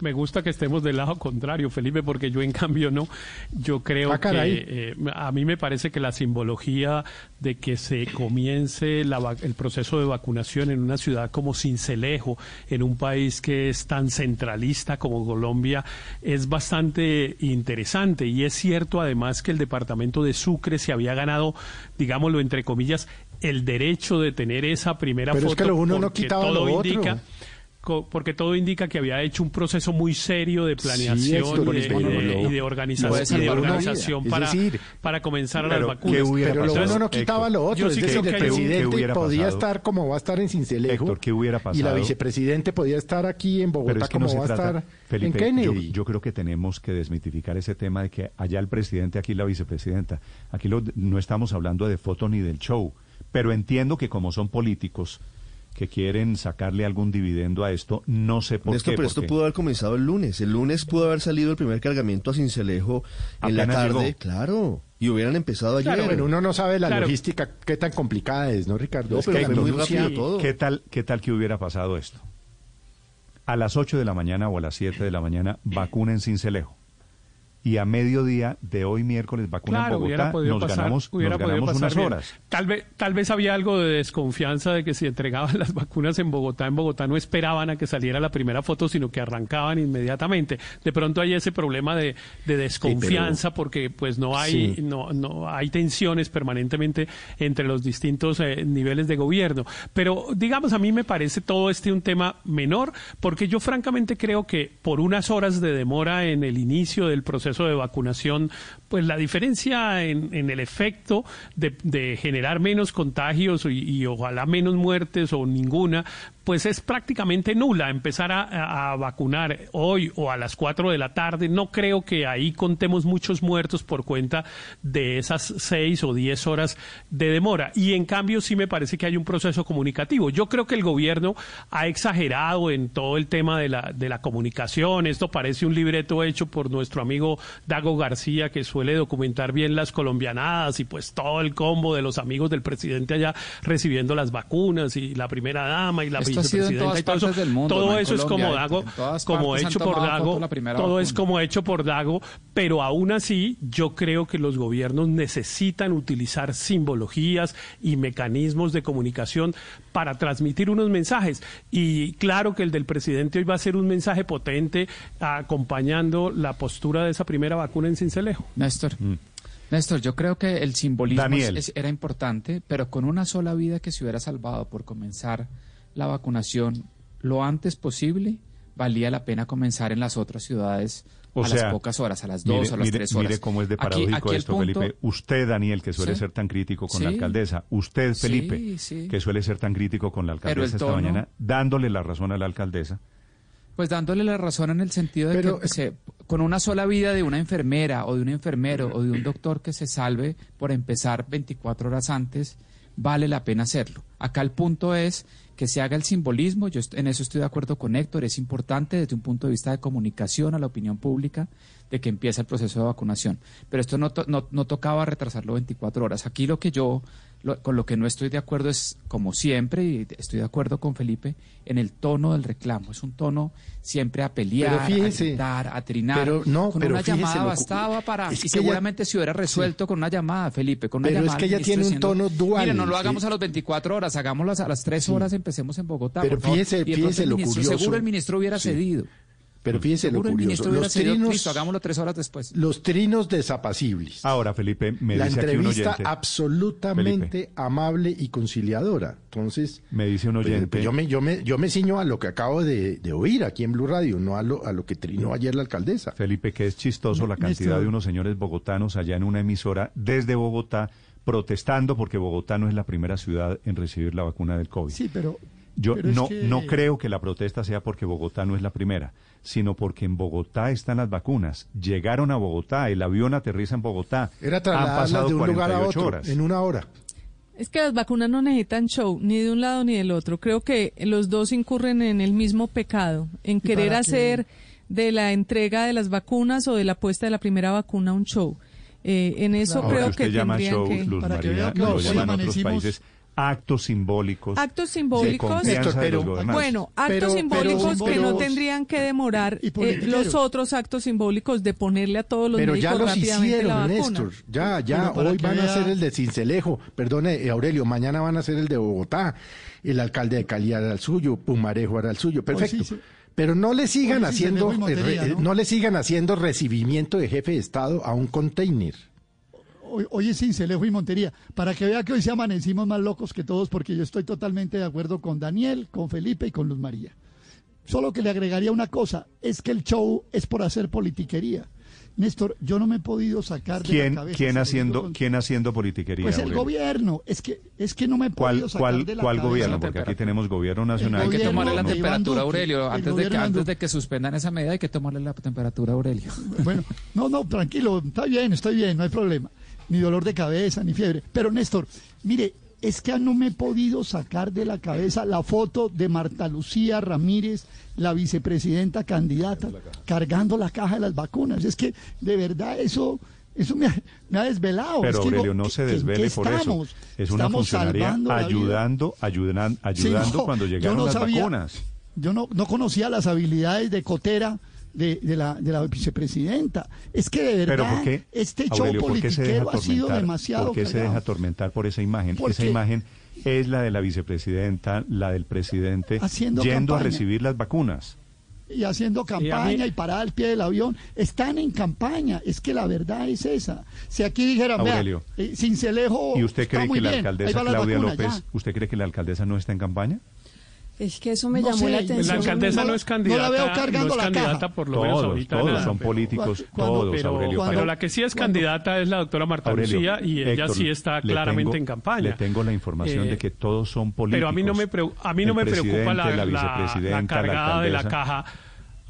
Me gusta que estemos del lado contrario, Felipe, porque yo en cambio no. Yo creo Ah, que eh, a mí me parece que la simbología de que se comience la el proceso de vacunación en una ciudad como Cincelejo, en un país que es tan centralista como Colombia, es bastante interesante. Y es cierto además que el departamento de Sucre se había ganado, digámoslo entre comillas, el derecho de tener esa primera Pero es foto. que lo uno no porque quitaba todo lo otro. indica porque todo indica que había hecho un proceso muy serio de planeación Héctor, y, de, pero y de- lo- y de organización, y de. Es para, decir, para comenzar a las pero vacunas. ¿qué hubiera Pero lo uno no quitaba lo otro. yo Es sí decir, el presidente podía pasado? estar como va a estar en Cincelejo. Héctor, ¿qué hubiera Y la pasado? vicepresidente podía estar aquí en Pero Bogotá es que como va a estar Felipe, en yo, Kennedy. yo creo que tenemos que desmitificar ese tema de que allá el presidente, aquí la vicepresidenta. Aquí lo- no estamos hablando de foto ni del show, pero entiendo que como son políticos que quieren sacarle algún dividendo a esto, no sé por Néstor, qué. pero esto porque- pudo haber comenzado el lunes. El lunes pudo haber salido el primer cargamento a Cincelejo en la tarde, llegó. claro, y hubieran empezado ayer. Claro, bueno, uno no sabe la Claro. logística, qué tan complicada es, ¿no, Ricardo? No, Es pero que fue muy rápido todo. ¿Qué tal, ¿Qué tal que hubiera pasado esto? A las 8 de la mañana o a las 7 de la mañana, vacuna en Cincelejo. Y a mediodía de hoy miércoles, vacuna Claro, en Bogotá, nos pasar, ganamos, nos ganamos unas bien. horas. Tal vez, tal vez había algo de desconfianza de que si entregaban *laughs* las vacunas en Bogotá, en Bogotá no esperaban a que saliera la primera foto, sino que arrancaban inmediatamente. De pronto hay ese problema de, de desconfianza porque pues no hay, Sí. no, no hay tensiones permanentemente entre los distintos eh, niveles de gobierno. Pero digamos, a mí me parece todo este un tema menor, porque yo francamente creo que por unas horas de demora en el inicio del proceso de vacunación, pues la diferencia en, en el efecto de, de generar menos contagios y, y ojalá menos muertes o ninguna, pues es prácticamente nula. Empezar a, vacunar hoy o a las 4 de la tarde, no creo que ahí contemos muchos muertos por cuenta de esas 6 o 10 horas de demora. Y en cambio sí me parece que hay un proceso comunicativo. Yo creo que el gobierno ha exagerado en todo el tema de la, de la comunicación. Esto parece un libreto hecho por nuestro amigo Dago García, que suele documentar bien las colombianadas y pues todo el combo de los amigos del presidente allá recibiendo las vacunas y la primera dama y la Esto ha sido en vicepresidenta todas y todo eso. partes del mundo, todo no en eso es como Dago, como hecho por Dago, foto la primera todo es como hecho por Dago, pero aún así yo creo que los gobiernos necesitan utilizar simbologías y mecanismos de comunicación para transmitir unos mensajes. Y claro que el del presidente hoy va a ser un mensaje potente acompañando la postura de esa primera vacuna en Cincelejo. Néstor. Néstor, yo creo que el simbolismo es- era importante, pero con una sola vida que se hubiera salvado por comenzar la vacunación lo antes posible, valía la pena comenzar en las otras ciudades O a sea, las pocas horas, a las dos mire, o a las mire- tres horas. Mire cómo es de paradójico aquí esto, punto- Felipe. Usted, Daniel, que suele Sí. ser tan crítico con la alcaldesa. Usted, Felipe, sí. que suele ser tan crítico con la alcaldesa esta mañana, dándole la razón a la alcaldesa. Pues dándole la razón en el sentido de Pero- que se- con una sola vida de una enfermera o de un enfermero o de un doctor que se salve por empezar 24 horas antes, vale la pena hacerlo. Acá el punto es que se haga el simbolismo, yo en eso estoy de acuerdo con Héctor, es importante desde un punto de vista de comunicación a la opinión pública de que empieza el proceso de vacunación. Pero esto no, to- no, no tocaba retrasarlo 24 horas. Aquí lo que yo, lo- con lo que no estoy de acuerdo es, como siempre, y estoy de acuerdo con Felipe, en el tono del reclamo. Es un tono siempre a pelear, fíjese, a gritar, a trinar. pero no, con pero una fíjese llamada bastaba para... es y que ella- seguramente se hubiera resuelto con una llamada, Felipe, con una Pero es que ella tiene un tono dual, Mire, no lo sí. hagamos a las 24 horas, hagámoslo a las 3 horas, empecemos en Bogotá. Pero fíjese- fíjese lo ministro- curioso. Seguro el ministro hubiera cedido. Pero fíjese lo el curioso. Los trinos, hagámoslo tres horas después. los trinos desapacibles. Ahora, Felipe, me la dice aquí un entrevista oyente. absolutamente amable y conciliadora. Entonces, Me dice un pues, oyente. pues yo me yo me yo me ciño a lo que acabo de, de oír aquí en Blue Radio, no a lo a lo que trinó ayer la alcaldesa. Felipe, que es chistoso la cantidad de unos señores bogotanos allá en una emisora desde Bogotá protestando porque Bogotá no es la primera ciudad en recibir la vacuna del COVID. Sí, pero Yo pero es no, que- no creo que la protesta sea porque Bogotá no es la primera, sino porque en Bogotá están las vacunas. Llegaron a Bogotá, el avión aterriza en Bogotá. Era Han trasladarlas pasado de un lugar a 48 otro horas. en una hora. Es que las vacunas no necesitan show, ni de un lado ni del otro. Creo que los dos incurren en el mismo pecado, en querer hacer de la entrega de las vacunas o de la puesta de la primera vacuna un show. Eh, en eso Ahora creo usted que llama tendrían show, que... Luz Para que María, que lo llaman otros países, actos simbólicos. Actos de simbólicos, confianza de los gobernantes. bueno, actos Pero- simbólicos pero- que no pero- tendrían que demorar eh, los otros actos simbólicos de ponerle a todos los Pero ya médicos los rápidamente la hicieron, vacuna. Néstor. Ya, ya, Pero hoy van a hacer el de Cincelejo. Perdone, eh, Aurelio, mañana van a hacer el de Bogotá. El alcalde de Cali hará el suyo, Pumarejo hará el suyo. Perfecto. sí, sí. Pero no le sigan sí haciendo, eh, ¿no? ¿no? le sigan haciendo recibimiento de jefe de Estado a un container. Hoy, hoy es Cincelejo y Montería. Para que vea que hoy se amanecimos más locos que todos, porque yo estoy totalmente de acuerdo con Daniel, con Felipe y con Luz María. Solo que le agregaría una cosa, es que el show es por hacer politiquería. Néstor, yo no me he podido sacar de ¿Quién, la cabeza. quién se lo haciendo, con- quién haciendo politiquería? Pues el Aurelio? gobierno. Es que, es que no me he ¿Cuál, podido sacar cuál, de la cuál cabeza. gobierno? Porque aquí tenemos gobierno nacional. Hay que tomarle la temperatura, Duque, Aurelio. el Antes de, que, antes de que suspendan esa medida, hay que tomarle la temperatura, Aurelio. Bueno, no, no, tranquilo, está bien, estoy bien, no hay problema. Ni dolor de cabeza, ni fiebre. Pero Néstor, mire, es que no me he podido sacar de la cabeza la foto de Marta Lucía Ramírez, la vicepresidenta candidata, cargando la caja de las vacunas. Es que de verdad eso, eso me ha, me ha desvelado. Pero Es que digo, Aurelio, no ¿en se desvele por eso. estamos? Es una Estamos funcionaria ayudando, ayudan, Sí, ayudando no, cuando llegaron no las sabía- vacunas. Yo no, no conocía las habilidades de Cotera de, de la, de la vicepresidenta. Es que de Pero verdad ¿por qué, este show Aurelio, ¿por qué politiquero ha sido demasiado ¿Por qué se deja atormentar por esa imagen? Esa imagen es la de la vicepresidenta, la del presidente, Haciendo yendo a campaña. recibir las vacunas. y haciendo campaña y, parada al pie del avión. Están en campaña. Es que la verdad es esa. Si aquí dijeran, vea, Aurelio. eh, Cincelejo ¿Y usted cree que la bien, alcaldesa Claudia vacunas, López, ya. usted cree que la alcaldesa no está en campaña? Es que eso me No llamó sé, la atención. La alcaldesa no, no- es no la veo candidata, cargando no es la candidata caja. por lo menos Todos, ahorita. todos nada, son pero- políticos, cuando- todos, pero, Aurelio. pero pero- la que sí es cuando- candidata es la doctora Marta Aurelio, Lucía y ella Héctor, sí está claramente tengo- en campaña. Le tengo la información Eh, de que todos son políticos. Pero a mí no me, a mí no me preocupa la, la la- la vicepresidenta, la cargada de la caja.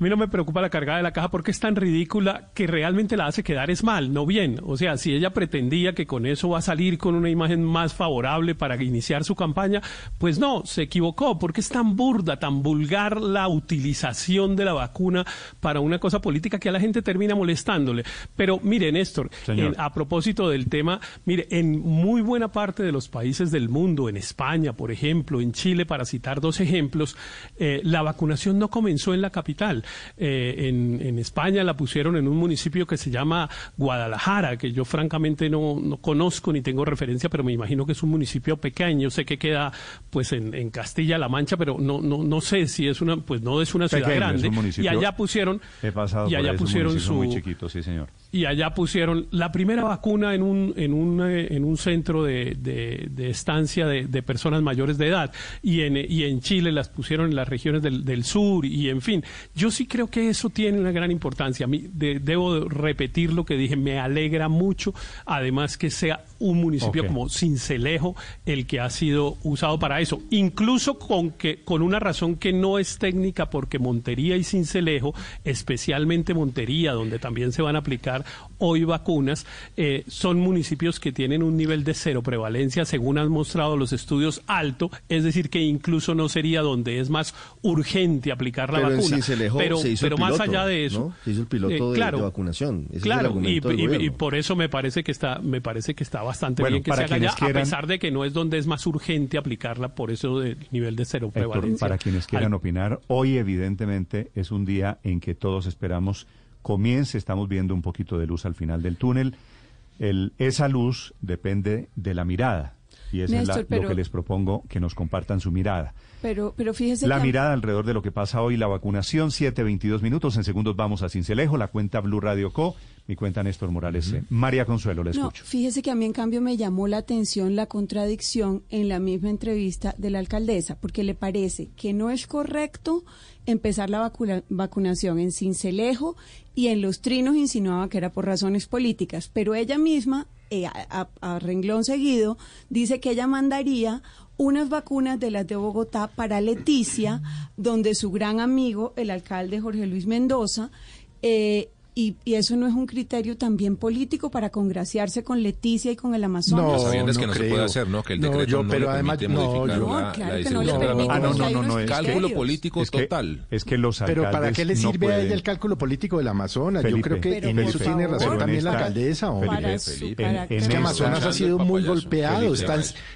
A mí no me preocupa la cargada de la caja porque es tan ridícula que realmente la hace quedar es mal, no bien. O sea, si ella pretendía que con eso va a salir con una imagen más favorable para iniciar su campaña, pues no, se equivocó porque es tan burda, tan vulgar la utilización de la vacuna para una cosa política que a la gente termina molestándole. Pero mire, Néstor, en- a propósito del tema, mire, en muy buena parte de los países del mundo, en España, por ejemplo, en Chile, para citar dos ejemplos, eh, la vacunación no comenzó en la capital. Eh, en, en España la pusieron en un municipio que se llama Guadalajara, que yo francamente no, no conozco ni tengo referencia, pero me imagino que es un municipio pequeño. Sé que queda pues en, en Castilla-La Mancha, pero no, no, no sé si es una, pues no es una ciudad Pequeño, es grande. un municipio- y allá pusieron, He pasado y allá pusieron su muy chiquito, sí, señor. Y allá pusieron la primera vacuna en un, en un, eh, en un centro de, de- estancia de, personas mayores de edad. Y en, y en Chile las pusieron en las regiones del, del sur y en fin. Yo sí creo que eso tiene una gran importancia. A mí de- debo repetir lo que dije, me alegra mucho, además que sea un municipio como Cincelejo el que ha sido usado para eso. Incluso con, que, con una razón que no es técnica, porque Montería y Cincelejo, especialmente Montería, donde también se van a aplicar hoy vacunas, eh, son municipios que tienen un nivel de cero prevalencia, según han mostrado los estudios, alto, es decir, que incluso no sería donde es más urgente aplicar la Pero en vacuna. Cincelejo pero se hizo pero el más allá de eso, ¿no? Se hizo el piloto eh, de- claro, de vacunación. Ese es el claro, y, y por eso me parece que está, me parece que está bastante Bueno, bien que para se haga ya, quieran- a pesar de que no es donde es más urgente aplicarla, por eso del nivel de cero Héctor, prevalencia. para quienes quieran Al- opinar, hoy evidentemente es un día en que todos esperamos comience, estamos viendo un poquito de luz al final del túnel. El- esa luz depende de la mirada y eso es lo que les propongo que nos compartan su mirada. Pero, pero fíjese La que... mirada alrededor de lo que pasa hoy, la vacunación, 7.22 minutos, en segundos vamos a Cincelejo, la cuenta Blue Radio Co, mi cuenta Néstor Morales. C. María Consuelo, le No, escucho. fíjese que a mí en cambio me llamó la atención la contradicción en la misma entrevista de la alcaldesa, porque le parece que no es correcto empezar la vacuna- vacunación en Cincelejo y en Los Trinos insinuaba que era por razones políticas, pero ella misma, eh, a, a- a renglón seguido, dice que ella mandaría unas vacunas de las de Bogotá para Leticia, donde su gran amigo, el alcalde Jorge Luis Mendoza, eh, y, y eso no es un criterio también político para congraciarse con Leticia y con el Amazonas. No, sabiendo es que no, se puede hacer, ¿no? Que el No, yo, no, pero le además- permite no, modificar yo- la, No, claro la que no le permite, Ah, no, no, no, no, es- Cálculo político Es que- total. Es que los Pero ¿para qué le no sirve a ella el cálculo político del Amazonas? Felipe, Yo creo que Pero en eso tiene razón también la alcaldesa. hombre. Para Felipe, Felipe. En- Es que Amazonas ha sido muy golpeado.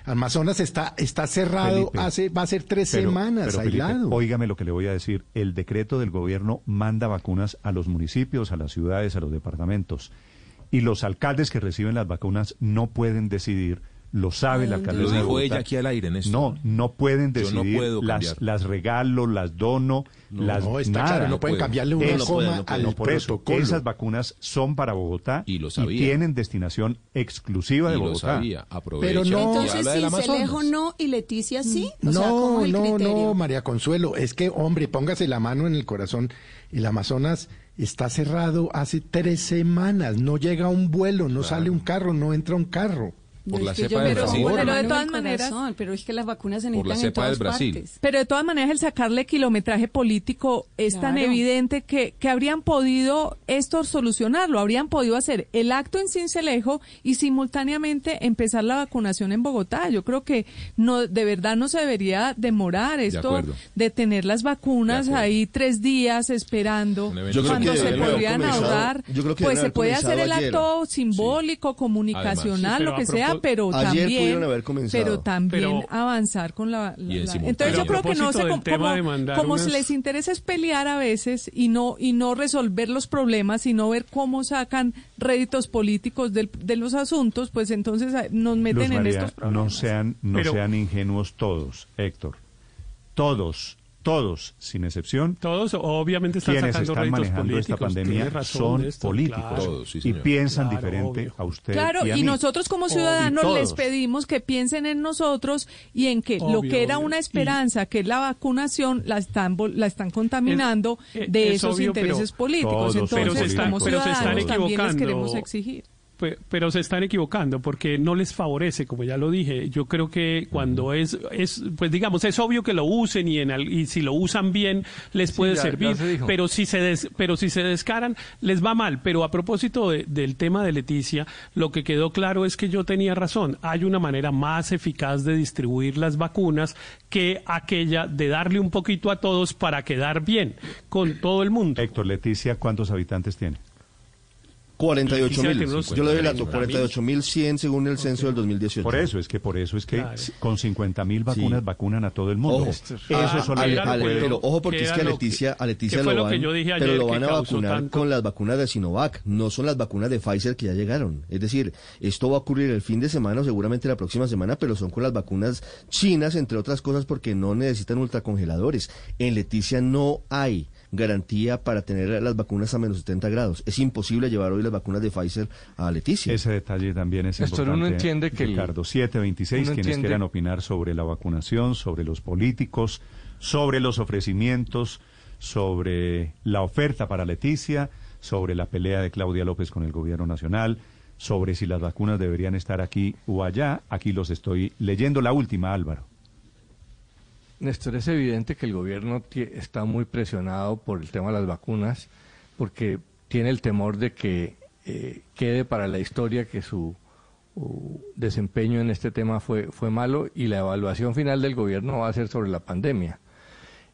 Amazonas está, está cerrado hace, va a ser tres semanas aislado. óigame lo que le voy a decir. El decreto del gobierno manda vacunas a los municipios, a las ciudades, a los departamentos. Y los alcaldes que reciben las vacunas no pueden decidir lo sabe la Lo alcaldesa de dijo Bogotá. ella aquí al aire, Néstor. No, no pueden Yo no decidir, puedo las, cambiar. las regalo, las dono, No, las no, está nada. claro, no pueden cambiarle una Eso- coma no al por eso, protocolo. esas vacunas son para Bogotá y, lo sabía. tienen destinación exclusiva de Y lo Bogotá. sabía. Aprovecha Pero no- y Entonces, Cincelejo Amazonas. no y Leticia sí. O sea, no, ¿cómo es el no, criterio? no, María Consuelo, es que, hombre, póngase la mano en el corazón. El Amazonas está cerrado hace tres semanas, no llega un vuelo, no sale un carro, no entra un carro. Por No, la cepa del Brasil. Pero de en todas maneras- corazón, pero es que las vacunas se Por la necesitan en cepa todas del Brasil. partes. Pero de todas maneras el sacarle kilometraje político es tan evidente que, que habrían podido esto solucionarlo, habrían podido hacer el acto en Cincelejo y simultáneamente empezar la vacunación en Bogotá. Yo creo que no de verdad no se debería demorar esto de, tener las vacunas ahí tres días esperando Yo cuando que se podrían ahorrar. yo creo que Pues se puede hacer el ayer. acto simbólico, comunicacional, Además. Sí, lo que sea, pero Ayer también, pudieron haber comenzado. pero también Pero- avanzar con la, Y entonces yo creo que no se como, como unas- se les interesa es pelear a veces y no y no resolver los problemas sino ver cómo sacan réditos políticos del- de los asuntos pues entonces ah, nos Luz meten en María, estos problemas no sean, no Pero- sean ingenuos todos, Héctor. Todos, todos, sin excepción, Todos obviamente están quienes sacando están réditos manejando esta políticos. pandemia tiene razón, son políticos claro. Todos, sí, y piensan Claro, diferente obvio. a usted Claro, y a y mí. nosotros como ciudadanos les pedimos que piensen en nosotros y en que lo que era obvio. una Y- esperanza, que es la vacunación, la están la están contaminando Es- de es esos obvio, pero intereses políticos. Entonces, Pero se están- como pero se están ciudadanos también les queremos exigir. Pe- Pero se están equivocando porque no les favorece, como ya lo dije. Yo creo que cuando es, es pues digamos, es obvio que lo usen y, en al- y si lo usan bien les puede ya- ya servir, se pero si se des- pero si se descaran les va mal. Pero a propósito de- del tema de Leticia, lo que quedó claro es que yo tenía razón. Hay una manera más eficaz de distribuir las vacunas que aquella de darle un poquito a todos para quedar bien con todo el mundo. Héctor Leticia, ¿cuántos habitantes tiene? 48 mil. Yo le doy el dato, 50.000. 48 mil 100 según el censo del 2018. Por eso, es que por eso es que Claro. con 50 mil vacunas Sí. vacunan a todo el mundo. Ojo, Eso Ah, solamente Ale, Ale, puede- pero ojo porque que es que a lo Leticia, que- a Leticia lo lo van, que yo dije pero lo que van a vacunar tanto- con las vacunas de Sinovac, no son las vacunas de Pfizer que ya llegaron. Es decir, esto va a ocurrir el fin de semana o seguramente la próxima semana, pero son con las vacunas chinas, entre otras cosas, porque no necesitan ultracongeladores. En Leticia no hay garantía para tener las vacunas a menos 70 grados. Es imposible llevar hoy las vacunas de Pfizer a Leticia. Ese detalle también es Néstor, importante. uno entiende que el- Ricardo, 726, uno quienes entiende- quieran opinar sobre la vacunación, sobre los políticos, sobre los ofrecimientos, sobre la oferta para Leticia, sobre la pelea de Claudia López con el gobierno nacional, sobre si las vacunas deberían estar aquí o allá. Aquí los estoy leyendo. La última, Álvaro. Néstor, es evidente que el gobierno está muy presionado por el tema de las vacunas, porque tiene el temor de que eh, quede para la historia que su uh, desempeño en este tema fue, fue malo y la evaluación final del gobierno va a ser sobre la pandemia.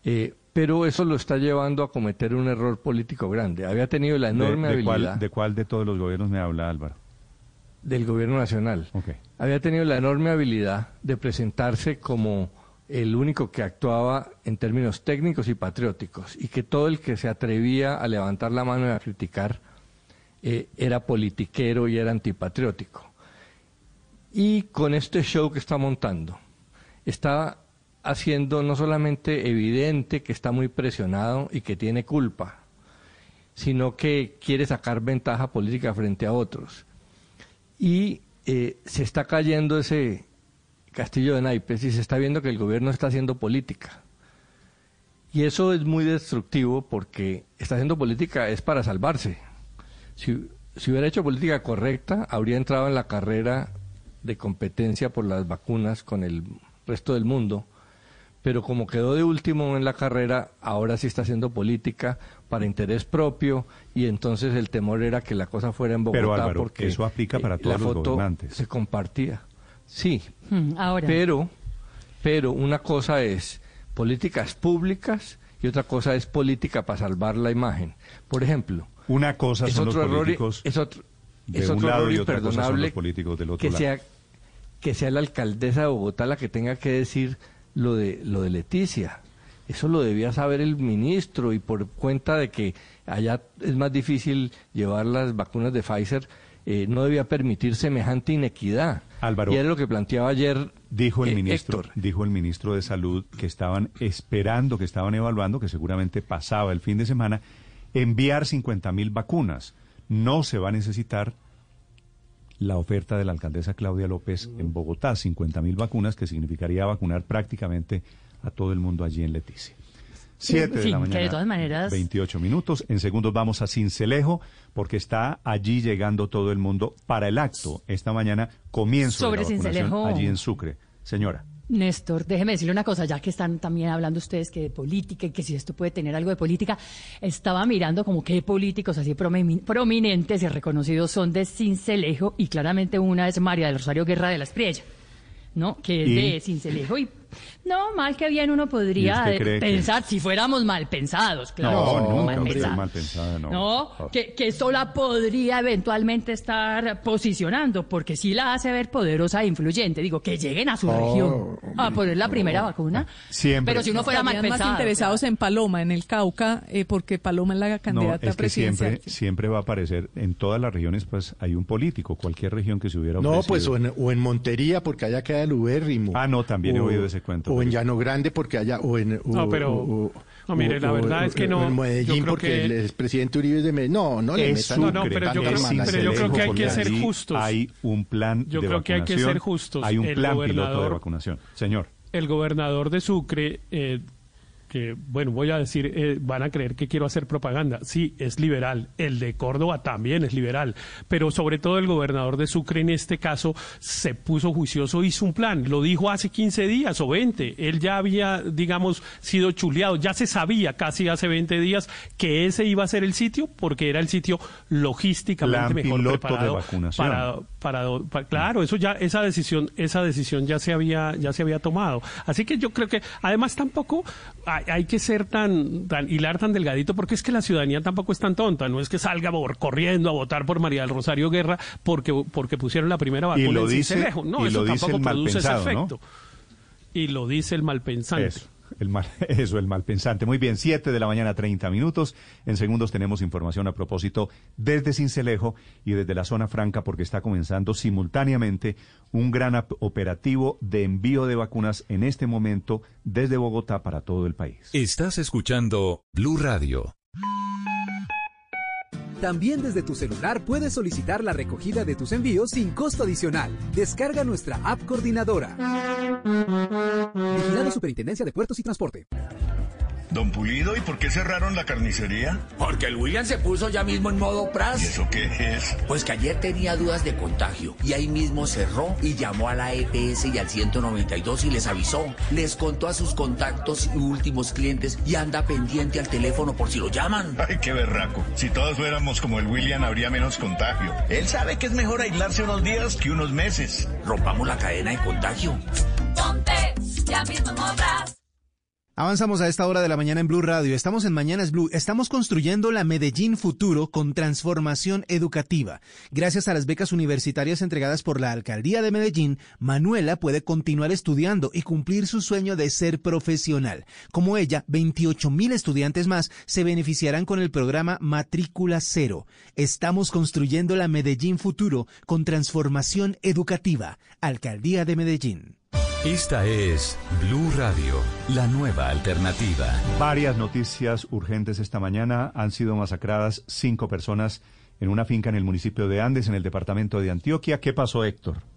Eh, pero eso lo está llevando a cometer un error político grande. Había tenido la ¿De, enorme de habilidad cuál, ¿De cuál de todos los gobiernos me habla, Álvaro? del gobierno nacional. Había tenido la enorme habilidad de presentarse como el único que actuaba en términos técnicos y patrióticos y que todo el que se atrevía a levantar la mano y a criticar eh, era politiquero y era antipatriótico. Y con este show que está montando, está haciendo no solamente evidente que está muy presionado y que tiene culpa, sino que quiere sacar ventaja política frente a otros y eh, se está cayendo ese castillo de naipes y se está viendo que el gobierno está haciendo política. Y eso es muy destructivo porque está haciendo política es para salvarse. Si, si hubiera hecho política correcta, habría entrado en la carrera de competencia por las vacunas con el resto del mundo. Pero como quedó de último en la carrera, ahora sí está haciendo política para interés propio y entonces el temor era que la cosa fuera en Bogotá Pero, Álvaro, porque eso aplica para eh, todos la los foto gobernantes. se compartía. Sí, Hmm, Ahora. pero, pero una cosa es políticas públicas y otra cosa es política para salvar la imagen. Por ejemplo, Una cosa es son los otro error, políticos es otro, de es un otro lado error y otra cosa son imperdonable los políticos del otro que lado. sea que sea la alcaldesa de Bogotá la que tenga que decir lo de lo de Leticia. Eso lo debía saber el ministro y por cuenta de que allá es más difícil llevar las vacunas de Pfizer, eh, no debía permitir semejante inequidad. Álvaro, y era lo que planteaba ayer dijo el eh, ministro, Héctor. dijo el ministro de Salud que estaban esperando, que estaban evaluando, que seguramente pasaba el fin de semana, enviar 50 mil vacunas. No se va a necesitar la oferta de la alcaldesa Claudia López en Bogotá, 50 mil vacunas, que significaría vacunar prácticamente a todo el mundo allí en Leticia. Siete de Sí, la que mañana. de todas maneras- 28 minutos. En segundos vamos a Cincelejo, porque está allí llegando todo el mundo para el acto. Esta mañana comienzo de la Cincelejo. allí en Sucre. Señora. Néstor, déjeme decirle una cosa, ya que están también hablando ustedes que de política y que si esto puede tener algo de política, estaba mirando como qué políticos así promi- prominentes y reconocidos son de Cincelejo y claramente una es María del Rosario Guerra de la Espriella, ¿no? Que es ¿Y? de Cincelejo y no, mal que bien uno podría ¿Y usted eh, cree que- pensar si fuéramos mal pensados, claro. no, nunca, mal hombre, pensados. mal pensada, no. No, Oh. que, que esto la podría eventualmente estar posicionando, porque sí la hace ver poderosa e influyente. Digo, que lleguen a su Oh, región a poner la primera vacuna. Siempre. Pero si uno fuera mal Estarían más pensado. interesados en Paloma, en el Cauca, eh, porque Paloma es la No, candidata es que presidencial. siempre, siempre va a aparecer, en todas las regiones, pues hay un político, cualquier región que se hubiera No, ofrecido. pues o en, o en Montería, porque allá queda el ubérrimo. Ah, no, también he oído ese cuento. O en Llano Grande, porque allá. O en, o- No, pero- o- no, mire, la verdad o- es que o no, En yo Medellín, creo porque que- el expresidente Uribe es de Medellín. No, no le metan No, no, pero yo creo- pero yo creo que hay que ser justos. Hay un plan Yo de creo que hay que ser justos. Hay un El plan piloto de vacunación. Señor. el gobernador de Sucre, eh, que, bueno, voy a decir, eh, van a creer que quiero hacer propaganda. Sí, es liberal. El de Córdoba también es liberal. Pero sobre todo el gobernador de Sucre en este caso se puso juicioso, hizo un plan. Lo dijo hace 15 días o 20. Él ya había, digamos, sido chuleado. Ya se sabía casi hace 20 días que ese iba a ser el sitio porque era el sitio logísticamente mejor piloto de preparado vacunación. para para, para- claro eso ya esa decisión esa decisión ya se había ya se había tomado. Así que yo creo que además tampoco hay, hay que ser tan tan hilar tan delgadito porque es que la ciudadanía tampoco es tan tonta. No es que salga por- corriendo a votar por María del Rosario Guerra porque porque pusieron la primera Y vacuna lo en dice- no y eso lo dice tampoco el produce ese efecto. Y lo dice el malpensante. Eso, el mal, *laughs* eso, el malpensante. Muy bien, 7 de la mañana, 30 minutos. En segundos tenemos información a propósito desde Cincelejo y desde la zona franca porque está comenzando simultáneamente un gran operativo de envío de vacunas en este momento desde Bogotá para todo el país. Estás escuchando Blue Radio. También desde tu celular puedes solicitar la recogida de tus envíos sin costo adicional. Descarga nuestra app coordinadora. Vigilado Superintendencia de Puertos y Transporte. Don Pulido, ¿y por qué cerraron la carnicería? Porque el William se puso ya mismo en modo pras. ¿Y eso qué es? Pues que ayer tenía dudas de contagio y ahí mismo cerró y llamó a la EPS y al 192 y les avisó. Les contó a sus contactos y últimos clientes y anda pendiente al teléfono por si lo llaman. Ay, qué berraco. Si todos fuéramos como el William, habría menos contagio. Él sabe que es mejor aislarse unos días que unos meses. Rompamos la cadena de contagio. Ponte ya mismo en modo Bras. Avanzamos a esta hora de la mañana en Blue Radio. Estamos en Mañanas Blue. Estamos construyendo la Medellín Futuro con transformación educativa. Gracias a las becas universitarias entregadas por la Alcaldía de Medellín, Manuela puede continuar estudiando y cumplir su sueño de ser profesional. Como ella, 28 mil estudiantes más se beneficiarán con el programa Matrícula Cero. Estamos construyendo la Medellín Futuro con transformación educativa. Alcaldía de Medellín. Esta es Blue Radio, la nueva alternativa. Varias noticias urgentes esta mañana. Han sido masacradas cinco personas en una finca en el municipio de Andes, en el departamento de Antioquia. ¿Qué pasó, Héctor?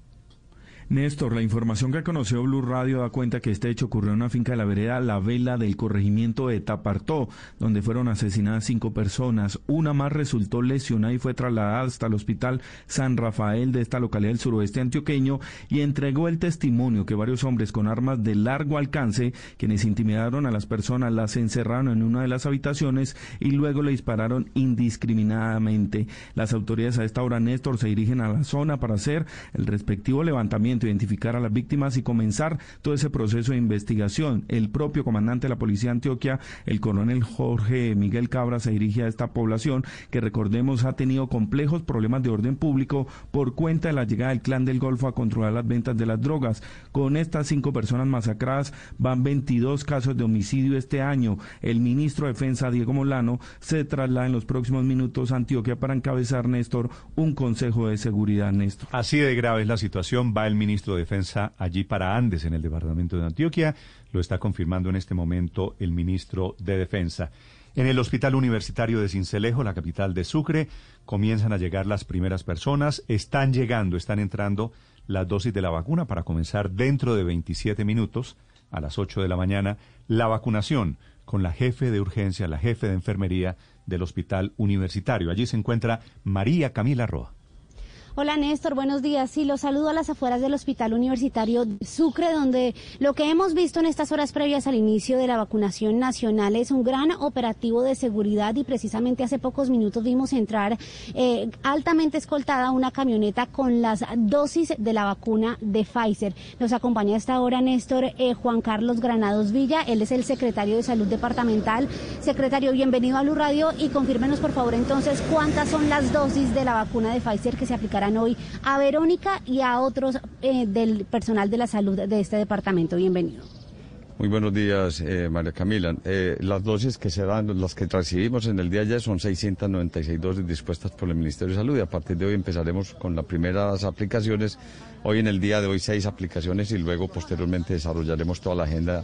Néstor, la información que conoció Blue Radio da cuenta que este hecho ocurrió en una finca de la vereda La Vela del corregimiento de Tapartó, donde fueron asesinadas cinco personas. Una más resultó lesionada y fue trasladada hasta el hospital San Rafael de esta localidad del suroeste antioqueño y entregó el testimonio que varios hombres con armas de largo alcance, quienes intimidaron a las personas, las encerraron en una de las habitaciones y luego le dispararon indiscriminadamente. Las autoridades a esta hora, Néstor, se dirigen a la zona para hacer el respectivo levantamiento identificar a las víctimas y comenzar todo ese proceso de investigación. El propio comandante de la Policía de Antioquia, el coronel Jorge Miguel Cabra, se dirige a esta población que recordemos ha tenido complejos problemas de orden público por cuenta de la llegada del clan del Golfo a controlar las ventas de las drogas. Con estas cinco personas masacradas van 22 casos de homicidio este año. El ministro de Defensa, Diego Molano, se traslada en los próximos minutos a Antioquia para encabezar, Néstor, un consejo de seguridad, Néstor. Así de grave es la situación. Va el ministro de Defensa allí para Andes, en el departamento de Antioquia. Lo está confirmando en este momento el ministro de Defensa. En el Hospital Universitario de Cincelejo, la capital de Sucre, comienzan a llegar las primeras personas. Están llegando, están entrando las dosis de la vacuna para comenzar dentro de 27 minutos, a las 8 de la mañana, la vacunación con la jefe de urgencia, la jefe de enfermería del Hospital Universitario. Allí se encuentra María Camila Roa. Hola Néstor, buenos días. Sí, los saludo a las afueras del Hospital Universitario Sucre, donde lo que hemos visto en estas horas previas al inicio de la vacunación nacional es un gran operativo de seguridad y precisamente hace pocos minutos vimos entrar eh, altamente escoltada una camioneta con las dosis de la vacuna de Pfizer. Nos acompaña hasta ahora Néstor eh, Juan Carlos Granados Villa, él es el secretario de Salud Departamental. Secretario, bienvenido a Lu Radio y confírmenos por favor entonces cuántas son las dosis de la vacuna de Pfizer que se hoy a Verónica y a otros eh, del personal de la salud de este departamento. Bienvenido. Muy buenos días, eh, María Camila. Eh, las dosis que se dan, las que recibimos en el día de ayer son 696 dosis dispuestas por el Ministerio de Salud y a partir de hoy empezaremos con las primeras aplicaciones. Hoy en el día de hoy seis aplicaciones y luego posteriormente desarrollaremos toda la agenda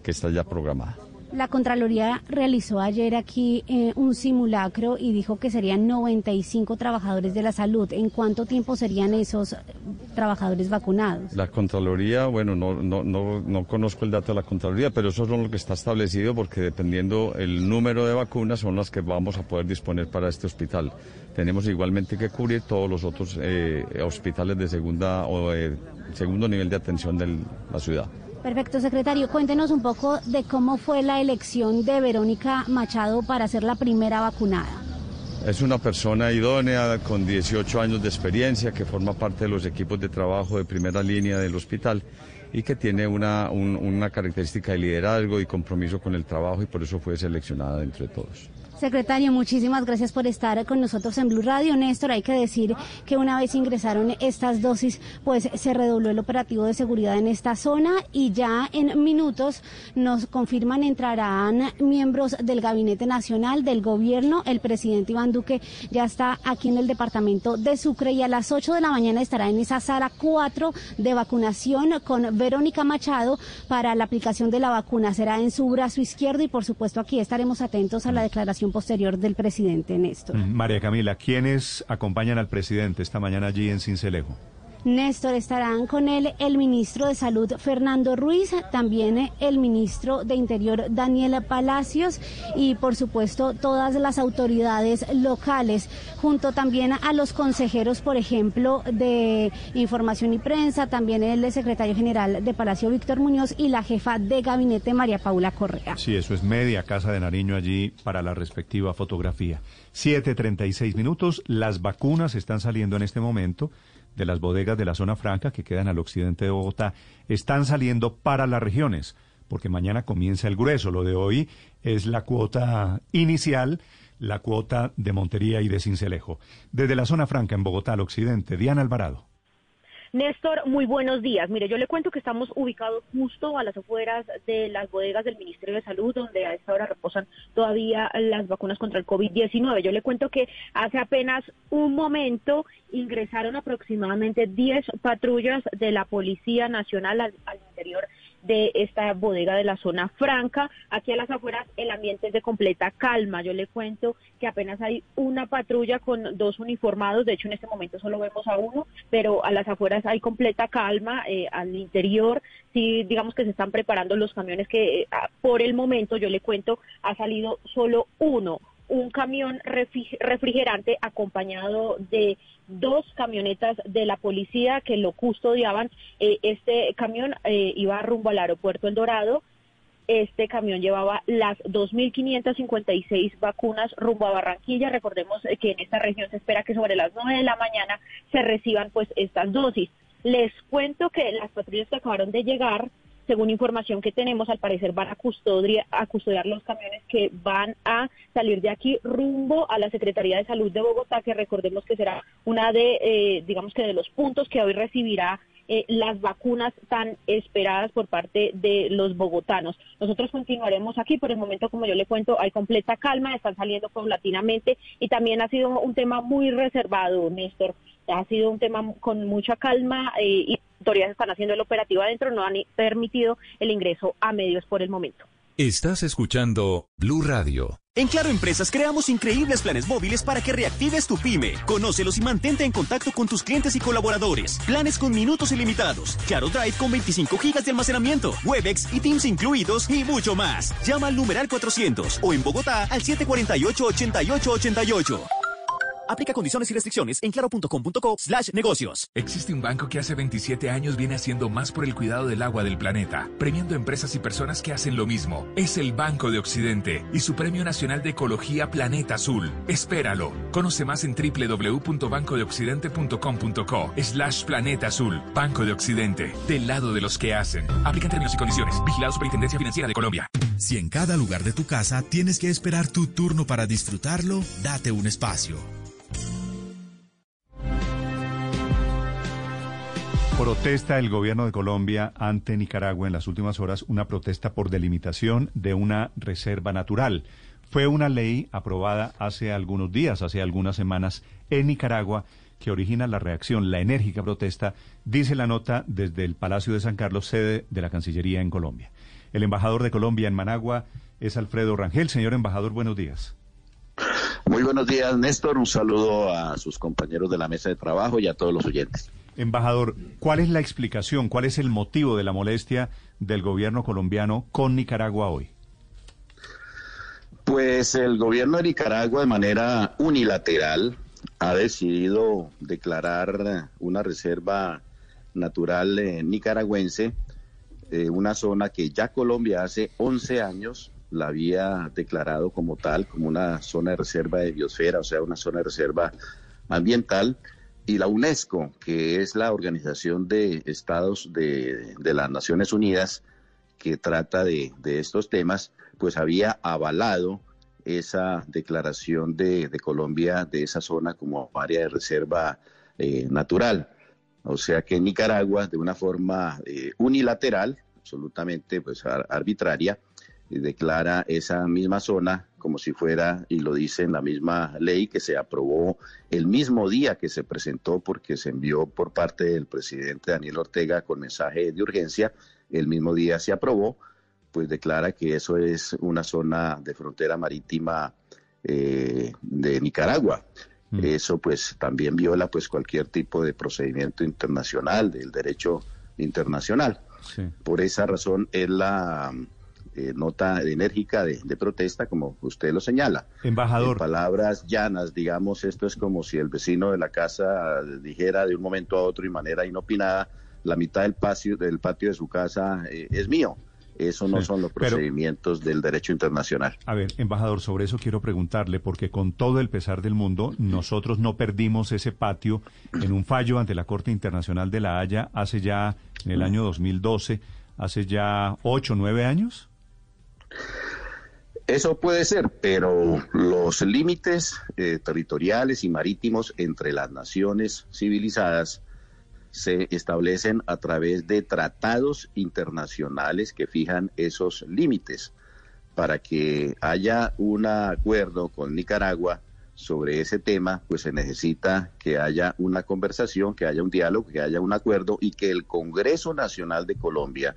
que está ya programada. La Contraloría realizó ayer aquí eh, un simulacro y dijo que serían 95 trabajadores de la salud. ¿En cuánto tiempo serían esos trabajadores vacunados? La Contraloría, bueno, no, no, no, no conozco el dato de la Contraloría, pero eso es lo que está establecido porque dependiendo el número de vacunas son las que vamos a poder disponer para este hospital. Tenemos igualmente que cubrir todos los otros eh, hospitales de segunda o segundo nivel de atención de la ciudad. Perfecto, secretario. Cuéntenos un poco de cómo fue la elección de Verónica Machado para ser la primera vacunada. Es una persona idónea con 18 años de experiencia que forma parte de los equipos de trabajo de primera línea del hospital y que tiene una, un- una característica de liderazgo y compromiso con el trabajo y por eso fue seleccionada entre todos. Secretario, muchísimas gracias por estar con nosotros en Blue Radio. Néstor, hay que decir que una vez ingresaron estas dosis, pues se redobló el operativo de seguridad en esta zona y ya en minutos nos confirman entrarán miembros del Gabinete Nacional, del Gobierno. El presidente Iván Duque ya está aquí en el departamento de Sucre y a las 8 de la mañana estará en esa sala 4 de vacunación con Verónica Machado para la aplicación de la vacuna. Será en su brazo izquierdo y por supuesto aquí estaremos atentos a la declaración posterior del presidente Néstor. María Camila, ¿quiénes acompañan al presidente esta mañana allí en Cincelejo? Néstor, estarán con él el ministro de Salud Fernando Ruiz, también el ministro de Interior Daniel Palacios y por supuesto todas las autoridades locales, junto también a los consejeros, por ejemplo, de Información y Prensa, también el secretario general de Palacio Víctor Muñoz y la jefa de gabinete María Paula Correa. Sí, eso es media casa de Nariño allí para la respectiva fotografía. 7.36 minutos, las vacunas están saliendo en este momento de las bodegas de la zona franca que quedan al occidente de Bogotá, están saliendo para las regiones, porque mañana comienza el grueso. Lo de hoy es la cuota inicial, la cuota de Montería y de Cincelejo. Desde la zona franca en Bogotá al occidente, Diana Alvarado. Néstor, muy buenos días. Mire, yo le cuento que estamos ubicados justo a las afueras de las bodegas del Ministerio de Salud, donde a esta hora reposan todavía las vacunas contra el COVID-19. Yo le cuento que hace apenas un momento ingresaron aproximadamente 10 patrullas de la Policía Nacional al, al interior de esta bodega de la zona franca. Aquí a las afueras el ambiente es de completa calma. Yo le cuento que apenas hay una patrulla con dos uniformados. De hecho, en este momento solo vemos a uno, pero a las afueras hay completa calma. Eh, al interior, sí, digamos que se están preparando los camiones que eh, por el momento, yo le cuento, ha salido solo uno un camión refri- refrigerante acompañado de dos camionetas de la policía que lo custodiaban. Eh, este camión eh, iba rumbo al aeropuerto El Dorado. Este camión llevaba las 2.556 vacunas rumbo a Barranquilla. Recordemos eh, que en esta región se espera que sobre las 9 de la mañana se reciban pues estas dosis. Les cuento que las patrullas que acabaron de llegar según información que tenemos, al parecer van a, custodia, a custodiar los camiones que van a salir de aquí rumbo a la Secretaría de Salud de Bogotá, que recordemos que será una de, eh, digamos que de los puntos que hoy recibirá eh, las vacunas tan esperadas por parte de los bogotanos. Nosotros continuaremos aquí, por el momento, como yo le cuento, hay completa calma, están saliendo paulatinamente y también ha sido un tema muy reservado, Néstor. Ha sido un tema con mucha calma eh, y autoridades están haciendo el operativo adentro, no han permitido el ingreso a medios por el momento. Estás escuchando Blue Radio. En Claro Empresas creamos increíbles planes móviles para que reactives tu pyme. Conócelos y mantente en contacto con tus clientes y colaboradores. Planes con minutos ilimitados. Claro Drive con 25 gigas de almacenamiento. Webex y Teams incluidos y mucho más. Llama al numeral 400 o en Bogotá al 748-8888. Aplica condiciones y restricciones en claro.com.co slash negocios. Existe un banco que hace 27 años viene haciendo más por el cuidado del agua del planeta, premiando empresas y personas que hacen lo mismo. Es el Banco de Occidente y su Premio Nacional de Ecología Planeta Azul. Espéralo. Conoce más en www.bancodeoccidente.com.co slash planeta azul. Banco de Occidente, del lado de los que hacen. Aplica términos y condiciones. Vigilado Superintendencia Financiera de Colombia. Si en cada lugar de tu casa tienes que esperar tu turno para disfrutarlo, date un espacio. Protesta el gobierno de Colombia ante Nicaragua en las últimas horas, una protesta por delimitación de una reserva natural. Fue una ley aprobada hace algunos días, hace algunas semanas, en Nicaragua, que origina la reacción, la enérgica protesta, dice la nota desde el Palacio de San Carlos, sede de la Cancillería en Colombia. El embajador de Colombia en Managua es Alfredo Rangel. Señor embajador, buenos días. Muy buenos días, Néstor. Un saludo a sus compañeros de la mesa de trabajo y a todos los oyentes. Embajador, ¿cuál es la explicación, cuál es el motivo de la molestia del gobierno colombiano con Nicaragua hoy? Pues el gobierno de Nicaragua de manera unilateral ha decidido declarar una reserva natural eh, nicaragüense, eh, una zona que ya Colombia hace 11 años la había declarado como tal, como una zona de reserva de biosfera, o sea, una zona de reserva ambiental y la UNESCO, que es la organización de estados de, las Naciones Unidas que trata de, estos temas, pues había avalado esa declaración de, Colombia de esa zona como área de reserva eh, natural. O sea que Nicaragua, de una forma eh, unilateral, absolutamente pues arbitraria, declara esa misma zona como si fuera, y lo dice en la misma ley que se aprobó el mismo día que se presentó porque se envió por parte del presidente Daniel Ortega con mensaje de urgencia, el mismo día se aprobó, pues declara que eso es una zona de frontera marítima eh, de Nicaragua. Mm. Eso pues también viola pues cualquier tipo de procedimiento internacional, del derecho internacional. Por esa razón es la eh, nota enérgica de, protesta, como usted lo señala. Embajador. En palabras llanas, digamos, esto es como si el vecino de la casa dijera de un momento a otro y manera inopinada, la mitad del patio, del patio de su casa eh, es mío. Eso no son los procedimientos del derecho internacional. A ver, embajador, sobre eso quiero preguntarle, porque con todo el pesar del mundo, nosotros no perdimos ese patio en un fallo ante la Corte Internacional de la Haya hace ya, en el año 2012, hace ya ocho, nueve años. Eso puede ser, pero los límites eh, territoriales y marítimos entre las naciones civilizadas se establecen a través de tratados internacionales que fijan esos límites. Para que haya un acuerdo con Nicaragua sobre ese tema, pues se necesita que haya una conversación, que haya un diálogo, que haya un acuerdo y que el Congreso Nacional de Colombia,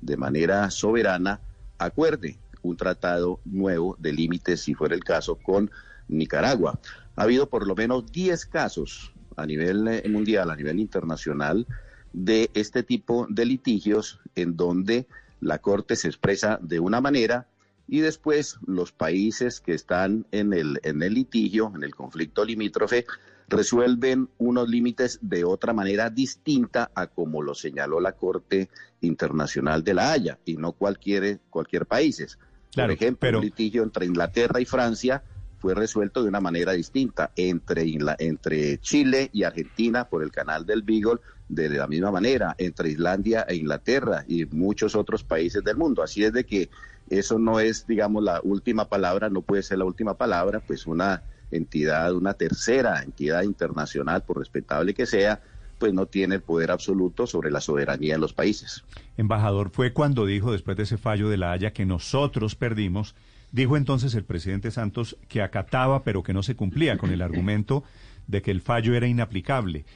de manera soberana, acuerde un tratado nuevo de límites, si fuera el caso, con Nicaragua. Ha habido por lo menos 10 casos a nivel eh, mundial, a nivel internacional, de este tipo de litigios en donde la Corte se expresa de una manera y después los países que están en el, en el litigio, en el conflicto limítrofe, resuelven unos límites de otra manera distinta a como lo señaló la Corte Internacional de la Haya y no cualquier, cualquier país. Por ejemplo, un litigio entre Inglaterra y Francia fue resuelto de una manera distinta entre, entre Chile y Argentina por el canal del Beagle de la misma manera, entre Islandia e Inglaterra y muchos otros países del mundo. Así es de que eso no es, digamos, la última palabra, no puede ser la última palabra, pues una entidad, una tercera entidad internacional, por respetable que sea, pues no tiene el poder absoluto sobre la soberanía de los países. Embajador, fue cuando dijo, después de ese fallo de la Haya, que nosotros perdimos. Dijo entonces el presidente Santos que acataba, pero que no se cumplía, con el argumento de que el fallo era inaplicable.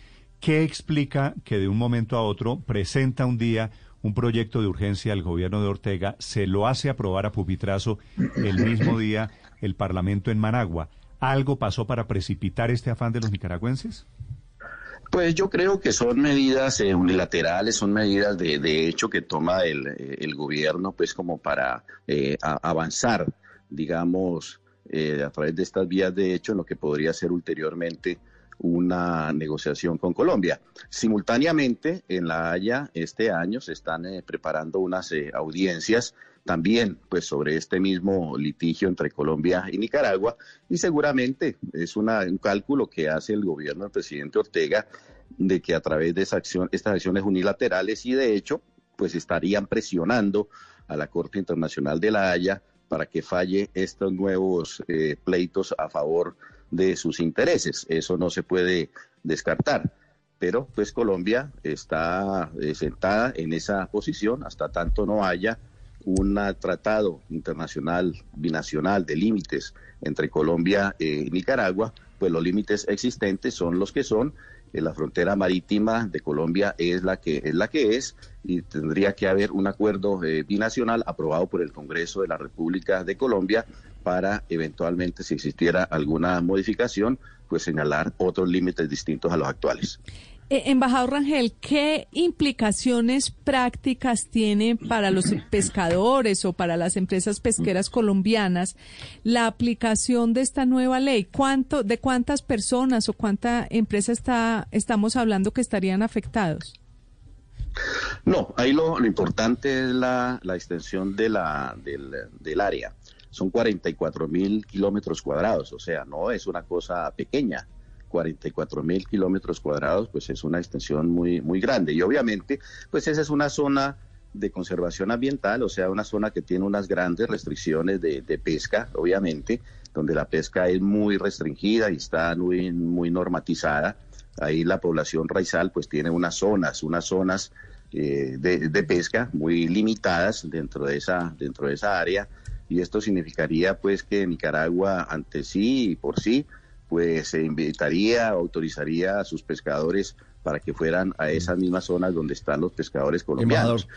¿Qué explica que de un momento a otro presenta un día un proyecto de urgencia al gobierno de Ortega, se lo hace aprobar a pupitrazo el mismo día el Parlamento en Managua? ¿Algo pasó para precipitar este afán de los nicaragüenses? Pues yo creo que son medidas eh, unilaterales, son medidas de, hecho que toma el, eh, el gobierno pues como para eh, avanzar, digamos, eh, a través de estas vías de hecho en lo que podría ser ulteriormente una negociación con Colombia. Simultáneamente, en La Haya, este año se están eh, preparando unas eh, audiencias también pues sobre este mismo litigio entre Colombia y Nicaragua y seguramente es una, un cálculo que hace el gobierno del presidente Ortega de que a través de esa acción, estas acciones unilaterales y de hecho pues estarían presionando a la Corte Internacional de la Haya para que falle estos nuevos eh, pleitos a favor de sus intereses. Eso no se puede descartar. Pero pues Colombia está eh, sentada en esa posición hasta tanto no haya un tratado internacional binacional de límites entre Colombia y Nicaragua, pues los límites existentes son los que son. Eh, La frontera marítima de Colombia es la que es la que es y tendría que haber un acuerdo eh, binacional aprobado por el Congreso de la República de Colombia para eventualmente, si existiera alguna modificación, pues señalar otros límites distintos a los actuales. Eh, embajador Rangel, ¿qué implicaciones prácticas tiene para los pescadores o para las empresas pesqueras colombianas la aplicación de esta nueva ley? ¿Cuánto, ¿De cuántas personas o cuánta empresa está, estamos hablando que estarían afectados? No, ahí lo, importante es la, la extensión de la, del, del área. Son 44 mil kilómetros cuadrados, o sea, no es una cosa pequeña. 44 mil kilómetros cuadrados, pues es una extensión muy, muy grande. Y obviamente, pues esa es una zona de conservación ambiental, o sea, una zona que tiene unas grandes restricciones de, pesca, obviamente, donde la pesca es muy restringida y está muy, muy normatizada. Ahí la población raizal pues tiene unas zonas, unas zonas eh, de, de pesca muy limitadas dentro de esa, dentro de esa área. Y esto significaría pues que Nicaragua ante sí y por sí pues se invitaría, autorizaría a sus pescadores para que fueran a esas mismas zonas donde están los pescadores colombianos.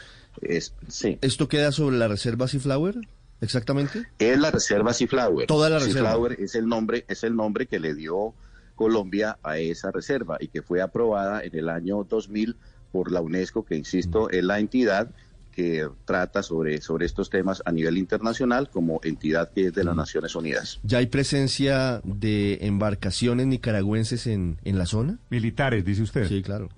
Es, sí. ¿Esto queda sobre la reserva Seaflower? Exactamente. Es la reserva Seaflower. Toda la reserva. Seaflower es el nombre, es el nombre que le dio Colombia a esa reserva y que fue aprobada en el año 2000 por la UNESCO, que insisto, es la entidad que trata sobre, sobre estos temas a nivel internacional como entidad que es de las Naciones Unidas. ¿Ya hay presencia de embarcaciones nicaragüenses en, en la zona? Militares, dice usted. Sí, claro.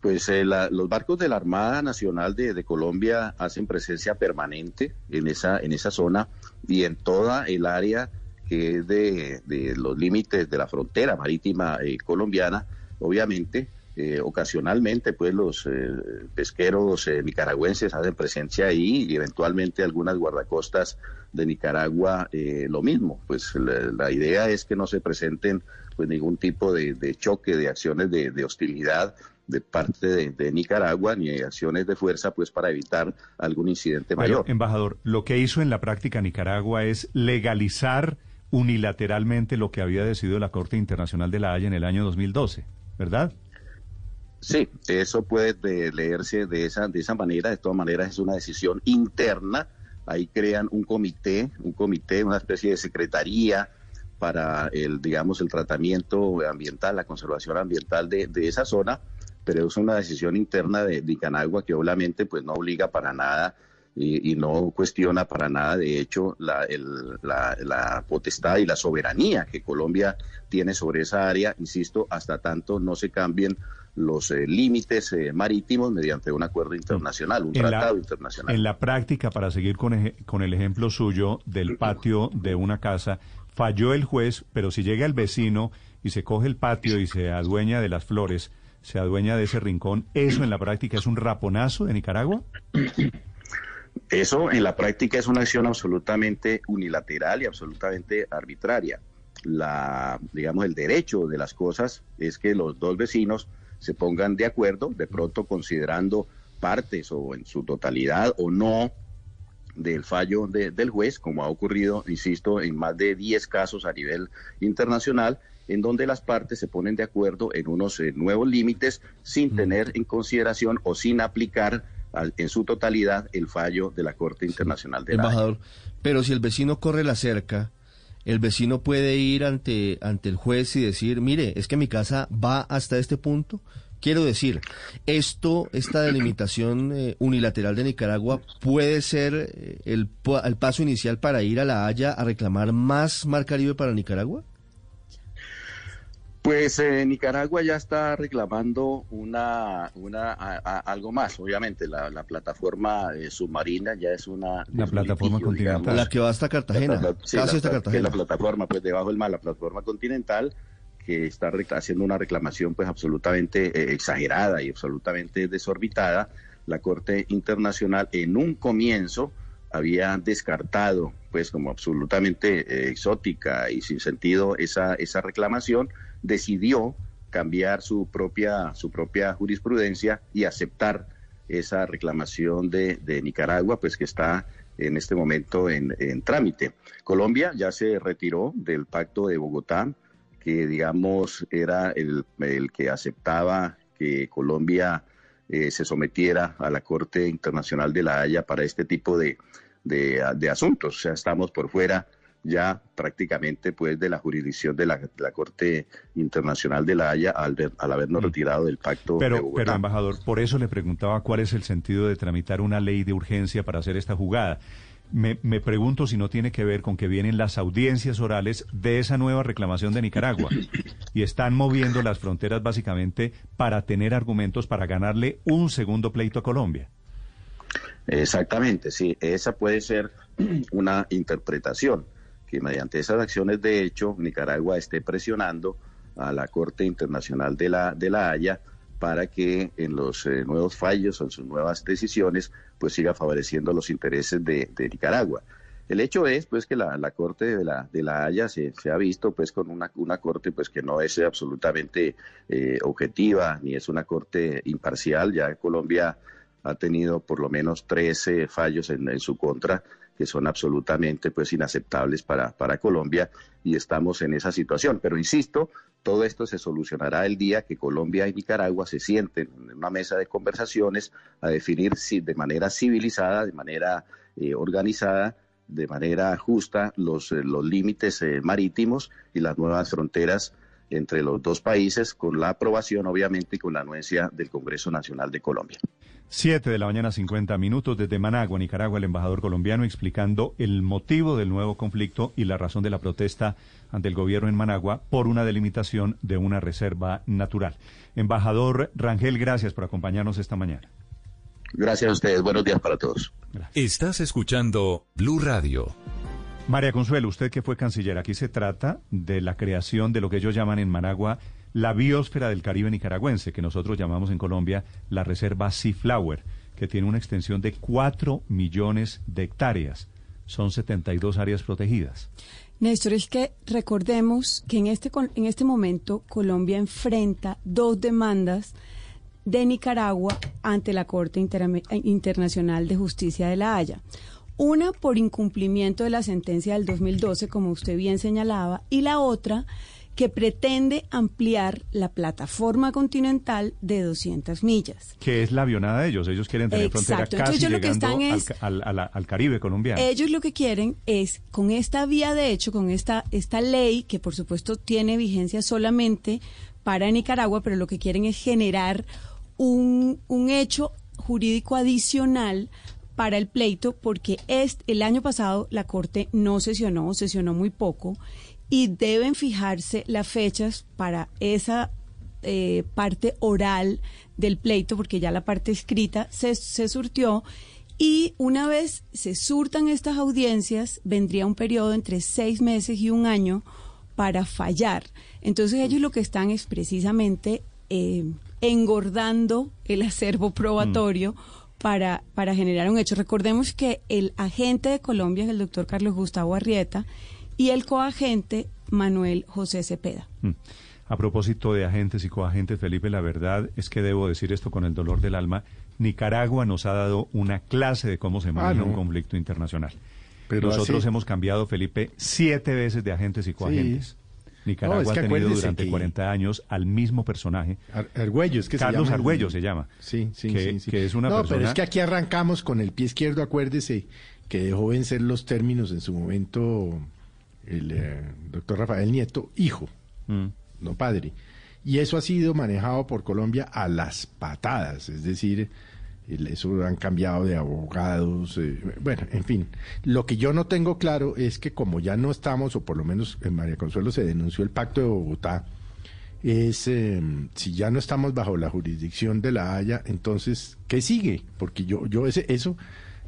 Pues eh, la- los barcos de la Armada Nacional de, de Colombia hacen presencia permanente en esa, en esa zona y en toda el área que es de, de los límites de la frontera marítima eh, colombiana. Obviamente, eh, ocasionalmente, pues los eh, pesqueros eh, nicaragüenses hacen presencia ahí y eventualmente algunas guardacostas de Nicaragua eh, lo mismo. Pues la, la idea es que no se presenten pues ningún tipo de, de choque, de acciones de, de hostilidad de parte de, de Nicaragua ni acciones de fuerza pues para evitar algún incidente mayor. embajador, lo que hizo en la práctica Nicaragua es legalizar unilateralmente lo que había decidido la Corte Internacional de la Haya en el año 2012, ¿verdad? Sí, eso puede de- leerse de esa, de esa manera. De todas maneras, es una decisión interna. Ahí crean un comité, un comité, una especie de secretaría para el, digamos, el tratamiento ambiental, la conservación ambiental de, de esa zona, pero es una decisión interna de, de que obviamente pues no obliga para nada y, y no cuestiona para nada, de hecho, la, el- la, la potestad y la soberanía que Colombia tiene sobre esa área, insisto, hasta tanto no se cambien los eh, límites eh, marítimos mediante un acuerdo internacional, un En la- tratado internacional. En la práctica, para seguir con, eje- con el ejemplo suyo del patio de una casa, falló el juez, pero si llega el vecino y se coge el patio y se adueña de las flores, se adueña de ese rincón, ¿eso en la práctica es un raponazo de Nicaragua? Eso en la práctica es una acción absolutamente unilateral y absolutamente arbitraria. La, digamos, el derecho de las cosas es que los dos vecinos se pongan de acuerdo, de pronto considerando partes o en su totalidad o no del fallo de- del juez, como ha ocurrido, insisto, en más de 10 casos a nivel internacional, en donde las partes se ponen de acuerdo en unos eh, nuevos límites sin tener en consideración o sin aplicar al- en su totalidad el fallo de la Corte Internacional de la. Embajador, pero si el vecino corre la cerca, el vecino puede ir ante, ante el juez y decir, mire, es que mi casa va hasta este punto. Quiero decir, esto, esta delimitación eh, unilateral de Nicaragua puede ser eh, el, el paso inicial para ir a La Haya a reclamar más Mar Caribe para Nicaragua. Pues eh, Nicaragua ya está reclamando una, una a- a- algo más, obviamente. La, la plataforma eh, submarina ya es una... La es plataforma litigio, continental. digamos. La que va hasta Cartagena, La sí, casi hasta Cartagena. que La plataforma, pues debajo del mar, la plataforma continental, que está haciendo una reclamación pues absolutamente eh, exagerada y absolutamente desorbitada. La Corte Internacional en un comienzo había descartado pues como absolutamente eh, exótica y sin sentido esa, esa reclamación, decidió cambiar su propia, su propia jurisprudencia y aceptar esa reclamación de, Nicaragua, pues que está en este momento en, trámite. Colombia ya se retiró del pacto de Bogotá, que digamos era el, el que aceptaba que Colombia eh, se sometiera a la Corte Internacional de la Haya para este tipo de, de, de asuntos. O sea, estamos por fuera ya prácticamente pues de la jurisdicción de la, de la Corte Internacional de la Haya al, ver- al habernos retirado del pacto de Pero, Bogotá. pero, embajador, por eso le preguntaba cuál es el sentido de tramitar una ley de urgencia para hacer esta jugada. Me, me pregunto si no tiene que ver con que vienen las audiencias orales de esa nueva reclamación de Nicaragua y están moviendo las fronteras básicamente para tener argumentos para ganarle un segundo pleito a Colombia. Exactamente, sí, esa puede ser *clears throat* una interpretación, que mediante esas acciones de hecho Nicaragua esté presionando a la Corte Internacional de la, de la Haya para que en los eh, nuevos fallos o en sus nuevas decisiones pues siga favoreciendo los intereses de, de Nicaragua. El hecho es pues que la, la Corte de la, de la Haya se, se ha visto pues con una, una Corte pues que no es absolutamente eh, objetiva ni es una Corte imparcial. Ya Colombia ha tenido por lo menos 13 fallos en, en su contra que son absolutamente pues inaceptables para, para Colombia y estamos en esa situación. Pero insisto, todo esto se solucionará el día que Colombia y Nicaragua se sienten en una mesa de conversaciones a definir si de manera civilizada, de manera eh, organizada, de manera justa los, eh, los límites eh, marítimos y las nuevas fronteras entre los dos países, con la aprobación obviamente y con la anuencia del Congreso Nacional de Colombia. Siete de la mañana, 50 minutos desde Managua, Nicaragua, el embajador colombiano explicando el motivo del nuevo conflicto y la razón de la protesta ante el gobierno en Managua por una delimitación de una reserva natural. Embajador Rangel, gracias por acompañarnos esta mañana. Gracias a ustedes. Buenos días para todos. Estás escuchando Blue Radio. María Consuelo, usted que fue canciller, aquí se trata de la creación de lo que ellos llaman en Managua la biosfera del Caribe nicaragüense, que nosotros llamamos en Colombia la Reserva Sea Flower, que tiene una extensión de 4 millones de hectáreas. Son 72 áreas protegidas. Néstor, es que recordemos que en este, en este momento Colombia enfrenta dos demandas de Nicaragua ante la Corte Internacional de Justicia de La Haya. Una por incumplimiento de la sentencia del 2012, como usted bien señalaba, y la otra que pretende ampliar la plataforma continental de 200 millas. Que es la avionada de ellos. Ellos quieren tener frontera Exacto. casi Entonces, ellos lo que están al, es- al- a la- al Caribe colombiano. Ellos lo que quieren es, con esta vía de hecho, con esta, esta ley, que por supuesto tiene vigencia solamente para Nicaragua, pero lo que quieren es generar un, un hecho jurídico adicional para el pleito, porque es, el año pasado la Corte no sesionó, sesionó muy poco, y deben fijarse las fechas para esa eh, parte oral del pleito, porque ya la parte escrita se, se surtió. Y una vez se surtan estas audiencias, vendría un periodo entre seis meses y un año para fallar. Entonces ellos lo que están es precisamente eh, engordando el acervo probatorio para, para generar un hecho. Recordemos que el agente de Colombia es el doctor Carlos Gustavo Arrieta y el coagente Manuel José Cepeda. Mm. A propósito de agentes y coagentes, Felipe, la verdad es que debo decir esto con el dolor del alma. Nicaragua nos ha dado una clase de cómo se maneja Ah, no. un conflicto internacional. Pero Nosotros hemos cambiado, Felipe, siete veces de agentes y coagentes. Nicaragua No, es que ha tenido durante que- 40 años al mismo personaje. Ar- Argüello, es que se Carlos llama el- Argüello se llama. Sí, sí, que, sí, sí. que es una no, persona... pero es que aquí arrancamos con el pie izquierdo, acuérdese que dejó vencer los términos en su momento el eh, doctor Rafael Nieto, hijo, Mm. no padre. Y eso ha sido manejado por Colombia a las patadas, es decir, eso han cambiado de abogados, eh, bueno, en fin. Lo que yo no tengo claro es que como ya no estamos, o por lo menos en María Consuelo se denunció el pacto de Bogotá, es eh, si ya no estamos bajo la jurisdicción de la Haya, entonces, ¿qué sigue? Porque yo, yo ese, eso,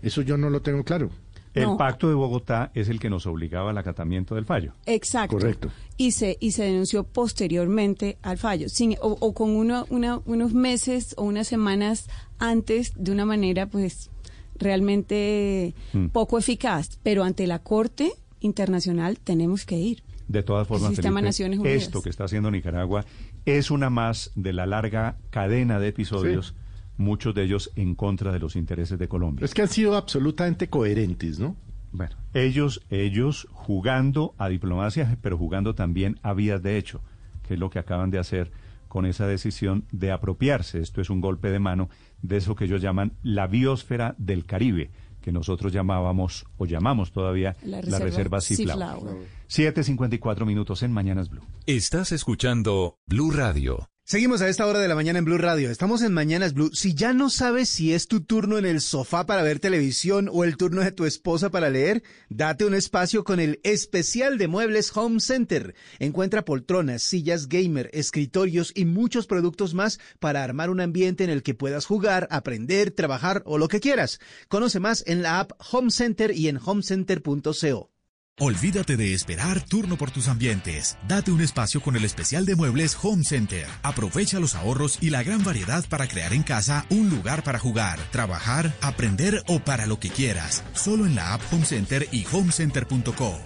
eso yo no lo tengo claro. El No. pacto de Bogotá es el que nos obligaba al acatamiento del fallo. Exacto. Correcto. Y se, y se denunció posteriormente al fallo, sin, o, o con uno, una- unos meses o unas semanas antes, de una manera pues realmente Mm. poco eficaz. Pero ante la Corte Internacional tenemos que ir. De todas formas, sistema Felipe, Naciones Unidas. esto que está haciendo Nicaragua es una más de la larga cadena de episodios, muchos de ellos en contra de los intereses de Colombia. Es que han sido absolutamente coherentes, ¿no? Bueno, ellos, ellos jugando a diplomacia, pero jugando también a vías de hecho, que es lo que acaban de hacer con esa decisión de apropiarse. Esto es un golpe de mano de eso que ellos llaman la biosfera del Caribe, que nosotros llamábamos o llamamos todavía La la reserva reserva Sea Ciflau. Flower. 7.54 minutos en Mañanas Blue. Estás escuchando Blue Radio. Seguimos a esta hora de la mañana en Blue Radio. Estamos en Mañanas Blue. Si ya no sabes si es tu turno en el sofá para ver televisión o el turno de tu esposa para leer, date un espacio con el especial de muebles Home Center. Encuentra poltronas, sillas gamer, escritorios y muchos productos más para armar un ambiente en el que puedas jugar, aprender, trabajar o lo que quieras. Conoce más en la app Home Center y en homecenter.co. Olvídate de esperar turno por tus ambientes. Date un espacio con el especial de muebles Home Center. Aprovecha los ahorros y la gran variedad para crear en casa un lugar para jugar, trabajar, aprender o para lo que quieras. Solo en la app Home Center y homecenter.co.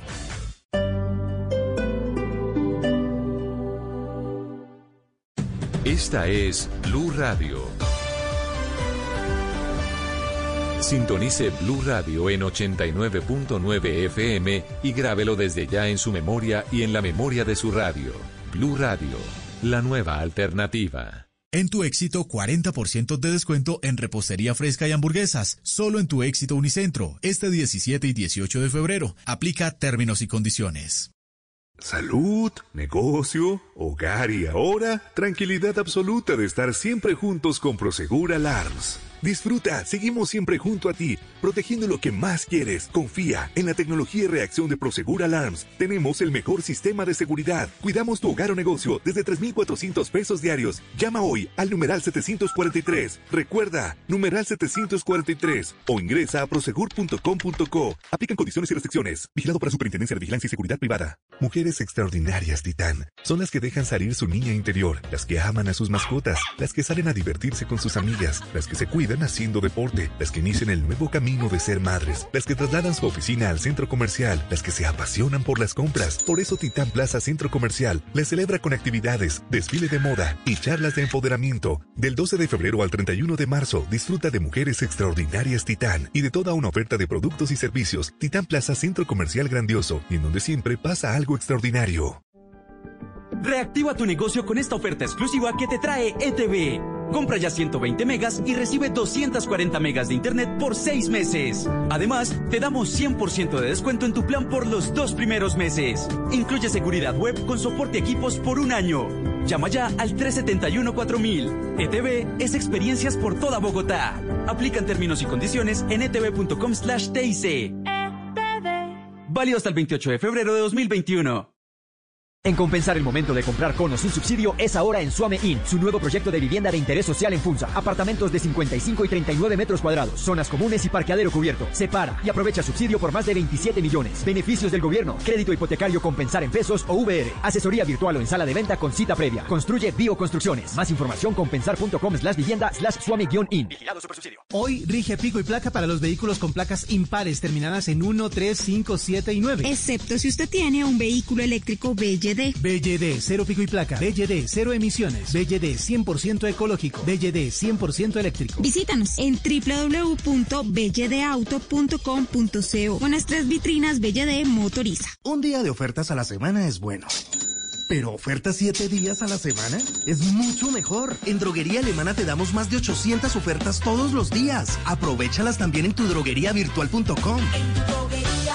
Esta es Blue Radio. Sintonice Blue Radio en 89.9 FM y grábelo desde ya en su memoria y en la memoria de su radio. Blue Radio, la nueva alternativa. En tu éxito, 40% de descuento en repostería fresca y hamburguesas. Solo en tu éxito Unicentro, este 17 y 18 de febrero. Aplica términos y condiciones. Salud, negocio, hogar y ahora tranquilidad absoluta de estar siempre juntos con Prosegur Alarms. Disfruta, seguimos siempre junto a ti, protegiendo lo que más quieres. Confía en la tecnología y reacción de Prosegur Alarms. Tenemos el mejor sistema de seguridad. Cuidamos tu hogar o negocio desde 3,400 pesos diarios. Llama hoy al numeral 743. Recuerda, numeral 743 o ingresa a prosegur.com.co. Aplican condiciones y restricciones. Vigilado para Superintendencia de Vigilancia y Seguridad Privada. Mujeres extraordinarias, Titán. Son las que dejan salir su niña interior, las que aman a sus mascotas, las que salen a divertirse con sus amigas, las que se cuidan haciendo deporte, las que inician el nuevo camino de ser madres, las que trasladan su oficina al centro comercial, las que se apasionan por las compras. Por eso Titán Plaza Centro Comercial les celebra con actividades, desfile de moda y charlas de empoderamiento. Del 12 de febrero al 31 de marzo, disfruta de Mujeres Extraordinarias Titán y de toda una oferta de productos y servicios. Titán Plaza Centro Comercial Grandioso, en donde siempre pasa algo extraordinario. Reactiva tu negocio con esta oferta exclusiva que te trae ETV. Compra ya 120 megas y recibe 240 megas de internet por 6 meses. Además, te damos 100% de descuento en tu plan por los dos primeros meses. Incluye seguridad web con soporte equipos por un año. Llama ya al 371-4000. ETV es experiencias por toda Bogotá. Aplican términos y condiciones en etv.com slash TIC. Válido hasta el 28 de febrero de 2021. En compensar el momento de comprar con o sin subsidio es ahora en Suame In, su nuevo proyecto de vivienda de interés social en Funza. Apartamentos de 55 y 39 metros cuadrados, zonas comunes y parqueadero cubierto. Separa y aprovecha subsidio por más de 27 millones. Beneficios del gobierno, crédito hipotecario compensar en pesos o VR. Asesoría virtual o en sala de venta con cita previa. Construye bioconstrucciones. Más información compensar.com slash vivienda slash suame-in. Vigilado Supersubsidio. Hoy rige pico y placa para los vehículos con placas impares terminadas en 1, 3, 5, 7 y 9. Excepto si usted tiene un vehículo eléctrico BYD. BYD, cero pico y placa. BYD, cero emisiones. BYD, 100% ecológico. BYD, 100% eléctrico. Visítanos en www.belledeauto.com.co con nuestras vitrinas BYD Motoriza. Un día de ofertas a la semana es bueno. Pero ofertas 7 días a la semana es mucho mejor. En Droguería Alemana te damos más de 800 ofertas todos los días. Aprovechalas también en tu drogueriavirtual.com. Droguería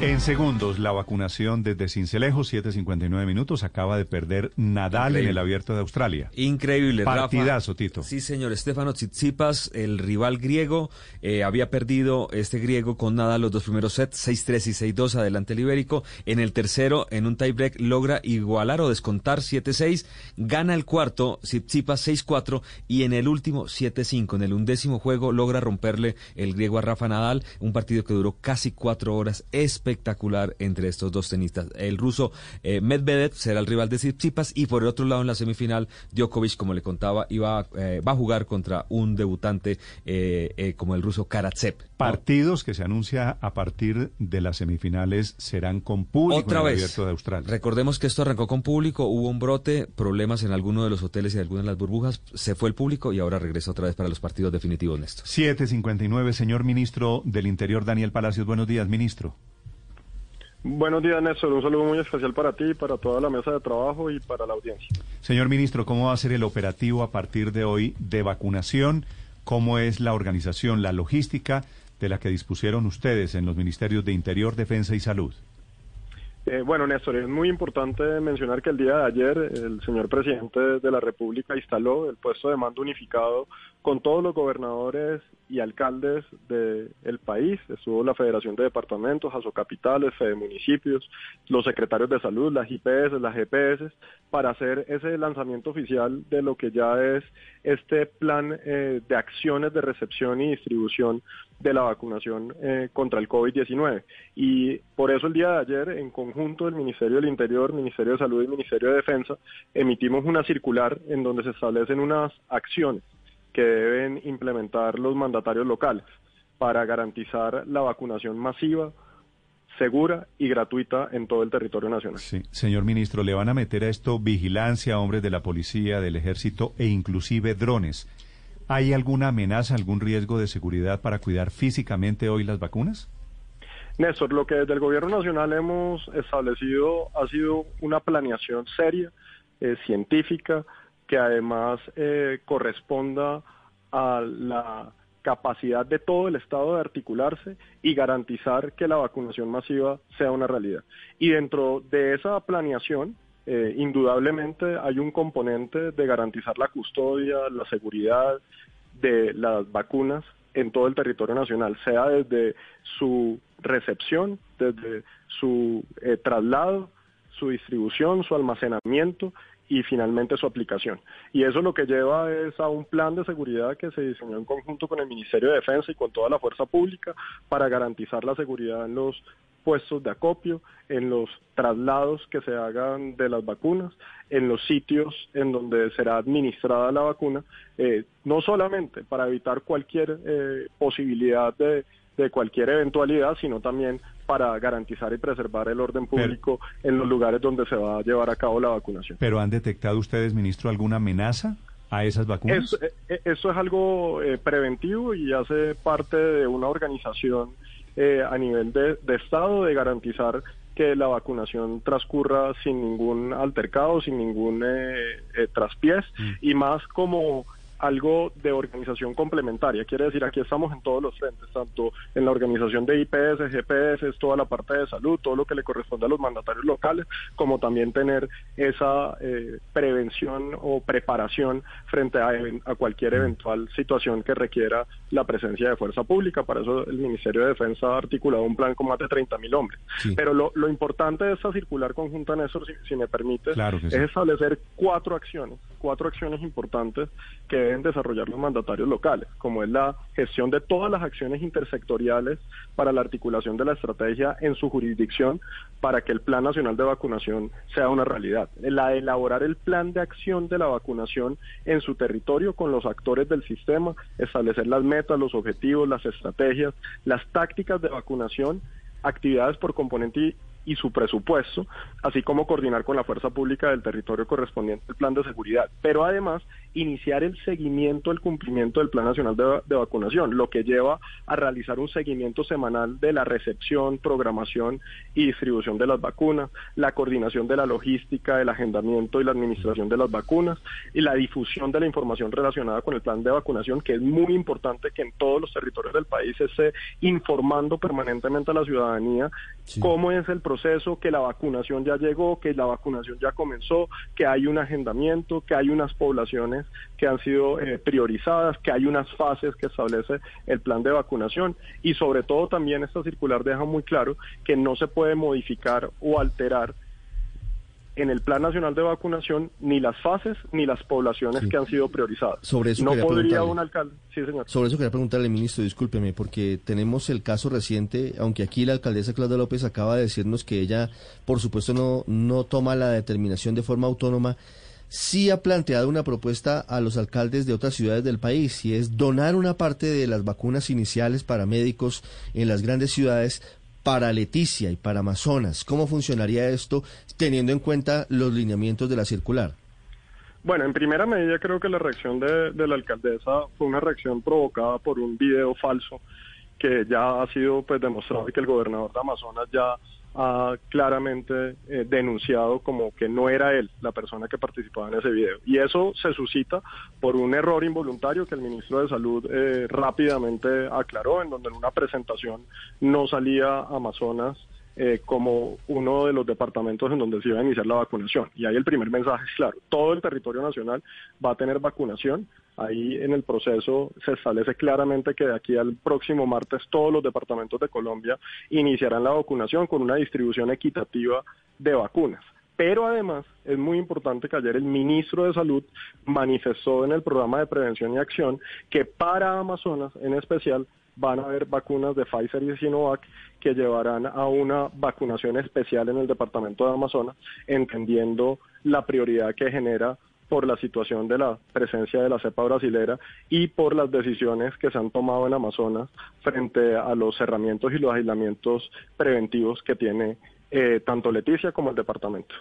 En segundos, la vacunación desde Cincelejo, 7.59 minutos, acaba de perder Nadal en Increíble. el Abierto de Australia. Increíble, Rafa. Partidazo, Tito. Sí, señor. Estefano Tsitsipas, el rival griego, eh, había perdido este griego con nada los dos primeros sets, 6-3 y 6-2 adelante el ibérico. En el tercero, en un tiebreak, logra igualar o descontar 7-6, gana el cuarto, Tsitsipas 6-4 y en el último 7-5. En el undécimo juego logra romperle el griego a Rafa Nadal, un partido que duró casi cuatro horas, espectacular entre estos dos tenistas. El ruso eh, Medvedev será el rival de Tsitsipas y por el otro lado en la semifinal, Djokovic, como le contaba, iba, eh, va a jugar contra un debutante eh, como el ruso Karatsev. Partidos que se anuncia a partir de las semifinales serán con público Otra en el vez. De Australia. Recordemos que esto arrancó con público, hubo un brote, problemas en alguno de los hoteles y algunas de las burbujas, se fue el público y ahora regresa otra vez para los partidos definitivos, Néstor. 7.59, señor ministro del Interior, Daniel Palacios. Buenos días, ministro. Buenos días, Néstor. Un saludo muy especial para ti, para toda la mesa de trabajo y para la audiencia. Señor ministro, ¿cómo va a ser el operativo a partir de hoy de vacunación? ¿Cómo es la organización, la logística de la que dispusieron ustedes en los ministerios de Interior, Defensa y Salud? Eh, bueno, Néstor, es muy importante mencionar que el día de ayer el señor presidente de la República instaló el puesto de mando unificado con todos los gobernadores y alcaldes del país. Estuvo la Federación de Departamentos, Asocapitales, Fede Municipios, los secretarios de salud, las IPS, las GPS, para hacer ese lanzamiento oficial de lo que ya es este plan eh, de acciones de recepción y distribución de la vacunación eh, contra el COVID-19. Y por eso el día de ayer, en conjunto el Ministerio del Interior, Ministerio de Salud y Ministerio de Defensa, emitimos una circular en donde se establecen unas acciones que deben implementar los mandatarios locales para garantizar la vacunación masiva, segura y gratuita en todo el territorio nacional. Sí, señor ministro, le van a meter a esto vigilancia, hombres de la policía, del ejército e inclusive drones. ¿Hay alguna amenaza, algún riesgo de seguridad para cuidar físicamente hoy las vacunas? Néstor, lo que desde el Gobierno Nacional hemos establecido ha sido una planeación seria, eh, científica, que además eh, corresponda a la capacidad de todo el Estado de articularse y garantizar que la vacunación masiva sea una realidad. Y dentro de esa planeación, eh, indudablemente hay un componente de garantizar la custodia, la seguridad de las vacunas en todo el territorio nacional, sea desde su recepción, desde su eh, traslado, su distribución, su almacenamiento y finalmente su aplicación. Y eso lo que lleva es a un plan de seguridad que se diseñó en conjunto con el Ministerio de Defensa y con toda la fuerza pública para garantizar la seguridad en los puestos de acopio, en los traslados que se hagan de las vacunas, en los sitios en donde será administrada la vacuna, eh, no solamente para evitar cualquier eh, posibilidad de de cualquier eventualidad, sino también para garantizar y preservar el orden público en los lugares donde se va a llevar a cabo la vacunación. ¿Pero han detectado ustedes, ministro, alguna amenaza a esas vacunas? Eso, eh, eso es algo eh, preventivo y hace parte de una organización eh, a nivel de, de Estado de garantizar que la vacunación transcurra sin ningún altercado, sin ningún eh, eh, traspiés y más como algo de organización complementaria. Quiere decir, aquí estamos en todos los frentes, tanto en la organización de IPS, GPS, toda la parte de salud, todo lo que le corresponde a los mandatarios locales, como también tener esa eh, prevención o preparación frente a, a cualquier eventual situación que requiera la presencia de fuerza pública. Para eso el Ministerio de Defensa ha articulado un plan con más de 30 mil hombres. Sí. Pero lo, lo importante de esta circular conjunta, Néstor, si, si me permite, Claro que sí. es establecer cuatro acciones, cuatro acciones importantes que deben desarrollar los mandatarios locales, como es la gestión de todas las acciones intersectoriales para la articulación de la estrategia en su jurisdicción para que el Plan Nacional de Vacunación sea una realidad. La de elaborar el plan de acción de la vacunación en su territorio con los actores del sistema, establecer las metas, los objetivos, las estrategias, las tácticas de vacunación actividades por componente y, su presupuesto, así como coordinar con la fuerza pública del territorio correspondiente al plan de seguridad, pero además iniciar el seguimiento, el cumplimiento del Plan Nacional de, de Vacunación, lo que lleva a realizar un seguimiento semanal de la recepción, programación y distribución de las vacunas, la coordinación de la logística, el agendamiento y la administración de las vacunas y la difusión de la información relacionada con el plan de vacunación, que es muy importante que en todos los territorios del país se esté informando permanentemente a la ciudadanía cómo es el proceso, que la vacunación ya llegó, que la vacunación ya comenzó, que hay un agendamiento, que hay unas poblaciones que han sido eh, priorizadas, que hay unas fases que establece el plan de vacunación. Y sobre todo también esta circular deja muy claro que no se puede modificar o alterar en el Plan Nacional de Vacunación ni las fases ni las poblaciones que han sido priorizadas. Sobre eso no podría un alcalde. Sí, señor. Sobre eso quería preguntarle, ministro, discúlpeme, porque tenemos el caso reciente, aunque aquí la alcaldesa Claudia López acaba de decirnos que ella, por supuesto, no, no toma la determinación de forma autónoma, sí ha planteado una propuesta a los alcaldes de otras ciudades del país, y es donar una parte de las vacunas iniciales para médicos en las grandes ciudades para Leticia y para Amazonas. ¿Cómo funcionaría esto teniendo en cuenta los lineamientos de la circular? Bueno, en primera medida creo que la reacción de, la alcaldesa fue una reacción provocada por un video falso que ya ha sido pues demostrado que el gobernador de Amazonas ya ha claramente eh, denunciado como que no era él la persona que participaba en ese video. Y eso se suscita por un error involuntario que el ministro de Salud eh, rápidamente aclaró, en donde en una presentación no salía Amazonas eh, como uno de los departamentos en donde se iba a iniciar la vacunación. Y ahí el primer mensaje es claro, todo el territorio nacional va a tener vacunación. Ahí en el proceso se establece claramente que de aquí al próximo martes todos los departamentos de Colombia iniciarán la vacunación con una distribución equitativa de vacunas. Pero además es muy importante que ayer el ministro de Salud manifestó en el programa de prevención y acción que para Amazonas en especial van a haber vacunas de Pfizer y Sinovac que llevarán a una vacunación especial en el departamento de Amazonas, entendiendo la prioridad que genera por la situación de la presencia de la cepa brasilera y por las decisiones que se han tomado en Amazonas frente a los cerramientos y los aislamientos preventivos que tiene eh, tanto Leticia como el departamento.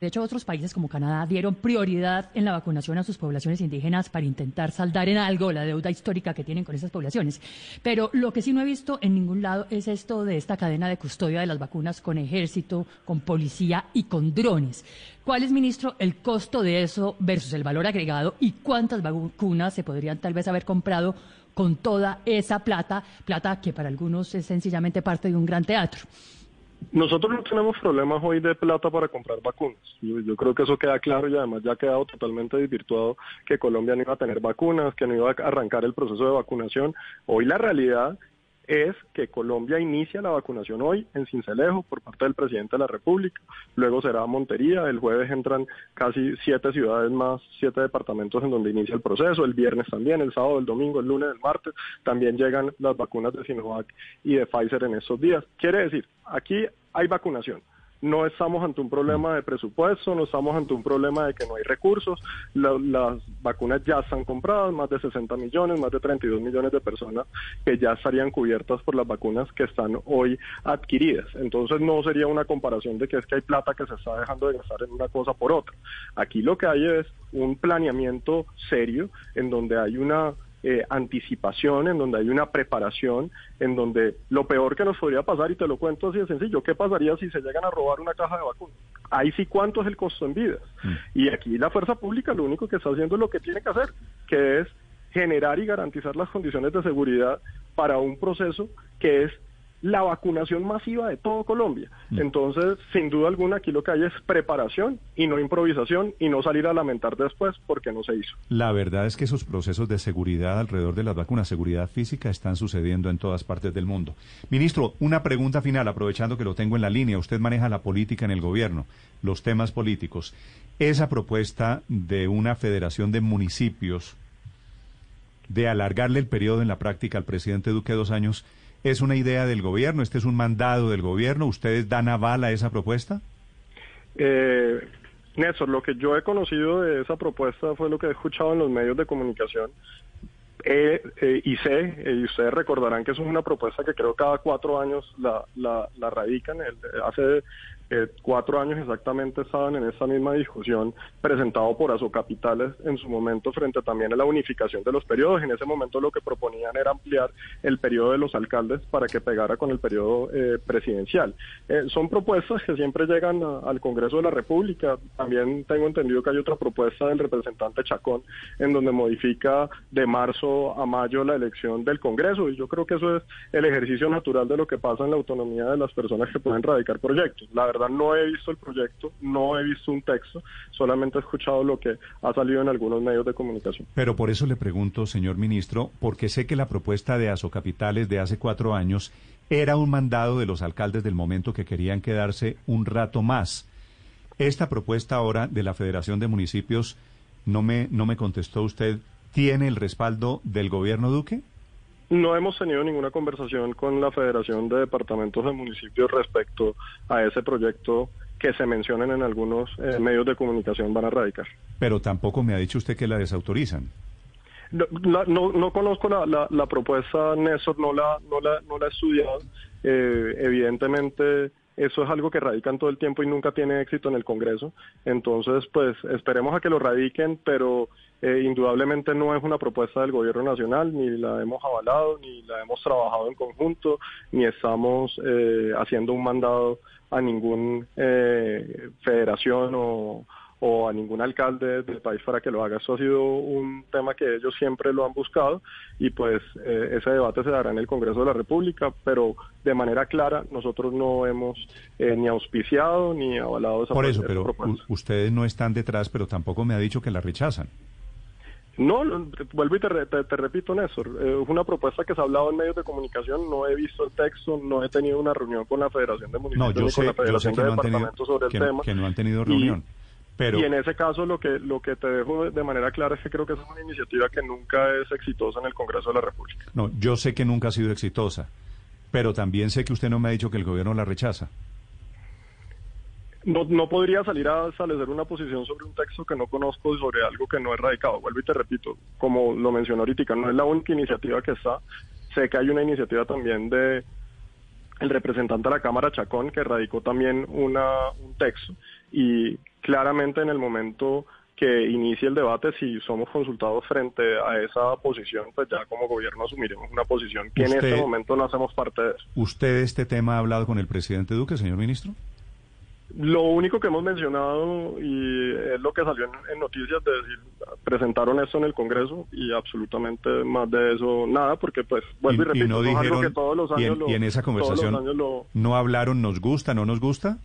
De hecho, otros países como Canadá dieron prioridad en la vacunación a sus poblaciones indígenas para intentar saldar en algo la deuda histórica que tienen con esas poblaciones. Pero lo que sí no he visto en ningún lado es esto de esta cadena de custodia de las vacunas con ejército, con policía y con drones. ¿Cuál es, ministro, el costo de eso versus el valor agregado y cuántas vacunas se podrían tal vez haber comprado con toda esa plata, plata que para algunos es sencillamente parte de un gran teatro? Nosotros no tenemos problemas hoy de plata para comprar vacunas. Yo, yo creo que eso queda claro y además ya ha quedado totalmente desvirtuado que Colombia no iba a tener vacunas, que no iba a arrancar el proceso de vacunación. Hoy la realidad es que Colombia inicia la vacunación hoy en Cincelejo por parte del presidente de la República, luego será Montería, el jueves entran casi siete ciudades más, siete departamentos en donde inicia el proceso, el viernes también, el sábado, el domingo, el lunes, el martes, también llegan las vacunas de Sinovac y de Pfizer en estos días. Quiere decir, aquí hay vacunación. No estamos ante un problema de presupuesto, no estamos ante un problema de que no hay recursos, La- las vacunas ya están compradas, más de 60 millones, más de 32 millones de personas que ya estarían cubiertas por las vacunas que están hoy adquiridas. Entonces no sería una comparación de que es que hay plata que se está dejando de gastar en una cosa por otra. Aquí lo que hay es un planeamiento serio en donde hay una eh, anticipación, en donde hay una preparación, en donde lo peor que nos podría pasar, y te lo cuento así de sencillo, ¿qué pasaría si se llegan a robar una caja de vacunas? Ahí sí, ¿cuánto es el costo en vidas? Y aquí la fuerza pública lo único que está haciendo es lo que tiene que hacer, que es generar y garantizar las condiciones de seguridad para un proceso que es la vacunación masiva de todo Colombia. Entonces, sin duda alguna, aquí lo que hay es preparación y no improvisación y no salir a lamentar después porque no se hizo. La verdad es que esos procesos de seguridad alrededor de las vacunas, seguridad física, están sucediendo en todas partes del mundo. Ministro, una pregunta final, aprovechando que lo tengo en la línea. Usted maneja la política en el gobierno, los temas políticos. Esa propuesta de una federación de municipios de alargarle el periodo en la práctica al presidente Duque dos años, ¿es una idea del gobierno? ¿Este es un mandado del gobierno? ¿Ustedes dan aval a esa propuesta? Eh, Néstor, lo que yo he conocido de esa propuesta fue lo que he escuchado en los medios de comunicación. Eh, eh, y sé, eh, y ustedes recordarán que eso es una propuesta que creo cada cuatro años la, la, radican. El- hace eh, cuatro años exactamente estaban en esa misma discusión presentado por Asocapitales en su momento frente también a la unificación de los periodos. En ese momento lo que proponían era ampliar el periodo de los alcaldes para que pegara con el periodo eh, presidencial. Eh, son propuestas que siempre llegan al Congreso de la República. También tengo entendido que hay otra propuesta del representante Chacón en donde modifica de marzo a mayo la elección del Congreso y yo creo que eso es el ejercicio natural de lo que pasa en la autonomía de las personas que pueden radicar proyectos. La verdad no he visto el proyecto, no he visto un texto, solamente he escuchado lo que ha salido en algunos medios de comunicación. Pero por eso le pregunto, señor ministro, porque sé que la propuesta de Asocapitales de hace cuatro años era un mandado de los alcaldes del momento que querían quedarse un rato más. Esta propuesta ahora de la Federación de Municipios, no me, no me contestó usted, ¿tiene el respaldo del gobierno Duque? No hemos tenido ninguna conversación con la Federación de Departamentos de Municipios respecto a ese proyecto que se mencionan en algunos eh, medios de comunicación van a radicar. Pero tampoco me ha dicho usted que la desautorizan. No, la- no, no conozco la, la, la propuesta, Néstor, no la, no la, no la he estudiado. Eh, evidentemente, eso es algo que radican todo el tiempo y nunca tiene éxito en el Congreso. Entonces, pues esperemos a que lo radiquen, pero eh, indudablemente no es una propuesta del Gobierno Nacional, ni la hemos avalado, ni la hemos trabajado en conjunto, ni estamos eh, haciendo un mandado a ningún eh, federación o, o a ningún alcalde del país para que lo haga. Eso ha sido un tema que ellos siempre lo han buscado y pues eh, ese debate se dará en el Congreso de la República, pero de manera clara nosotros no hemos eh, ni auspiciado ni avalado esa Por pro- eso, pero propuesta. ustedes no están detrás, pero tampoco me ha dicho que la rechazan. No, no, vuelvo y te, te- te repito, Néstor, eh, es una propuesta que se ha hablado en medios de comunicación, no he visto el texto, no he tenido una reunión con la Federación de No, Municipios yo sé, con la yo sé Federación que de no han tenido, Departamentos sobre el que, tema. que no han tenido Y- reunión. Pero Y en ese caso lo que lo que te dejo de- manera clara es que creo que es una iniciativa que nunca es exitosa en el Congreso de la República. no, yo sé que nunca ha sido exitosa, pero también sé que usted no me ha dicho que el gobierno la rechaza. No, no podría salir a establecer una posición sobre un texto que no conozco y sobre algo que no es radicado. Vuelvo y te repito, como lo mencionó ahorita, no es la única iniciativa que está. Sé que hay una iniciativa también de el representante de la Cámara Chacón que radicó también una, un texto y claramente en el momento que inicie el debate, si somos consultados frente a esa posición, pues ya como gobierno asumiremos una posición que en este momento no hacemos parte de eso. ¿Usted este tema ha hablado con el presidente Duque, señor ministro? Lo único que hemos mencionado y es lo que salió en, en noticias de decir, presentaron esto en el Congreso y absolutamente más de eso nada, porque pues vuelvo y, y, repito, no eso es algo dijeron, que todos los y, años en, lo- y en esa conversación lo- no hablaron, ¿nos gusta, no nos gusta?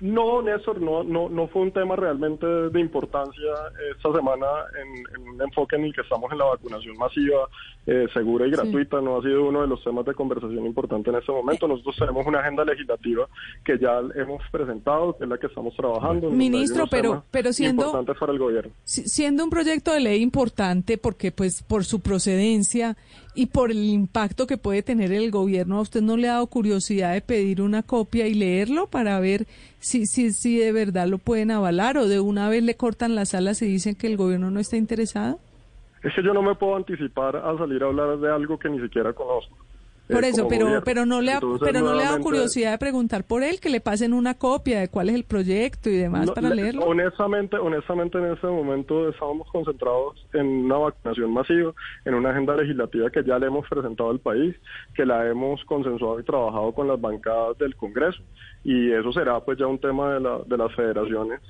No, Néstor, no, no, no fue un tema realmente de importancia esta semana en, en un enfoque en el que estamos en la vacunación masiva, eh, segura y Sí. gratuita. No ha sido uno de los temas de conversación importante en este momento. Nosotros tenemos una agenda legislativa que ya hemos presentado, que es la que estamos trabajando. Ministro, pero- pero siendo- Importantes para el gobierno. Si- siendo un proyecto de ley importante porque pues por su procedencia y por el impacto que puede tener el gobierno, ¿a usted no le ha dado curiosidad de pedir una copia y leerlo para ver si, si, si de verdad lo pueden avalar o de una vez le cortan las alas y dicen que el gobierno no está interesado? Es que yo no me puedo anticipar a salir a hablar de algo que ni siquiera conozco. Por eh, eso, pero, gobierno. pero no le ha, Entonces, pero no le ha dado nuevamente, curiosidad de preguntar por él, que le pasen una copia de cuál es el proyecto y demás No, para le- leerlo. Honestamente, honestamente en este momento estábamos concentrados en una vacunación masiva, en una agenda legislativa que ya le hemos presentado al país, que la hemos consensuado y trabajado con las bancadas del Congreso y eso será pues ya un tema de, la, de las federaciones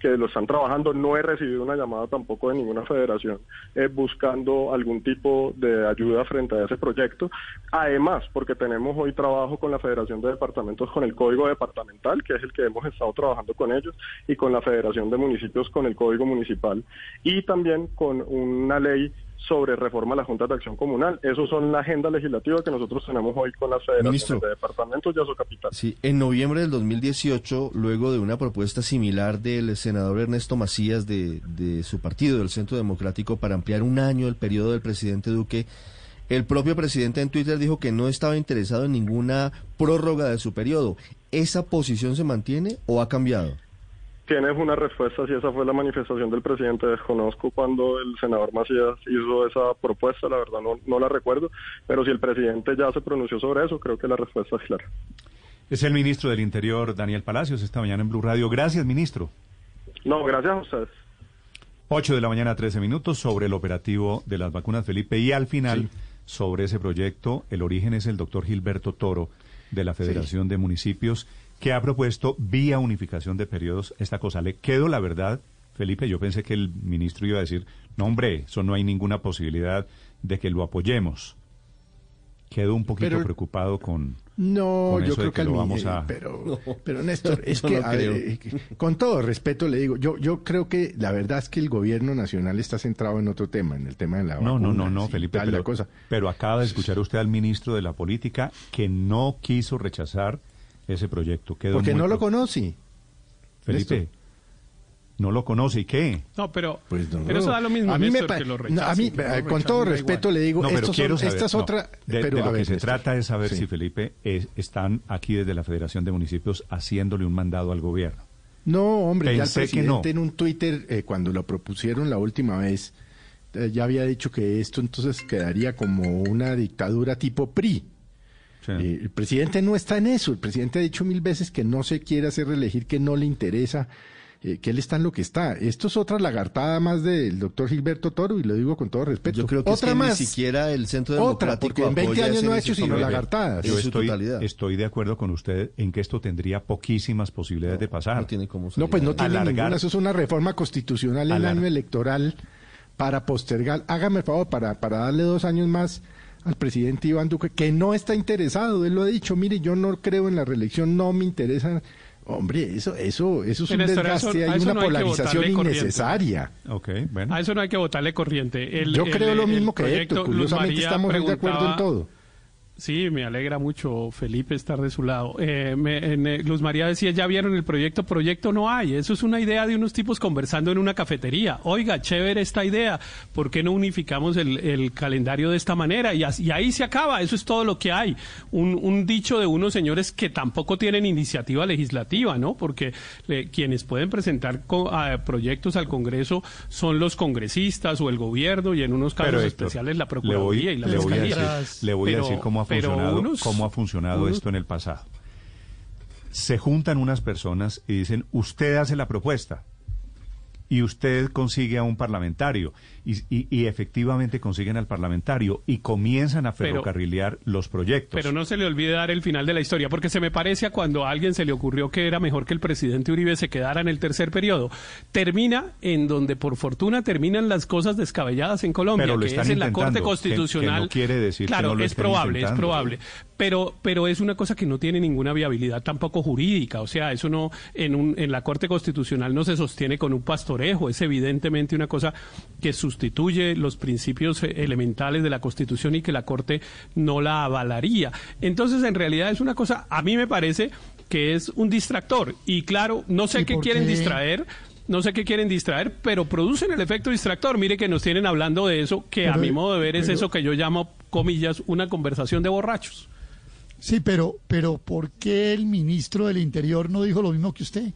que lo están trabajando. No he recibido una llamada tampoco de ninguna federación eh, buscando algún tipo de ayuda frente a ese proyecto. Además, porque tenemos hoy trabajo con la Federación de Departamentos con el Código Departamental, que es el que hemos estado trabajando con ellos, y con la Federación de Municipios con el Código Municipal, y también con una ley sobre reforma a la Junta de Acción Comunal. Esos son la agenda legislativa que nosotros tenemos hoy con las federaciones de departamentos y Capital. Sí, en noviembre del 2018, luego de una propuesta similar del senador Ernesto Macías de, de su partido, del Centro Democrático, para ampliar un año el periodo del presidente Duque, el propio presidente en Twitter dijo que no estaba interesado en ninguna prórroga de su periodo. ¿Esa posición se mantiene o ha cambiado? Tienes una respuesta si esa fue la manifestación del presidente. Desconozco cuando el senador Macías hizo esa propuesta, la verdad no, no la recuerdo, pero si el presidente ya se pronunció sobre eso, creo que la respuesta es clara. Es el ministro del Interior, Daniel Palacios, esta mañana en Blue Radio. Gracias, ministro. No, gracias a ustedes. 8 de la mañana, 13 minutos, sobre el operativo de las vacunas, Felipe. Y al final, sobre ese proyecto, el origen es el doctor Gilberto Toro, de la Federación de Municipios, que ha propuesto, vía unificación de periodos, esta cosa. Le quedo la verdad, Felipe, yo pensé que el ministro iba a decir, no, hombre, eso no hay ninguna posibilidad de que lo apoyemos. Quedo un poquito Pero- preocupado con, No, con yo eso de creo que, que lo vamos a... pero, pero Néstor, *laughs* es que no a ver, creo. eh, con todo respeto le digo, yo yo creo que la verdad es que el gobierno nacional está centrado en otro tema, en el tema de la No, no, no, no, Felipe, la pero, cosa. pero acaba de escuchar usted al ministro de la Política que no quiso rechazar ese proyecto. Quedó Porque no lo conoce. Felipe, Néstor. no lo conoce y qué. No, pero, Pues no, pero eso da lo mismo, a mí me Néstor, que lo no, a mí, que eh, con todo respeto igual. le digo, No, pero estos quiero son- saber, esta es no, otra, de, pero de a lo que ver, se Néstor. trata es saber Sí. si Felipe es- están aquí desde la Federación de Municipios haciéndole un mandado al gobierno. No, hombre, ya el Pensé que no. presidente en un Twitter, eh, cuando lo propusieron la última vez, eh, ya había dicho que esto entonces quedaría como una dictadura tipo PRI. Eh, el presidente no está en eso. El presidente ha dicho mil veces que no se quiere hacer reelegir, que no le interesa, eh, que él está en lo que está. Esto es otra lagartada más del doctor Gilberto Toro, y lo digo con todo respeto. Yo creo que, es otra que más. ni siquiera el Centro Otra, Democrático porque en 20 apoya años no ha hecho sino lagartadas. Yo En su estoy, totalidad. estoy de acuerdo con usted en que esto tendría poquísimas posibilidades de pasar. No tiene cómo No, pues no tiene Alargar- ninguna. Eso es una reforma constitucional en el año electoral para postergar. Hágame el favor, para, para darle dos años más al presidente Iván Duque, que no está interesado. Él lo ha dicho. Mire, yo no creo en la reelección, no me interesa. Hombre, eso, eso, eso es un Néstor, a eso- desgaste, hay eso una no polarización innecesaria. Ok, bueno. A eso no hay que votarle corriente. El- Yo el- creo lo el mismo que Héctor. Curiosamente María estamos muy de acuerdo en todo. Sí, me alegra mucho, Felipe, estar de su lado. Eh, me- en, eh, Luz María decía, ya vieron el proyecto, proyecto no hay. Eso es una idea de unos tipos conversando en una cafetería. Oiga, chévere esta idea. ¿Por qué no unificamos el, el calendario de esta manera? Y, y ahí se acaba. Eso es todo lo que hay. Un, un dicho de unos señores que tampoco tienen iniciativa legislativa, ¿no? Porque eh, quienes pueden presentar co- a- proyectos al Congreso son los congresistas o el gobierno y en unos casos Pero, Héctor, especiales la le voy, Procuraduría y la le voy a decir, le voy a Pero- decir cómo ha pero funcionado, unos- cómo ha funcionado unos- esto en el pasado. Se juntan unas personas y dicen, usted hace la propuesta y usted consigue a un parlamentario y, y- y efectivamente consiguen al parlamentario y comienzan a Pero- ferrocarrilear los proyectos. Pero no se le olvide dar el final de la historia, porque se me parece a cuando a alguien se le ocurrió que era mejor que el presidente Uribe se quedara en el tercer periodo. Termina en donde, por fortuna, terminan las cosas descabelladas en Colombia, Pero lo que están es en la Corte Constitucional. que no quiere decir que claro, no lo es probable, es probable. Pero, pero es una cosa que no tiene ninguna viabilidad tampoco jurídica. O sea, eso no, en, un, en la Corte Constitucional no se sostiene con un pastorejo. Es evidentemente una cosa que sustituye los principios eh, elementales de la Constitución y que la Corte no la avalaría. Entonces, en realidad es una cosa, a mí me parece que es un distractor. Y claro, no sé ¿Y qué quieren qué? distraer. no sé qué quieren distraer, pero producen el efecto distractor. Mire que nos tienen hablando de eso, que a mi modo de ver es pero- eso que yo llamo, comillas, una conversación de borrachos. Sí, pero, pero ¿por qué el ministro del Interior no dijo lo mismo que usted?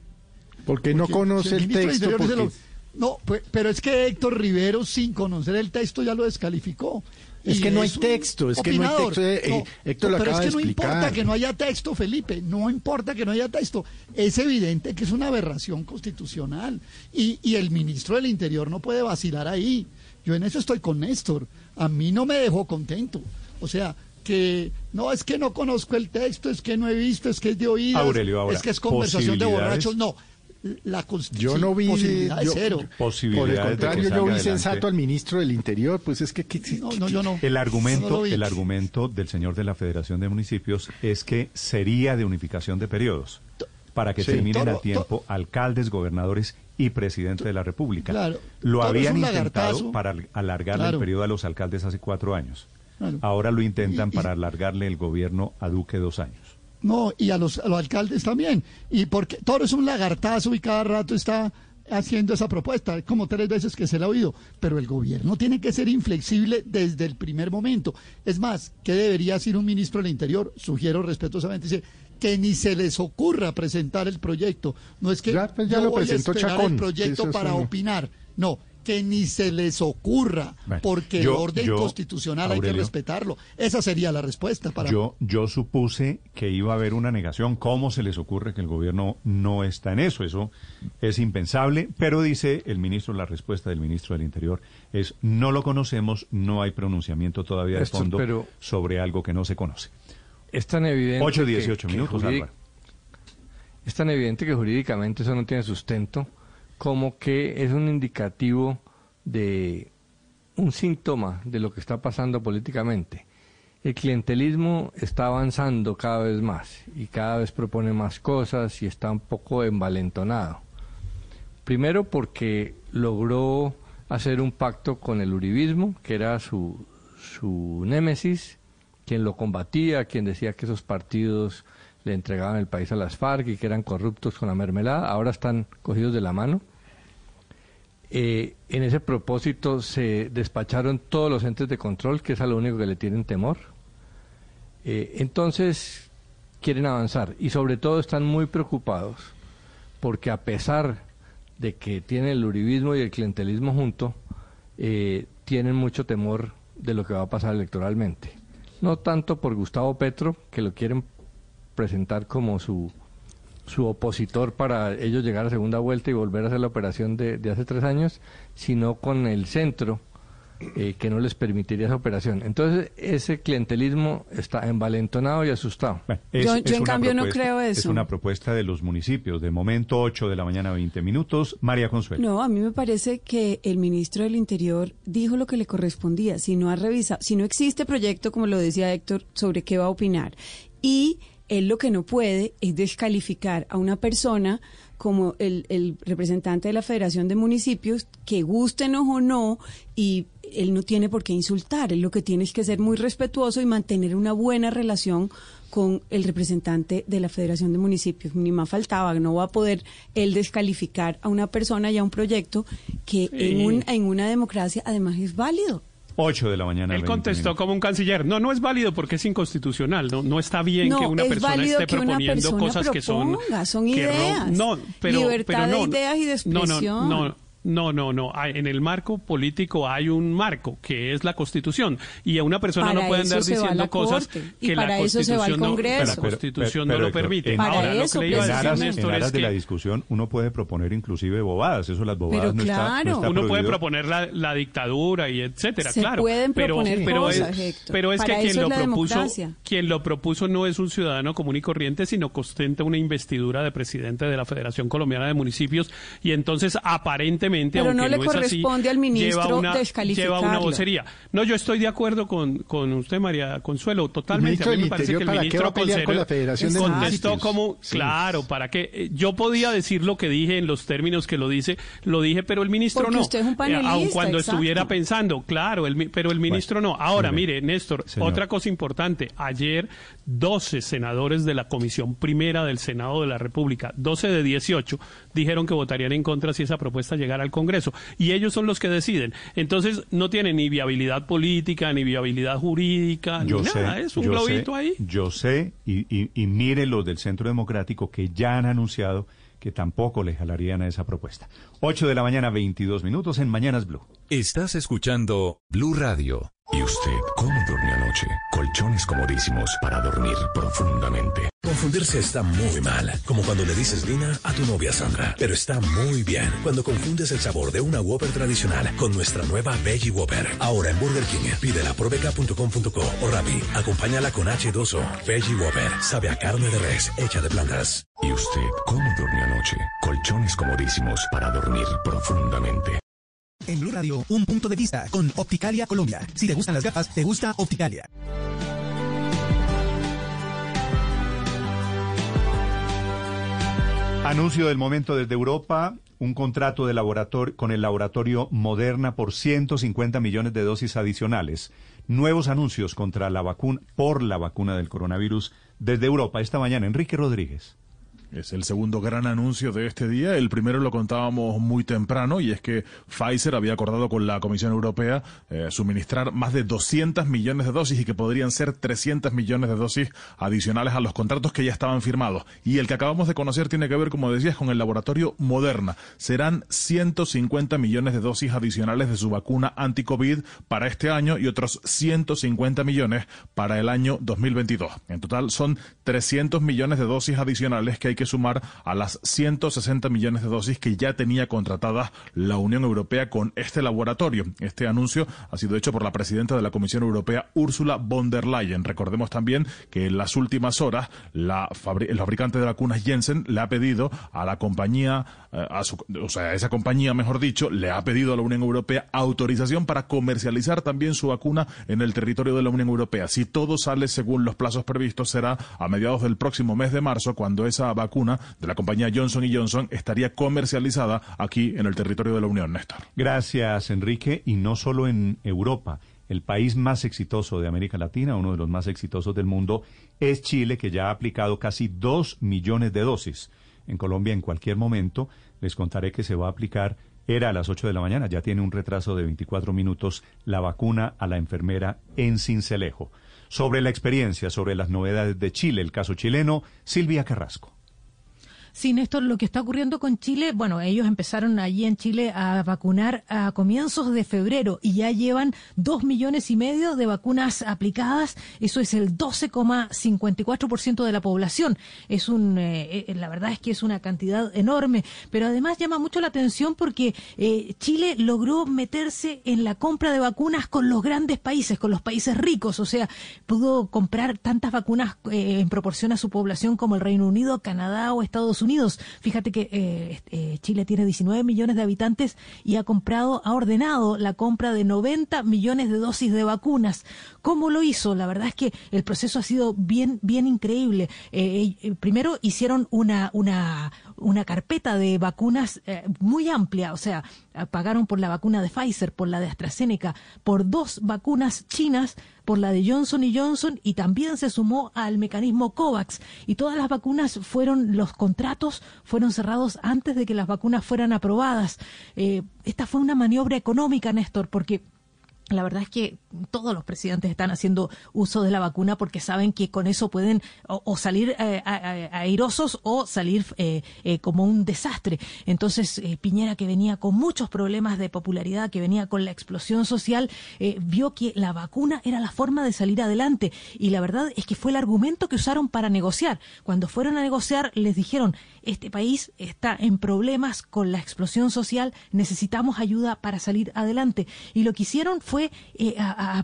Porque no conoce si el ministro del texto, Interior dice porque- lo- No, pues, pero es que Héctor Rivero, sin conocer el texto, ya lo descalificó. Es que no hay texto, es que no hay texto, eh, Héctor lo pero acaba es de que no importa que no haya texto, Felipe, no importa que no haya texto. Es evidente que es una aberración constitucional y, y el ministro del Interior no puede vacilar ahí. Yo en eso estoy con Néstor. A mí no me dejó contento. O sea, que no es que no conozco el texto, es que no he visto, es que es de oídas, Aurelio, ahora, es que es conversación de borrachos. No, la Yo no vi posibilidad de yo- cero. Por el Posibilidades de que contrario, yo vi sensato al ministro del Interior, pues es que, que- que- No, no, yo no. El argumento, el argumento del señor de la Federación de Municipios es que sería de unificación de periodos para que Sí. terminen Todo- a tiempo alcaldes, gobernadores y presidente de la República. Claro. Lo habían intentado para al- alargarle Claro. el periodo a los alcaldes hace cuatro años. Claro. Ahora lo intentan Y- y- para alargarle el gobierno a Duque dos años. No, y a los, a los alcaldes también. Y porque todo es un lagartazo y cada rato está haciendo esa propuesta, como tres veces que se la ha oído. Pero el gobierno tiene que ser inflexible desde el primer momento. Es más, ¿qué debería decir un ministro del Interior? Sugiero respetuosamente, dice que ni se les ocurra presentar el proyecto. No es que pues ya yo lo voy a presentó esperar Chacón. el proyecto para opinar. No, que ni se les ocurra, Bueno, porque yo- el orden yo, constitucional hay que respetarlo. Esa sería la respuesta para Yo, yo supuse que iba a haber una negación. ¿Cómo se les ocurre que el gobierno no está en eso? Eso es impensable. Pero dice el ministro, la respuesta del ministro del Interior es no lo conocemos, no hay pronunciamiento todavía de fondo pero- sobre algo que no se conoce. Es tan evidente. 8, que- 18 que minutos, jurídic- Álvaro. Es tan evidente que jurídicamente eso no tiene sustento como que es un indicativo de un síntoma de lo que está pasando políticamente. El clientelismo está avanzando cada vez más y cada vez propone más cosas y está un poco envalentonado. Primero porque logró hacer un pacto con el uribismo, que era su, su némesis, quien lo combatía, quien decía que esos partidos le entregaban el país a las FARC y que eran corruptos con la mermelada, ahora están cogidos de la mano. Eh, en ese propósito se despacharon todos los entes de control, que es a lo único que le tienen temor. Eh, entonces quieren avanzar y sobre todo están muy preocupados porque a pesar de que tienen el uribismo y el clientelismo junto, eh, tienen mucho temor de lo que va a pasar electoralmente. No tanto por Gustavo Petro, que lo quieren presentar como su, su opositor para ellos llegar a segunda vuelta y volver a hacer la operación de, de hace tres años, sino con el centro eh, que no les permitiría esa operación. Entonces, ese clientelismo está envalentonado y asustado. Es- Yo- es yo en cambio no creo Es eso. una propuesta de los municipios. De momento, 8 de la mañana, 20 minutos. María Consuelo. No, a mí me parece que el ministro del Interior dijo lo que le correspondía. Si no ha revisado, si no existe proyecto, como lo decía Héctor, sobre qué va a opinar. Y él lo que no puede es descalificar a una persona como el, el representante de la Federación de Municipios, que gusten o no, y él no tiene por qué insultar. Él lo que tiene es que ser muy respetuoso y mantener una buena relación con el representante de la Federación de Municipios. Ni más faltaba, no va a poder él descalificar a una persona y a un proyecto que en, un, en una democracia además es válido. 8 de la mañana. Él 20 contestó minutos. como un canciller. No, no es válido porque es inconstitucional. No, no está bien No, que una es persona válido esté que una proponiendo persona cosas que son. proponga, son que ideas. No, pero, Libertad pero no, de ideas y de no, no, expresión. No, no, no, no. Hay- En el marco político hay un marco que es la Constitución y a una persona Para no puede andar diciendo cosas Corte, que para la eso se va al Constitución no, Congreso. la Constitución Pero, no lo permite. En, Para Ahora, eso, lo que le iba a en decir aras, Néstor en aras es de la que discusión, uno puede proponer inclusive bobadas. Eso las bobadas Pero no, está, no claro. está uno puede proponer la, la dictadura y etcétera, Se claro. pueden pero, proponer pero cosas, es, pero es que quien lo propuso, democracia. quien lo propuso no es un ciudadano común y corriente, sino que ostenta una investidura de presidente de la Federación Colombiana de Municipios y entonces aparentemente Pero aunque no le es así, corresponde al ministro lleva una, lleva una descalificarlo. vocería. No, yo estoy de acuerdo con, con usted, María Consuelo, totalmente. A mí me parece que el ¿para qué ministro con la Federación de contestó como, Sí. claro, para que eh, yo podía decir lo que dije en los términos que lo dice, lo dije, pero el ministro Porque no. usted es un Eh, panelista, aun cuando exacto. estuviera pensando, claro, el mi- pero el ministro no. Ahora, mire, Néstor, señor. otra cosa importante. Ayer, 12 senadores de la Comisión Primera del Senado de la República, 12 de 18, dijeron que votarían en contra si esa propuesta llegara al Congreso. Y ellos son los que deciden. Entonces, no tienen ni viabilidad política, ni viabilidad jurídica, Yo ni sé, nada. Es un yo globito sé, ahí. Yo sé, y, y, y mire los del Centro Democrático que ya han anunciado que tampoco le jalarían a esa propuesta. 8 de la mañana, 22 minutos en Mañanas Blue. Estás escuchando Blue Radio. ¿Y usted cómo durmió anoche? Colchones comodísimos para dormir profundamente. Confundirse está muy mal, como cuando le dices Dina a tu novia Sandra. Pero está muy bien cuando confundes el sabor de una Whopper tradicional con nuestra nueva Veggie Whopper. Ahora en Burger King, pídela por beca.com.co o Rappi. Acompáñala con H2O. Veggie Whopper. Sabe a carne de res hecha de plantas. ¿Y usted cómo durmió anoche? Colchones comodísimos para dormir profundamente. En Blue Radio, un punto de vista con Opticalia Colombia. Si te gustan las gafas, te gusta Opticalia. Anuncio del momento desde Europa, un contrato de laboratorio, con el laboratorio Moderna por 150 millones de dosis adicionales. Nuevos anuncios contra la vacuna, por la vacuna del coronavirus desde Europa esta mañana. Enrique Rodríguez. Es el segundo gran anuncio de este día. El primero lo contábamos muy temprano y es que Pfizer había acordado con la Comisión Europea eh, suministrar más de 200 millones de dosis y que podrían ser 300 millones de dosis adicionales a los contratos que ya estaban firmados. Y el que acabamos de conocer tiene que ver, como decías, con el laboratorio Moderna. Serán 150 millones de dosis adicionales de su vacuna anti-COVID para este año y otros 150 millones para el año 2022. En total son 300 millones de dosis adicionales que hay que sumar a las 160 millones de dosis que ya tenía contratadas la Unión Europea con este laboratorio. Este anuncio ha sido hecho por la presidenta de la Comisión Europea, Ursula von der Leyen. Recordemos también que en las últimas horas la fabri- el fabricante de vacunas Jensen le ha pedido a la compañía, eh, a su- o sea, esa compañía, mejor dicho, le ha pedido a la Unión Europea autorización para comercializar también su vacuna en el territorio de la Unión Europea. Si todo sale según los plazos previstos, será a mediados del próximo mes de marzo cuando esa vacuna de la compañía Johnson Johnson estaría comercializada aquí en el territorio de la Unión, Néstor. Gracias, Enrique. Y no solo en Europa. El país más exitoso de América Latina, uno de los más exitosos del mundo, es Chile, que ya ha aplicado casi dos millones de dosis. En Colombia, en cualquier momento, les contaré que se va a aplicar, era a las 8 de la mañana, ya tiene un retraso de 24 minutos, la vacuna a la enfermera en Cincelejo. Sobre la experiencia, sobre las novedades de Chile, el caso chileno, Silvia Carrasco. Sí, Néstor, lo que está ocurriendo con Chile, bueno, ellos empezaron allí en Chile a vacunar a comienzos de febrero y ya llevan dos millones y medio de vacunas aplicadas. Eso es el 12,54% de la población. Es un, eh, eh, la verdad es que es una cantidad enorme, pero además llama mucho la atención porque eh, Chile logró meterse en la compra de vacunas con los grandes países, con los países ricos, o sea, pudo comprar tantas vacunas eh, en proporción a su población como el Reino Unido, Canadá o Estados Unidos. Fíjate que eh, eh, Chile tiene 19 millones de habitantes y ha comprado, ha ordenado la compra de 90 millones de dosis de vacunas. ¿Cómo lo hizo? La verdad es que el proceso ha sido bien, bien increíble. Eh, eh, primero hicieron una, una, una carpeta de vacunas muy amplia, o sea, pagaron por la vacuna de Pfizer, por la de AstraZeneca, por dos vacunas chinas, por la de Johnson y Johnson y también se sumó al mecanismo COVAX. Y todas las vacunas fueron, los contratos fueron cerrados antes de que las vacunas fueran aprobadas. Eh, esta fue una maniobra económica, Néstor, porque la verdad es que todos los presidentes están haciendo uso de la vacuna porque saben que con eso pueden o, salir eh, airosos o salir eh, eh, como un desastre. Entonces, eh, Piñera, que venía con muchos problemas de popularidad, que venía con la explosión social, vio que la vacuna era la forma de salir adelante. Y la verdad es que fue el argumento que usaron para negociar. Cuando fueron a negociar, les dijeron, este país está en problemas con la explosión social, necesitamos ayuda para salir adelante. Y lo que hicieron fue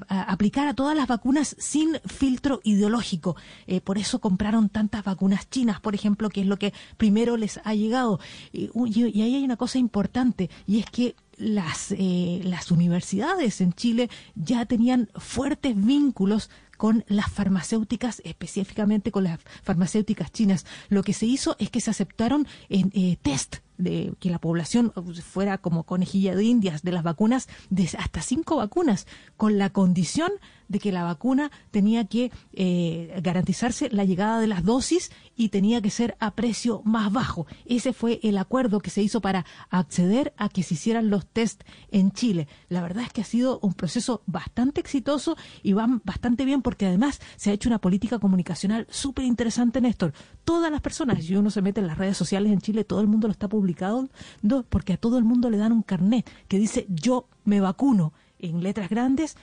aplicar a todas las vacunas sin filtro ideológico. Eh, por eso compraron tantas vacunas chinas, por ejemplo, que es lo que primero les ha llegado. Y, y- y ahí hay una cosa importante, y es que las, eh, las universidades en Chile ya tenían fuertes vínculos con las farmacéuticas, específicamente con las farmacéuticas chinas. Lo que se hizo es que se aceptaron en, eh, test de que la población fuera como conejilla de indias de las vacunas, de hasta cinco vacunas, con la condición de que la vacuna tenía que eh, garantizarse la llegada de las dosis y tenía que ser a precio más bajo. Ese fue el acuerdo que se hizo para acceder a que se hicieran los test en Chile. La verdad es que ha sido un proceso bastante exitoso y van bastante bien porque además se ha hecho una política comunicacional súper interesante, Néstor. Todas las personas, si uno se mete en las redes sociales en Chile, todo el mundo lo está publicando, no, porque a todo el mundo le dan un carnet que dice yo me vacuno en letras grandes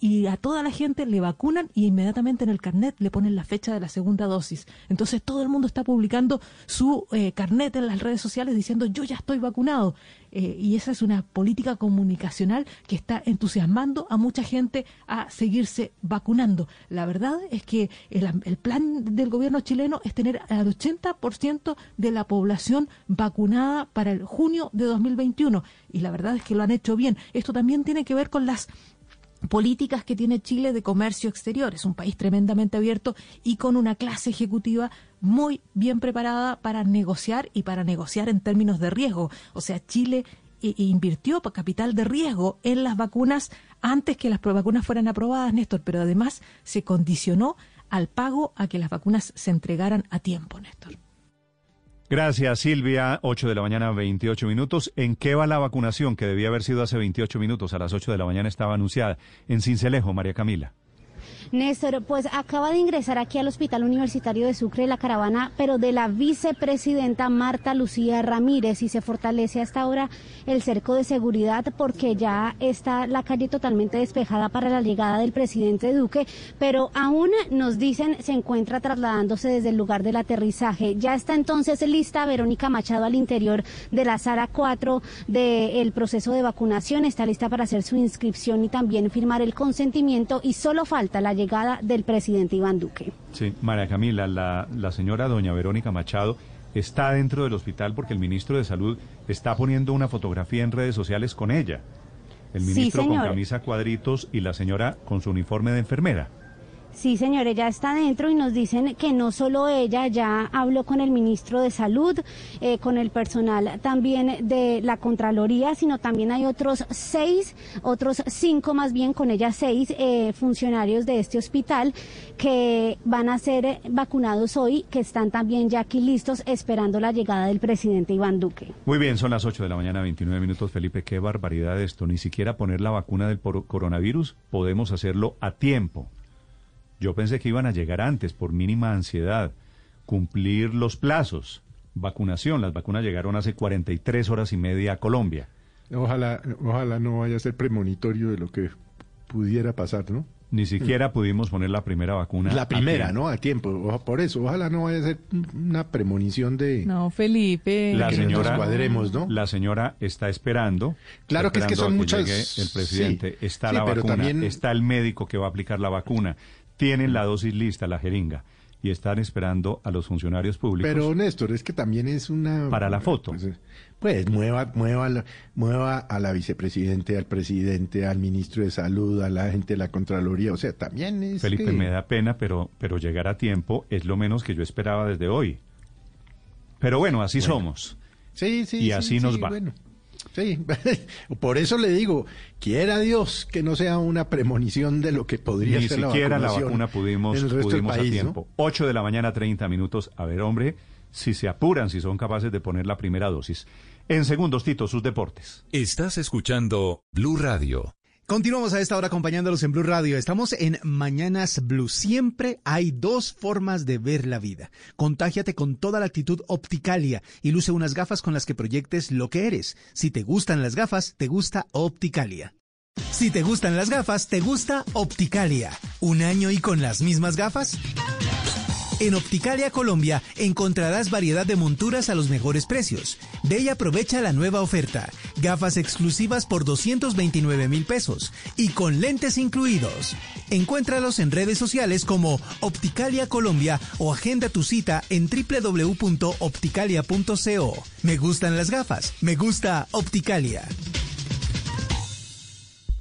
y a toda la gente le vacunan y inmediatamente en el carnet le ponen la fecha de la segunda dosis. Entonces todo el mundo está publicando su eh, carnet en las redes sociales diciendo yo ya estoy vacunado. Eh, y esa es una política comunicacional que está entusiasmando a mucha gente a seguirse vacunando. La verdad es que el, el plan del gobierno chileno es tener al 80% de la población vacunada para el junio de 2021. Y la verdad es que lo han hecho bien. Esto también tiene que ver con las políticas que tiene Chile de comercio exterior. Es un país tremendamente abierto y con una clase ejecutiva muy bien preparada para negociar y para negociar en términos de riesgo. O sea, Chile i- invirtió pa- capital de riesgo en las vacunas antes que las vacunas fueran aprobadas, Néstor, pero además se condicionó al pago a que las vacunas se entregaran a tiempo, Néstor. Gracias, Silvia. 8 de la mañana, 28 minutos. ¿En qué va la vacunación? Que debía haber sido hace 28 minutos. A las 8 de la mañana estaba anunciada. En Cincelejo, María Camila. Néstor, pues acaba de ingresar aquí al Hospital Universitario de Sucre la caravana, pero de la vicepresidenta Marta Lucía Ramírez y se fortalece hasta ahora el cerco de seguridad porque ya está la calle totalmente despejada para la llegada del presidente Duque, pero aún nos dicen se encuentra trasladándose desde el lugar del aterrizaje. Ya está entonces lista Verónica Machado al interior de la sala 4 del proceso de vacunación, está lista para hacer su inscripción y también firmar el consentimiento y solo falta la llegada del presidente Iván Duque. Sí, María Camila, la, la señora doña Verónica Machado está dentro del hospital porque el ministro de Salud está poniendo una fotografía en redes sociales con ella. El Sí, ministro con camisa cuadritos y la señora con su uniforme de enfermera. Sí, señor, ella está dentro y nos dicen que no solo ella, ya habló con el ministro de Salud, eh, con el personal también de la Contraloría, sino también hay otros seis, otros cinco más bien, con ella seis eh, funcionarios de este hospital que van a ser vacunados hoy, que están también ya aquí listos esperando la llegada del presidente Iván Duque. Muy bien, son las 8 de la mañana, 29 minutos. Felipe, qué barbaridad esto. Ni siquiera poner la vacuna del coronavirus podemos hacerlo a tiempo. Yo pensé que iban a llegar antes por mínima ansiedad, cumplir los plazos. Vacunación, las vacunas llegaron hace 43 horas y media a Colombia. Ojalá, ojalá no vaya a ser premonitorio de lo que pudiera pasar, ¿no? Ni siquiera pudimos poner la primera vacuna. La primera. ¿no? A tiempo. Oja- Por eso, ojalá no vaya a ser una premonición de... No, Felipe. La que nos señora, cuadremos, ¿no? la señora está esperando. Claro está que es que son a muchas- llegue el presidente. sí, está sí, la vacuna. también- Está el médico que va a aplicar la vacuna. Tienen la dosis lista, la jeringa. Y están esperando a los funcionarios públicos. Pero Néstor, es que también es una... Para la foto. Pues, pues, mueva, mueva, mueva a la vicepresidente, al presidente, al ministro de Salud, a la gente de la Contraloría. O sea, también es Felipe, que- me da pena, pero, pero llegar a tiempo es lo menos que yo esperaba desde hoy. Pero bueno, así Bueno. somos. Sí, sí, Y sí, así sí, nos va. bueno. Sí, *laughs* por eso le digo, quiera Dios que no sea una premonición de lo que podría Ni ser siquiera la, vacunación vacuna pudimos, pudimos país, a ¿no? tiempo. 8 de la mañana, 30 minutos. A ver, hombre, si se apuran, si son capaces de poner la primera dosis. En segundos, Tito, sus deportes. Estás escuchando Blue Radio. Continuamos a esta hora acompañándolos en Blue Radio. Estamos en Mañanas Blue. Siempre hay dos formas de ver la vida. Contágiate con toda la actitud Opticalia y luce unas gafas con las que proyectes lo que eres. Si te gustan las gafas, te gusta Opticalia. Si te gustan las gafas, te gusta Opticalia. ¿Un año y con las mismas gafas? En Opticalia Colombia encontrarás variedad de monturas a los mejores precios. Ve y aprovecha la nueva oferta. Gafas exclusivas por 229 mil pesos y con lentes incluidos. Encuéntralos en redes sociales como Opticalia Colombia o agenda tu cita en www.opticalia.co. Me gustan las gafas, me gusta Opticalia.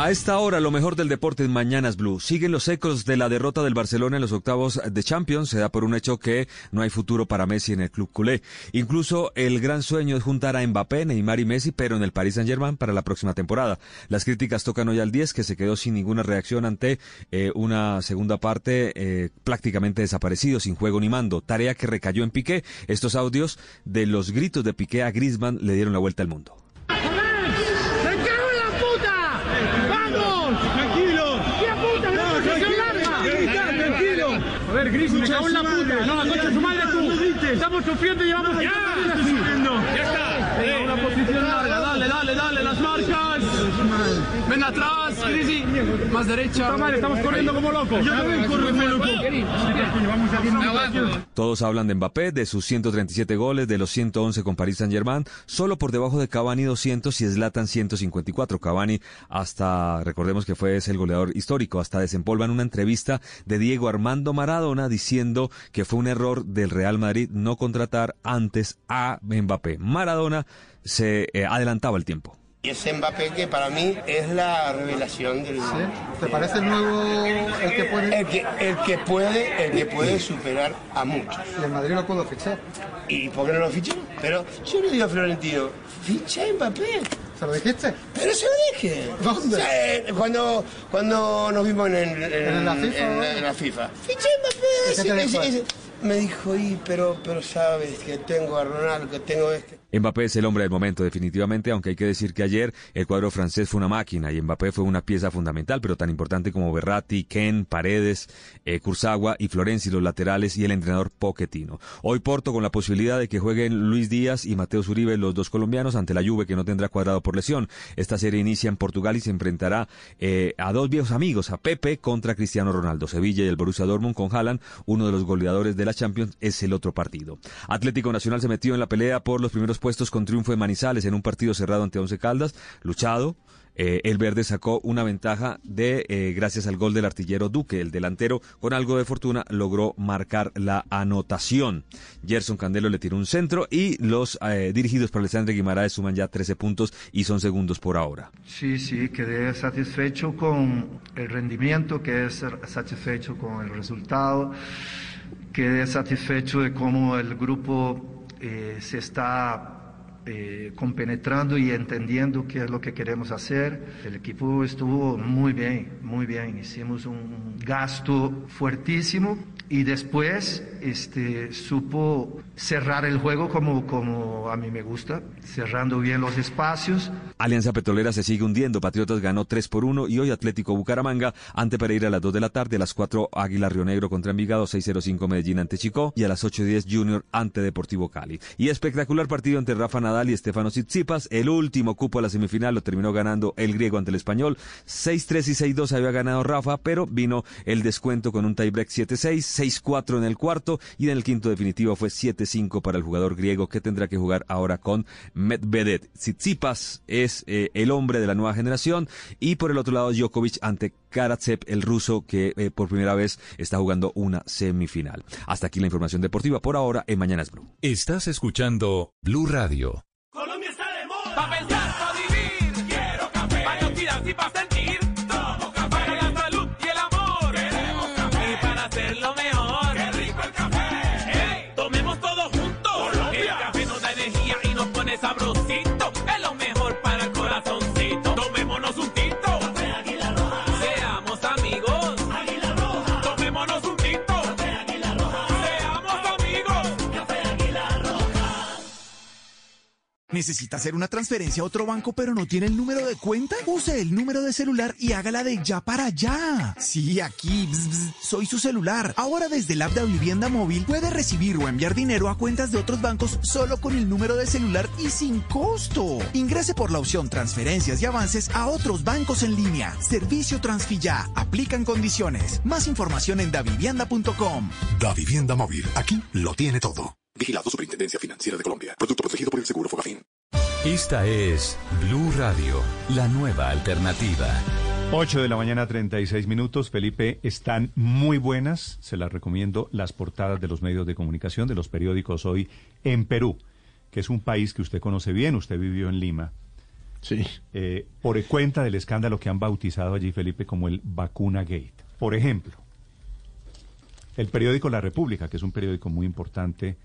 A esta hora, lo mejor del deporte en Mañanas Blue. Siguen los ecos de la derrota del Barcelona en los octavos de Champions. Se da por un hecho que no hay futuro para Messi en el club culé. Incluso el gran sueño es juntar a Mbappé, Neymar y Messi, pero en el Paris Saint-Germain para la próxima temporada. Las críticas tocan hoy al 10, que se quedó sin ninguna reacción ante eh, una segunda parte eh, prácticamente desaparecido, sin juego ni mando. Tarea que recayó en Piqué. Estos audios de los gritos de Piqué a Griezmann le dieron la vuelta al mundo. ¡Me cago en la puta! ¡Vamos! Tranquilo. ¿Qué puta? ¡No, tranquilo! tranquilo! Gris, me cago en la puta. No, la concha de su madre tú. Estamos sufriendo y llevamos... ¡Ya! ¡Ya está! Eh, una posición larga. Dale, dale. Las marcas. Ven atrás. Más derecha. Estamos corriendo como locos. Yo también corro como loco. Vamos a Todos hablan de Mbappé, de sus 137 goles, de los 111 con Paris Saint-Germain, solo por debajo de Cavani 200 y Zlatan 154. Cavani hasta, recordemos que fue ese el goleador histórico, hasta desempolva en una entrevista de Diego Armando Maradona diciendo que fue un error del Real Madrid no contratar antes a Mbappé. Maradona se eh, adelantaba el tiempo. Y es Mbappé que para mí es la revelación del ¿Te parece el nuevo el que puede? El que, el que puede, el que puede superar a muchos. Y el Madrid lo pudo fichar. ¿Y por qué no lo fichó? Pero yo le digo a Florentino, ficha a Mbappé. ¿Se lo dijiste? Pero se lo dije. ¿Dónde? O sea, eh, cuando, cuando nos vimos en, en- en- ¿En la FIFA? en la- en la FIFA. Ficha a ¿Y Mbappé. ese- ese- ese- Me dijo, y pero, pero sabes que tengo a Ronaldo, que tengo este. Mbappé es el hombre del momento, definitivamente, aunque hay que decir que ayer el cuadro francés fue una máquina y Mbappé fue una pieza fundamental, pero tan importante como Berratti, Ken, Paredes, eh, Kurzawa y Florenzi, los laterales y el entrenador Pochettino. Hoy Porto con la posibilidad de que jueguen Luis Díaz y Mateo Uribe, los dos colombianos, ante la Juve que no tendrá cuadrado por lesión. Esta serie inicia en Portugal y se enfrentará eh, a dos viejos amigos, a Pepe contra Cristiano Ronaldo. Sevilla y el Borussia Dortmund con Haaland, uno de los goleadores de la Champions, es el otro partido. Atlético Nacional se metió en la pelea por los primeros puestos con triunfo de Manizales en un partido cerrado ante Once Caldas, luchado. Eh, el verde sacó una ventaja de eh, gracias al gol del artillero Duque. El delantero, con algo de fortuna, logró marcar la anotación. Gerson Candelo le tiró un centro y los eh, dirigidos por Alexandre Guimaraes suman ya 13 puntos y son segundos por ahora. Sí, sí, quedé satisfecho con el rendimiento, quedé satisfecho con el resultado, quedé satisfecho de cómo el grupo eh, se está eh, compenetrando y entendiendo qué es lo que queremos hacer. El equipo estuvo muy bien, muy bien. Hicimos un gasto fuertísimo y después este, supo cerrar el juego como, como a mí me gusta, cerrando bien los espacios. Alianza Petrolera se sigue hundiendo. Patriotas ganó 3 por 1 y hoy Atlético Bucaramanga ante Pereira a las 2 de la tarde, a las 4 Águila Río Negro contra Envigado, 6-0-5 Medellín ante Chico y a las 8 y 10 Junior ante Deportivo Cali. Y espectacular partido entre Rafa Nadal y Estefano Tsitsipas. El último cupo a la semifinal lo terminó ganando el griego ante el español. 6-3 y 6-2 había ganado Rafa, pero vino el descuento con un tiebreak 7-6, 6-4 en el cuarto y en el quinto definitivo fue 7-5 para el jugador griego que tendrá que jugar ahora con Medvedev. Tsitsipas es eh, el hombre de la nueva generación y por el otro lado Djokovic ante Karatsev, el ruso que eh, por primera vez está jugando una semifinal. Hasta aquí la información deportiva por ahora en Mañanas Blue. Estás escuchando Blue Radio. ¿Necesita hacer una transferencia a otro banco pero no tiene el número de cuenta? Use el número de celular y hágala de ya para allá. Sí, aquí, bzz, bzz, soy su celular. Ahora desde el app de Vivienda Móvil puede recibir o enviar dinero a cuentas de otros bancos solo con el número de celular y sin costo. Ingrese por la opción transferencias y avances a otros bancos en línea. Servicio Transfilla. Aplican condiciones. Más información en davivienda.com. Da Vivienda Móvil. Aquí lo tiene todo. Vigilado Superintendencia Financiera de Colombia. Producto protegido por el Seguro Fogafín. Esta es Blue Radio, la nueva alternativa. 8 de la mañana, 36 minutos. Felipe, están muy buenas. Se las recomiendo las portadas de los medios de comunicación, de los periódicos hoy en Perú, que es un país que usted conoce bien. Usted vivió en Lima. Sí. Eh, por cuenta del escándalo que han bautizado allí, Felipe, como el Vacuna Gate. Por ejemplo, el periódico La República, que es un periódico muy importante.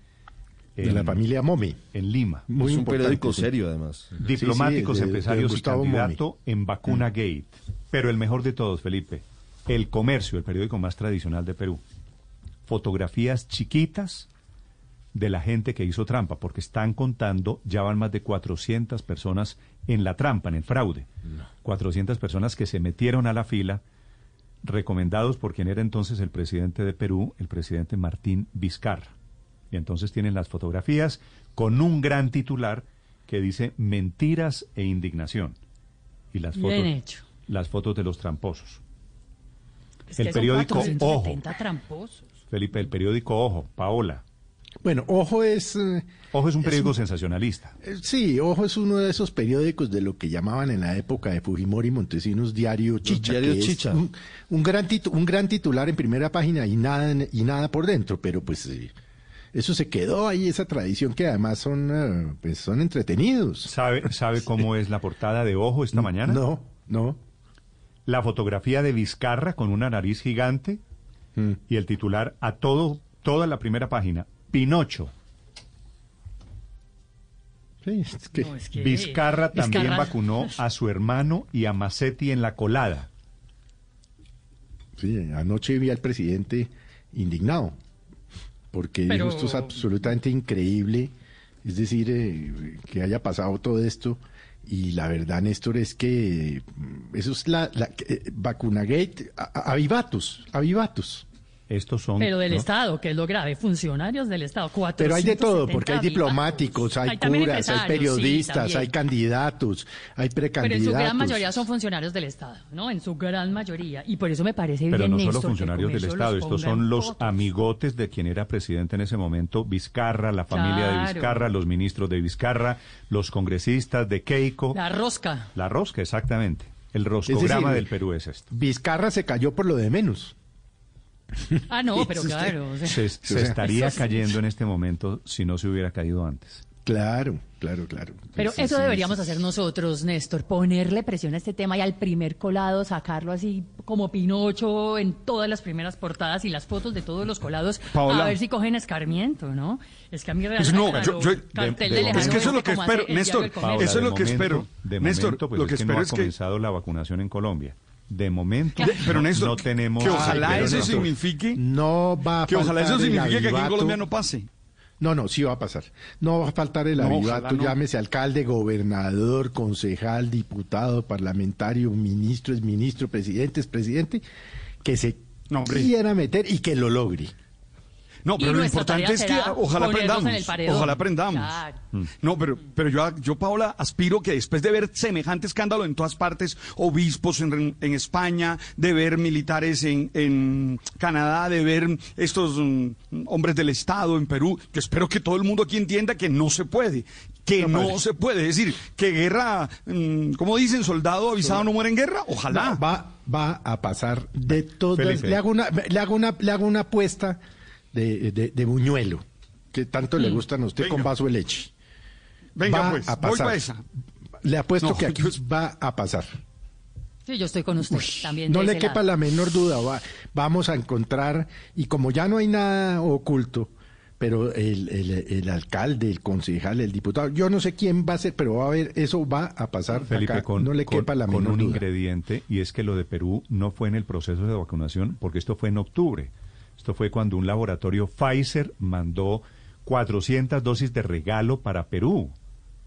De la familia Momi. En Lima. Muy es un importante, periódico sí. serio, además. Diplomáticos, Sí, sí, de- de empresarios y Momi. candidato en Vacuna Gate. Pero el mejor de todos, Felipe, El Comercio, el periódico más tradicional de Perú. Fotografías chiquitas de la gente que hizo trampa, porque están contando, ya van más de 400 personas en la trampa, en el fraude. 400 personas que se metieron a la fila, recomendados por quien era entonces el presidente de Perú, el presidente Martín Vizcarra. Y entonces tienen las fotografías con un gran titular que dice mentiras e indignación. Y las Bien fotos, hecho. las fotos de los tramposos. Es el periódico Ojo, 470 tramposos. Felipe, el periódico Ojo, Paola. Bueno, Ojo es... eh, Ojo es un periódico un- sensacionalista. eh, Sí, Ojo es uno de esos periódicos de lo que llamaban en la época de Fujimori Montesinos diario Chicha. es Chicha. Un, un gran titu- un gran titular en primera página y nada, y nada por dentro, pero pues eh, eso se quedó ahí, esa tradición que además son, eh, pues, son entretenidos. ¿Sabe, ¿Sabe *laughs* cómo es la portada de Ojo esta mañana? No, no. La fotografía de Vizcarra con una nariz gigante Mm. y el titular a todo, toda la primera página, Pinocho. Sí, es que- No, es que- Vizcarra también Vizcarra- vacunó a su hermano y a Macetti en la colada. Sí, anoche vi al presidente indignado, porque Pero- esto es absolutamente increíble, es decir, eh, que haya pasado todo esto, y la verdad, Néstor, es que mm, eso es la, la eh, vacunagate, a- a- avivatos, avivatos. Estos son... Pero del ¿no? Estado, que es lo grave, funcionarios del Estado. Pero hay de todo, 470 porque hay diplomáticos, hay, curas, hay sí, periodistas, hay candidatos, hay Pero precandidatos. en su gran mayoría son funcionarios del Estado, ¿no? En su gran mayoría. Y por eso me parece Pero bien, no solo Néstor, funcionarios del Estado, estos son los fotos. amigotes de quien era presidente en ese momento, Vizcarra, la familia de. Vizcarra, los ministros de Vizcarra, los congresistas de Keiko. La rosca. La rosca, exactamente. El roscograma decir, del Perú es esto. Vizcarra se cayó por lo de menos. Ah, no, *laughs* pero claro. o sea, Se, se O sea, estaría cayendo en este momento si no se hubiera caído antes. Claro, claro, claro. Pero Sí, eso sí, deberíamos sí. hacer nosotros, Néstor, ponerle presión a este tema y al primer colado sacarlo así como Pinocho en todas las primeras portadas y las fotos de todos los colados Paola. a ver si cogen escarmiento, ¿no? Es que a mí Pues realmente no, yo- yo- cartel de- de de- lejano es que eso es lo que espero, Néstor, Paola, eso es de lo que espero. momento- De Néstor, pues lo es que que espero no ha es que- comenzado la vacunación en Colombia. De momento, pero no- Néstor, no tenemos... que ojalá eso Néstor, signifique No va a que ojalá eso signifique que aquí en. Colombia no pase. No, no, sí va a pasar. No va a faltar el No, avivato, no. llámese alcalde, gobernador, concejal, diputado, parlamentario, ministro, es ministro, presidente, es presidente, que se No, quiera meter y que lo logre. No, pero lo importante es que ojalá aprendamos. Ojalá aprendamos. Claro. No, pero, pero yo, yo, Paola, aspiro que después de ver semejante escándalo en todas partes, obispos en, en España, de ver militares en, en Canadá, de ver estos mm, hombres del Estado en Perú, yo espero que todo el mundo aquí entienda que no se puede. Que no, se puede. Es decir, que guerra, mm, como dicen, soldado avisado no muere en guerra. Ojalá. No, va, va a pasar de todas. Felipe. Le hago una, le hago una, le hago una apuesta de, de, de buñuelo, que tanto le gustan a usted con vaso de leche. Venga, va pues, a pasar. esa. Le apuesto No, que aquí yo- va a pasar. Sí, yo estoy con usted también. No le quepa lado. la menor duda, va- vamos a encontrar, y como ya no hay nada oculto, pero el, el, el alcalde, el concejal, el diputado, yo no sé quién va a ser, pero va a haber, eso va a pasar Felipe, acá, con, no le con- quepa la con menor un duda. ingrediente, y es que lo de Perú no fue en el proceso de vacunación, porque esto fue en octubre. Esto fue cuando un laboratorio Pfizer mandó 400 dosis de regalo para Perú,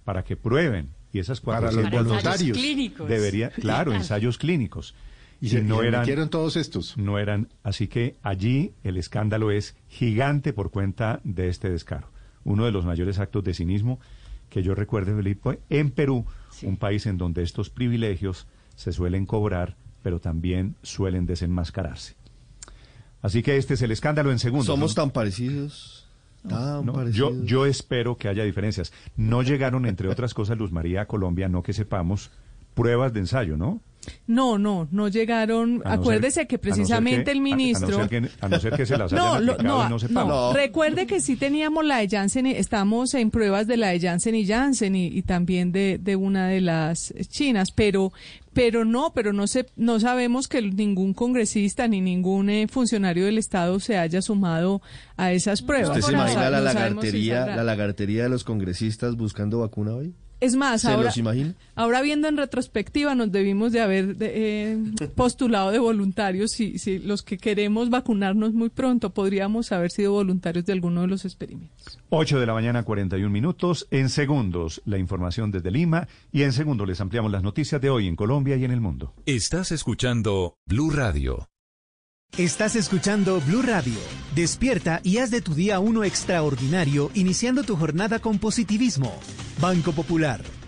para que prueben. Y esas Para los 400 dosis voluntarios. clínicos. Debería, claro, ensayos clínicos. Y se- le metieron todos estos. No eran, así que allí el escándalo es gigante por cuenta de este descaro. Uno de los mayores actos de cinismo que yo recuerde, Felipe, en Perú, un país en donde estos privilegios se suelen cobrar, pero también suelen desenmascararse. Así que este es el escándalo en segundos. Somos ¿no? tan parecidos. Tan No, parecidos. yo, yo espero que haya diferencias. No llegaron, entre otras cosas, Luz María a Colombia, no que sepamos, pruebas de ensayo, ¿no? No, no, no llegaron. No Acuérdese ser- que no precisamente que- el ministro. A, no ser que, a no ser que se las *laughs* No, lo- no, y no sepamos. Recuerde que sí teníamos la de Janssen, y- estamos en pruebas de la de Janssen y Janssen y, y también de, de una de las chinas, pero pero no, pero no se, no sabemos que ningún congresista ni ningún eh, funcionario del Estado se haya sumado a esas pruebas. ¿Usted se imagina la si lagartería, la lagartería de los congresistas buscando vacuna hoy? Es más, ¿Se ahora, los imagina? ahora viendo en retrospectiva nos debimos de haber de- eh, *laughs* postulado de voluntarios. Si, si los que queremos vacunarnos muy pronto podríamos haber sido voluntarios de alguno de los experimentos. 8 de la mañana, 41 minutos. En segundos, la información desde Lima. Y en segundos les ampliamos las noticias de hoy en Colombia y en el mundo. Estás escuchando Blue Radio. Estás escuchando Blue Radio. Despierta y haz de tu día uno extraordinario, iniciando tu jornada con positivismo. Banco Popular.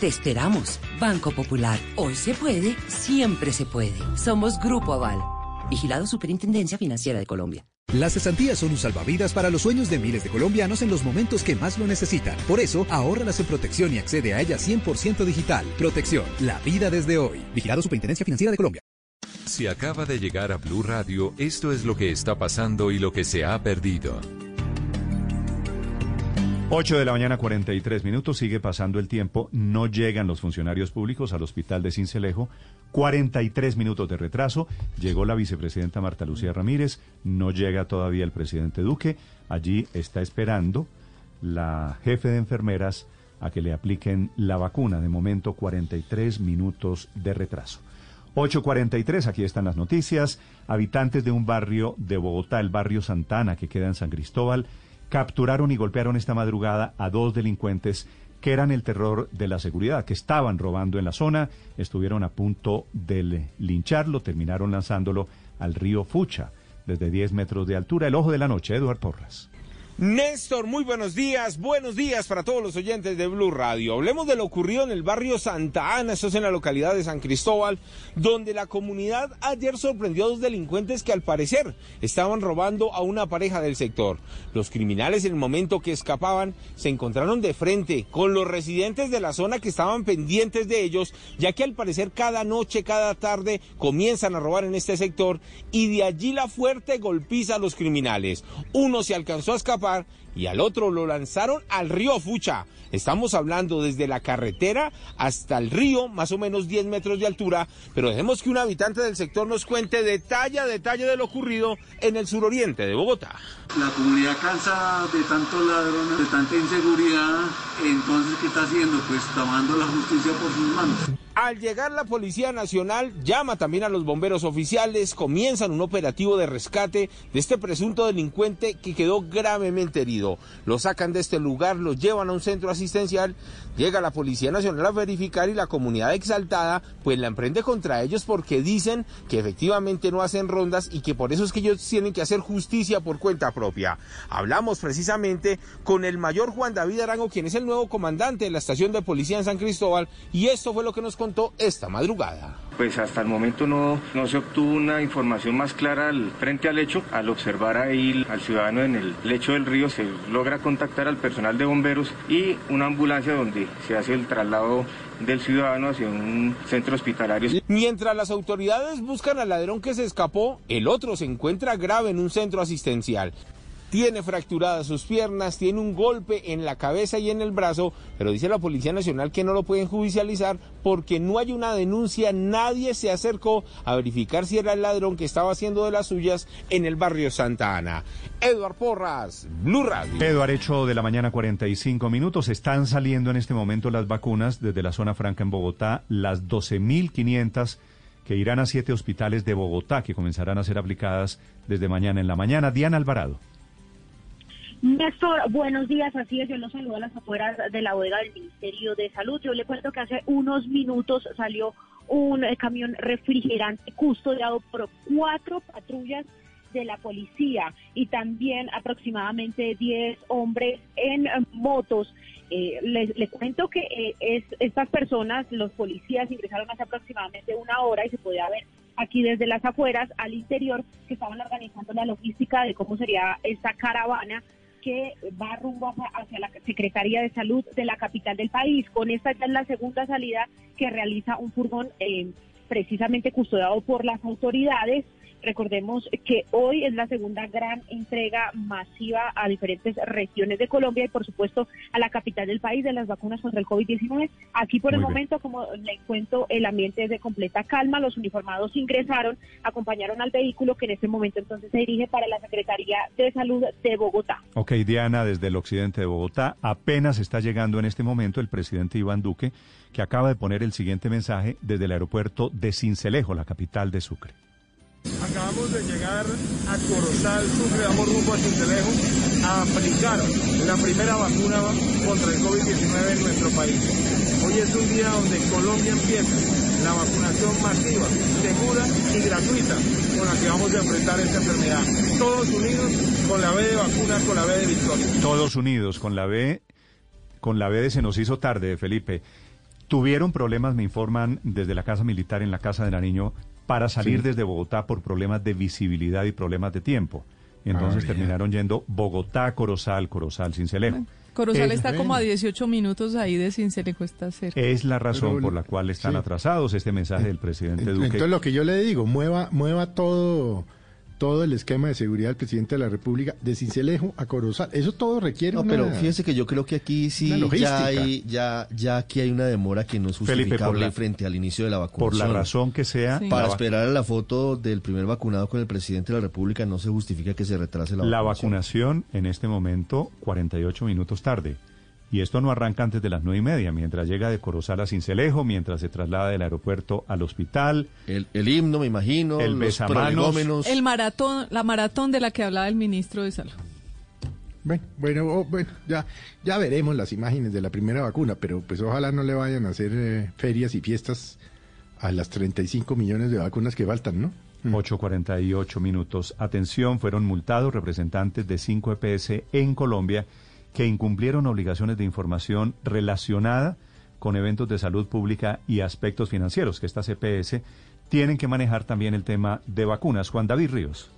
Te esperamos, Banco Popular. Hoy se puede, siempre se puede. Somos Grupo Aval. Vigilado Superintendencia Financiera de Colombia. Las cesantías son un salvavidas para los sueños de miles de colombianos en los momentos que más lo necesitan. Por eso, ahórralas en protección y accede a ella 100% digital. Protección, la vida desde hoy. Vigilado Superintendencia Financiera de Colombia. Si acaba de llegar a Blue Radio, esto es lo que está pasando y lo que se ha perdido. 8 de la mañana, 43 minutos. Sigue pasando el tiempo. No llegan los funcionarios públicos al hospital de Cincelejo. 43 minutos de retraso. Llegó la vicepresidenta Marta Lucía Ramírez. No llega todavía el presidente Duque. Allí está esperando la jefe de enfermeras a que le apliquen la vacuna. De momento, 43 minutos de retraso. 8.43, aquí están las noticias. Habitantes de un barrio de Bogotá, el barrio Santana, que queda en San Cristóbal, capturaron y golpearon esta madrugada a dos delincuentes que eran el terror de la seguridad, que estaban robando en la zona, estuvieron a punto de lincharlo, terminaron lanzándolo al río Fucha, desde 10 metros de altura. El ojo de la noche, Eduard Porras. Néstor, muy buenos días, buenos días para todos los oyentes de Blue Radio. Hablemos de lo ocurrido en el barrio Santa Ana, esto es en la localidad de San Cristóbal, donde la comunidad ayer sorprendió a dos delincuentes que al parecer estaban robando a una pareja del sector. Los criminales en el momento que escapaban se encontraron de frente con los residentes de la zona que estaban pendientes de ellos, ya que al parecer cada noche, cada tarde comienzan a robar en este sector y de allí la fuerte golpiza a los criminales. Uno se alcanzó a escapar bar y al otro lo lanzaron al río Fucha. Estamos hablando desde la carretera hasta el río, más o menos 10 metros de altura, pero dejemos que un habitante del sector nos cuente detalle a detalle de lo ocurrido en el suroriente de Bogotá. La comunidad cansa de tantos ladrones, de tanta inseguridad, entonces ¿qué está haciendo? Pues tomando la justicia por sus manos. Al llegar la Policía Nacional, llama también a los bomberos oficiales, comienzan un operativo de rescate de este presunto delincuente que quedó gravemente herido. Lo sacan de este lugar, lo llevan a un centro asistencial, llega la Policía Nacional a verificar y la comunidad exaltada pues la emprende contra ellos porque dicen que efectivamente no hacen rondas y que por eso es que ellos tienen que hacer justicia por cuenta propia. Hablamos precisamente con el mayor Juan David Arango, quien es el nuevo comandante de la estación de policía en San Cristóbal, y esto fue lo que nos contó esta madrugada. Pues hasta el momento no, se obtuvo una información más clara frente al hecho. Al observar ahí al ciudadano en el lecho del río se logra contactar al personal de bomberos y una ambulancia donde se hace el traslado del ciudadano hacia un centro hospitalario. Mientras las autoridades buscan al ladrón que se escapó, el otro se encuentra grave en un centro asistencial. Tiene fracturadas sus piernas, tiene un golpe en la cabeza y en el brazo, pero dice la Policía Nacional que no lo pueden judicializar porque no hay una denuncia, nadie se acercó a verificar si era el ladrón que estaba haciendo de las suyas en el barrio Santa Ana. Eduard Porras, Blue Radio. Eduard, hecho de la mañana 45 minutos. Están saliendo en este momento las vacunas desde la zona franca en Bogotá, las 12.500 que irán a siete hospitales de Bogotá, que comenzarán a ser aplicadas desde mañana en la mañana. Diana Alvarado. Néstor, buenos días. Así es, yo los saludo a las afueras de la bodega del Ministerio de Salud. Yo le cuento que hace unos minutos salió un eh, camión refrigerante custodiado por cuatro patrullas de la policía y también aproximadamente 10 hombres en eh, motos. Eh, les, cuento que eh, es, estas personas, los policías, ingresaron hace aproximadamente una hora y se podía ver aquí desde las afueras al interior que estaban organizando la logística de cómo sería esta caravana que va rumbo hacia, la Secretaría de Salud de la capital del país. Con esta ya es la segunda salida que realiza un furgón eh, precisamente custodiado por las autoridades. Recordemos que hoy es la segunda gran entrega masiva a diferentes regiones de Colombia y por supuesto a la capital del país de las vacunas contra el COVID-19. Aquí por el bien. momento, como le cuento, el ambiente es de completa calma. Los uniformados ingresaron, acompañaron al vehículo que en este momento entonces se dirige para la Secretaría de Salud de Bogotá. Ok, Diana, desde el occidente de Bogotá, apenas está llegando en este momento el presidente Iván Duque, que acaba de poner el siguiente mensaje desde el aeropuerto de Cincelejo, la capital de Sucre. Acabamos de llegar a Corozal, Sucre, vamos rumbo a Cincelejo a aplicar la primera vacuna contra el COVID-19 en nuestro país. Hoy es un día donde Colombia empieza la vacunación masiva, segura y gratuita con la que vamos a enfrentar esta enfermedad. Todos unidos con la B de vacuna, con la B de victoria. Todos unidos con la B, con la B de se nos hizo tarde, Felipe. Tuvieron problemas, me informan, desde la Casa Militar en la Casa de Nariño para salir Sí. desde Bogotá por problemas de visibilidad y problemas de tiempo. Y entonces Ah, terminaron yendo Bogotá, Corozal, Corozal, Cincelejo. Corozal Es- está como a 18 minutos ahí de Cincelejo, está cerca. Es la razón Pero- por la cual están sí. atrasados este mensaje del presidente Duque. Entonces lo que yo le digo, mueva, mueva todo, todo el esquema de seguridad del presidente de la República de Cincelejo a Corozal. Eso todo requiere No, una- pero fíjese que yo creo que aquí sí ya hay, ya, ya aquí hay una demora que no es Felipe, por justificable la- frente al inicio de la por vacunación. la razón que sea, Sí. Para la esperar a la foto del primer vacunado con el presidente de la República no se justifica que se retrase la, La vacunación. vacunación en este momento 48 minutos tarde. Y esto no arranca antes de las nueve y media, mientras llega de Corozal a Cincelejo, mientras se traslada del aeropuerto al hospital. El, himno, me imagino, el los prolegómenos. El maratón, la maratón de la que hablaba el ministro de Salud. Bueno, bueno, oh, bueno, ya, ya veremos las imágenes de la primera vacuna, pero pues ojalá no le vayan a hacer eh, ferias y fiestas a las 35 millones de vacunas que faltan, ¿no? 8.48 minutos. Atención, fueron multados representantes de 5 EPS en Colombia que incumplieron obligaciones de información relacionada con eventos de salud pública y aspectos financieros, que estas EPS tienen que manejar también el tema de vacunas. Juan David Ríos.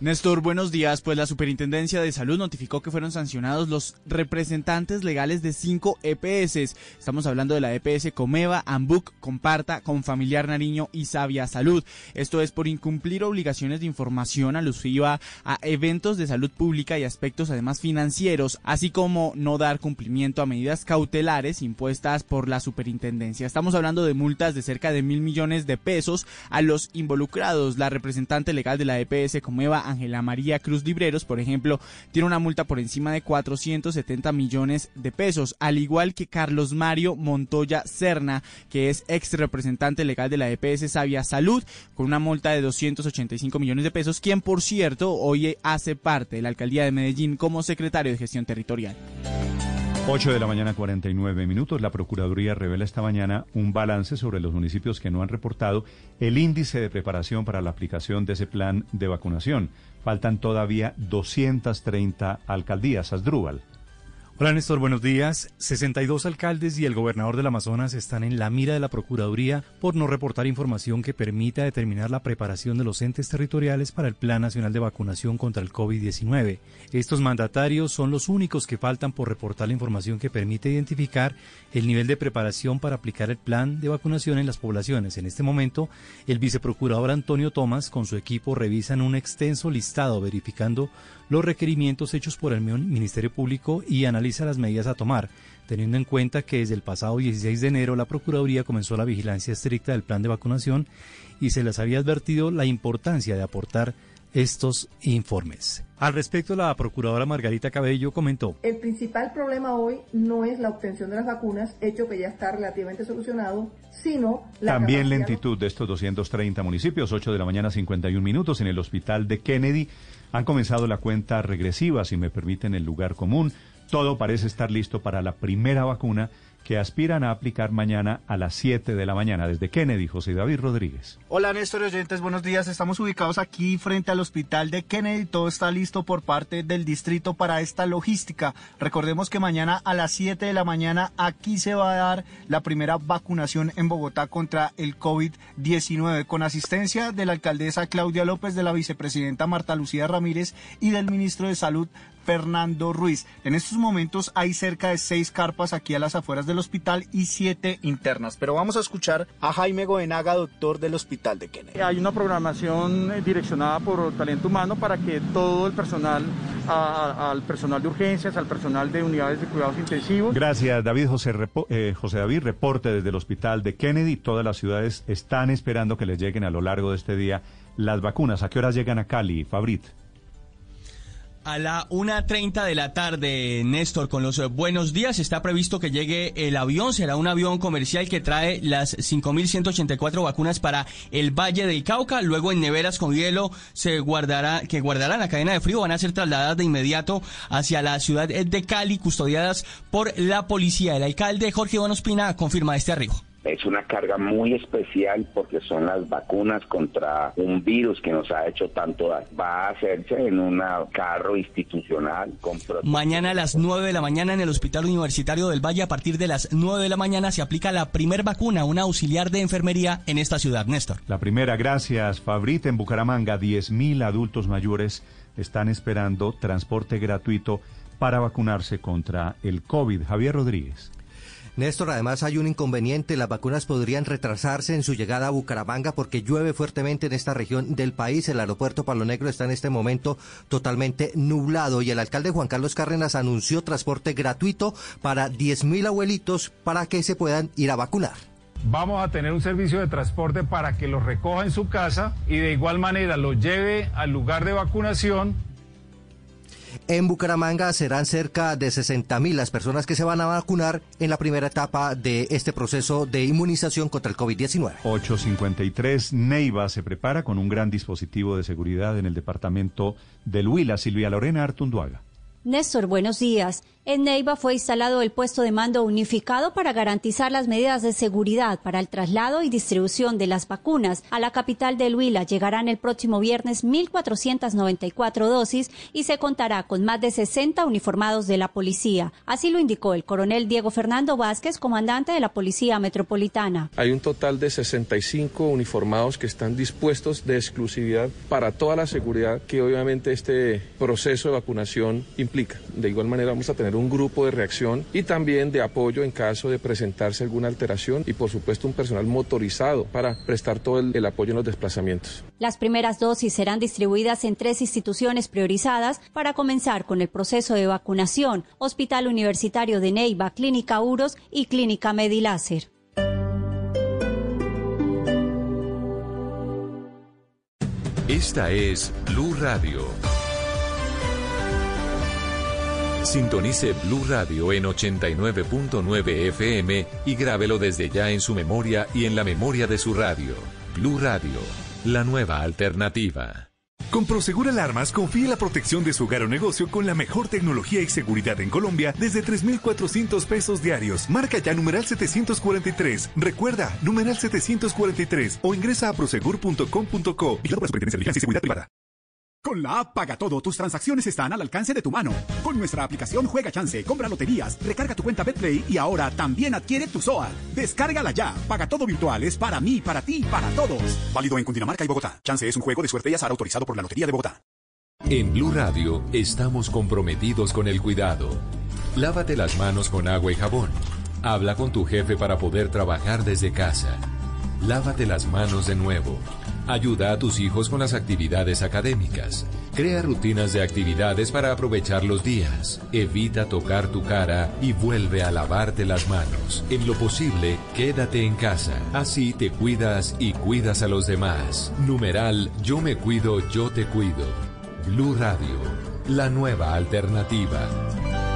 Néstor, buenos días. Pues la Superintendencia de Salud notificó que fueron sancionados los representantes legales de cinco EPS. Estamos hablando de la EPS Comeva, Ambuc, Comparta, Confamiliar Nariño y Sabia Salud. Esto es por incumplir obligaciones de información alusiva a eventos de salud pública y aspectos además financieros, así como no dar cumplimiento a medidas cautelares impuestas por la Superintendencia. Estamos hablando de multas de cerca de mil millones de pesos a los involucrados. La representante legal de la EPS Comeva, Ángela María Cruz Libreros, por ejemplo, tiene una multa por encima de 470 millones de pesos, al igual que Carlos Mario Montoya Serna, que es ex representante legal de la EPS Sabia Salud, con una multa de 285 millones de pesos, quien por cierto hoy hace parte de la alcaldía de Medellín como secretario de gestión territorial. 8 de la mañana 49 minutos. La Procuraduría revela esta mañana un balance sobre los municipios que no han reportado el índice de preparación para la aplicación de ese plan de vacunación. Faltan todavía 230 alcaldías. Asdrúbal. Hola Néstor, buenos días. 62 alcaldes y el gobernador del Amazonas están en la mira de la Procuraduría por no reportar información que permita determinar la preparación de los entes territoriales para el Plan Nacional de Vacunación contra el COVID-19. Estos mandatarios son los únicos que faltan por reportar la información que permite identificar el nivel de preparación para aplicar el plan de vacunación en las poblaciones. En este momento, el viceprocurador Antonio Tomás con su equipo revisan un extenso listado verificando los requerimientos hechos por el Ministerio Público y analiza las medidas a tomar, teniendo en cuenta que desde el pasado 16 de enero la Procuraduría comenzó la vigilancia estricta del plan de vacunación y se les había advertido la importancia de aportar estos informes. Al respecto, la procuradora Margarita Cabello comentó. El principal problema hoy no es la obtención de las vacunas, hecho que ya está relativamente solucionado, sino la También lentitud de estos 230 municipios, 8 de la mañana 51 minutos en el hospital de Kennedy. Han comenzado la cuenta regresiva, si me permiten el lugar común. Todo parece estar listo para la primera vacuna que aspiran a aplicar mañana a las 7 de la mañana. Desde Kennedy, José David Rodríguez. Hola Néstor oyentes, buenos días. Estamos ubicados aquí frente al hospital de Kennedy. Todo está listo por parte del distrito para esta logística. Recordemos que mañana a las 7 de la mañana aquí se va a dar la primera vacunación en Bogotá contra el COVID-19 con asistencia de la alcaldesa Claudia López, de la vicepresidenta Marta Lucía Ramírez y del ministro de Salud Fernando Ruiz. En estos momentos hay cerca de seis carpas aquí a las afueras del hospital y siete internas. Pero vamos a escuchar a Jaime Goenaga, doctor del hospital de Kennedy. Hay una programación eh, direccionada por talento humano para que todo el personal, a- a- al personal de urgencias, al personal de unidades de cuidados intensivos, Gracias, David José, Repo- eh, José David. Reporte desde el hospital de Kennedy. Todas las ciudades están esperando que les lleguen a lo largo de este día las vacunas. ¿A qué horas llegan a Cali, Fabrit? A la 1.30 de la tarde, Néstor, con los eh, buenos días, está previsto que llegue el avión. Será un avión comercial que trae las 5.184 vacunas para el Valle del Cauca. Luego en neveras con hielo se guardará, que guardará la cadena de frío. Van a ser trasladadas de inmediato hacia la ciudad de Cali, custodiadas por la policía. El alcalde Jorge Iván Ospina confirma este arribo. Es una carga muy especial porque son las vacunas contra un virus que nos ha hecho tanto daño. Va a hacerse en un carro institucional con. Mañana a las 9 de la mañana en el Hospital Universitario del Valle, a partir de las 9 de la mañana, se aplica la primer vacuna, una auxiliar de enfermería en esta ciudad, Néstor. La primera, gracias, Fabrit. En Bucaramanga, 10.000 adultos mayores están esperando transporte gratuito para vacunarse contra el COVID. Javier Rodríguez. Néstor, además hay un inconveniente, las vacunas podrían retrasarse en su llegada a Bucaramanga porque llueve fuertemente en esta región del país. El aeropuerto Palo Negro está en este momento totalmente nublado y el alcalde Juan Carlos Cárdenas anunció transporte gratuito para 10.000 abuelitos para que se puedan ir a vacunar. Vamos a tener un servicio de transporte para que los recoja en su casa y de igual manera los lleve al lugar de vacunación En Bucaramanga serán cerca de 60.000 las personas que se van a vacunar en la primera etapa de este proceso de inmunización contra el COVID-19. 853 Neiva se prepara con un gran dispositivo de seguridad en el departamento del Huila. Silvia Lorena Artunduaga. Néstor, buenos días. En Neiva fue instalado el puesto de mando unificado para garantizar las medidas de seguridad para el traslado y distribución de las vacunas. A la capital del Huila llegarán el próximo viernes 1.494 dosis y se contará con más de 60 uniformados de la policía. Así lo indicó el coronel Diego Fernando Vázquez, comandante de la Policía Metropolitana. Hay un total de 65 uniformados que están dispuestos de exclusividad para toda la seguridad que obviamente este proceso de vacunación implica. De igual manera vamos a tener un grupo de reacción y también de apoyo en caso de presentarse alguna alteración y por supuesto un personal motorizado para prestar todo el, el apoyo en los desplazamientos. Las primeras dosis serán distribuidas en tres instituciones priorizadas para comenzar con el proceso de vacunación, Hospital Universitario de Neiva, Clínica Uros y Clínica Mediláser. Esta es Blue Radio. Sintonice Blue Radio en 89.9 FM y grábelo desde ya en su memoria y en la memoria de su radio. Blue Radio, la nueva alternativa. Con Prosegur Alarmas, confíe la protección de su hogar o negocio con la mejor tecnología y seguridad en Colombia desde 3,400 pesos diarios. Marca ya numeral 743. Recuerda, numeral 743 o ingresa a prosegur.com.co. Por la Superintendencia de y Seguridad Privada. Con la app Paga Todo, tus transacciones están al alcance de tu mano. Con nuestra aplicación Juega Chance, compra loterías, recarga tu cuenta BetPlay y ahora también adquiere tu SOAT. Descárgala ya. Paga Todo virtual es para mí, para ti, para todos. Válido en Cundinamarca y Bogotá. Chance es un juego de suerte y azar autorizado por la Lotería de Bogotá. En Blue Radio estamos comprometidos con el cuidado. Lávate las manos con agua y jabón. Habla con tu jefe para poder trabajar desde casa. Lávate las manos de nuevo. Ayuda a tus hijos con las actividades académicas. Crea rutinas de actividades para aprovechar los días. Evita tocar tu cara y vuelve a lavarte las manos. En lo posible, quédate en casa. Así te cuidas y cuidas a los demás. Numeral Yo me cuido, yo te cuido. Blue Radio, la nueva alternativa.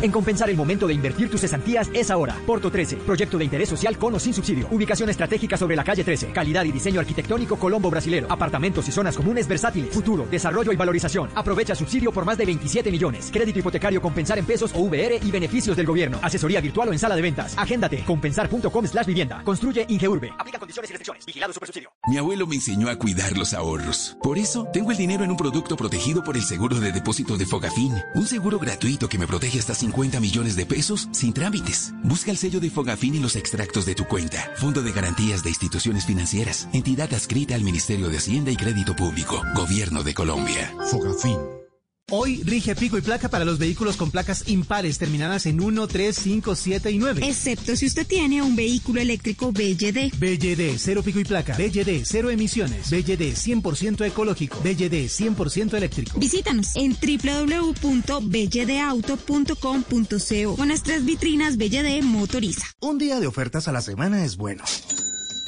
En Compensar el momento de invertir tus cesantías es ahora. Porto 13, proyecto de interés social con o sin subsidio. Ubicación estratégica sobre la calle 13. Calidad y diseño arquitectónico Colombo Brasilero. Apartamentos y zonas comunes versátiles. Futuro, desarrollo y valorización. Aprovecha subsidio por más de 27 millones. Crédito hipotecario Compensar en pesos o VR y beneficios del gobierno. Asesoría virtual o en sala de ventas. Agéndate. Compensar.com slash vivienda. Construye Ingeurbe. Aplica condiciones y restricciones. Vigilado subsidio. Mi abuelo me enseñó a cuidar los ahorros. Por eso, tengo el dinero en un producto protegido por el seguro de depósito de Fogafín. Un seguro gratuito que me protege hasta 50 millones de pesos sin trámites. Busca el sello de Fogafín y los extractos de tu cuenta. Fondo de Garantías de Instituciones Financieras. Entidad adscrita al Ministerio de Hacienda y Crédito Público. Gobierno de Colombia. Fogafín. Hoy rige pico y placa para los vehículos con placas impares terminadas en 1, 3, 5, 7 y 9. Excepto si usted tiene un vehículo eléctrico BYD. BYD, cero pico y placa. BYD, cero emisiones. BYD, 100% ecológico. BYD, 100% eléctrico. Visítanos en www.bydauto.com.co con nuestras vitrinas BYD Motoriza. Un día de ofertas a la semana es bueno.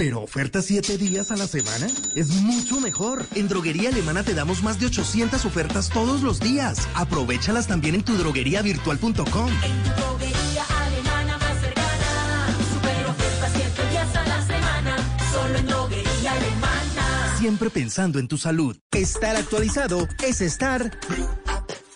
Pero ofertas 7 días a la semana es mucho mejor. En Droguería Alemana te damos más de 800 ofertas todos los días. Aprovechalas también en tu drogueriavirtual.com. En tu droguería alemana más cercana. Super ofertas 7 días a la semana. Solo en droguería alemana. Siempre pensando en tu salud. Estar actualizado es estar...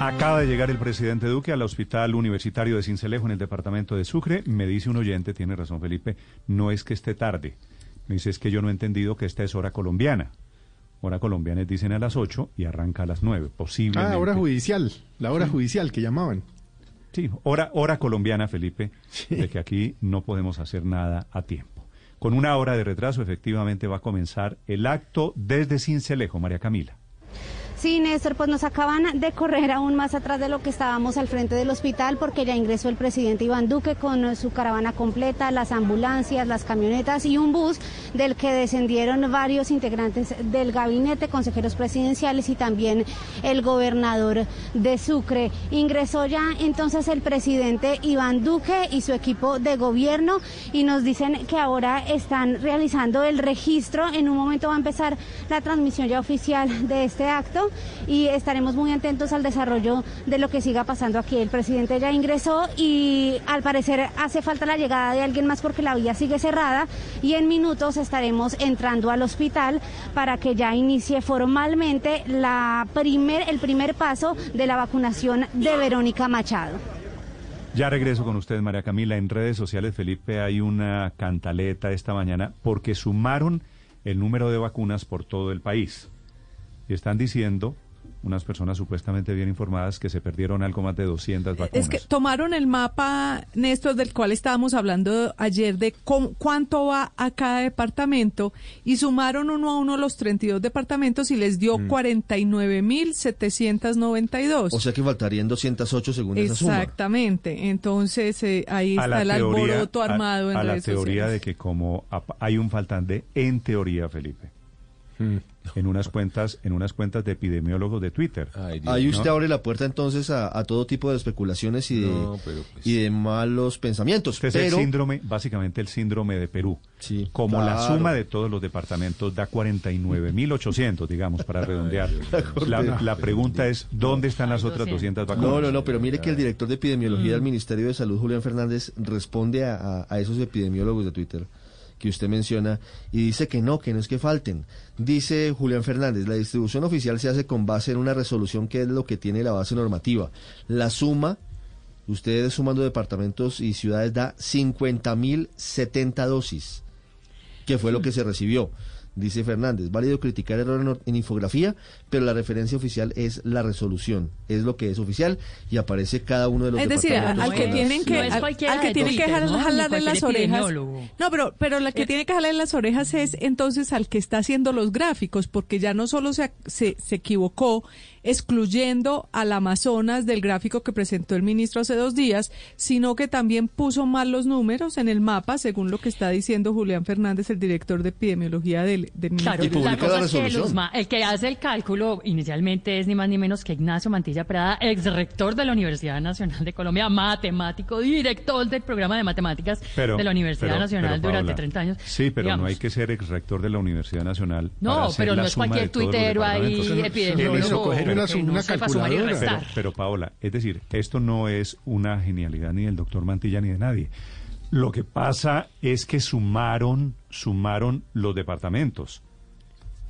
Acaba de llegar el presidente Duque al Hospital Universitario de Cincelejo en el departamento de Sucre. Me dice un oyente, tiene razón Felipe, no es que esté tarde. Me dice es que yo no he entendido que esta es hora colombiana. Hora colombiana dicen a las 8 y arranca a las 9, posiblemente. Ah, hora judicial, la hora judicial que llamaban. Sí, hora, hora colombiana, Felipe, de que aquí no podemos hacer nada a tiempo. Con una hora de retraso, efectivamente va a comenzar el acto desde Cincelejo, María Camila. Sí, Néstor, pues nos acaban de correr aún más atrás de lo que estábamos al frente del hospital porque ya ingresó el presidente Iván Duque con su caravana completa, las ambulancias, las camionetas y un bus del que descendieron varios integrantes del gabinete, consejeros presidenciales y también el gobernador de Sucre. Ingresó ya entonces el presidente Iván Duque y su equipo de gobierno y nos dicen que ahora están realizando el registro. En un momento va a empezar la transmisión ya oficial de este acto y estaremos muy atentos al desarrollo de lo que siga pasando aquí. El presidente ya ingresó y al parecer hace falta la llegada de alguien más porque la vía sigue cerrada y en minutos estaremos entrando al hospital para que ya inicie formalmente la primer, el primer paso de la vacunación de Verónica Machado. Ya regreso con usted, María Camila. En redes sociales, Felipe, hay una cantaleta esta mañana porque sumaron el número de vacunas por todo el país. Y están diciendo unas personas supuestamente bien informadas que se perdieron algo más de 200 vacunas. Es que tomaron el mapa, Néstor, del cual estábamos hablando ayer, de cuánto va a cada departamento y sumaron uno a uno los 32 departamentos y les dio Mm. 49.792. O sea que faltarían 208 según esa suma. Exactamente. Entonces, eh, ahí A está la el teoría- alboroto a- armado en a la redes teoría sociales. de que como hay un faltante, en teoría, Felipe, *laughs* en unas cuentas, en unas cuentas de epidemiólogos de Twitter. Ahí usted ¿no? abre la puerta entonces a, a todo tipo de especulaciones y de, No, pues- y de malos pensamientos. Este es el síndrome, básicamente el síndrome de Perú. Como la suma de todos los departamentos da 49.800, digamos, para redondear. La, la pregunta es, ¿dónde están las otras 200 vacunas? No, no, no, pero mire que el director de epidemiología del Ministerio de Salud, Julián Fernández, responde a, a- a esos epidemiólogos de Twitter que usted menciona y dice que no, que no es que falten. Dice Julián Fernández, la distribución oficial se hace con base en una resolución que es lo que tiene la base normativa. La suma, ustedes sumando departamentos y ciudades da 50.070 dosis, que fue lo que se recibió. Dice Fernández, válido criticar error en, or- en infografía, pero la referencia oficial es la resolución, es lo que es oficial y aparece cada uno de los Es decir, al que tienen que, No al, que tienen que jalarle las orejas. No, pero, pero la que tiene que jalarle las orejas es entonces al que está haciendo los gráficos, porque ya no solo se, se, se equivocó excluyendo al Amazonas del gráfico que presentó el ministro hace dos días, sino que también puso mal los números en el mapa, según lo que está diciendo Julián Fernández, el director de epidemiología del, del Claro, ministerio. la cosa es que Luzma, el que hace el cálculo inicialmente es ni más ni menos que Ignacio Mantilla Prada, ex rector de la Universidad Nacional de Colombia, matemático, director del programa de matemáticas Pero- de la Universidad pero- Nacional pero, durante Paola, 30 años. Sí, pero no hay que ser ex rector de la Universidad Nacional. No, pero no es cualquier tuitero ahí, epidemiólogo, una- que no calculadora. Pero, Paola, es decir, esto no es una genialidad ni del doctor Mantilla ni de nadie. Lo que pasa es que sumaron, sumaron los departamentos.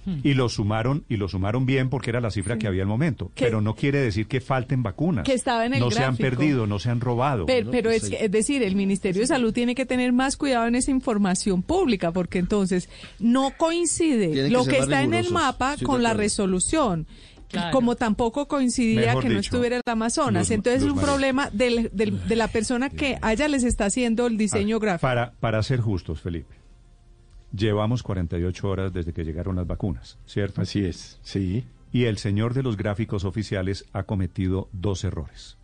Hmm. Y lo sumaron, y lo sumaron bien porque era la cifra que había al momento. Pero no quiere decir que falten vacunas. Que estaba en el no se han perdido, no se han robado. Pero, pero es, que- es decir, el Ministerio de Salud tiene que tener más cuidado en esa información pública, porque entonces no coincide Tienen lo que está en el mapa con la resolución. Claro. Como tampoco coincidía Mejor que no estuviera el Amazonas. Entonces es un problema del- del- de la persona que a ella les está haciendo el diseño gráfico. Para, para ser justos, Felipe, llevamos 48 horas desde que llegaron las vacunas, ¿cierto? Así es, sí. Y el señor de los gráficos oficiales ha cometido dos errores.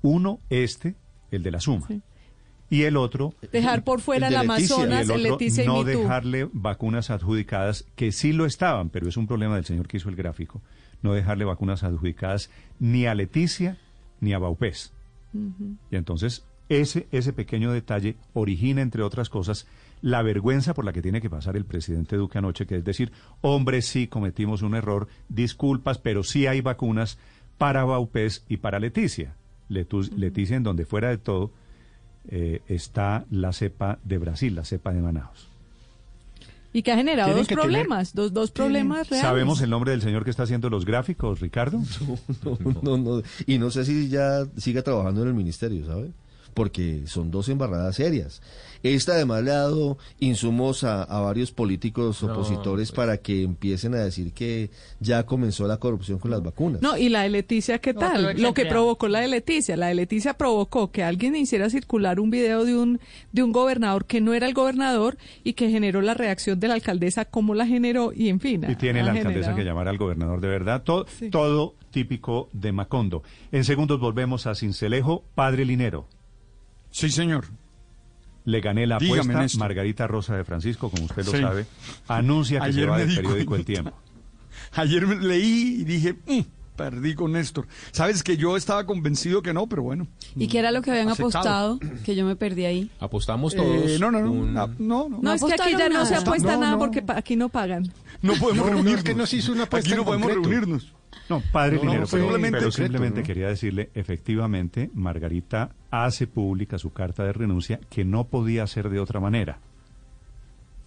Uno, este, el de la suma. Y el otro... Dejar por fuera el. Amazonas, Y el el otro, Leticia y no dejarle vacunas adjudicadas, que sí lo estaban, pero es un problema del señor que hizo el gráfico, no dejarle vacunas adjudicadas ni a Leticia ni a Baupés. Y entonces ese, ese pequeño detalle origina, entre otras cosas, la vergüenza por la que tiene que pasar el presidente Duque anoche, que es decir, hombre, sí cometimos un error, disculpas, pero sí hay vacunas para Baupés y para Leticia. Letu- Leticia, en donde fuera de todo, eh, está la cepa de Brasil, la cepa de Manaus. Y que ha generado dos que tener- problemas, dos, dos problemas reales. ¿Sabemos el nombre del señor que está haciendo los gráficos, Ricardo? *laughs* No, no, no. Y no sé si ya siga trabajando en el ministerio, ¿sabe? Porque son dos embarradas serias. Esta además le ha dado insumos a, a varios políticos No, opositores para que empiecen a decir que ya comenzó la corrupción con las vacunas. No, y la de Leticia, ¿qué tal? Lo que provocó la de Leticia. La de Leticia provocó que alguien hiciera circular un video de un, de un gobernador que no era el gobernador y que generó la reacción de la alcaldesa, cómo la generó y en fin. Y tiene la alcaldesa generado- que llamar al gobernador de verdad. Todo, todo típico de Macondo. En segundos volvemos a Cincelejo, Padre Linero. Sí, señor. Le gané la Dígame, apuesta. Margarita Rosa de Francisco, como usted lo Sí. sabe, anuncia que Ayer se va me del di periódico El. Tiempo. Ayer me leí y dije, "Mm, perdí con Néstor. Sabes que yo estaba convencido que no, pero bueno. ¿Y qué era lo que habían Aceptado. apostado? Que yo me perdí ahí. Apostamos Eh, todos. no, no, no, un- no, no, no. No, es que aquí ya no se apuesta No, nada porque aquí no pagan. No podemos No, no, reunirnos. es que no se hizo una apuesta Aquí no podemos concreto. reunirnos. No, Padre No, Linero, no, pero, simplemente quería decirle, efectivamente, Margarita hace pública su carta de renuncia, que no podía ser de otra manera.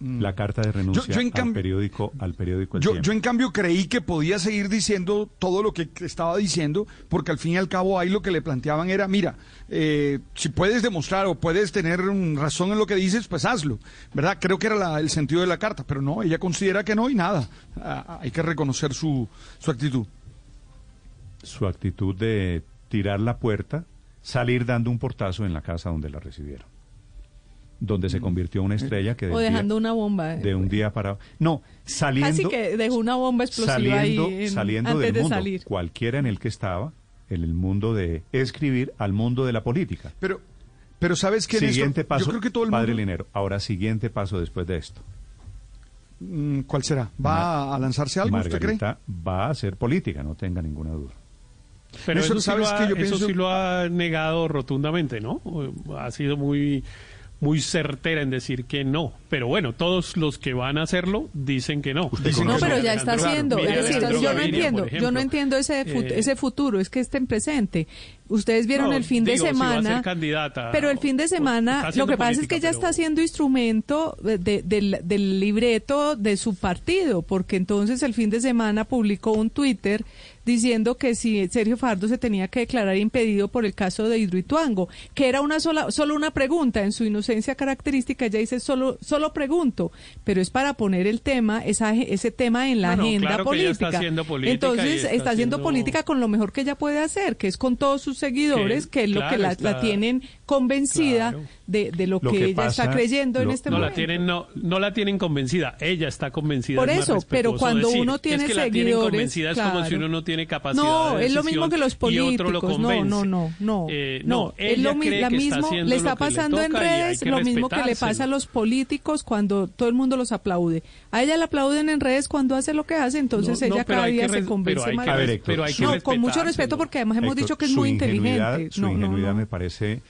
La carta de renuncia yo en al cambio- periódico, al periódico El Yo, en cambio creí que podía seguir diciendo todo lo que estaba diciendo, porque al fin y al cabo ahí lo que le planteaban era, mira, eh, si puedes demostrar o puedes tener mm, razón en lo que dices, pues hazlo, ¿verdad? Creo que era la- el sentido de la carta, pero no, ella considera que no y nada, Ah, hay que reconocer su, su actitud. Su actitud de tirar la puerta, salir dando un portazo en la casa donde la recibieron. Donde se convirtió en una estrella que O dejando día- una bomba. eh. de un día para no saliendo Casi que dejó una bomba explosiva saliendo, ahí en- saliendo antes del de mundo salir. cualquiera en el que estaba en el mundo de escribir al mundo de la política Pero, pero ¿sabes qué, siguiente paso Yo creo que todo el padre mundo... Linero ahora siguiente paso después de esto mm, ¿cuál será? ¿Va a lanzarse algo, usted cree? Margarita va a hacer política, no tenga ninguna duda. Pero eso, sí ¿sabes lo ha, qué? Yo eso sí lo ha negado rotundamente, ¿no? Ha sido muy, muy certera en decir que no. Pero bueno, todos los que van a hacerlo dicen que no. Dicen No, que pero ya está Alejandro- haciendo. Es decir, yo no entiendo, yo no entiendo ese, fut- Eh, ese futuro, es que estén presente. Ustedes vieron No, el fin de digo, si va a semana. ser candidata, pero el fin de está semana, lo que pasa es que ella pero- está haciendo instrumento de- de- del, del libreto de su partido, porque entonces el fin de semana publicó un Twitter diciendo que si Sergio Fardo se tenía que declarar impedido por el caso de Hidroituango, que era una sola, solo una pregunta, en su inocencia característica ella dice solo, solo pregunto, pero es para poner el tema, esa, ese tema en la No, no, agenda que está política. haciendo política y Entonces está está haciendo haciendo- política con lo mejor que ella puede hacer, que es con todos sus seguidores, Que, que, es lo claro, que la tienen convencida Claro. de, de lo, Lo que, que ella está pasa- creyendo en lo- este no momento. La tienen, no, no la tienen convencida, ella está convencida. Por es eso, pero respetuoso cuando decir. uno tiene es que la tienen seguidores, convencida es como si claro. uno no tiene capacidad No, de es lo mismo que los otro lo políticos. No, no, no, no. Eh, no, es lo cree la que está mismo, le está que le pasando en redes lo mismo que le pasa a los políticos cuando todo el mundo los aplaude. A ella le aplauden en redes cuando hace lo que hace, entonces No, no, ella pero cada día se convence pero hay más. que pero hay que no, con mucho respeto porque además hemos Héctor, dicho que es muy inteligente. Su No, no, ingenuidad no. me parece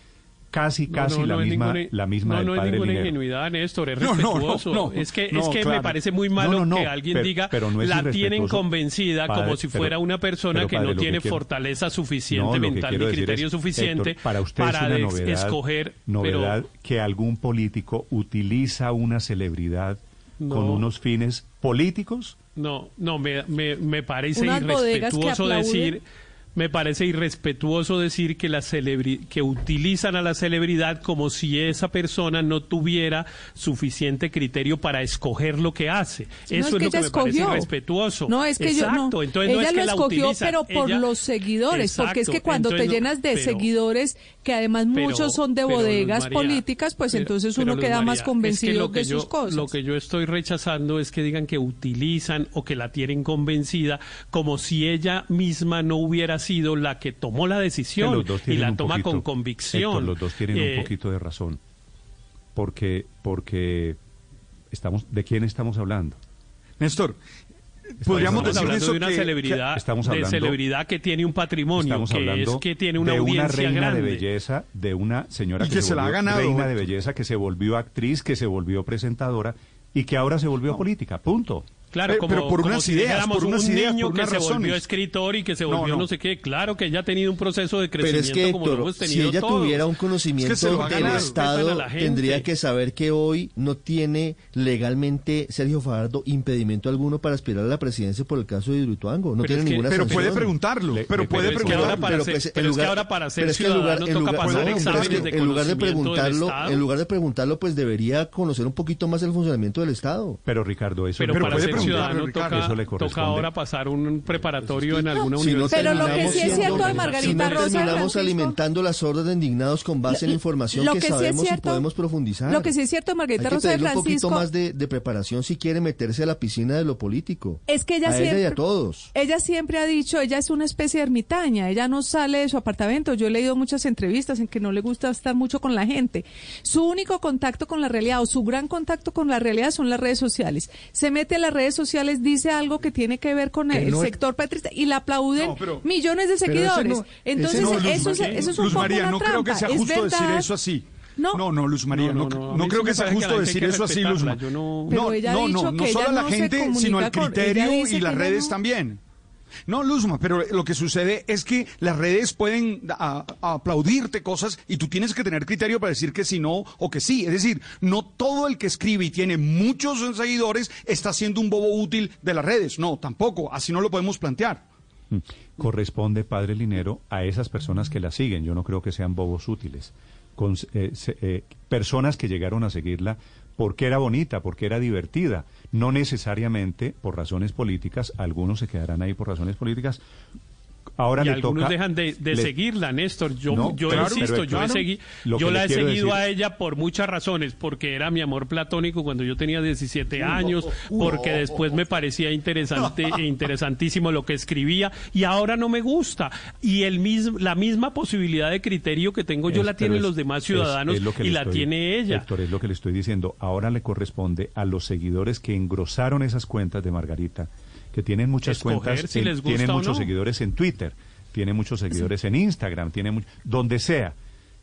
casi, No, casi no, la, no es misma, ninguna- la misma no, del no es padre ninguna Linero. ingenuidad, Néstor, es No, no, no, respetuoso. no, es que, no, es que me parece muy No, malo no, no, que alguien diga pero no es la tienen convencida Padre, como si pero- fuera una persona pero, que padre, no que tiene quiero- fortaleza suficiente No, mental ni criterio es, suficiente Héctor, para usted para es una novedad, escoger. novedad pero, que algún político utiliza una celebridad con No. unos fines políticos. No, no, me, me, me parece irrespetuoso aplauden. decir, me parece irrespetuoso decir que la que utilizan a la celebridad como si esa persona no tuviera suficiente criterio para escoger lo que hace. No, Eso es lo que me parece escogió. irrespetuoso. No, es que yo no. Entonces ella no es lo que escogió, pero por ella- los seguidores, porque es que cuando te entonces llenas de pero- seguidores, que además pero- muchos son de bodegas María, políticas, pues pero- entonces uno queda María, más es que convencido lo que de yo- sus cosas. Lo que yo estoy rechazando es que digan que utilizan o que la tienen convencida como si ella misma no hubiera sido la que tomó la decisión y tienen la un toma poquito- con convicción. Héctor, los dos tienen Eh, un poquito de razón. Porque, porque estamos, ¿de quién estamos hablando? Néstor, podríamos Estamos decir hablando eso de una que- celebridad, que estamos de hablando- celebridad que tiene un patrimonio, que es que tiene una de una reina grande. de belleza, de una señora Y que, que se la ha ganado, reina de belleza, que se volvió actriz, que se volvió presentadora y que ahora se volvió política. Punto. Claro, Pero- como, pero por como unas si ideas, por unas un ideas, niño por que unas se volvió razones. escritor y que se No, volvió no, no. sé qué. Claro que ella ha tenido un proceso de Pero crecimiento es que, como lo Héctor, hemos si tenido ella todos. tuviera un conocimiento lo ha del ganado. Estado, tendría que saber que hoy no tiene legalmente Sergio Fajardo impedimento alguno para aspirar a la presidencia por el caso de Hidroituango. No Pero tiene es que- ninguna pero sanción. puede preguntarlo, pero puede pero es que ahora preguntarlo. para Pero pues, pero es que ahora para ser pero es que en lugar- ciudadano en toca lugar- pasar no, pero es exámenes que de en lugar de preguntarlo, en lugar de preguntarlo, pues debería conocer un poquito más el funcionamiento del Estado. Pero Ricardo, eso Pero, para puede ser ciudadano toca, ahora pasar un preparatorio en alguna Si no universidad. Pero lo que terminamos sí es cierto de Margarita si no Rosa, Francisco- alimentando las hordas de indignados con base en Lo- información lo que, que sí sabemos cierto- y podemos profundizar. Lo que sí es cierto de Margarita Hay que Rosa de tener un poquito Francisco más de, de preparación si quiere meterse a la piscina de lo político. Es que ella a siempre, ella y a todos. ella siempre ha dicho, ella es una especie de ermitaña, ella no sale de su apartamento. Yo he leído muchas entrevistas en que no le gusta estar mucho con la gente. Su único contacto con la realidad o su gran contacto con la realidad son las redes sociales. Se mete a las redes sociales, dice algo que tiene que ver con Que el no- sector petrista y la aplauden No, pero- millones de seguidores. no- Entonces, Luz eso, es, María, eso es un Luz poco María, una no creo que trampa. sea Es justo decir eso así. No. no, no, Luz María, No, no, no, creo que sea que justo gente decir que eso así, respetarla, yo no- No, no, no, que solo a la gente, sino al criterio y las que redes no. también. No, Luzma, pero lo que sucede es que las redes pueden aplaudirte cosas y tú tienes que tener criterio para decir que sí, no o que sí. Es decir, no todo el que escribe y tiene muchos seguidores está siendo un bobo útil de las redes. No, tampoco. Así no lo podemos plantear. Mm. Corresponde, padre Linero, a esas personas que la siguen. Yo no creo que sean bobos útiles. Eh, eh, personas que llegaron a seguirla porque era bonita, porque era divertida. No necesariamente por razones políticas. Algunos se quedarán ahí por razones políticas. Ahora y le algunos toca- dejan de, de le- seguirla, Néstor. Yo, No, yo claro, insisto, pero yo, claro, segui- la le he seguido decir- a ella por muchas razones, porque era mi amor platónico cuando yo tenía 17 años, porque después me parecía interesante e *laughs* interesantísimo lo que escribía y ahora no me gusta. Y el mismo, la misma posibilidad de criterio que tengo yo Es- la tienen es- los demás ciudadanos es lo que y la estoy- tiene ella. Héctor, es lo que le estoy diciendo. Ahora le corresponde a los seguidores que engrosaron esas cuentas de Margarita, que tienen muchas Escoger cuentas, si en- tienen muchos no. seguidores en Twitter, tiene muchos seguidores en Instagram, tiene donde sea.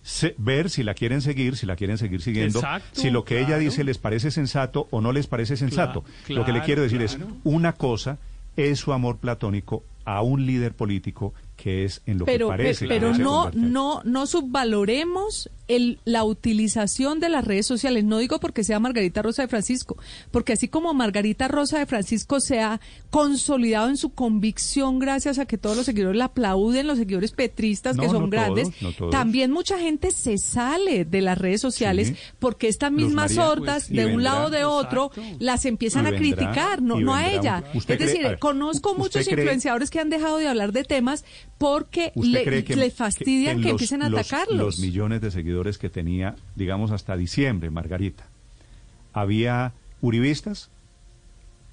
Se- ver si la quieren seguir, si la quieren seguir siguiendo, Exacto, si lo que ella dice les parece sensato o no les parece sensato. lo que le quiero decir es, una cosa es su amor platónico a un líder político que es en lo pero, que parece. pero no, no, no subvaloremos el, la utilización de las redes sociales. No digo porque sea Margarita Rosa de Francisco, porque así como Margarita Rosa de Francisco se ha consolidado en su convicción gracias a que todos los seguidores la aplauden, los seguidores petristas que son no grandes, todos, no todos. también mucha gente se sale de las redes sociales Sí. porque estas mismas María, hordas pues, de un lado o de otro las empiezan a criticar, no, no a ella. un- ¿Usted Es cree- decir, a ver, conozco ¿usted muchos cree- influenciadores que han dejado de hablar de temas porque ¿Usted le, que, que- fastidian que, en los- empiecen a los- atacarlos. Los millones de seguidores que tenía, digamos, hasta diciembre, Margarita, ¿había uribistas?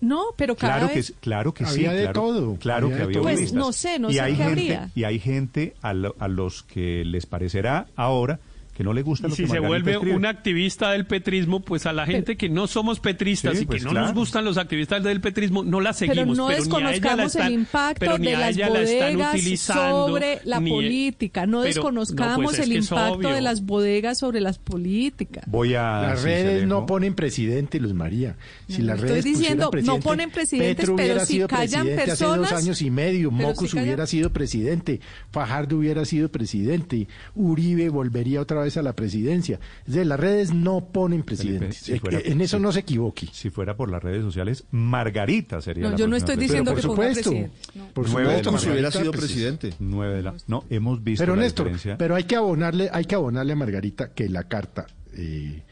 No, pero cada Claro que, vez... sí, claro que sí. Había de claro, todo, Claro había que había todo. Pues, uribistas. no sé, no y sé hay qué gente, habría. Y hay gente a, lo- a los que les parecerá ahora que no le gusta Y lo si que se Margarita vuelve escribe. un activista del petrismo, pues a la gente que no somos petristas Sí, y que pues no claro. nos gustan los activistas del petrismo, no la Pero seguimos. no ni a ella la desconozcamos están- el impacto pero de las la bodegas sobre la ni- política. No pero- desconozcamos no, pues es el impacto de las bodegas sobre las políticas. Voy a... Las redes no ponen presidente, Luz María. Si No, las estoy redes diciendo, no presidente, ponen presidentes, Petro pero si callan presidente hace dos personas, años y medio, pero Mocus si hubiera sido presidente, Fajardo hubiera sido presidente, Uribe volvería otra vez a la presidencia. Es decir, las redes no ponen presidentes. si fuera- Eh, en eso si- no se equivoque. Si fuera por las redes sociales, Margarita sería No, la yo no estoy presidenta. diciendo que supuesto, presidente. No. por supuesto, Como si hubiera sido presidente. presidente. Nueve de la... No, hemos visto Pero la Néstor, diferencia. pero hay que abonarle, hay que abonarle a Margarita que la carta, eh,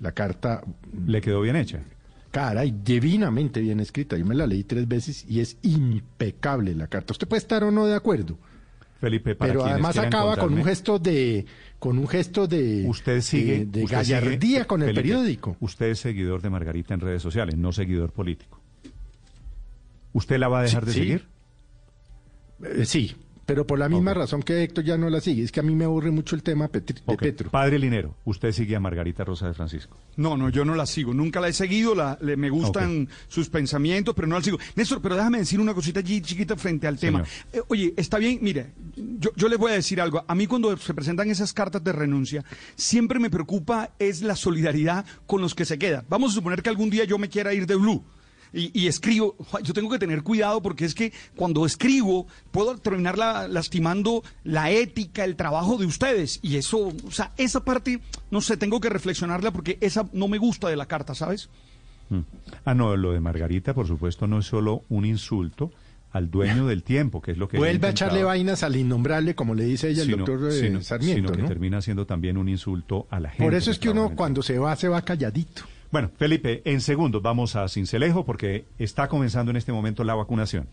la carta Le quedó bien hecha. Caray, divinamente bien escrita. Yo me la leí tres veces y es impecable la carta. Usted puede estar o no de acuerdo, Felipe, para pero además acaba con un gesto de, con un gesto de, Usted sigue de, de usted gallardía sigue- con el Felipe, periódico. Usted es seguidor de Margarita en redes sociales, no seguidor político. ¿Usted la va a dejar Sí, de sí. seguir? Eh, sí, pero por la misma razón que Héctor ya no la sigue. Es que a mí me aburre mucho el tema Petri- de. Petro. Padre Linero, usted sigue a Margarita Rosa de Francisco. No, no, yo no la sigo. Nunca la he seguido. La, le- me gustan sus pensamientos, pero no la sigo. Néstor, pero déjame decir una cosita allí chiquita frente al tema. Eh, oye, está bien, mire, yo, yo les voy a decir algo. A mí cuando se presentan esas cartas de renuncia, siempre me preocupa es la solidaridad con los que se quedan. Vamos a suponer que algún día yo me quiera ir de Blue. Y, y escribo, yo tengo que tener cuidado porque es que cuando escribo puedo terminar la- lastimando la ética, el trabajo de ustedes. Y eso, o sea, esa parte, no sé, tengo que reflexionarla porque esa no me gusta de la carta, ¿sabes? Mm. Ah, no, lo de Margarita, por supuesto, no es solo un insulto al dueño del tiempo, que es lo que... Vuelve a echarle vainas al innombrable, como le dice ella el sino- doctor eh, sino- Sarmiento. sino que ¿no? termina siendo también un insulto a la gente. Por eso es que uno cuando se va, se va calladito. Bueno, Felipe, en segundos vamos a Cincelejo porque está comenzando en este momento la vacunación.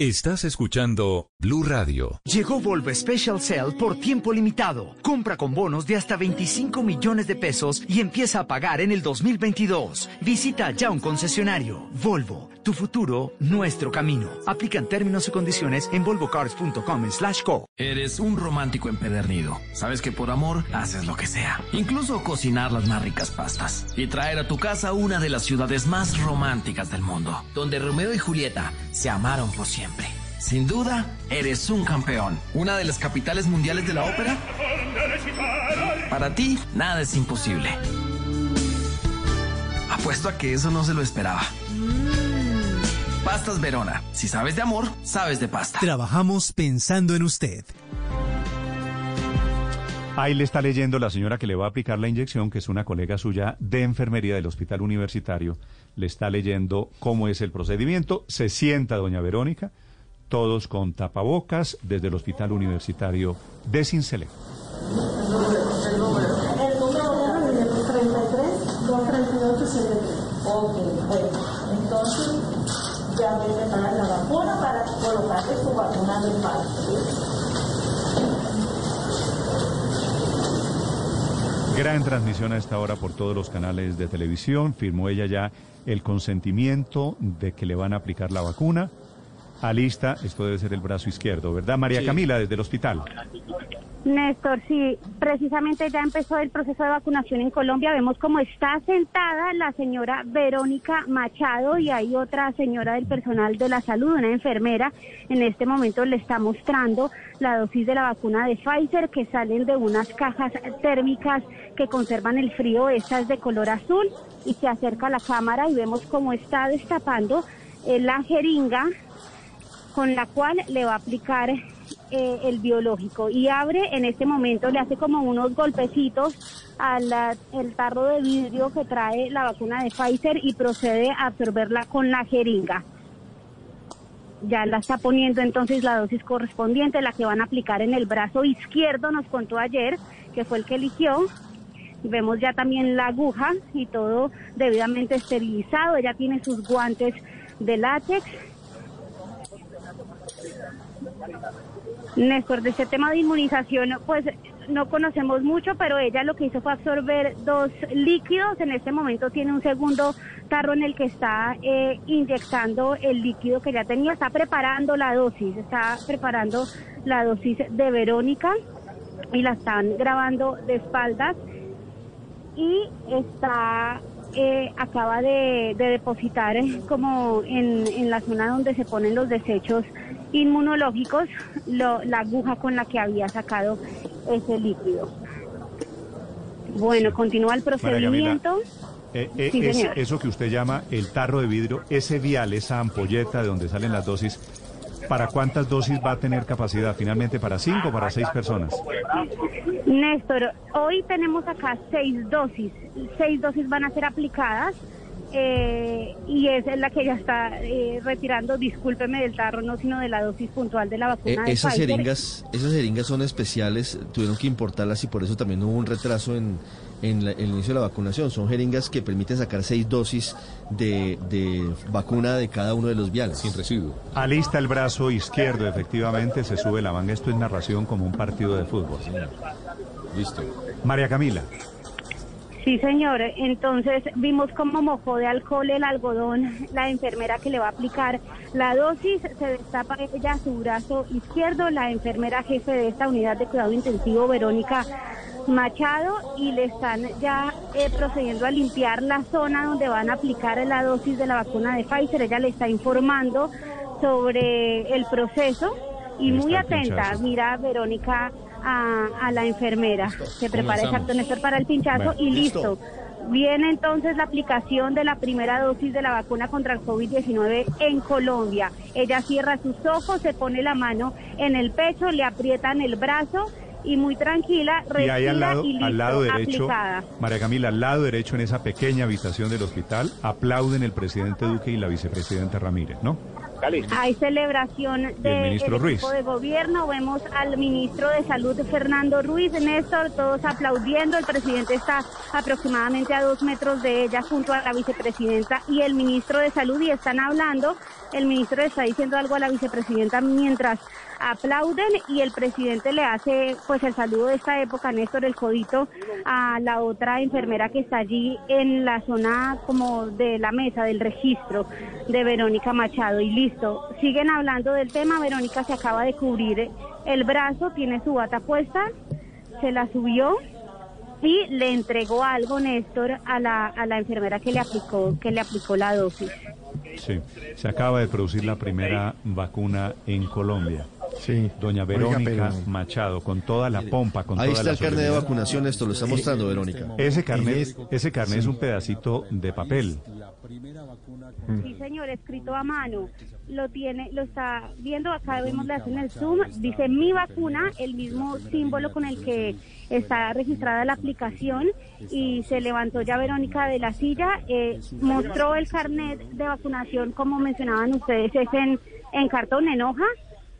Estás escuchando Blue Radio. Llegó Volvo Special Sale por tiempo limitado. Compra con bonos de hasta 25 millones de pesos y empieza a pagar en el 2022. Visita ya un concesionario. Volvo, tu futuro, nuestro camino. Aplican términos y condiciones en volvocars.com slash co. Eres un romántico empedernido. Sabes que por amor haces lo que sea. Incluso cocinar las más ricas pastas. Y traer a tu casa una de las ciudades más románticas del mundo. Donde Romeo y Julieta se amaron por siempre. Sin duda, eres un campeón. Una de las capitales mundiales de la ópera. Para ti, nada es imposible. Apuesto a que eso no se lo esperaba. Pastas Verona. Si sabes de amor, sabes de pasta. Trabajamos pensando en usted. Ahí le está leyendo la señora que le va a aplicar la inyección, que es una colega suya de enfermería del hospital universitario. Le está leyendo cómo es el procedimiento. Se sienta doña Verónica, todos con tapabocas, desde el hospital universitario de Cincelejo. El número de 33 238 73. Ok, bueno, entonces ya voy a preparar la vacuna para colocarle su Gran transmisión a esta hora por todos los canales de televisión. Firmó ella ya el consentimiento de que le van a aplicar la vacuna. Alista, esto debe ser el brazo izquierdo, ¿verdad? María Sí. Camila, desde el hospital. Néstor, sí, precisamente ya empezó el proceso de vacunación en Colombia. Vemos cómo está sentada la señora Verónica Machado y hay otra señora del personal de la salud, una enfermera. En este momento le está mostrando la dosis de la vacuna de Pfizer que salen de unas cajas térmicas que conservan el frío. Esta es de color azul y se acerca a la cámara y vemos cómo está destapando eh, la jeringa con la cual le va a aplicar eh, el biológico y abre en este momento, le hace como unos golpecitos al el tarro de vidrio que trae la vacuna de Pfizer y procede a absorberla con la jeringa. Ya la está poniendo entonces la dosis correspondiente, la que van a aplicar en el brazo izquierdo, nos contó ayer, que fue el que eligió. Vemos ya también la aguja y todo debidamente esterilizado. Ella tiene sus guantes de látex. Néstor, de este tema de inmunización, pues no conocemos mucho, pero ella lo que hizo fue absorber dos líquidos. En este momento tiene un segundo tarro en el que está eh, inyectando el líquido que ya tenía. Está preparando la dosis, está preparando la dosis de Verónica y la están grabando de espaldas y está eh, acaba de, de depositar eh, como en, en la zona donde se ponen los desechos inmunológicos lo- la aguja con la que había sacado ese líquido. Bueno, continúa el procedimiento. Eh, eh, Sí, es- eso que usted llama el tarro de vidrio, ese vial, esa ampolleta de donde salen las dosis, ¿para cuántas dosis va a tener capacidad? Finalmente, ¿para cinco o para seis personas? Néstor, hoy tenemos acá seis dosis. Seis dosis van a ser aplicadas eh, y esa es la que ya está eh, retirando, discúlpeme del tarro, no sino de la dosis puntual de la Eh, vacuna de esas Pfizer. jeringas, esas jeringas son especiales, tuvieron que importarlas y por eso también hubo un retraso en, en la- el inicio de la vacunación. Son jeringas que permiten sacar seis dosis de, de vacuna de cada uno de los viales. Sin residuo. Alista el brazo izquierdo, efectivamente, se sube la manga. Esto es narración como un partido de fútbol. Listo. María Camila. Sí, señor. Entonces vimos cómo mojó de alcohol el algodón la enfermera que le va a aplicar la dosis. Se destapa ella su brazo izquierdo, la enfermera jefe de esta unidad de cuidado intensivo, Verónica Machado, y le están ya eh, procediendo a limpiar la zona donde van a aplicar la dosis de la vacuna de Pfizer. Ella le está informando sobre el proceso y muy atenta. Mira, Verónica, a, a la enfermera. Se prepara exacto Néstor para el pinchazo Bueno, y listo. listo. Viene entonces la aplicación de la primera dosis de la vacuna contra el COVID-19 en Colombia. Ella cierra sus ojos, se pone la mano en el pecho, le aprietan el brazo y muy tranquila, Y ahí al lado, y listo, al lado derecho, aplicada. María Camila, al lado derecho en esa pequeña habitación del hospital, aplauden el presidente Duque y la vicepresidenta Ramírez, ¿no? Hay celebración el del ministro equipo Ruiz. de gobierno. Vemos al ministro de Salud, Fernando Ruiz, Néstor, todos aplaudiendo. El presidente está aproximadamente a dos metros de ella junto a la vicepresidenta y el ministro de Salud y están hablando. El ministro está diciendo algo a la vicepresidenta mientras aplauden y el presidente le hace pues el saludo de esta época, Néstor, el codito a la otra enfermera que está allí en la zona como de la mesa del registro de Verónica Machado y listo. Siguen hablando del tema, Verónica se acaba de cubrir el brazo, tiene su bata puesta, se la subió y le entregó algo, Néstor, a la, a la enfermera que le aplicó, que le aplicó la dosis. Sí, se acaba de producir la primera vacuna en Colombia. Sí. Doña Oiga, Verónica pero- Machado, con toda la pompa, con Ahí toda está la el carnet de vacunación, esto lo está mostrando Verónica. Ese carnet, ese carnet es un pedacito de papel. Sí, señor, escrito a mano. Lo tiene, lo está viendo acá, vemos la en el Zoom. Dice mi vacuna, el mismo símbolo con el que está registrada la aplicación. Y se levantó ya Verónica de la silla, eh, mostró el carnet de vacunación, como mencionaban ustedes, es en, en cartón, en hoja.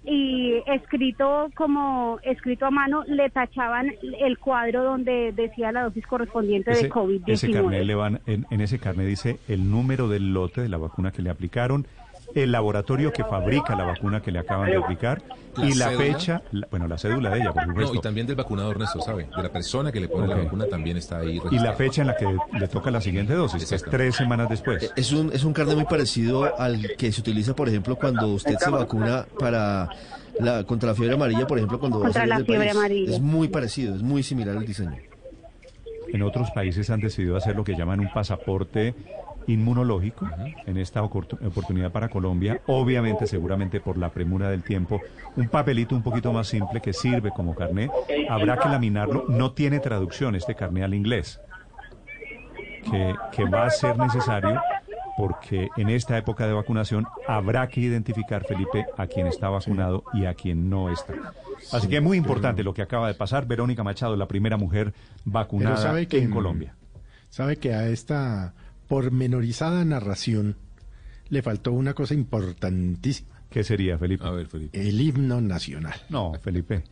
Y escrito como escrito a mano, le tachaban el cuadro donde decía la dosis correspondiente de Ese, ese carnet COVID-19. le van, en, en ese carnet dice el número del lote de la vacuna que le aplicaron el laboratorio que fabrica la vacuna que le acaban de aplicar La y la cédula. fecha, la- bueno, la cédula de ella, por supuesto. No, y también del vacunador, Néstor, ¿sabe? De la persona que le pone Ok. la vacuna también está ahí. Y la registrada. fecha en la que le toca la siguiente dosis, que es tres semanas después. Es un, es un carnet muy parecido al que se utiliza, por ejemplo, cuando usted se vacuna para la, contra la fiebre amarilla, por ejemplo, cuando va a Contra salir la del fiebre país. amarilla. Es muy parecido, es muy similar el diseño. En otros países han decidido hacer lo que llaman un pasaporte inmunológico. En esta oportu- oportunidad para Colombia, obviamente, seguramente por la premura del tiempo, un papelito un poquito más simple que sirve como carné. Habrá que laminarlo. No tiene traducción este carné al inglés. Que, que va a ser necesario porque en esta época de vacunación habrá que identificar, Felipe, a quien está vacunado y a quien no está. Así que es muy importante lo que acaba de pasar. Verónica Machado, la primera mujer vacunada Pero sabe que en Colombia. Sabe que a esta pormenorizada narración le faltó una cosa importantísima. ¿Qué sería, Felipe? A ver, Felipe. El himno nacional. No, Felipe.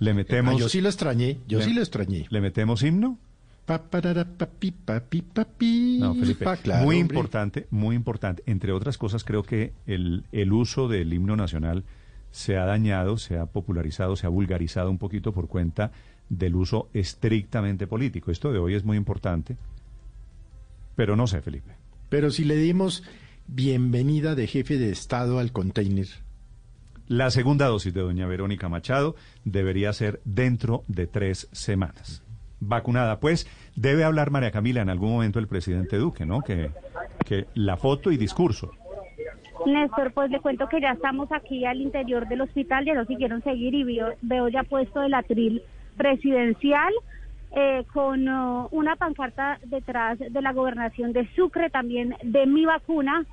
Le metemos. Ah, yo sí lo extrañé, yo le- sí lo extrañé. ¿Le metemos himno? Pa, parara, papi, papi, papi. No, Felipe. Pa, claro, muy hombre. importante, muy importante. Entre otras cosas, creo que el, el uso del himno nacional se ha dañado, se ha popularizado, se ha vulgarizado un poquito por cuenta del uso estrictamente político. Esto de hoy es muy importante, pero no sé, Felipe. Pero si le dimos bienvenida de jefe de Estado al container. La segunda dosis de doña Verónica Machado debería ser dentro de tres semanas. Vacunada, pues, debe hablar María Camila en algún momento el presidente Duque, ¿no? Que, que la foto y discurso. Néstor, pues le cuento que ya estamos aquí al interior del hospital, ya nos siguieron seguir y veo, veo ya puesto el atril presidencial eh, con oh, una pancarta detrás de la gobernación de Sucre, también de mi vacuna.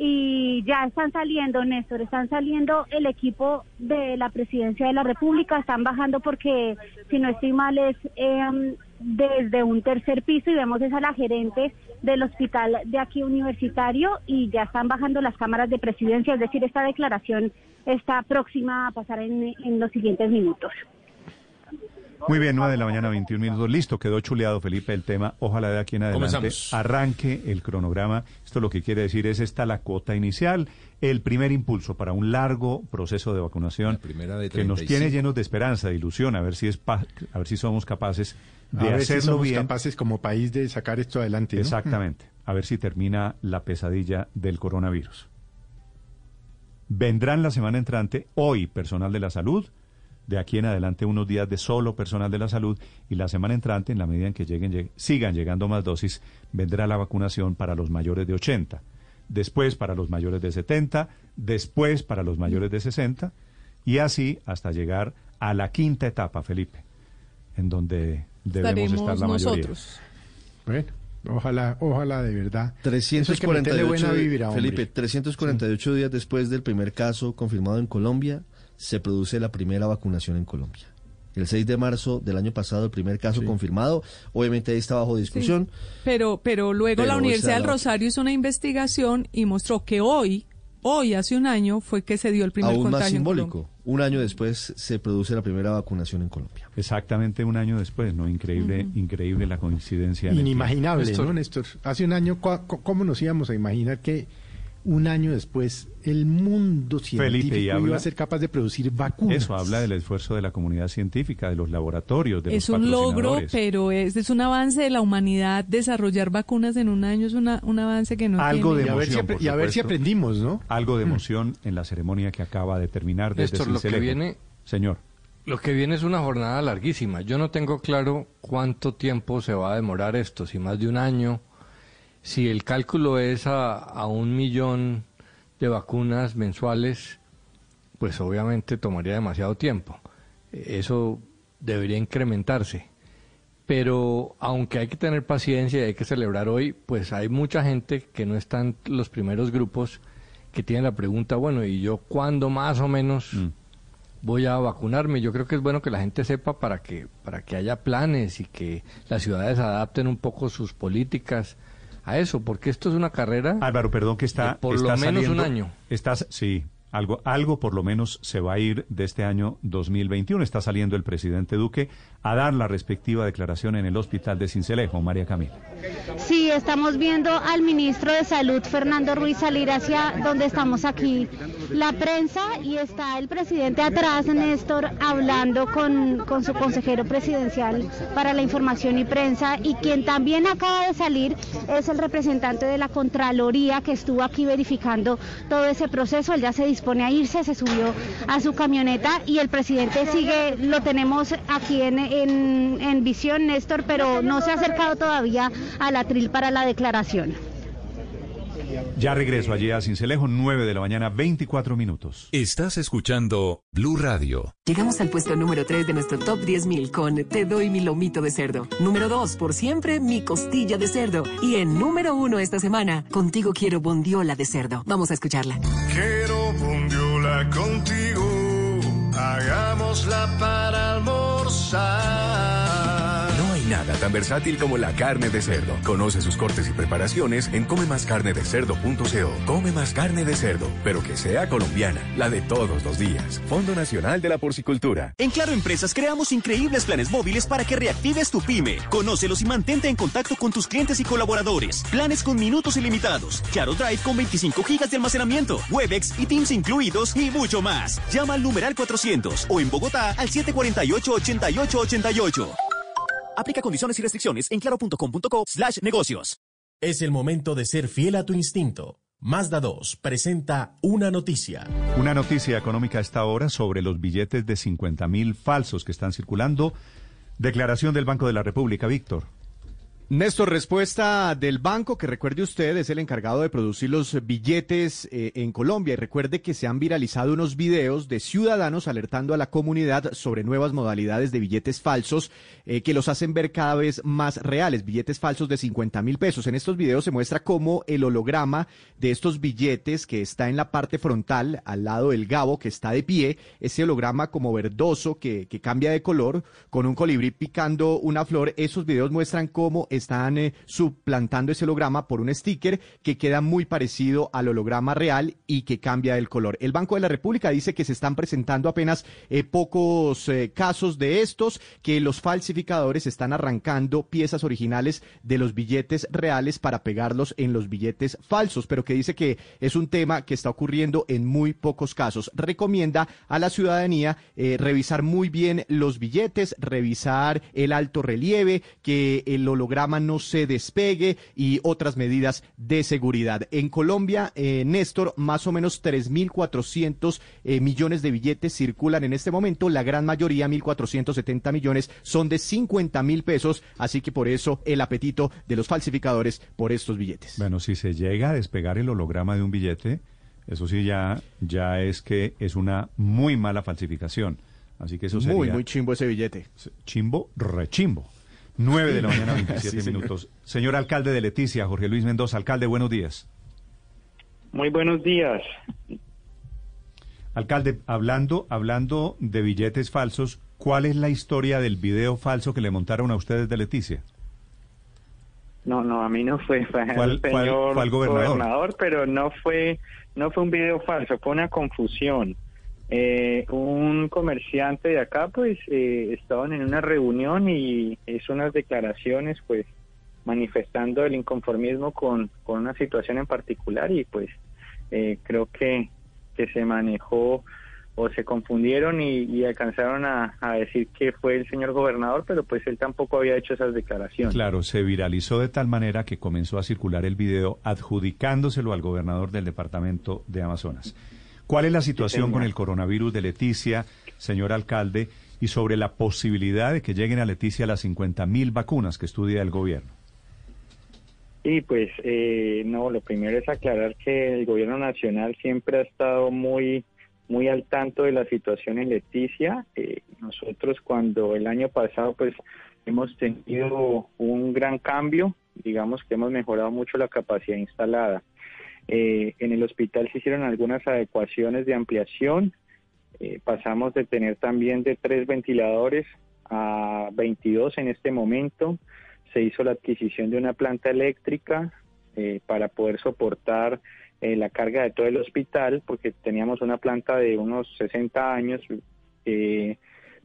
Y ya están saliendo, Néstor, están saliendo el equipo de la presidencia de la República, están bajando porque, si no estoy mal, es em, desde un tercer piso y vemos esa la gerente del hospital de aquí universitario y ya están bajando las cámaras de presidencia, es decir, esta declaración está próxima a pasar en los siguientes minutos. Muy bien, 9 de la mañana, 21 minutos. Listo, quedó chuleado, Felipe, el tema. Ojalá de aquí en adelante Comenzamos. arranque el cronograma. Esto lo que quiere decir es esta la cuota inicial, el primer impulso para un largo proceso de vacunación primera de que nos 35. tiene llenos de esperanza, de ilusión, a ver si es pa- a ver si somos capaces A de ver si hacerlo somos bien. capaces como país de sacar esto adelante. ¿no? Exactamente. A ver si termina la pesadilla del coronavirus. Vendrán la semana entrante, hoy, personal de la salud, de aquí en adelante unos días de solo personal de la salud, y la semana entrante, en la medida en que lleguen, lleg- sigan llegando más dosis, vendrá la vacunación para los mayores de 80, después para los mayores de 70, después para los mayores de 60, y así hasta llegar a la quinta etapa, Felipe, en donde debemos estar la mayoría. nosotros. Bueno, ojalá, ojalá de verdad. Eso hay que meterle 348, buena vibra. Felipe, 348 días después del primer caso confirmado en Colombia, se produce la primera vacunación en Colombia. El 6 de marzo del año pasado, el primer caso confirmado. Obviamente ahí está bajo discusión. Pero, pero luego Pero la Universidad del Rosario hizo una investigación y mostró que hoy, hoy, hace un año, fue que se dio el primer Aún más contagio en simbólico. Colombia. Un año después se produce la primera vacunación en Colombia. Exactamente un año después, ¿no? Increíble, increíble la coincidencia. Inimaginable, tiempo. ¿no, Néstor? Hace un año, ¿cu- cu- ¿cómo nos íbamos a imaginar que un año después el mundo científico Felipe, y habla- iba a ser capaz de producir vacunas? Eso habla del esfuerzo de la comunidad científica, de los laboratorios, de Es los un logro, pero es, es un avance de la humanidad. Desarrollar vacunas en un año es una, un avance que no Algo de tiene. emoción, por y a ver si supuesto. aprendimos, ¿no? Algo de emoción en la ceremonia que acaba de terminar desde Néstor, lo que viene- Señor. Lo que viene es una jornada larguísima. Yo no tengo claro cuánto tiempo se va a demorar esto, si más de un año, si el cálculo es a, a un millón de vacunas mensuales, pues obviamente tomaría demasiado tiempo. Eso debería incrementarse. Pero aunque hay que tener paciencia y hay que celebrar hoy, pues hay mucha gente que no está en los primeros grupos que tiene la pregunta, bueno, ¿y yo cuándo más o menos voy a vacunarme? Yo creo que es bueno que la gente sepa para que, para que haya planes y que las ciudades adapten un poco sus políticas a eso, porque esto es una carrera Álvaro, perdón que está por está lo menos un año. Estás, sí, Algo, algo por lo menos se va a ir de este año 2021. Está saliendo el presidente Duque a dar la respectiva declaración en el hospital de Cincelejo, María Camila. Sí, estamos viendo al ministro de Salud, Fernando Ruiz, salir hacia donde estamos aquí, la prensa, y está el presidente atrás, Néstor, hablando con, con su consejero presidencial para la información y prensa, y quien también acaba de salir es el representante de la Contraloría que estuvo aquí verificando todo ese proceso. Él ya se dispone a irse, se subió a su camioneta y el presidente sigue, lo tenemos aquí en, en, en visión, Néstor, pero no se ha acercado todavía al atril para la declaración. Ya regreso allí a Cincelejo, 9 de la mañana, 24 minutos. Estás escuchando Blue Radio. Llegamos al puesto número 3 de nuestro top 10.000 con Te doy mi lomito de cerdo. Número 2, por siempre, mi costilla de cerdo. Y en número 1 esta semana, contigo quiero bondiola de cerdo. Vamos a escucharla. Quiero bondiola contigo, hagámosla para almorzar. Nada tan versátil como la carne de cerdo. Conoce sus cortes y preparaciones en comemascarnedecerdo.co. Come más carne de cerdo, pero que sea colombiana, la de todos los días. Fondo Nacional de la Porcicultura. En Claro Empresas creamos increíbles planes móviles para que reactives tu pyme. Conócelos y mantente en contacto con tus clientes y colaboradores. Planes con minutos ilimitados. Claro Drive con 25 gigas de almacenamiento. Webex y Teams incluidos y mucho más. Llama al numeral 400 o en Bogotá al 748-8888. Aplica condiciones y restricciones en claro.com.co slash negocios. Es el momento de ser fiel a tu instinto. Mazda 2 presenta una noticia. Una noticia económica a esta hora sobre los billetes de 50 mil falsos que están circulando. Declaración del Banco de la República, Víctor. Néstor, respuesta del banco, que recuerde usted, es el encargado de producir los billetes eh, en Colombia. Y recuerde que se han viralizado unos videos de ciudadanos alertando a la comunidad sobre nuevas modalidades de billetes falsos eh, que los hacen ver cada vez más reales. Billetes falsos de 50 mil pesos. En estos videos se muestra cómo el holograma de estos billetes que está en la parte frontal, al lado del gabo que está de pie, ese holograma como verdoso que, que cambia de color, con un colibrí picando una flor. Esos videos muestran cómo están eh, suplantando ese holograma por un sticker que queda muy parecido al holograma real y que cambia el color. El Banco de la República dice que se están presentando apenas eh, pocos eh, casos de estos, que los falsificadores están arrancando piezas originales de los billetes reales para pegarlos en los billetes falsos, pero que dice que es un tema que está ocurriendo en muy pocos casos. Recomienda a la ciudadanía revisar muy bien los billetes, revisar el alto relieve, que el holograma no se despegue y otras medidas de seguridad. En Colombia, eh, Néstor, más o menos 3.400 eh, millones de billetes circulan en este momento. La gran mayoría, 1.470 millones, son de 50 mil pesos. Así que por eso el apetito de los falsificadores por estos billetes. Bueno, si se llega a despegar el holograma de un billete, eso sí ya, ya es que es una muy mala falsificación. Así que eso sería... Muy, muy chimbo ese billete. Chimbo, rechimbo. 9 de la mañana, *laughs* 27 Sí, minutos. Señor alcalde de Leticia, Jorge Luis Mendoza. Alcalde, buenos días. Muy buenos días. Alcalde, hablando, hablando de billetes falsos, ¿cuál es la historia del video falso que le montaron a ustedes de Leticia? No, no, a mí no fue, fue al- señor fue al gobernador. pero no fue, no fue un video falso, fue una confusión. Eh, un comerciante de acá, pues, eh, estaban en una reunión y hizo unas declaraciones, pues, manifestando el inconformismo con, con una situación en particular y, pues, eh, creo que, que se manejó o se confundieron y, alcanzaron a, a decir que fue el señor gobernador, pero pues él tampoco había hecho esas declaraciones. Claro, se viralizó de tal manera que comenzó a circular el video adjudicándoselo al gobernador del departamento de Amazonas. ¿Cuál es la situación con el coronavirus de Leticia, señor alcalde, y sobre la posibilidad de que lleguen a Leticia las 50 mil vacunas que estudia el gobierno? Sí, pues eh, no, lo primero es aclarar que el gobierno nacional siempre ha estado muy muy al tanto de la situación en Leticia. Eh, nosotros cuando el año pasado pues hemos tenido un gran cambio, digamos que hemos mejorado mucho la capacidad instalada. Eh, en el hospital se hicieron algunas adecuaciones de ampliación. Eh, pasamos de tener también de tres ventiladores a 22 en este momento. Se hizo la adquisición de una planta eléctrica eh, para poder soportar eh, la carga de todo el hospital, porque teníamos una planta de unos 60 años.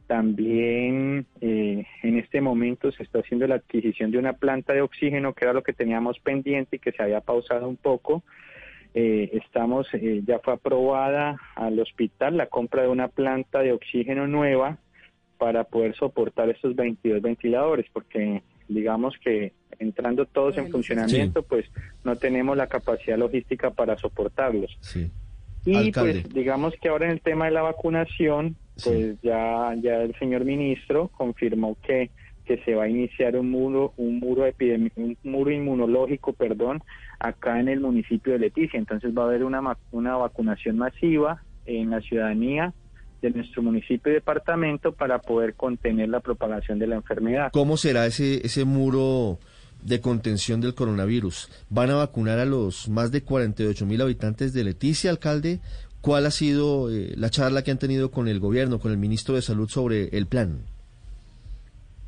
También eh, en este momento se está haciendo la adquisición de una planta de oxígeno, que era lo que teníamos pendiente y que se había pausado un poco. Eh, estamos, eh, ya fue aprobada al hospital la compra de una planta de oxígeno nueva para poder soportar estos 22 ventiladores, porque digamos que entrando todos en funcionamiento, pues no tenemos la capacidad logística para soportarlos. Sí. Y Alcalde. pues digamos que ahora en el tema de la vacunación, pues ya ya el señor ministro confirmó que que se va a iniciar un muro un muro epidemi- un muro inmunológico, perdón, acá en el municipio de Leticia. Entonces va a haber una una vacunación masiva en la ciudadanía de nuestro municipio y departamento para poder contener la propagación de la enfermedad. ¿Cómo será ese, ese muro de contención del coronavirus? ¿Van a vacunar a los más de 48 mil habitantes de Leticia, alcalde? ¿Cuál ha sido eh, la charla que han tenido con el gobierno, con el ministro de Salud sobre el plan?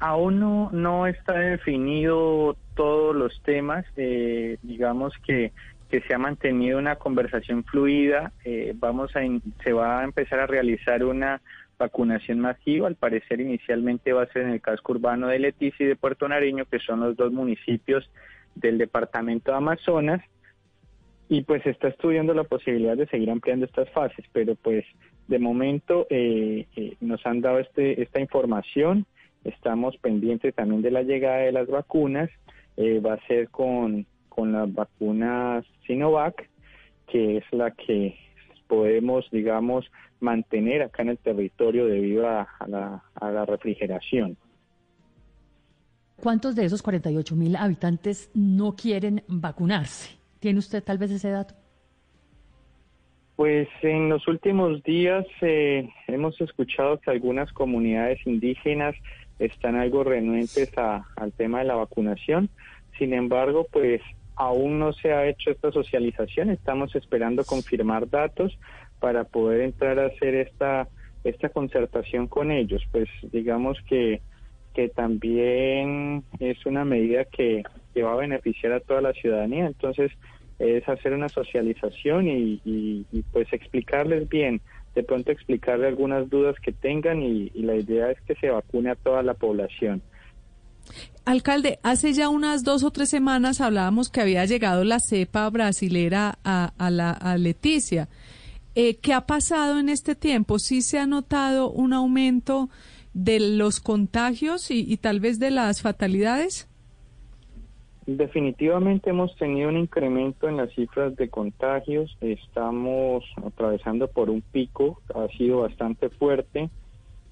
Aún no, no está definido todos los temas. eh, digamos que, que se ha mantenido una conversación fluida. eh, vamos a se va a empezar a realizar una vacunación masiva. Al parecer inicialmente va a ser en el casco urbano de Leticia y de Puerto Nariño, que son los dos municipios del departamento de Amazonas. Y pues está estudiando la posibilidad de seguir ampliando estas fases, pero pues de momento eh, eh, nos han dado este, esta información. Estamos pendientes también de la llegada de las vacunas. Eh, va a ser con, con la vacuna Sinovac, que es la que podemos, digamos, mantener acá en el territorio debido a la refrigeración. ¿Cuántos de esos 48 mil habitantes no quieren vacunarse? ¿Tiene usted tal vez ese dato? Pues en los últimos días eh, hemos escuchado que algunas comunidades indígenas están algo renuentes a- al tema de la vacunación. Sin embargo, pues aún no se ha hecho esta socialización. Estamos esperando confirmar datos para poder entrar a hacer esta esta concertación con ellos. Pues digamos que que también es una medida que, que va a beneficiar a toda la ciudadanía. Entonces, es hacer una socialización y, pues explicarles bien, de pronto explicarle algunas dudas que tengan y, la idea es que se vacune a toda la población. Alcalde, hace ya unas dos o tres semanas hablábamos que había llegado la cepa brasilera a, la, a Leticia. Eh, ¿Qué ha pasado en este tiempo? ¿Sí se ha notado un aumento de los contagios y tal vez de las fatalidades? Definitivamente hemos tenido un incremento en las cifras de contagios, estamos atravesando por un pico, ha sido bastante fuerte,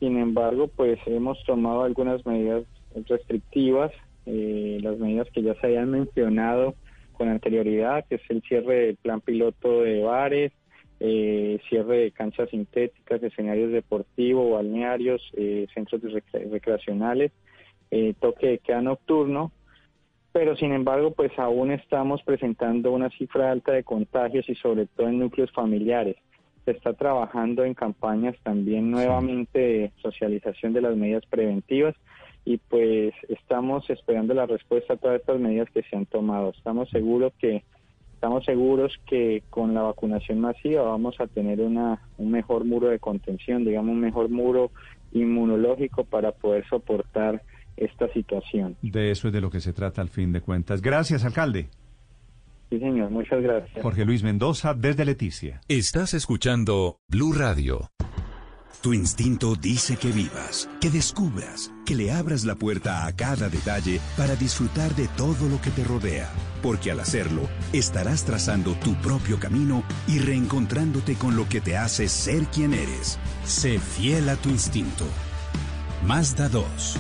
sin embargo, pues hemos tomado algunas medidas restrictivas, eh, las medidas que ya se habían mencionado con anterioridad, que es el cierre del plan piloto de bares, eh, cierre de canchas sintéticas, escenarios deportivos, balnearios, eh, centros recreacionales, toque de queda nocturno, pero sin embargo, pues aún estamos presentando una cifra alta de contagios y sobre todo en núcleos familiares. Se está trabajando en campañas también nuevamente de socialización de las medidas preventivas y pues estamos esperando la respuesta a todas estas medidas que se han tomado. Estamos seguros que estamos seguros que con la vacunación masiva vamos a tener una un mejor muro de contención, digamos un mejor muro inmunológico para poder soportar esta situación. De eso es de lo que se trata al fin de cuentas. Gracias, alcalde. Sí, señor, muchas gracias. Jorge Luis Mendoza, desde Leticia. Estás escuchando Blue Radio. Tu instinto dice que vivas, que descubras, que le abras la puerta a cada detalle para disfrutar de todo lo que te rodea. Porque al hacerlo, estarás trazando tu propio camino y reencontrándote con lo que te hace ser quien eres. Sé fiel a tu instinto. Mazda 2.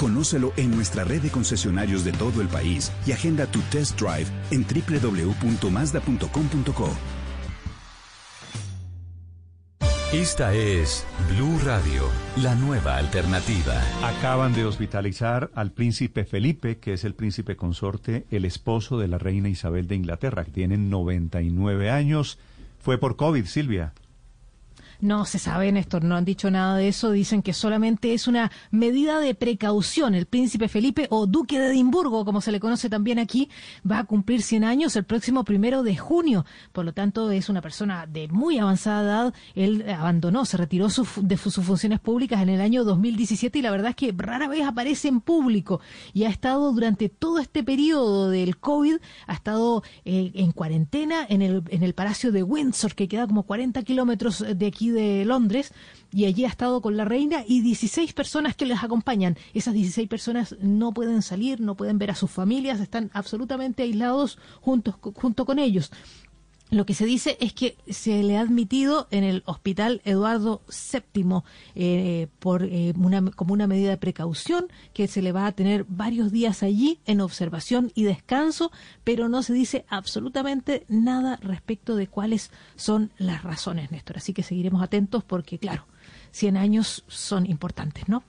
Conócelo en nuestra red de concesionarios de todo el país y agenda tu test drive en www.mazda.com.co. Esta es Blue Radio, la nueva alternativa. Acaban de hospitalizar al príncipe Felipe, que es el príncipe consorte, el esposo de la reina Isabel de Inglaterra, que tiene 99 años. Fue por COVID, Silvia. No se sabe, Néstor, no han dicho nada de eso. Dicen que solamente es una medida de precaución. El príncipe Felipe, o duque de Edimburgo, como se le conoce también aquí, va a cumplir 100 años el próximo primero de junio. Por lo tanto, es una persona de muy avanzada edad. Él abandonó, se retiró su- de sus funciones públicas en el año 2017 y la verdad es que rara vez aparece en público y ha estado durante todo este periodo del COVID, ha estado eh, en cuarentena en el, en el Palacio de Windsor, que queda como 40 kilómetros de aquí de Londres, y allí ha estado con la reina y 16 personas que les acompañan. Esas 16 personas no pueden salir, no pueden ver a sus familias, están absolutamente aislados juntos, junto con ellos. Lo que se dice es que se le ha admitido en el hospital Eduardo VII eh, por, eh, como una medida de precaución, que se le va a tener varios días allí en observación y descanso, pero no se dice absolutamente nada respecto de cuáles son las razones, Néstor. Así que seguiremos atentos porque, claro, 100 años son importantes, ¿no?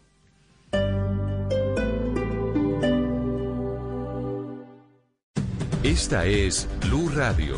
Esta es Blue Radio.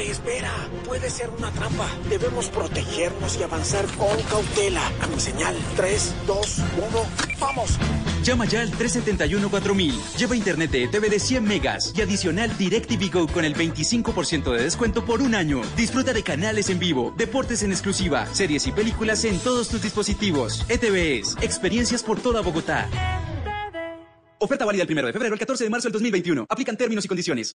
Espera. Puede ser una trampa. Debemos protegernos y avanzar con cautela. A mi señal. 3, 2, 1, ¡vamos! Llama ya al 371-4000. Lleva internet de TV de 100 megas y adicional DirecTV Go con el 25% de descuento por un año. Disfruta de canales en vivo, deportes en exclusiva, series y películas en todos tus dispositivos. ETVs, experiencias por toda Bogotá. Oferta válida el 1 de febrero al 14 de marzo del 2021. Aplican términos y condiciones.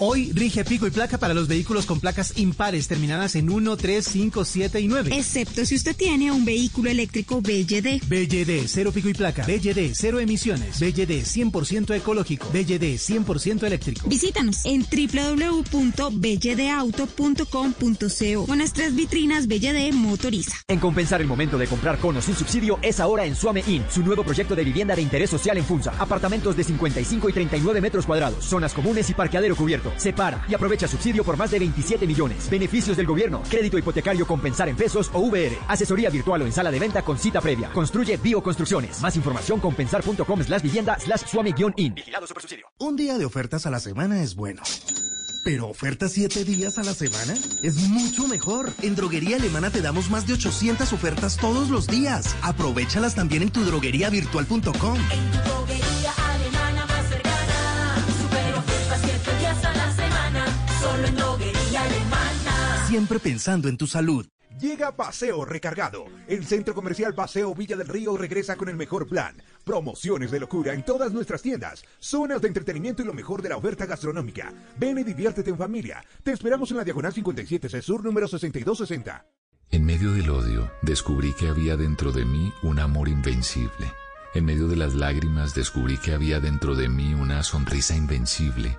Hoy rige pico y placa para los vehículos con placas impares terminadas en 1, 3, 5, 7 y 9. Excepto si usted tiene un vehículo eléctrico BYD. BYD, cero pico y placa. BYD, cero emisiones. BYD, 100% ecológico. BYD, 100% eléctrico. Visítanos en www.belledeauto.com.co con nuestras vitrinas BYD Motoriza. En compensar el momento de comprar con o sin subsidio es ahora en Suame In, su nuevo proyecto de vivienda de interés social en Funza. Apartamentos de 55 y 39 metros cuadrados, zonas comunes y parqueadero cubierto. Separa y aprovecha subsidio por más de 27 millones. Beneficios del gobierno, crédito hipotecario compensar en pesos o VR. Asesoría virtual o en sala de venta con cita previa. Construye bioconstrucciones. Más información compensar.com slash vivienda slash suame-in. Vigilado Supersubsidio. Un día de ofertas a la semana es bueno. Pero ofertas 7 días a la semana es mucho mejor. En Droguería Alemana te damos más de 800 ofertas todos los días. Aprovechalas también en tu drogueriavirtual.com. Droguería Solo en droguería alemana. Siempre pensando en tu salud. Llega Paseo Recargado. El centro comercial Paseo Villa del Río regresa con el mejor plan. Promociones de locura en todas nuestras tiendas. Zonas de entretenimiento y lo mejor de la oferta gastronómica. Ven y diviértete en familia. Te esperamos en la Diagonal 57 C Sur número 6260. En medio del odio, descubrí que había dentro de mí un amor invencible. En medio de las lágrimas, descubrí que había dentro de mí una sonrisa invencible.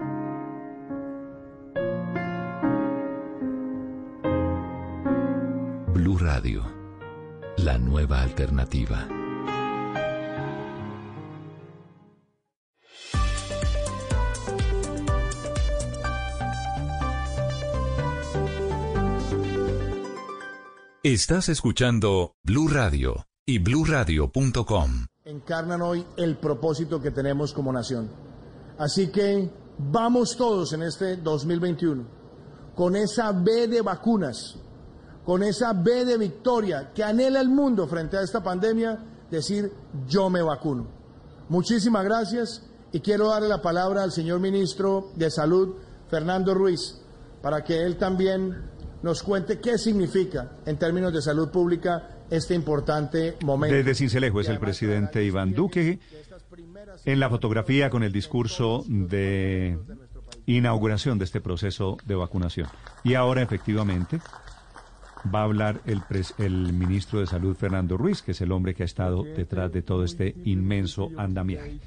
Blue Radio, la nueva alternativa. Estás escuchando Blue Radio y bluradio.com. encarnan hoy el propósito que tenemos como nación. Así que vamos todos en este 2021 con esa B de vacunas, con esa B de victoria que anhela el mundo frente a esta pandemia, decir yo me vacuno. Muchísimas gracias y quiero darle la palabra al señor ministro de Salud, Fernando Ruiz, para que él también nos cuente qué significa en términos de salud pública este importante momento. Desde Cincelejo es el presidente Iván Duque en la fotografía con el discurso de inauguración de este proceso de vacunación. Y ahora efectivamente va a hablar el, pres- el ministro de Salud Fernando Ruiz, que es el hombre que ha estado detrás de todo este inmenso andamiaje.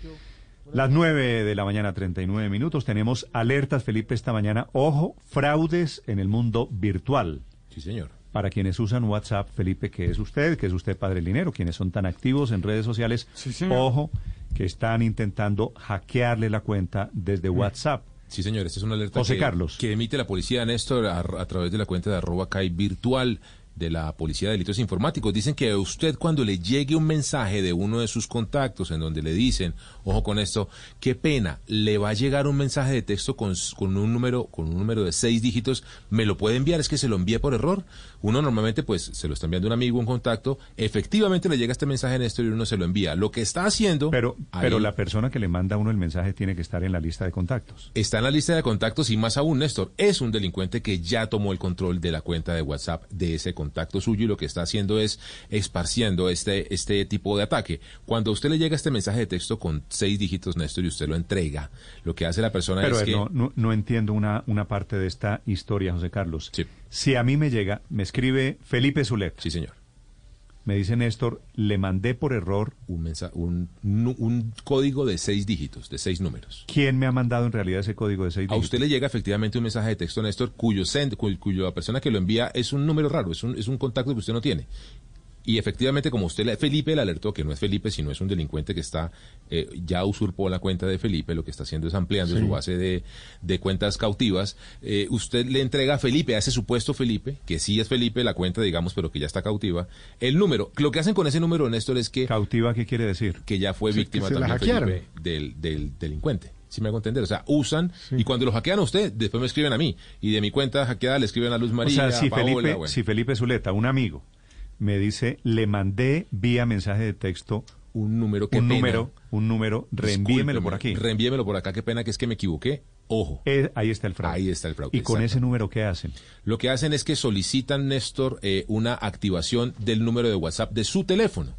Las 9 de la mañana, 39 minutos. Tenemos alertas, Felipe, esta mañana. Ojo, fraudes en el mundo virtual. Sí, señor. Para quienes usan WhatsApp, Felipe, que es usted, que es usted Padre Linero, quienes son tan activos en redes sociales, ojo, que están intentando hackearle la cuenta desde WhatsApp. Sí, señor, esta es una alerta José que, Carlos. que emite la policía Néstor a, a través de la cuenta de arroba CAI virtual de la Policía de Delitos Informáticos. Dicen que a usted cuando le llegue un mensaje de uno de sus contactos en donde le dicen, ojo con esto, qué pena, le va a llegar un mensaje de texto con, con un número con un número de seis dígitos, me lo puede enviar, es que se lo envíe por error. Uno normalmente pues se lo está enviando un amigo, un contacto, efectivamente le llega este mensaje Néstor y uno se lo envía. Lo que está haciendo... Pero, pero la persona que le manda a uno el mensaje tiene que estar en la lista de contactos. Está en la lista de contactos y más aún, Néstor, es un delincuente que ya tomó el control de la cuenta de WhatsApp de ese contacto suyo y lo que está haciendo es esparciendo este, este tipo de ataque. Cuando a usted le llega este mensaje de texto con seis dígitos, Néstor, y usted lo entrega, lo que hace la persona Pero es eh, que... no, no, no entiendo una, una parte de esta historia, José Carlos. Si a mí me llega, me escribe Felipe Zulet. Sí, señor. Me dice Néstor, le mandé por error. Un, mensa- un, código de seis dígitos, de seis números. ¿Quién me ha mandado en realidad ese código de seis A dígitos? usted le llega efectivamente un mensaje de texto, Néstor, cuyo, send, cuyo, cuyo la persona que lo envía es un número raro, es un, es un contacto que usted no tiene. Y efectivamente, como usted, le- Felipe le alertó que no es Felipe, sino es un delincuente que está, eh, ya usurpó la cuenta de Felipe, lo que está haciendo es ampliando Sí. su base de, de cuentas cautivas. Eh, usted le entrega a Felipe, a ese supuesto Felipe, que sí es Felipe la cuenta, digamos, pero que ya está cautiva, el número. Lo que hacen con ese número, Néstor, es que... ¿Cautiva qué quiere decir? Que ya fue Sí, víctima también. Felipe del, del delincuente. Si me hago entender, o sea, usan y cuando lo hackean a usted, después me escriben a mí y de mi cuenta hackeada le escriben a Luz María, o sea, si a Paola, Felipe, bueno. si Felipe Zuleta, un amigo, me dice, le mandé vía mensaje de texto un número, qué un pena. número, un número, reenvíemelo por aquí. Reenvíemelo por acá, qué pena que es que me equivoqué. Ojo. Eh, ahí está el fraude. Ahí está el fraude. ¿Y con ese número qué hacen? Lo que hacen es que solicitan, Néstor, eh, una activación del número de WhatsApp de su teléfono.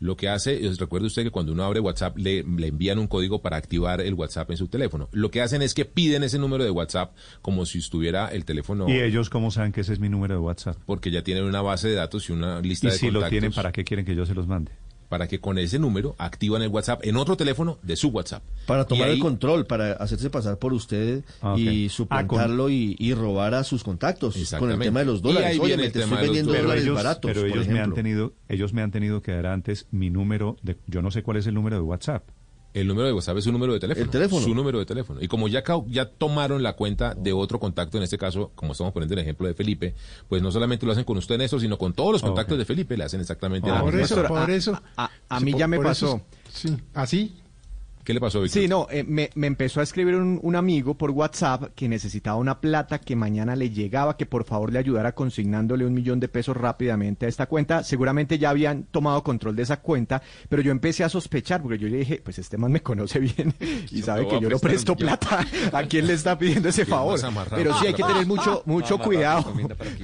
Lo que hace, es, recuerde usted que cuando uno abre WhatsApp le, le envían un código para activar el WhatsApp en su teléfono. Lo que hacen es que piden ese número de WhatsApp como si estuviera el teléfono. ¿Y ellos cómo saben que ese es mi número de WhatsApp? Porque ya tienen una base de datos y una lista Y de si lo tienen, ¿para qué quieren que yo se los mande? Para que con ese número activan el WhatsApp en otro teléfono de su WhatsApp. Para tomar ahí- el control, para hacerse pasar por usted Ah, y Ah, suplantarlo y, y robar a sus contactos con el tema de los dólares. Oye, me estoy vendiendo dólares. dólares ellos, baratos, pero por ellos me han tenido, ellos me han tenido que dar antes mi número de, yo no sé cuál es el número de WhatsApp. El número de WhatsApp es su número de teléfono. El teléfono. Su número de teléfono. Y como ya, ya tomaron la cuenta de otro contacto, en este caso, como estamos poniendo el ejemplo de Felipe, pues no solamente lo hacen con usted, Néstor, sino con todos los contactos de Felipe, le hacen exactamente la Por misma eso, cosa. por eso. A, a mí ya me pasó. Sí. ¿Así? ¿Qué le pasó, Víctor? Sí, no, eh, me, me empezó a escribir un, un amigo por WhatsApp que necesitaba una plata que mañana le llegaba, que por favor le ayudara consignándole un millón de pesos rápidamente a esta cuenta. Seguramente ya habían tomado control de esa cuenta, pero yo empecé a sospechar, porque yo le dije, pues este man me conoce bien *laughs* y Yo sabe que yo no presto plata. *laughs* ¿A quién le está pidiendo ese ¿Quién favor? Pero sí hay que tener mucho, *laughs* mucho cuidado.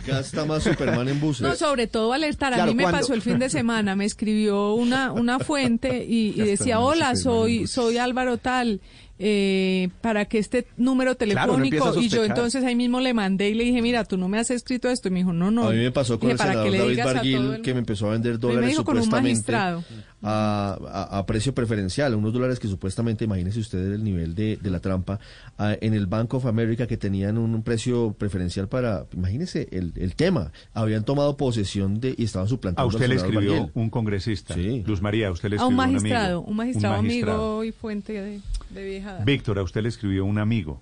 Gasta más Superman en buses. No, sobre todo alertar. A Claro, mí me cuando- pasó el fin de semana, me escribió una, una fuente y, y decía, hola, soy, buses". Soy Álvaro tal, eh, para que este número Claro, telefónico, y yo entonces ahí mismo le mandé y le dije, mira, tú no me has escrito esto, y me dijo, no, no. A mí me pasó con Dije, el "Para senador David Barguil que me empezó a vender me dólares dijo con un supuestamente magistrado. A, a- a precio preferencial, unos dólares que supuestamente, imagínese usted el nivel de, de la trampa, en el Bank of America que tenían un, precio preferencial para, imagínese el, el tema, habían tomado posesión de y estaban suplantando A usted le escribió un congresista, Luz María, a usted le A escribió un un amigo. magistrado, un magistrado, magistrado. amigo y fuente de, de vieja data. Víctor, a usted le escribió un amigo.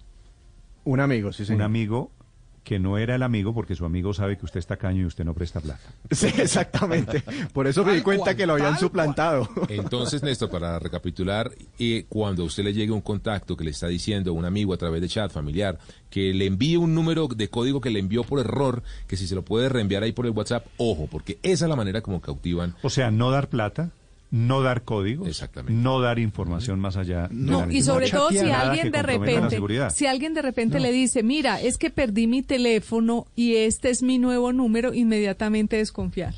Un amigo, sí, Un señor. amigo que no era el amigo porque su amigo sabe que usted está caño y usted no presta plata. *laughs* Sí, exactamente. Por eso me di cuenta que lo habían suplantado. Entonces, Néstor, para recapitular, eh, cuando a usted le llegue un contacto que le está diciendo un amigo a través de chat familiar que le envíe un número de código que le envió por error, que si se lo puede reenviar ahí por el WhatsApp, ojo, porque esa es la manera como cautivan. O sea, no dar plata, no dar códigos, Exactamente. no dar información más allá. de No, la y sobre todo si alguien de repente, si alguien de repente le dice, mira, es que perdí mi teléfono y este es mi nuevo número, inmediatamente desconfiar.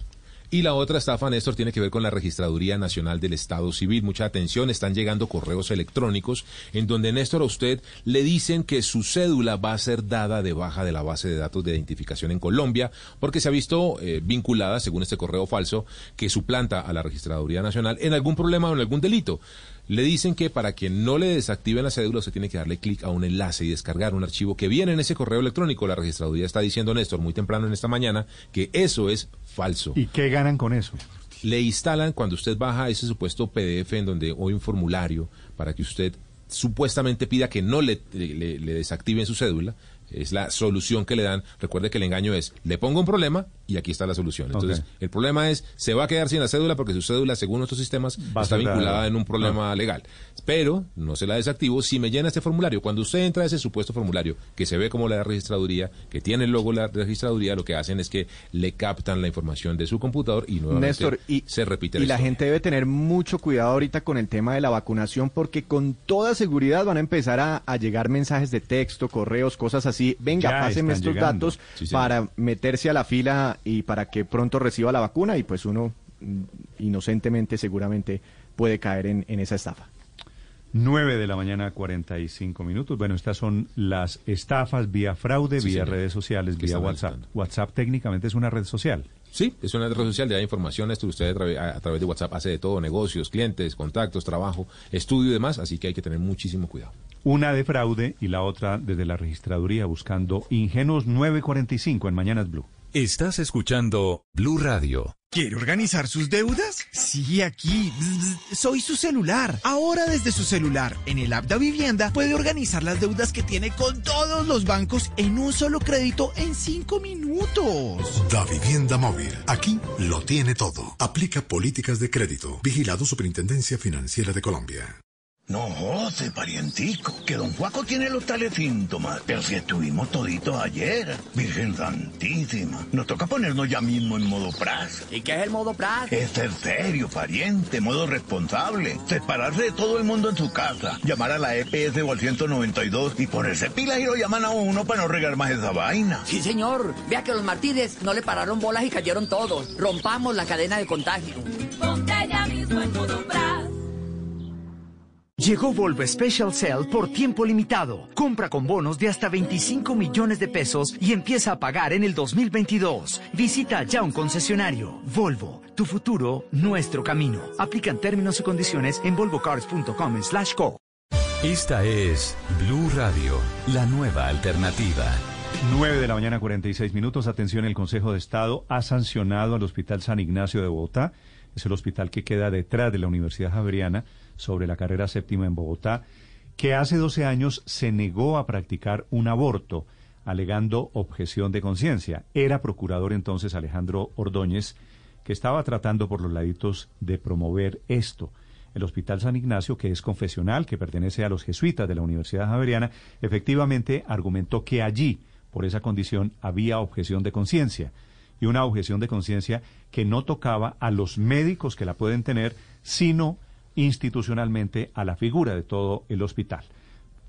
Y la otra estafa, Néstor, tiene que ver con la Registraduría Nacional del Estado Civil. Mucha atención, están llegando correos electrónicos en donde, Néstor, a usted le dicen que su cédula va a ser dada de baja de la base de datos de identificación en Colombia, porque se ha visto eh, vinculada, según este correo falso, que suplanta a la Registraduría Nacional en algún problema o en algún delito. Le dicen que para que no le desactiven la cédula, se tiene que darle clic a un enlace y descargar un archivo que viene en ese correo electrónico. La registraduría está diciendo, Néstor, muy temprano en esta mañana, que eso es falso. ¿Y qué ganan con eso? Le instalan cuando usted baja ese supuesto PDF en donde hay un formulario para que usted supuestamente pida que no le, le, le desactiven su cédula. Es la solución que le dan. Recuerde que el engaño es, le pongo un problema y aquí está la solución. Entonces, el problema es, se va a quedar sin la cédula porque su cédula, según nuestros sistemas, Va está vinculada en un problema legal. Pero no se la desactivo si me llena este formulario. Cuando usted entra a ese supuesto formulario, que se ve como la registraduría, que tiene el logo de la registraduría, lo que hacen es que le captan la información de su computador y nuevamente Néstor, y, se repite y la historia. gente debe tener mucho cuidado ahorita con el tema de la vacunación porque con toda seguridad van a empezar a, a llegar mensajes de texto, correos, cosas así. Venga, Ya pásenme estos llegando. datos Sí, para meterse a la fila y para que pronto reciba la vacuna y pues uno mm, inocentemente seguramente puede caer en, en esa estafa. 9 de la mañana, 45 minutos. Bueno, estas son las estafas vía fraude, Sí, vía señor. redes sociales, vía WhatsApp. WhatsApp técnicamente es una red social. Sí, es una red social de da información. Esto usted a, través- a- a través de WhatsApp hace de todo, negocios, clientes, contactos, trabajo, estudio y demás, así que hay que tener muchísimo cuidado. Una de fraude y la otra desde la registraduría buscando Ingenuos 945 en Mañanas Blue. Estás escuchando Blue Radio. ¿Quiere organizar sus deudas? Sí, aquí. Bzz, Soy su celular. Ahora desde su celular, en el app Da Vivienda, puede organizar las deudas que tiene con todos los bancos en un solo crédito en cinco minutos. Da Vivienda Móvil. Aquí lo tiene todo. Aplica políticas de crédito. Vigilado Superintendencia Financiera de Colombia. No jode, parientico, que don Juaco tiene los tales síntomas. Pero si estuvimos toditos ayer, Virgen Santísima. Nos toca ponernos ya mismo en modo pras. ¿Y qué es el modo pras? Es ser serio, pariente, modo responsable. Separarse de todo el mundo en su casa. Llamar a la EPS o al 192 y ponerse pilas y lo llaman a uno para no regar más esa vaina. Sí, señor. Vea que los martires no le pararon bolas y cayeron todos. Rompamos la cadena de contagio. Ponte ya mismo en modo Braz. Llegó Volvo Special Sale por tiempo limitado. Compra con bonos de hasta 25 millones de pesos y empieza a pagar en el 2022. Visita ya un concesionario. Volvo, tu futuro, nuestro camino. Aplican términos y condiciones en volvocars.com slash co. Esta es Blue Radio, la nueva alternativa. 9 de la mañana, 46 minutos. Atención, el Consejo de Estado ha sancionado al Hospital San Ignacio de Bogotá. Es el hospital que queda detrás de la Universidad Javeriana sobre la carrera séptima en Bogotá, que hace 12 años se negó a practicar un aborto, alegando objeción de conciencia. Era procurador entonces Alejandro Ordóñez, que estaba tratando por los laditos de promover esto. El Hospital San Ignacio, que es confesional, que pertenece a los jesuitas de la Universidad Javeriana, efectivamente argumentó que allí, por esa condición, había objeción de conciencia. Y una objeción de conciencia que no tocaba a los médicos que la pueden tener, sino institucionalmente a la figura de todo el hospital.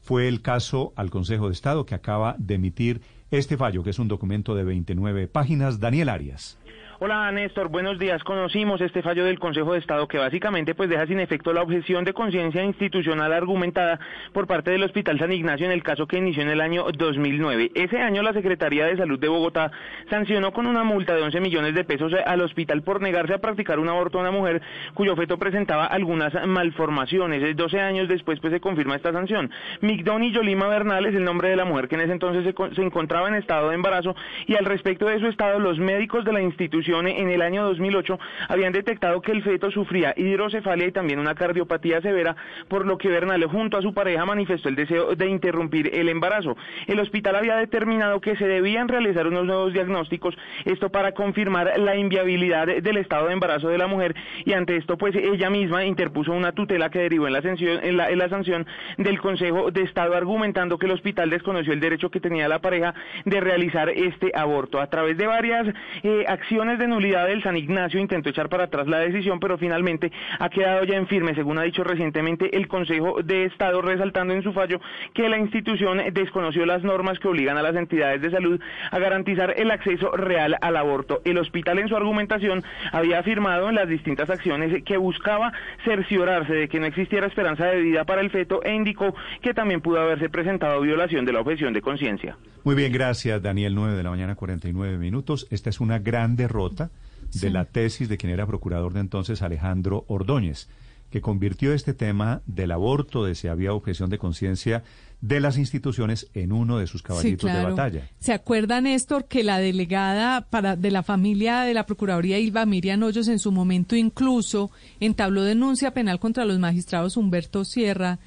Fue el caso al Consejo de Estado que acaba de emitir este fallo, que es un documento de 29 páginas. Daniel Arias. Hola Néstor, buenos días. Conocimos este fallo del Consejo de Estado que básicamente pues deja sin efecto la objeción de conciencia institucional argumentada por parte del Hospital San Ignacio en el caso que inició en el año 2009. Ese año la Secretaría de Salud de Bogotá sancionó con una multa de 11 millones de pesos al hospital por negarse a practicar un aborto a una mujer cuyo feto presentaba algunas malformaciones. 12 años después pues se confirma esta sanción. Migdoni Yolima Bernal es el nombre de la mujer que en ese entonces se, con- se encontraba en estado de embarazo y al respecto de su estado los médicos de la institución en el año 2008 habían detectado que el feto sufría hidrocefalia y también una cardiopatía severa, por lo que Bernal junto a su pareja manifestó el deseo de interrumpir el embarazo. El hospital había determinado que se debían realizar unos nuevos diagnósticos, esto para confirmar la inviabilidad del estado de embarazo de la mujer y ante esto pues ella misma interpuso una tutela que derivó en la, sanción, en la, sanción del Consejo de Estado argumentando que el hospital desconoció el derecho que tenía la pareja de realizar este aborto. A través de varias eh, acciones de nulidad del San Ignacio intentó echar para atrás la decisión, pero finalmente ha quedado ya en firme, según ha dicho recientemente el Consejo de Estado, resaltando en su fallo que la institución desconoció las normas que obligan a las entidades de salud a garantizar el acceso real al aborto. El hospital en su argumentación había afirmado en las distintas acciones que buscaba cerciorarse de que no existiera esperanza de vida para el feto e indicó que también pudo haberse presentado violación de la objeción de conciencia. Muy bien, gracias Daniel, 9 de la mañana, 49 minutos. Esta es una gran derrota de la tesis de quien era procurador de entonces, Alejandro Ordóñez, que convirtió este tema del aborto, de si había objeción de conciencia de las instituciones en uno de sus caballitos de batalla. ¿Se acuerda, Néstor, que la delegada para, de la familia de la Procuraduría, Ilva Miriam Hoyos, en su momento incluso entabló denuncia penal contra los magistrados Humberto Sierra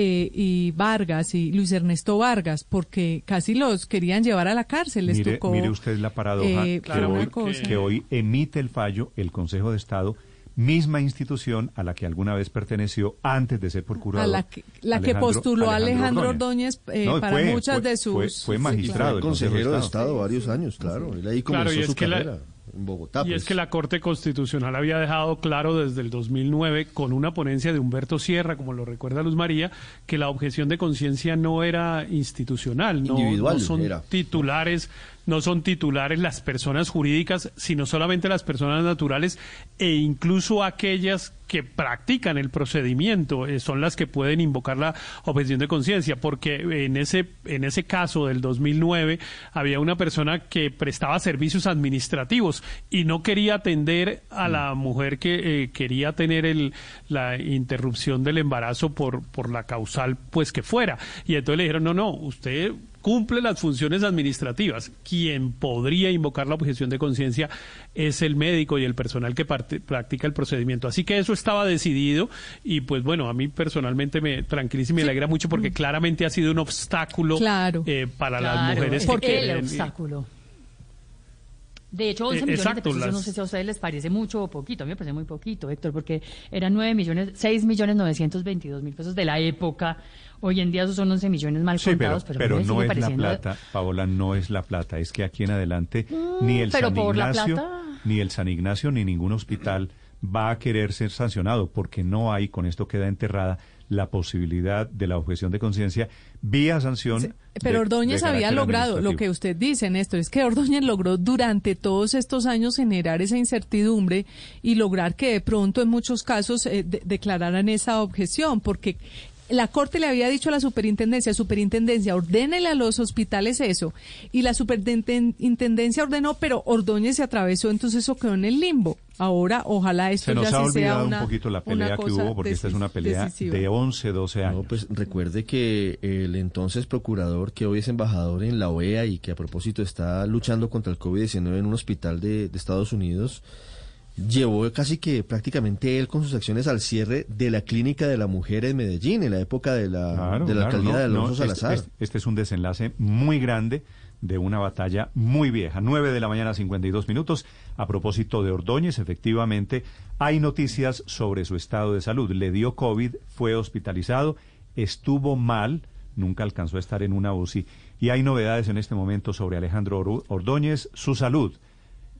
eh, y Vargas y Luis Ernesto Vargas, porque casi los querían llevar a la cárcel. Les Mire, tocó, mire usted la paradoja eh, que, una hoy, cosa. que hoy emite el fallo el Consejo de Estado, misma institución a la que alguna vez perteneció antes de ser procurador. a la que, la que postuló a Alejandro Ordóñez eh, No, para fue- muchas fue- de sus... fue- fue magistrado Fue del Consejo consejero de de Estado varios años, claro. Él ahí comenzó Claro, su que la- carrera en Bogotá. Y pues. es que la Corte Constitucional había dejado claro desde el 2009, con una ponencia de Humberto Sierra, como lo recuerda Luz María, que la objeción de conciencia no era institucional, no, son era. titulares, no son titulares las personas jurídicas, sino solamente las personas naturales e incluso aquellas que practican el procedimiento eh, son las que pueden invocar la objeción de conciencia, porque en ese en ese caso del 2009 había una persona que prestaba servicios administrativos y no quería atender a la mujer que eh, quería tener el, la interrupción del embarazo por por la causal pues que fuera. Y entonces le dijeron no no usted cumple las funciones administrativas. Quien podría invocar la objeción de conciencia es el médico y el personal que parte- practica el procedimiento. Así que eso estaba decidido y pues bueno, a mí personalmente me tranquiliza y me alegra mucho porque claramente ha sido un obstáculo Claro. eh, para las Claro, mujeres. es que el obstáculo. De hecho, 11 Eh, millones exacto, de pesos, no las- sé si a ustedes les parece mucho o poquito. A mí me parece muy poquito, Héctor, porque eran 9 millones, 6 millones 922 mil pesos de la época. Hoy en día esos son 11 millones mal Sí, pero, contados, pero, pero me no es la plata, Paola, no es la plata. Es que aquí en adelante Mm, ni el San Ignacio, plata. ni el San Ignacio, ni ningún hospital va a querer ser sancionado porque no hay, con esto queda enterrada, la posibilidad de la objeción de conciencia vía sanción. Pero de- Ordóñez de había logrado lo que usted dice, Néstor, es que Ordóñez logró durante todos estos años generar esa incertidumbre y lograr que de pronto en muchos casos eh, de- declararan esa objeción, porque la Corte le había dicho a la superintendencia, superintendencia, ordénele a los hospitales eso, y la superintendencia ordenó, pero Ordóñez se atravesó, entonces eso quedó en el limbo. Ahora, ojalá esto Se nos ya ha sea olvidado una, un poquito la pelea que hubo, porque esta es una pelea decisiva. de 11, 12 años. No, pues recuerde que el entonces procurador, que hoy es embajador en la OEA y que a propósito está luchando contra el COVID-19 en un hospital de, de Estados Unidos, llevó casi que prácticamente él con sus acciones al cierre de la clínica de la mujer en Medellín, en la época de la, Claro, de la claro, alcaldía no, de Alonso este- Salazar. Este, este es un desenlace muy grande de una batalla muy vieja. 9 de la mañana, 52 minutos. A propósito de Ordóñez, efectivamente, hay noticias sobre su estado de salud. Le dio COVID, fue hospitalizado, estuvo mal, nunca alcanzó a estar en una UCI. Y hay novedades en este momento sobre Alejandro Ordóñez, su salud.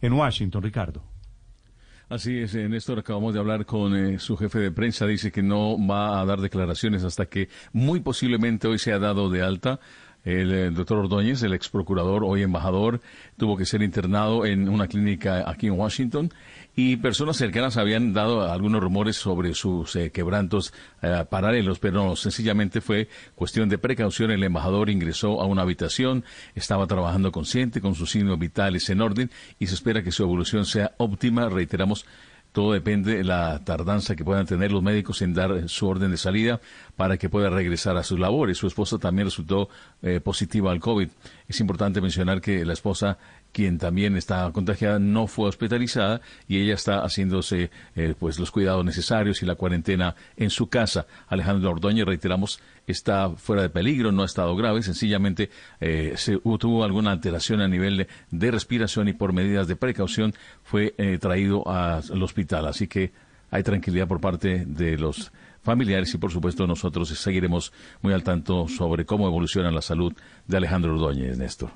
En Washington, Ricardo. Así es, Néstor, acabamos de hablar con eh, su jefe de prensa, dice que no va a dar declaraciones hasta que muy posiblemente hoy se ha dado de alta. El eh, doctor Ordóñez, el ex procurador, hoy embajador, tuvo que ser internado en una clínica aquí en Washington y personas cercanas habían dado algunos rumores sobre sus eh, quebrantos eh, paralelos, pero sencillamente fue cuestión de precaución. El embajador ingresó a una habitación, estaba trabajando consciente, con sus signos vitales en orden y se espera que su evolución sea óptima. Reiteramos, todo depende de la tardanza que puedan tener los médicos en dar su orden de salida para que pueda regresar a sus labores. Su esposa también resultó eh, positiva al COVID. Es importante mencionar que la esposa, quien también está contagiada, no fue hospitalizada y ella está haciéndose eh, pues los cuidados necesarios y la cuarentena en su casa. Alejandro Ordóñez, reiteramos, está fuera de peligro, no ha estado grave, sencillamente eh, tuvo alguna alteración a nivel de, respiración y por medidas de precaución fue eh, traído al hospital. Así que hay tranquilidad por parte de los familiares y por supuesto nosotros seguiremos muy al tanto sobre cómo evoluciona la salud de Alejandro Ordóñez, Néstor.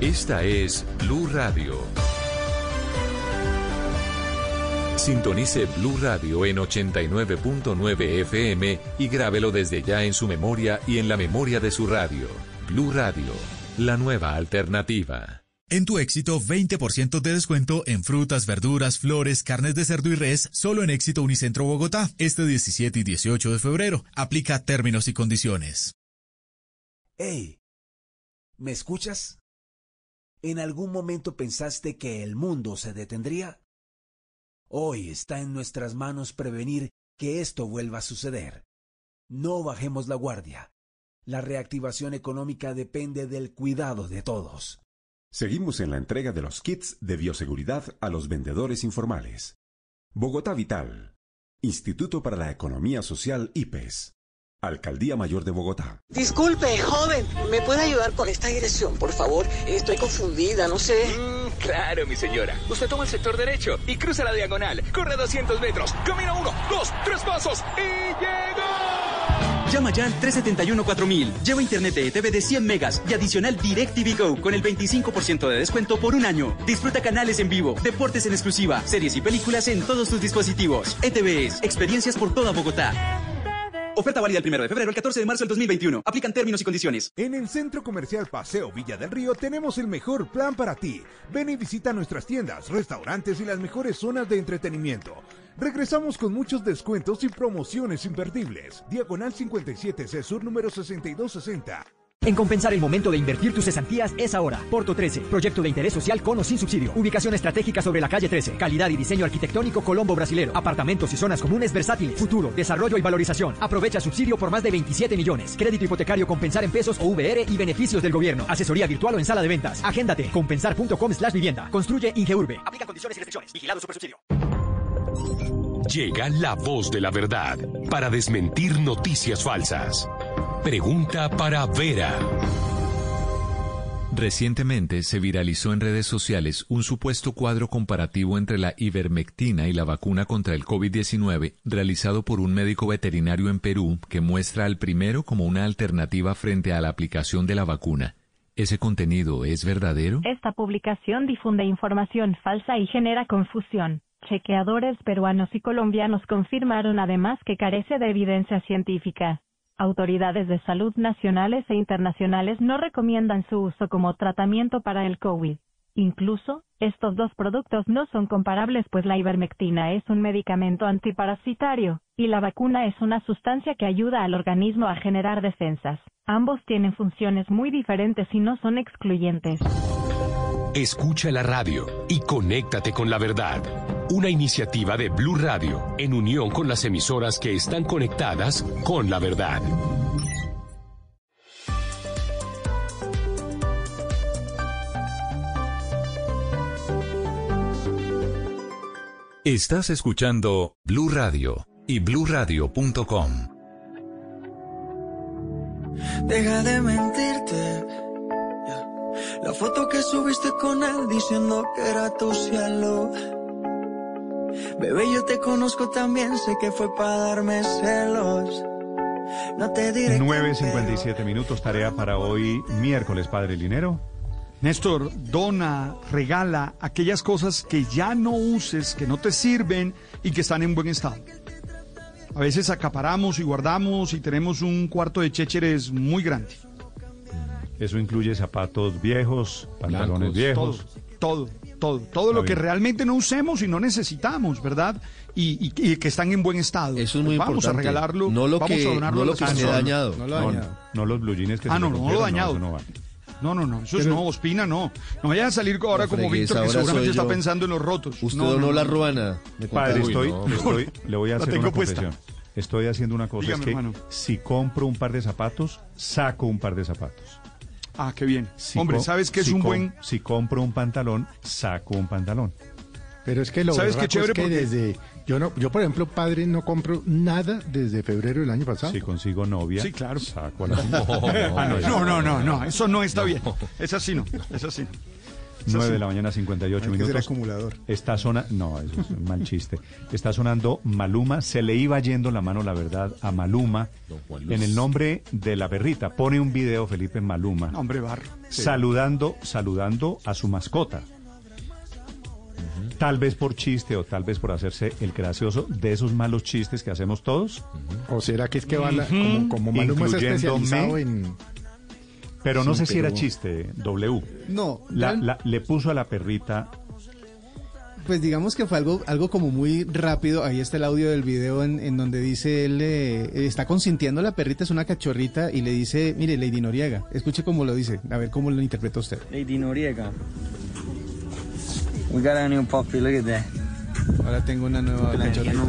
Esta es Blue Radio. Sintonice Blue Radio en 89.9 FM y grábelo desde ya en su memoria y en la memoria de su radio. Blue Radio, la nueva alternativa. En tu éxito, 20% de descuento en frutas, verduras, flores, carnes de cerdo y res, solo en Éxito Unicentro Bogotá, este 17 y 18 de febrero. Aplica términos y condiciones. Hey, ¿me escuchas? ¿En algún momento pensaste que el mundo se detendría? Hoy está en nuestras manos prevenir que esto vuelva a suceder. No bajemos la guardia. La reactivación económica depende del cuidado de todos. Seguimos en la entrega de los kits de bioseguridad a los vendedores informales. Bogotá Vital. Instituto para la Economía Social IPES. Alcaldía Mayor de Bogotá. Disculpe, joven, ¿me puede ayudar con esta dirección, por favor? Estoy confundida, no sé. Claro, mi señora. Usted toma el sector derecho y cruza la diagonal. Corre 200 metros. Camina uno, dos, tres pasos y llegó. Llama ya al 371-4000. Lleva internet de ETV de 100 megas y adicional DirecTV Go con el 25% de descuento por un año. Disfruta canales en vivo, deportes en exclusiva, series y películas en todos tus dispositivos. ETVs, experiencias por toda Bogotá. Oferta válida el 1 de febrero al 14 de marzo del 2021. Aplican términos y condiciones. En el Centro Comercial Paseo Villa del Río tenemos el mejor plan para ti. Ven y visita nuestras tiendas, restaurantes y las mejores zonas de entretenimiento. Regresamos con muchos descuentos y promociones imperdibles. Diagonal 57 C Sur número 6260. En Compensar el momento de invertir tus cesantías es ahora. Porto 13, proyecto de interés social con o sin subsidio. Ubicación estratégica sobre la calle 13. Calidad y diseño arquitectónico Colombo Brasilero. Apartamentos y zonas comunes versátiles. Futuro, desarrollo y valorización. Aprovecha subsidio por más de 27 millones. Crédito hipotecario Compensar en pesos o VR y beneficios del gobierno. Asesoría virtual o en sala de ventas. Agéndate. Compensar.com slash vivienda. Construye Ingeurbe. Aplica condiciones y restricciones. Vigilado Supersubsidio. Llega la voz de la verdad para desmentir noticias falsas. Pregunta para Vera. Recientemente se viralizó en redes sociales un supuesto cuadro comparativo entre la ivermectina y la vacuna contra el COVID-19 realizado por un médico veterinario en Perú que muestra al primero como una alternativa frente a la aplicación de la vacuna. ¿Ese contenido es verdadero? Esta publicación difunde información falsa y genera confusión. Chequeadores peruanos y colombianos confirmaron además que carece de evidencia científica. Autoridades de salud nacionales e internacionales no recomiendan su uso como tratamiento para el COVID. Incluso, estos dos productos no son comparables pues la ivermectina es un medicamento antiparasitario, y la vacuna es una sustancia que ayuda al organismo a generar defensas. Ambos tienen funciones muy diferentes y no son excluyentes. Escucha la radio y conéctate con la verdad. Una iniciativa de Blue Radio en unión con las emisoras que están conectadas con la verdad. Estás escuchando Blue Radio y bluradio.com. Deja de mentirte. La foto que subiste con él diciendo que era tu cielo. Bebé, yo te conozco también, sé que fue para darme celos. No te diré. que 9.57 minutos, tarea para hoy, miércoles, Padre Linero. Néstor, dona, regala aquellas cosas que ya no uses, que no te sirven y que están en buen estado. A veces acaparamos y guardamos y tenemos un cuarto de chécheres muy grande. Eso incluye zapatos viejos, pantalones Blancos, viejos. Todo, todo, todo, todo lo que realmente no usemos y no necesitamos, ¿verdad? Y, y- y que están en buen estado. Eso es muy Pues vamos importante. a regalarlo, No lo vamos que- a donarlo no a lo que esté personas. dañado. No lo No, dañado. no los blue jeans que Ah, se no, no, lo dañado. no. No, no, no, eso es no, Ospina, no. No vaya a salir ahora No como Víctor, que seguramente está pensando en los rotos. Usted No, donó no, la ruana. Padre, estoy, estoy- le voy a *laughs* hacer tengo una puesta. confesión. Estoy haciendo una cosa, Dígame, es que hermano. si compro un par de zapatos, saco un par de zapatos. Ah, qué bien. Si Hombre, ¿sabes qué es si un buen...? Si compro un pantalón, saco un pantalón. Pero es que lo ¿Sabes qué chévere? es que Porque- desde yo no yo por ejemplo padre no compro nada desde febrero del año pasado. Si consigo novia, Sí, claro. saco a la *laughs* No, no, no, no, eso no está bien. Es así no, es así no. 9 de la mañana, 58 Hay minutos. acumulador. Está sonando, no, eso es un mal chiste. Está sonando Maluma, se le iba yendo la mano, la verdad, a Maluma en el nombre de la perrita. Pone un video, Felipe Maluma, Hombre, barro. saludando, saludando a su mascota. Tal vez por chiste o tal vez por hacerse el gracioso de esos malos chistes que hacemos todos. ¿O será que es que van a- como, como Maluma Incluyéndome. especializado en... Pero no Sí, sé si era chiste, W. No, La- real- la- le puso a la perrita Pues digamos que fue algo, algo como muy rápido. Ahí está el audio del video en, en donde dice él eh, está consintiendo a la perrita, es una cachorrita, y le dice, mire, Lady Noriega, escuche cómo lo dice, a ver cómo lo interpreta usted. Lady Noriega. We got a new puppy, look at that. Ahora tengo una nueva cachorrita.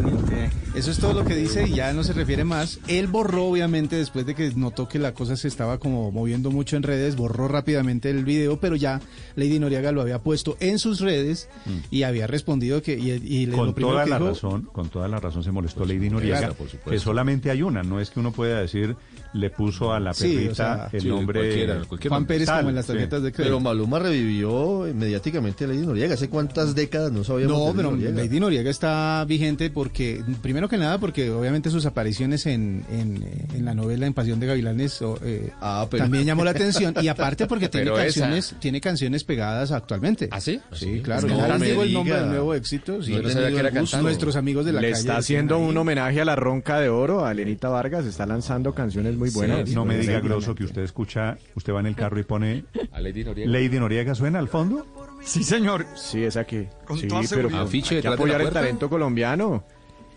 Eso es todo lo que dice y ya no se refiere más. Él borró, obviamente, después de que notó que la cosa se estaba como moviendo mucho en redes, borró rápidamente el video, pero ya Lady Noriega lo había puesto en sus redes y había respondido que... Y, y le- con lo toda que la dijo- razón, con toda la razón se molestó Lady Noriega, claro, por supuesto. que solamente hay una, no es que uno pueda decir le puso a la Sí, perrita o sea, el sí, nombre cualquiera, cualquier Juan. Pérez como en las tarjetas de crédito. Pero Maluma revivió mediáticamente a Lady Noriega. ¿Hace cuántas décadas no sabíamos No, pero Noriega? Lady Noriega está vigente porque, primero que nada, porque obviamente sus apariciones en, en, eh, en la novela En Pasión de Gavilanes o, eh, Ah, pero- también llamó la atención y aparte porque *laughs* tiene Pero esa- canciones, tiene canciones pegadas actualmente. ¿Ah, sí? Sí, claro. No me digo el nombre del nuevo éxito. Sí, No. Nuestros amigos de la Le calle. está haciendo ahí. un homenaje a la Ronca de Oro, a Lenita Vargas, está lanzando canciones muy buenas. no me diga grosso que usted escucha, usted va en el carro y pone A Lady Noriega. Lady Noriega suena al fondo. Sí, señor. Sí, es aquí. Con sí, toda pero. Afiche hay que apoyar el talento colombiano.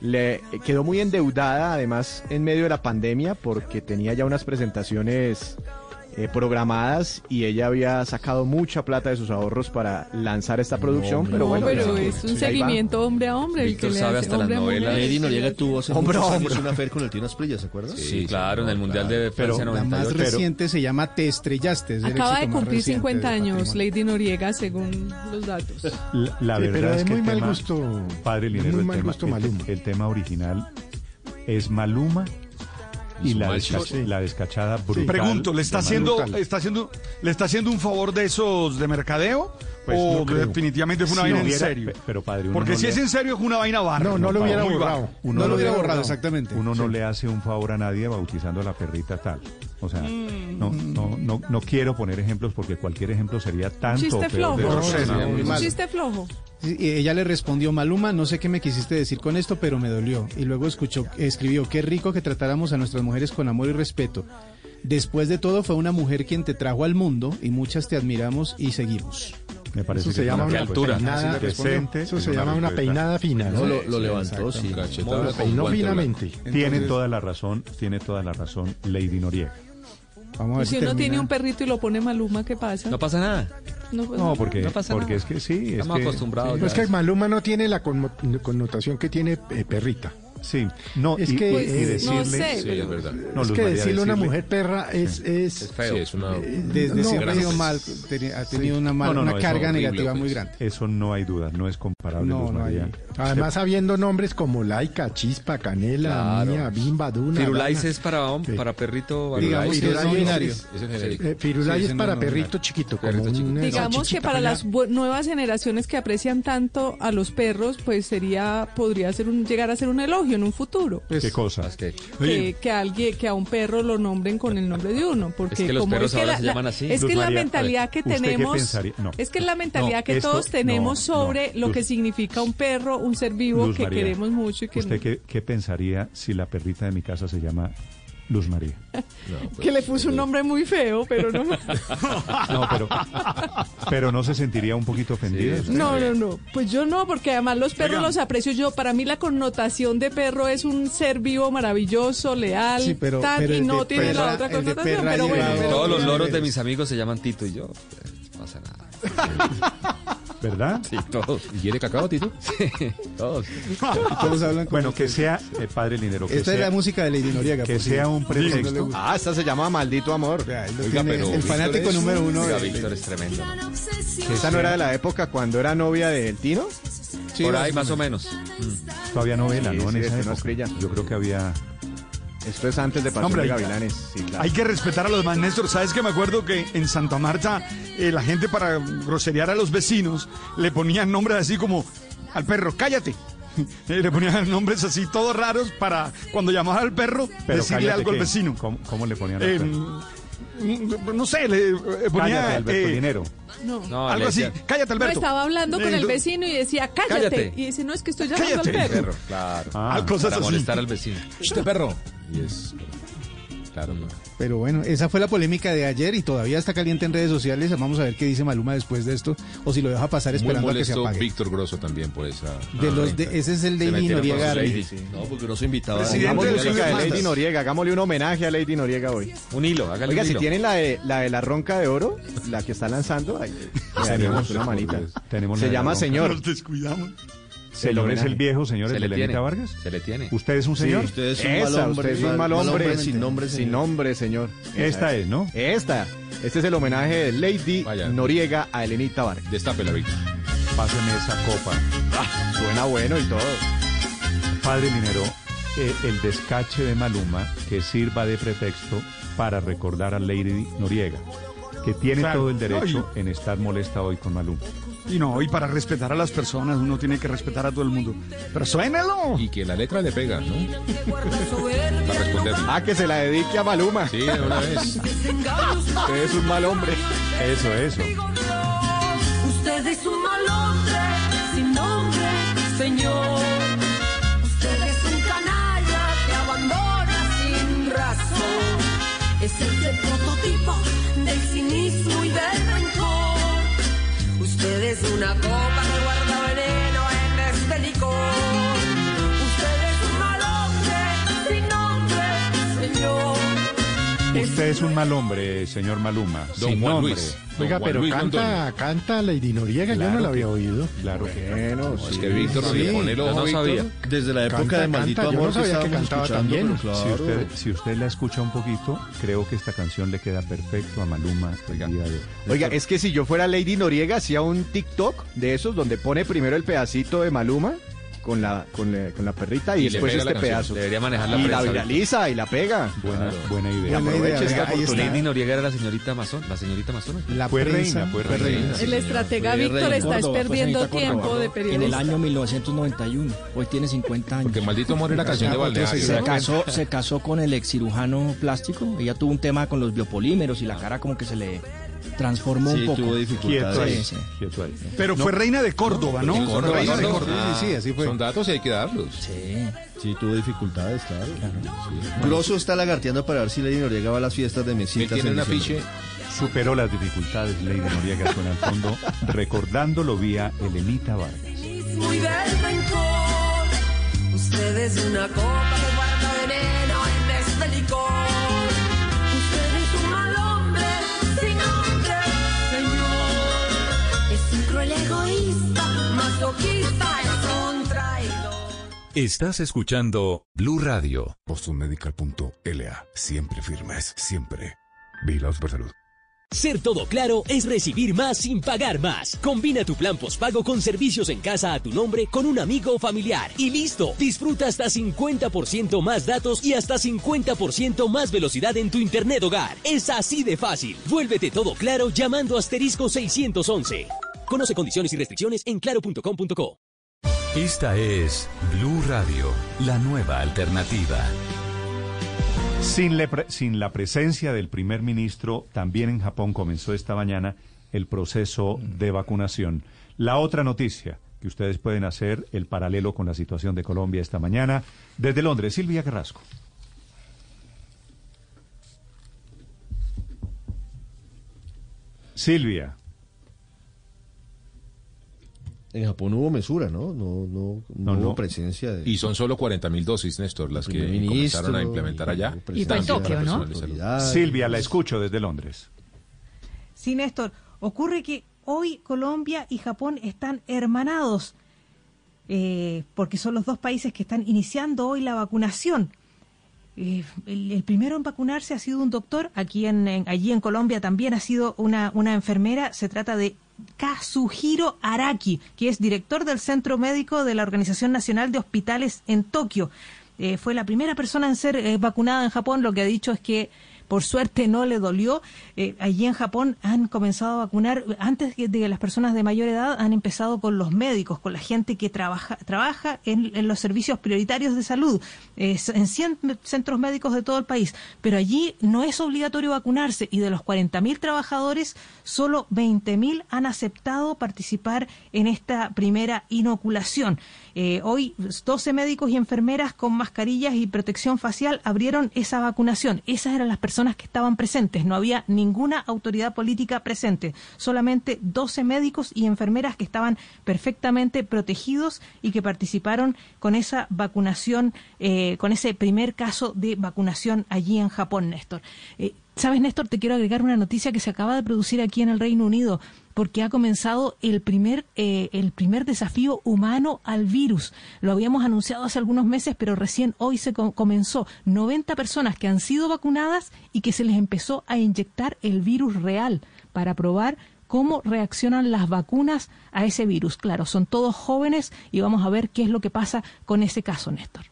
Le quedó muy endeudada, además, en medio de la pandemia, porque tenía ya unas presentaciones eh, programadas y ella había sacado mucha plata de sus ahorros para lanzar esta producción, pero No, bueno. pero es un seguimiento hombre a hombre. el que le hace hombre a mujer. Lady Noriega tuvo hace Hombre, muchos años hombre. una afer con el Tino Asprilla, ¿se acuerda? Sí, claro, en el Mundial de Pero Francia la más 98. reciente se llama Te estrellaste. es Acaba de cumplir reciente 50 del años. Lady Noriega, según los datos. La, la Sí, verdad pero es que muy el mal tema, gusto, padre Linero, muy el mal tema, gusto el- Maluma. el tema original es Maluma y, la, la descachada brutal. Pregunto, ¿le está haciendo, está haciendo, le está haciendo un favor de esos de mercadeo? Pues o no creo. definitivamente fue una Si vaina en serio? pe- pero padre, uno Porque no si le- es en serio, es una vaina barra. No, no lo hubiera borrado. Uno No lo hubiera borrado. exactamente. Uno no le hace un favor a nadie bautizando a la perrita tal. O sea, Mm. no, no, no, no quiero poner ejemplos porque cualquier ejemplo sería tanto Chiste peor de flojo. lo No, chiste flojo. Y ella le respondió, Maluma, no sé qué me quisiste decir con esto, pero me dolió. Y luego escuchó, escribió, qué rico que tratáramos a nuestras mujeres con amor y respeto. Después de todo, fue una mujer quien te trajo al mundo y muchas te admiramos y seguimos. Me parece Eso se que llama es una peinada, decente, eso es se llama una peinada fina. No, lo, lo levantó, sí. Lo peinó finamente. Tiene toda la razón, tiene toda la razón Lady Noriega. Vamos a Y ver si si uno termina. tiene un perrito y lo pone Maluma, ¿qué pasa? No pasa nada. No, pues, No, porque, No pasa porque nada. es que sí, es Estamos que, acostumbrados. No, es que Maluma no tiene la connotación que tiene eh, perrita. Sí, no, Es y, que, y- y eh, decirle, no sé, Sí, es verdad. No, es Luz que decirle a una decirle- mujer perra es... es, Es feo. Sí, es una... Desde No, siempre ha sido mal, ha tenido una, mal- una carga horrible, negativa pues. muy grande. eso no hay duda, no es comparable, No, Luz no hay- María. Además, habiendo nombres como Laica, Chispa, Canela, Claro. Mía, Bimba, Duna... Firulais es para, para perrito. Digamos Firulais es. Eh, Firulais es para perrito chiquito, Digamos que para las nuevas generaciones que aprecian tanto a los perros, pues sería, podría ser un, llegar a ser un elogio en un futuro. ¿Qué cosa? Es que- Que, que alguien, que a un perro lo nombren con el nombre de uno, porque Es que los como perros es que ahora la, se la- llaman así. es Luz que la María, mentalidad a que ver, ¿usted qué tenemos? No. es que la mentalidad No, que esto- todos tenemos no, no. sobre lo Luz- que significa un perro, un ser vivo Luz que María, queremos mucho y que, ¿Usted qué, qué pensaría si la perrita de mi casa se llama Luz María? *laughs* que le puso un nombre muy feo, pero no. *laughs* No, pero, *laughs* pero no se sentiría un poquito ofendida. No, no, no. Pues yo no, porque además los perros los aprecio yo. Para mí la connotación de perro es un ser vivo maravilloso, leal, Sí, pero- tan, pero y no tiene perra- la otra connotación. Pero bueno, Todos los loros de mis amigos se llaman Tito y yo. pues, No pasa nada. ¿Verdad? Sí, todos. ¿Y quiere cacao, Tito? *laughs* Sí, todos. Todos hablan Bueno, que sea, eh, padre Linero, que Esta es la música de Lady Noriega. que sea un pretexto. Ah, esta se llama Maldito Amor. Oiga, pero el fanático es- número uno. Oiga, de- Víctor es tremendo. Esa no era de la época cuando era novia del Tino. Sí, Por más ahí más o menos. Todavía novela, Sí, ¿no? sí, en es esa época. Yo creo que había... Esto es antes de Pasión Hombre, de Gavilanes. Sí, claro. Hay que respetar a los demás, Néstor. ¿Sabes que me acuerdo que en Santa Marta eh, la gente para groserear a los vecinos le ponían nombres así como al perro, cállate. *laughs* Eh, le ponían nombres así todos raros para cuando llamaba al perro Pero decirle algo al vecino. ¿Cómo, cómo le ponían al Eh, perro? Mm, no sé, le eh, ponía Cállate, Alberto eh, Linero. No. algo así. Cállate, No, Alberto. estaba hablando con el vecino y decía, cállate. Cállate. Y dice, no, es que estoy llamando Cállate. al perro. Claro. Ah, cosas para así. molestar al vecino. Este perro. Y es. Claro, claro. Pero bueno, esa fue la polémica de ayer y todavía está caliente en redes sociales. Vamos a ver qué dice Maluma después de esto o si lo deja pasar Muy esperando a que se molesto apague. Víctor Grosso también por esa. De los de- ese es el Se Lady Noriega. No, porque no se invitaba. Hagamos de música de Lady. Noriega, hagámosle un homenaje a Lady Noriega hoy. Un hilo, hágale Oiga, un si hilo. tienen la de, la de la ronca de oro, la que está lanzando, ahí, le daríamos una manita. Tenemos Se la de la llama. Señor. Nos descuidamos. Señor es el viejo, señor Se de tiene. Vargas. Se le tiene. ¿Usted es un Sí, señor? Usted es un Esa, mal hombre, usted es un mal- hombre, hombre sin nombre, Sin señor. nombre, señor. Esta es, ¿no? Esta. Este es el homenaje de Lady Vaya. Noriega a Elenita Vargas. Destápela, Víctor. Páseme esa copa. Suena bueno y todo. Padre Minero, eh, el descache de Maluma que sirva de pretexto para recordar a Lady Noriega, que tiene todo el derecho No, en estar molesta hoy con Maluma. Y no, y para respetar a las personas uno tiene que respetar a todo el mundo. Pero suénelo. Y que la letra le pega, ¿no? *laughs* Para responder. Ah, que se la dedique a Maluma. Sí, de una vez. Usted es un mal hombre. Eso, eso. Usted es un mal hombre, sin nombre, señor. Es una copa Usted es un mal hombre, señor Maluma. Don sin Juan nombre. Luis. Oiga, Juan pero Luis canta, canta Lady Noriega, yo no la había oído. Claro que Bueno, Es que Víctor Sí, le pone el yo ojo, no Víctor. sabía. Desde la época Canta, de Maldito canta, yo Amor no sabía que cantaba también. Si usted, si usted la escucha un poquito, creo que esta canción le queda perfecto a Maluma el día de hoy. Oiga, es que si yo fuera Lady Noriega, hacía un TikTok de esos donde pone primero el pedacito de Maluma con la, con la, con la perrita y, Y le después la este canción. pedazo. Debería manejar la y la viraliza y la pega. Buena, Claro. buena Y idea. Idea, esta oportunidad. Lady Noriega era la señorita Amazon, la señorita Amazona. La Fue reina, fue reina. reina. El estratega Víctor está perdiendo tiempo de En el periodista. año 1991. Hoy tiene 50 años. Porque Maldito Amor era canción de balneario. Se ¿no? casó, se casó con el ex cirujano plástico. Ella tuvo un tema con los biopolímeros y la cara como que se le transformó Sí, un poco. tuvo Quieto dificultades. ahí, Sí, sí. quieto ahí. Pero fue reina de Córdoba, ¿no? De Córdoba, reina de ¿no? Córdoba. Sí, sí, así fue. Son datos y hay que darlos. Sí. Sí, tuvo dificultades, claro. Grosso está lagarteando para ver si Lady Noriega va a las fiestas de mesitas. tiene en un afiche. Superó las dificultades, Lady Noriega suena al fondo, recordándolo vía Elenita Vargas. Muy del rencor. Usted es una copa masoquista, es un traidor. Estás escuchando Blue Radio. BostonMedical.la. Siempre firmes, siempre. Por salud. Ser todo claro es recibir más sin pagar más. Combina tu plan postpago con servicios en casa a tu nombre con un amigo o familiar. Y listo, disfruta hasta 50% más datos y hasta 50% más velocidad en tu internet hogar. Es así de fácil. Vuélvete todo claro llamando asterisco 611. Conoce condiciones y restricciones en claro.com.co. Esta es Blue Radio, la nueva alternativa. Sin, le pre- sin la presencia del primer ministro, también en Japón comenzó esta mañana el proceso de vacunación. La otra noticia que ustedes pueden hacer, el paralelo con la situación de Colombia esta mañana, desde Londres, Silvia Carrasco. Silvia. En Japón hubo mesura, ¿no? No, no, no, No, hubo no. presencia de... Y son solo 40 mil dosis, Néstor, las que ministro, comenzaron a implementar allá. Y fue en Tokio, ¿no? Silvia, la escucho desde Londres. Sí, Néstor, ocurre que hoy Colombia y Japón están hermanados, eh, porque son los dos países que están iniciando hoy la vacunación. Eh, el, el primero en vacunarse ha sido un doctor, aquí en, en- allí en Colombia también ha sido una, una enfermera, se trata de Kazuhiro Araki, que es director del Centro Médico de la Organización Nacional de Hospitales en Tokio. eh, fue la primera persona en ser eh, vacunada en Japón. Lo que ha dicho es que por suerte no le dolió. Eh, allí en Japón han comenzado a vacunar, antes de que las personas de mayor edad han empezado con los médicos, con la gente que trabaja, trabaja en, los servicios prioritarios de salud, en 100 centros médicos de todo el país. Pero allí no es obligatorio vacunarse y de los 40.000 trabajadores, solo 20.000 han aceptado participar en esta primera inoculación. Eh, hoy 12 médicos y enfermeras con mascarillas y protección facial abrieron esa vacunación. Esas eran las personas que estaban presentes. No había ninguna autoridad política presente. Solamente 12 médicos y enfermeras que estaban perfectamente protegidos y que participaron con esa vacunación, eh, con ese primer caso de vacunación allí en Japón, Néstor. Eh, Sabes, Néstor, te quiero agregar una noticia que se acaba de producir aquí en el Reino Unido, porque ha comenzado el primer, eh, el primer desafío humano al virus. Lo habíamos anunciado hace algunos meses, pero recién hoy se co- comenzó. 90 personas que han sido vacunadas y que se les empezó a inyectar el virus real para probar cómo reaccionan las vacunas a ese virus. Claro, son todos jóvenes y vamos a ver qué es lo que pasa con ese caso, Néstor.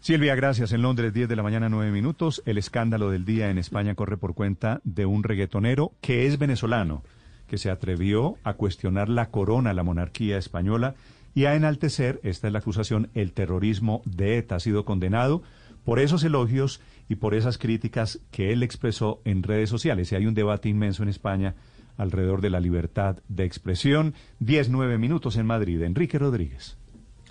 Silvia, gracias. En Londres, 10 de la mañana, 9 minutos. El escándalo del día en España corre por cuenta de un reggaetonero que es venezolano, que se atrevió a cuestionar la corona, la monarquía española, y a enaltecer, esta es la acusación, el terrorismo de ETA. Ha sido condenado por esos elogios y por esas críticas que él expresó en redes sociales. Y hay un debate inmenso en España alrededor de la libertad de expresión. 10, 9 minutos en Madrid. Enrique Rodríguez.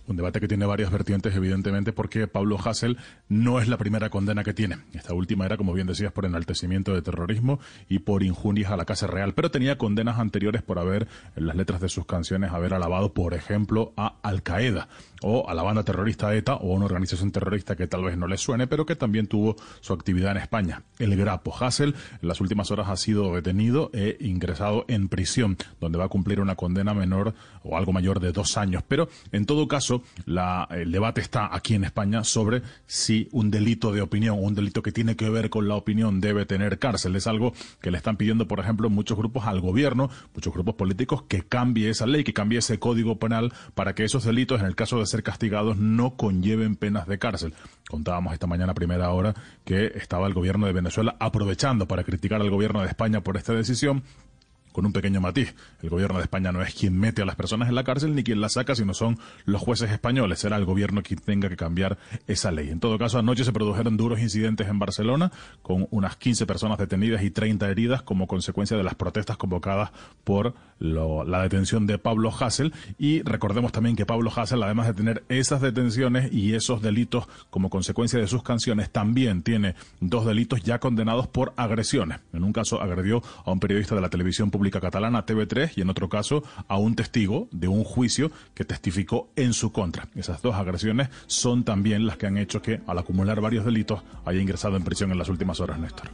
Un debate que tiene varias vertientes, evidentemente, porque Pablo Hassel no es la primera condena que tiene. Esta última era, como bien decías, por enaltecimiento de terrorismo y por injurias a la Casa Real, pero tenía condenas anteriores por haber, en las letras de sus canciones, haber alabado, por ejemplo, a Al Qaeda o a la banda terrorista ETA o a una organización terrorista que tal vez no le suene, pero que también tuvo su actividad en España. El Grapo Hassel, en las últimas horas ha sido detenido e ingresado en prisión, donde va a cumplir una condena menor o algo mayor de dos años. Pero, en todo caso, la- el debate está aquí en España sobre si un delito de opinión, un delito que tiene que ver con la opinión, debe tener cárcel. Es algo que le están pidiendo, por ejemplo, muchos grupos al gobierno, muchos grupos políticos, que cambie esa ley, que cambie ese código penal para que esos delitos, en el caso de ser castigados, no conlleven penas de cárcel. Contábamos esta mañana a primera hora que estaba el gobierno de Venezuela aprovechando para criticar al gobierno de España por esta decisión con un pequeño matiz. El gobierno de España no es quien mete a las personas en la cárcel ni quien las saca, sino son los jueces españoles. Será el gobierno quien tenga que cambiar esa ley. En todo caso, anoche se produjeron duros incidentes en Barcelona, con unas 15 personas detenidas y 30 heridas como consecuencia de las protestas convocadas por la detención de Pablo Hassel. Y recordemos también que Pablo Hassel, además de tener esas detenciones y esos delitos como consecuencia de sus canciones, también tiene dos delitos ya condenados por agresiones. En un caso agredió a un periodista de la televisión pública catalana TV3 y en otro caso a un testigo de un juicio que testificó en su contra. Esas dos agresiones son también las que han hecho que, al acumular varios delitos, haya ingresado en prisión en las últimas horas, Néstor.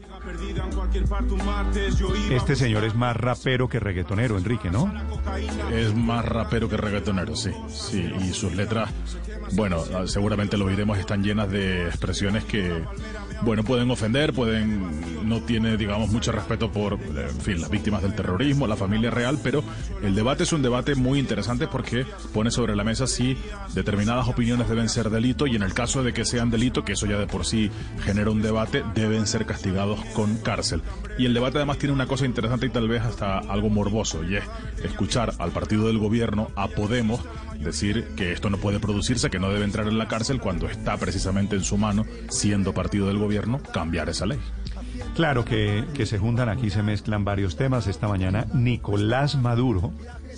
Este señor es más rapero que reggaetonero, Enrique, ¿no? Es más rapero que reggaetonero, sí. Sí, y sus letras, bueno, seguramente lo oiremos, están llenas de expresiones que, bueno, pueden ofender, pueden, no tiene, digamos, mucho respeto por, en fin, las víctimas del terrorismo, la familia real, pero el debate es un debate muy interesante porque pone sobre la mesa si determinadas opiniones deben ser delito y en el caso de que sean delito, que eso ya de por sí genera un debate, deben ser castigados con cárcel. Y el debate además tiene una cosa interesante y tal vez hasta algo morboso, y es escuchar al partido del gobierno, a Podemos, decir que esto no puede producirse, que no debe entrar en la cárcel cuando está precisamente en su mano, siendo partido del gobierno, cambiar esa ley. Claro que, que se juntan aquí, se mezclan varios temas. Esta mañana Nicolás Maduro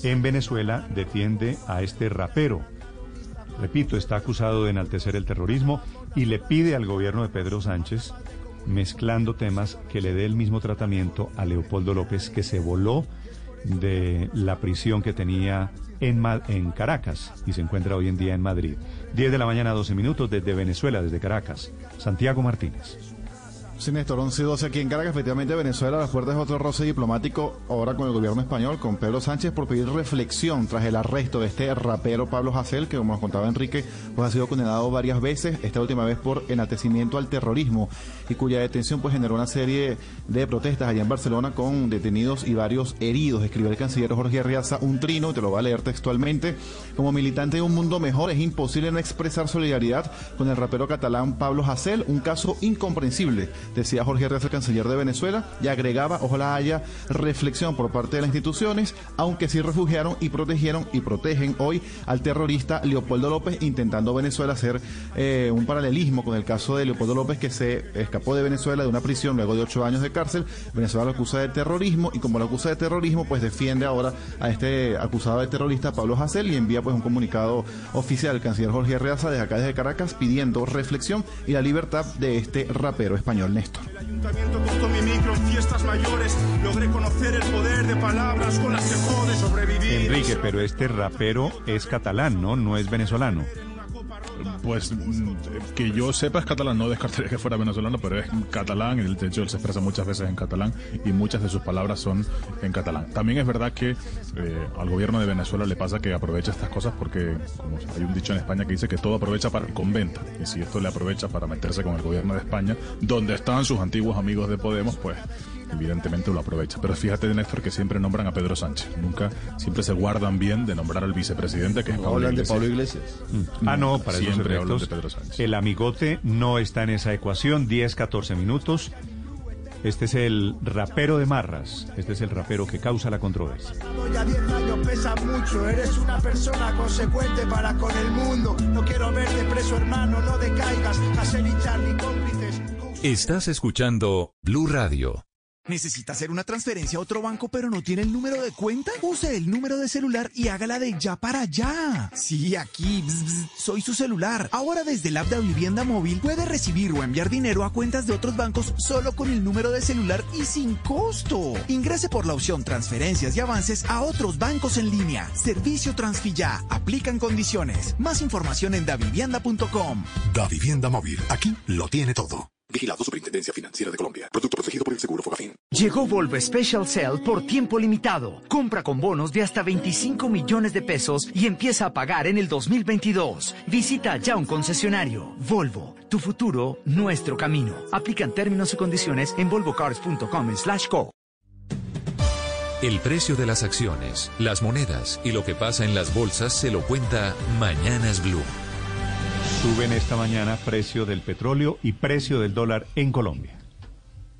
en Venezuela defiende a este rapero. Repito, está acusado de enaltecer el terrorismo y le pide al gobierno de Pedro Sánchez, mezclando temas, que le dé el mismo tratamiento a Leopoldo López, que se voló de la prisión que tenía en, en Caracas y se encuentra hoy en día en Madrid. 10 de la mañana, 12 minutos desde Venezuela, desde Caracas. Santiago Martínez. Sí, Néstor, 11 y 12 aquí en Caracas. Efectivamente, Venezuela, las puertas de otro roce diplomático ahora con el gobierno español, con Pedro Sánchez, por pedir reflexión tras el arresto de este rapero Pablo Hasél, que como nos contaba Enrique, pues ha sido condenado varias veces, esta última vez por enatecimiento al terrorismo, y cuya detención pues generó una serie de protestas allá en Barcelona con detenidos y varios heridos. Escribió el canciller Jorge Arriaza un trino, te lo va a leer textualmente. Como militante de un mundo mejor, es imposible no expresar solidaridad con el rapero catalán Pablo Hasél, un caso incomprensible decía Jorge Arreza, el canciller de Venezuela, y agregaba, ojalá haya reflexión por parte de las instituciones, aunque sí refugiaron y protegieron y protegen hoy al terrorista Leopoldo López, intentando Venezuela hacer eh, un paralelismo con el caso de Leopoldo López, que se escapó de Venezuela de una prisión luego de ocho años de cárcel. Venezuela lo acusa de terrorismo y como lo acusa de terrorismo, pues defiende ahora a este acusado de terrorista Pablo Hasél y envía pues un comunicado oficial al canciller Jorge Arreaza desde acá desde Caracas pidiendo reflexión y la libertad de este rapero español Néstor. El ayuntamiento costó mi micro en fiestas mayores. Logré conocer el poder de palabras con las que jode sobrevivir. Enrique, pero este rapero es catalán, ¿no? No es venezolano. Pues mm, que yo sepa es catalán, no descartaría que fuera venezolano, pero es catalán, el de hecho él se expresa muchas veces en catalán y muchas de sus palabras son en catalán. También es verdad que eh, al gobierno de Venezuela le pasa que aprovecha estas cosas porque, como hay un dicho en España que dice que todo aprovecha para el convento, y si esto le aprovecha para meterse con el gobierno de España, donde están sus antiguos amigos de Podemos, pues evidentemente lo aprovecha. Pero fíjate, Néstor, que siempre nombran a Pedro Sánchez. Nunca, siempre se guardan bien de nombrar al vicepresidente, que es Pablo hablan de Iglesias. Pablo Iglesias. Ah, no, para esos Siempre hablan de Pedro Sánchez. el amigote no está en esa ecuación, 10, 14 minutos. Este es el rapero de Marras, este es el rapero que causa la controversia. Ya 10 años pesa mucho, eres una persona consecuente para con el mundo. No quiero verte preso, hermano, no decaigas. Hacer y Charlie cómplices. Estás escuchando Blue Radio. ¿Necesita hacer una transferencia a otro banco pero no tiene el número de cuenta? Use el número de celular y hágala de ya para allá. Sí, aquí, bzz, bzz, soy su celular. Ahora desde el app de Vivienda Móvil puede recibir o enviar dinero a cuentas de otros bancos solo con el número de celular y sin costo. Ingrese por la opción Transferencias y Avances a otros bancos en línea. Servicio Transfilla. Aplican condiciones. Más información en davivienda.com. Da Vivienda Móvil. Aquí lo tiene todo. Vigilado Superintendencia Financiera de Colombia. Producto protegido por el Seguro Fogafín. Llegó Volvo Special Sale por tiempo limitado. Compra con bonos de hasta 25 millones de pesos y empieza a pagar en el 2022. Visita ya un concesionario. Volvo, tu futuro, nuestro camino. Aplican términos y condiciones en volvocars.com slash co. El precio de las acciones, las monedas y lo que pasa en las bolsas se lo cuenta Mañanas Blue. Suben esta mañana precio del petróleo y precio del dólar en Colombia.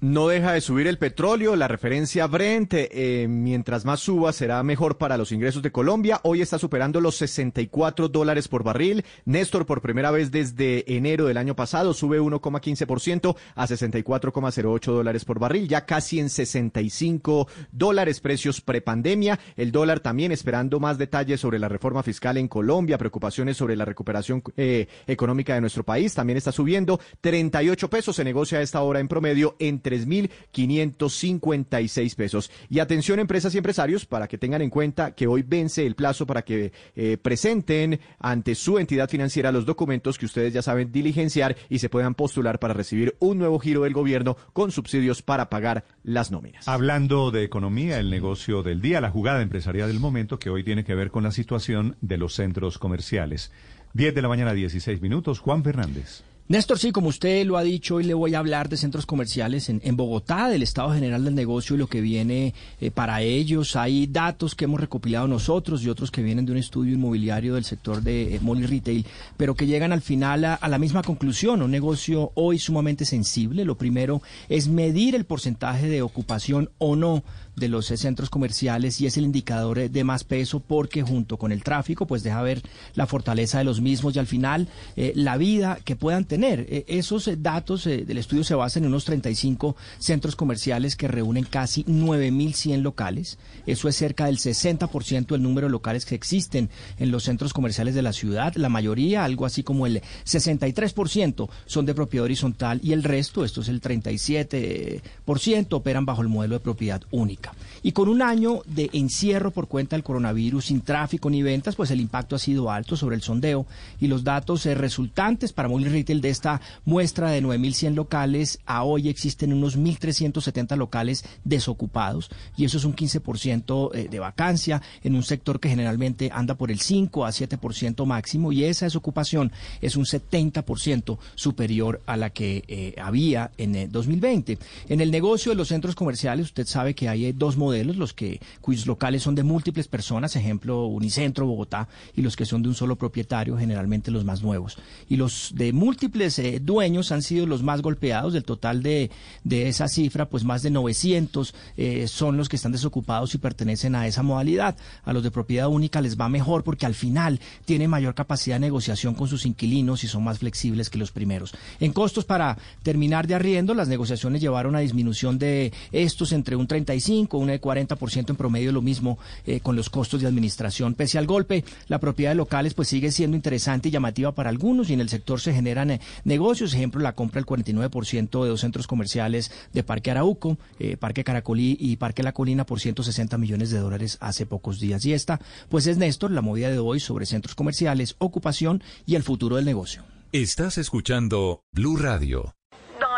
No deja de subir el petróleo, la referencia Brent, eh, mientras más suba será mejor para los ingresos de Colombia. Hoy está superando los 64 dólares por barril. Néstor, por primera vez desde enero del año pasado, sube 1,15% a 64,08 dólares por barril, ya casi en 65 dólares, precios prepandemia. El dólar también esperando más detalles sobre la reforma fiscal en Colombia, preocupaciones sobre la recuperación eh, económica de nuestro país. También está subiendo 38 pesos, se negocia a esta hora en promedio en 3.556 pesos. Y atención empresas y empresarios para que tengan en cuenta que hoy vence el plazo para que eh, presenten ante su entidad financiera los documentos que ustedes ya saben diligenciar y se puedan postular para recibir un nuevo giro del gobierno con subsidios para pagar las nóminas. Hablando de economía, el negocio del día, la jugada empresarial del momento, que hoy tiene que ver con la situación de los centros comerciales. 10 de la mañana, 16 minutos. Juan Fernández. Néstor, sí, como usted lo ha dicho, hoy le voy a hablar de centros comerciales en, Bogotá, del estado general del negocio y lo que viene eh, para ellos. Hay datos que hemos recopilado nosotros y otros que vienen de un estudio inmobiliario del sector de eh, retail, pero que llegan al final a, a la misma conclusión. Un negocio hoy sumamente sensible. Lo primero es medir el porcentaje de ocupación o no de los eh, centros comerciales y es el indicador eh, de más peso porque junto con el tráfico pues deja ver la fortaleza de los mismos y al final eh, la vida que puedan tener. Esos datos del estudio se basan en unos 35 centros comerciales que reúnen casi 9.100 locales. Eso es cerca del 60% del número de locales que existen en los centros comerciales de la ciudad. La mayoría, algo así como el 63%, son de propiedad horizontal y el resto, esto es el 37%, operan bajo el modelo de propiedad única. Y con un año de encierro por cuenta del coronavirus, sin tráfico ni ventas, pues el impacto ha sido alto sobre el sondeo. Y los datos eh, resultantes para Mobile Retail de esta muestra de 9.100 locales, a hoy existen unos 1.370 locales desocupados. Y eso es un 15% eh, de vacancia en un sector que generalmente anda por el 5 a 7% máximo. Y esa desocupación es un 70% superior a la que eh, había en el 2020. En el negocio de los centros comerciales, usted sabe que hay dos modelos, los que cuyos locales son de múltiples personas, ejemplo Unicentro, Bogotá, y los que son de un solo propietario, generalmente los más nuevos. Y los de múltiples eh, dueños han sido los más golpeados, del total de, de esa cifra, pues más de 900 eh, son los que están desocupados y pertenecen a esa modalidad. A los de propiedad única les va mejor porque al final tienen mayor capacidad de negociación con sus inquilinos y son más flexibles que los primeros. En costos para terminar de arriendo, las negociaciones llevaron a disminución de estos entre un 35 y un 40% en promedio, lo mismo eh, con los costos de administración. Pese al golpe, la propiedad de locales pues sigue siendo interesante y llamativa para algunos y en el sector se generan eh, negocios, ejemplo, la compra del 49% de dos centros comerciales de Parque Arauco, eh, Parque Caracolí y Parque La Colina por 160 millones de dólares hace pocos días. Y esta, pues es Néstor, la movida de hoy sobre centros comerciales, ocupación y el futuro del negocio. Estás escuchando Blue Radio.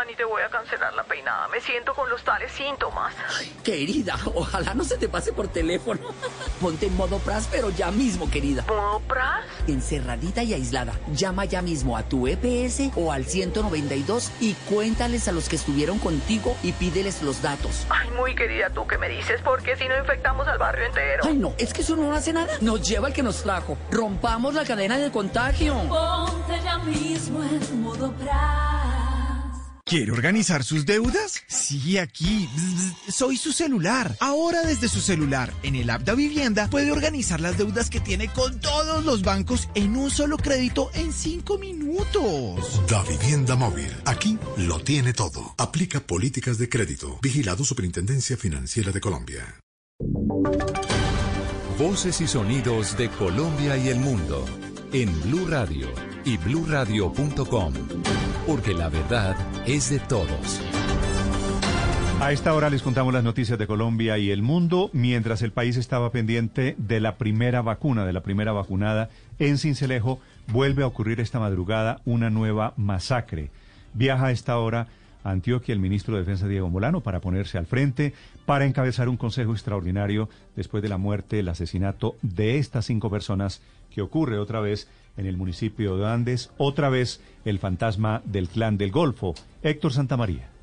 Dani, te voy a cancelar la peinada. Me siento con los tales síntomas. Querida, ojalá no se te pase por teléfono. *laughs* Ponte en modo PRAS, pero ya mismo, querida. ¿Modo PRAS? Encerradita y aislada. Llama ya mismo a tu EPS o al 192 y cuéntales a los que estuvieron contigo y pídeles los datos. Ay, muy querida, ¿tú qué me dices? Porque si no infectamos al barrio entero. Ay, no, es que eso no hace nada. Nos lleva el que nos trajo. Rompamos la cadena del contagio. Ponte ya mismo en modo PRAS. ¿Quiere organizar sus deudas? Sí, aquí. Bzz, bzz, Soy su celular. Ahora desde su celular, en el app Da Vivienda, puede organizar las deudas que tiene con todos los bancos en un solo crédito en cinco minutos. Da Vivienda Móvil. Aquí lo tiene todo. Aplica políticas de crédito. Vigilado Superintendencia Financiera de Colombia. Voces y sonidos de Colombia y el mundo en Blue Radio y bluradio.com, porque la verdad es de todos. A esta hora les contamos las noticias de Colombia y el mundo, mientras el país estaba pendiente de la primera vacuna, de la primera vacunada en Cincelejo, vuelve a ocurrir esta madrugada una nueva masacre. Viaja a esta hora a Antioquia el ministro de Defensa Diego Molano para ponerse al frente, para encabezar un consejo extraordinario después de la muerte, el asesinato de estas cinco personas que ocurre otra vez en el municipio de Andes, otra vez el fantasma del clan del Golfo. Héctor Santamaría.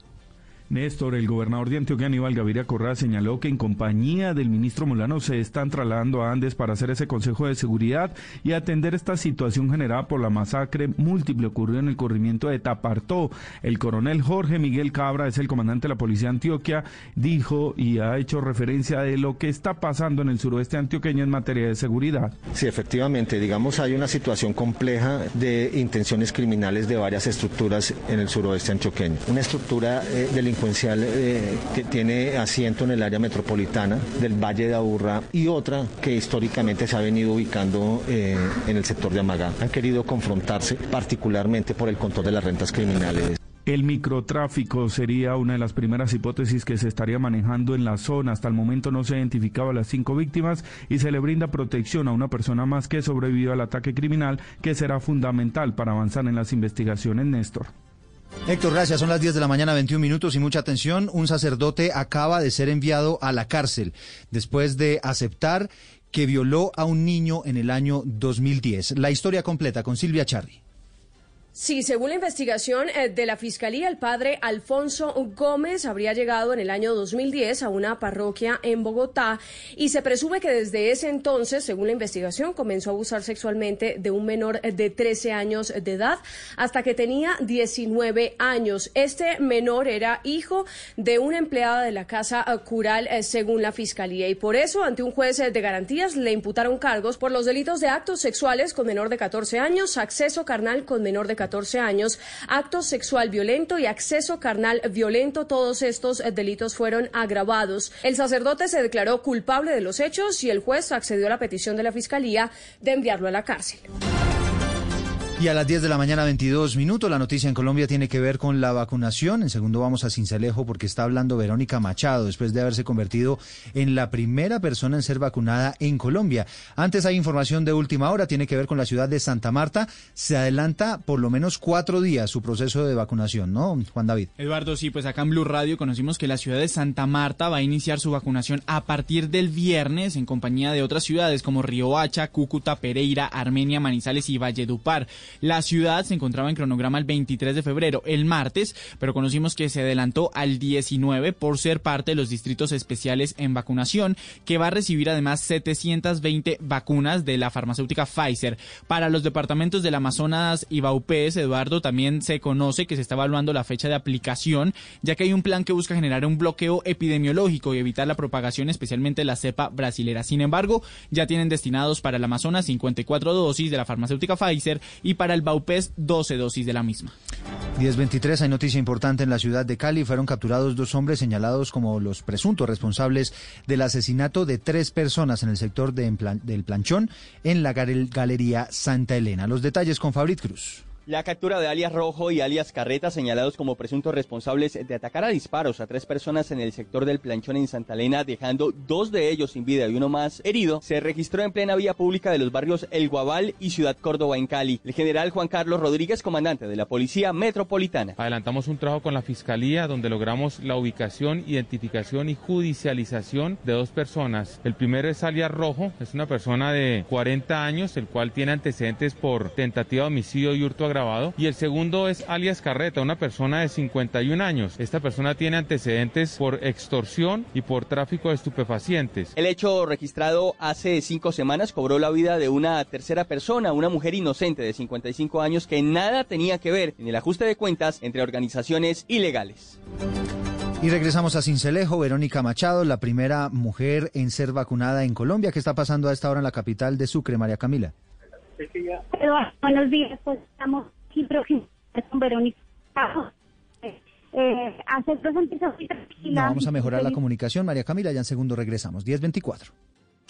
Néstor, el gobernador de Antioquia, Aníbal Gaviria Correa, señaló que en compañía del ministro Molano se están trasladando a Andes para hacer ese consejo de seguridad y atender esta situación generada por la masacre múltiple ocurrida en el corrimiento de Tapartó. El coronel Jorge Miguel Cabra es el comandante de la policía de Antioquia, dijo y ha hecho referencia de lo que está pasando en el suroeste antioqueño en materia de seguridad. Sí, efectivamente, digamos, hay una situación compleja de intenciones criminales de varias estructuras en el suroeste antioqueño. Una estructura eh, eh, que tiene asiento en el área metropolitana del Valle de Aburrá y otra que históricamente se ha venido ubicando eh, en el sector de Amagá. Han querido confrontarse particularmente por el control de las rentas criminales. El microtráfico sería una de las primeras hipótesis que se estaría manejando en la zona. Hasta el momento no se ha identificado a las cinco víctimas y se le brinda protección a una persona más que sobrevivió al ataque criminal, que será fundamental para avanzar en las investigaciones, Néstor. Héctor, gracias. Son las 10 de la mañana, 21 minutos y mucha atención. Un sacerdote acaba de ser enviado a la cárcel después de aceptar que violó a un niño en el año 2010. La historia completa con Silvia Charri. Sí, según la investigación eh, de la Fiscalía, el padre Alfonso Gómez habría llegado en el año 2010 a una parroquia en Bogotá y se presume que desde ese entonces, según la investigación, comenzó a abusar sexualmente de un menor de 13 años de edad hasta que tenía 19 años. Este menor era hijo de una empleada de la casa eh, cural, eh, según la Fiscalía, y por eso, ante un juez de garantías, le imputaron cargos por los delitos de actos sexuales con menor de 14 años, acceso carnal con menor de 14 años, acto sexual violento y acceso carnal violento. Todos estos eh, delitos fueron agravados. El sacerdote se declaró culpable de los hechos y el juez accedió a la petición de la Fiscalía de enviarlo a la cárcel. Y a las 10 de la mañana, 22 minutos, la noticia en Colombia tiene que ver con la vacunación. En segundo vamos a Cincelejo porque está hablando Verónica Machado después de haberse convertido en la primera persona en ser vacunada en Colombia. Antes hay información de última hora, tiene que ver con la ciudad de Santa Marta. Se adelanta por lo menos cuatro días su proceso de vacunación, ¿no, Juan David? Eduardo, sí, pues acá en Blue Radio conocimos que la ciudad de Santa Marta va a iniciar su vacunación a partir del viernes en compañía de otras ciudades como Riohacha, Cúcuta, Pereira, Armenia, Manizales y Valledupar. La ciudad se encontraba en cronograma el 23 de febrero, el martes, pero conocimos que se adelantó al 19 por ser parte de los distritos especiales en vacunación, que va a recibir además 720 vacunas de la farmacéutica Pfizer. Para los departamentos del Amazonas y Baupés, Eduardo, también se conoce que se está evaluando la fecha de aplicación, ya que hay un plan que busca generar un bloqueo epidemiológico y evitar la propagación, especialmente la cepa brasilera. Sin embargo, ya tienen destinados para el Amazonas 54 dosis de la farmacéutica Pfizer y para el Baupés 12 dosis de la misma. 1023, hay noticia importante en la ciudad de Cali. Fueron capturados dos hombres señalados como los presuntos responsables del asesinato de tres personas en el sector de del Planchón en la Galería Santa Elena. Los detalles con Fabrit Cruz. La captura de alias Rojo y alias Carreta, señalados como presuntos responsables de atacar a disparos a tres personas en el sector del planchón en Santa Elena, dejando dos de ellos sin vida y uno más herido, se registró en plena vía pública de los barrios El Guabal y Ciudad Córdoba en Cali. El general Juan Carlos Rodríguez, comandante de la Policía Metropolitana. Adelantamos un trabajo con la Fiscalía donde logramos la ubicación, identificación y judicialización de dos personas. El primero es alias Rojo, es una persona de 40 años, el cual tiene antecedentes por tentativa de homicidio y hurto grabado. Y el segundo es alias Carreta, una persona de 51 años. Esta persona tiene antecedentes por extorsión y por tráfico de estupefacientes. El hecho registrado hace cinco semanas cobró la vida de una tercera persona, una mujer inocente de 55 años que nada tenía que ver en el ajuste de cuentas entre organizaciones ilegales. Y regresamos a Cincelejo, Verónica Machado, la primera mujer en ser vacunada en Colombia. ¿Qué está pasando a esta hora en la capital de Sucre, María Camila? Buenos días, pues estamos aquí próximos con Verónica. Eh, muy tranquila. No, vamos a mejorar la comunicación, María Camila, ya en segundo regresamos, 1024.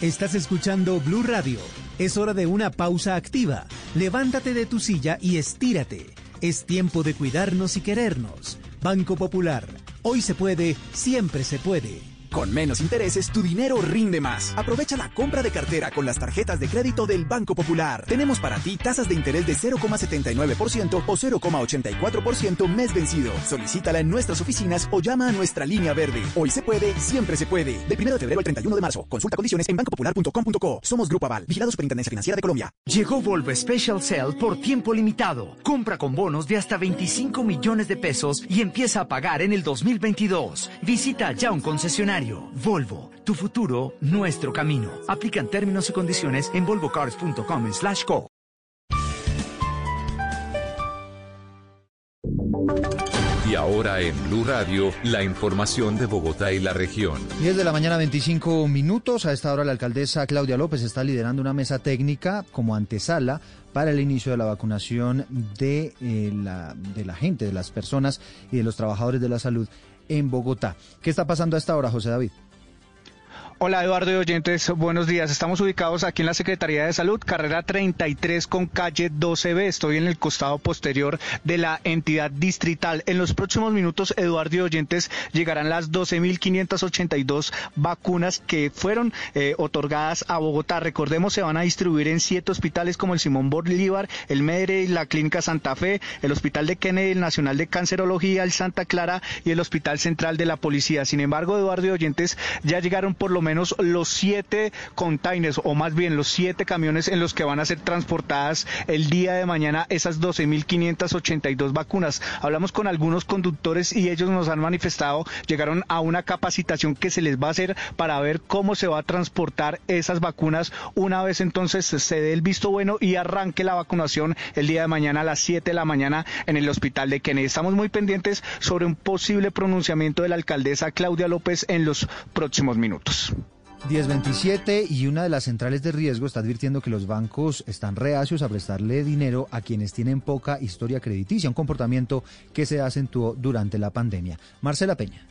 Estás escuchando Blue Radio. Es hora de una pausa activa. Levántate de tu silla y estírate. Es tiempo de cuidarnos y querernos. Banco Popular. Hoy se puede, siempre se puede. Con menos intereses, tu dinero rinde más. Aprovecha la compra de cartera con las tarjetas de crédito del Banco Popular. Tenemos para ti tasas de interés de 0,79% o 0,84% mes vencido. Solicítala en nuestras oficinas o llama a nuestra línea verde. Hoy se puede, siempre se puede. De 1 de febrero al 31 de marzo. Consulta condiciones en bancopopular.com.co. Somos Grupo Aval, vigilado Superintendencia Financiera de Colombia. Llegó Volvo Special Sale por tiempo limitado. Compra con bonos de hasta 25 millones de pesos y empieza a pagar en el 2022. Visita ya un concesionario. Volvo, tu futuro, nuestro camino. Aplican términos y condiciones en volvocars.com slash co. Y ahora en Blue Radio, la información de Bogotá y la región. 10 de la mañana, 25 minutos. A esta hora la alcaldesa Claudia López está liderando una mesa técnica como antesala para el inicio de la vacunación de, eh, la, de la gente, de las personas y de los trabajadores de la salud en Bogotá. ¿Qué está pasando a esta hora, José David? Hola Eduardo y oyentes, buenos días. Estamos ubicados aquí en la Secretaría de Salud, carrera 33 con calle 12B. Estoy en el costado posterior de la entidad distrital. En los próximos minutos, Eduardo y oyentes, llegarán las 12.582 vacunas que fueron eh, otorgadas a Bogotá. Recordemos, se van a distribuir en siete hospitales como el Simón Bolívar, el y la Clínica Santa Fe, el Hospital de Kennedy, el Nacional de Cancerología, el Santa Clara y el Hospital Central de la Policía. Sin embargo, Eduardo y oyentes, ya llegaron por lo menos los siete containers, o más bien los siete camiones en los que van a ser transportadas el día de mañana esas 12.582 vacunas. Hablamos con algunos conductores y ellos nos han manifestado, llegaron a una capacitación que se les va a hacer para ver cómo se va a transportar esas vacunas una vez entonces se dé el visto bueno y arranque la vacunación el día de mañana a las 7 de la mañana en el hospital de Kennedy. Estamos muy pendientes sobre un posible pronunciamiento de la alcaldesa Claudia López en los próximos minutos. 1027 y una de las centrales de riesgo está advirtiendo que los bancos están reacios a prestarle dinero a quienes tienen poca historia crediticia, un comportamiento que se acentuó durante la pandemia. Marcela Peña.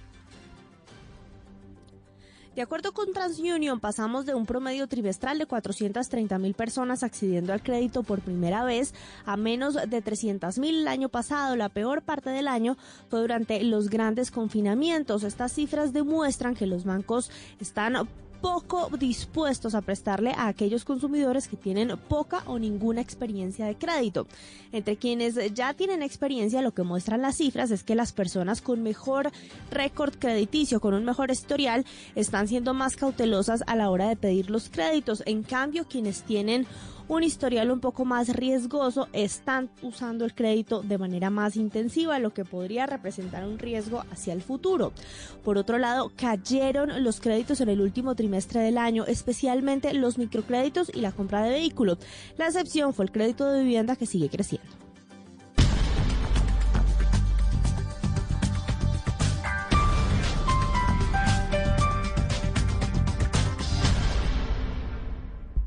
De acuerdo con TransUnion, pasamos de un promedio trimestral de 430 mil personas accediendo al crédito por primera vez a menos de 300 mil el año pasado. La peor parte del año fue durante los grandes confinamientos. Estas cifras demuestran que los bancos están poco dispuestos a prestarle a aquellos consumidores que tienen poca o ninguna experiencia de crédito. Entre quienes ya tienen experiencia, lo que muestran las cifras es que las personas con mejor récord crediticio, con un mejor historial, están siendo más cautelosas a la hora de pedir los créditos. En cambio, quienes tienen un historial un poco más riesgoso, están usando el crédito de manera más intensiva, lo que podría representar un riesgo hacia el futuro. Por otro lado, cayeron los créditos en el último trimestre del año, especialmente los microcréditos y la compra de vehículos. La excepción fue el crédito de vivienda que sigue creciendo.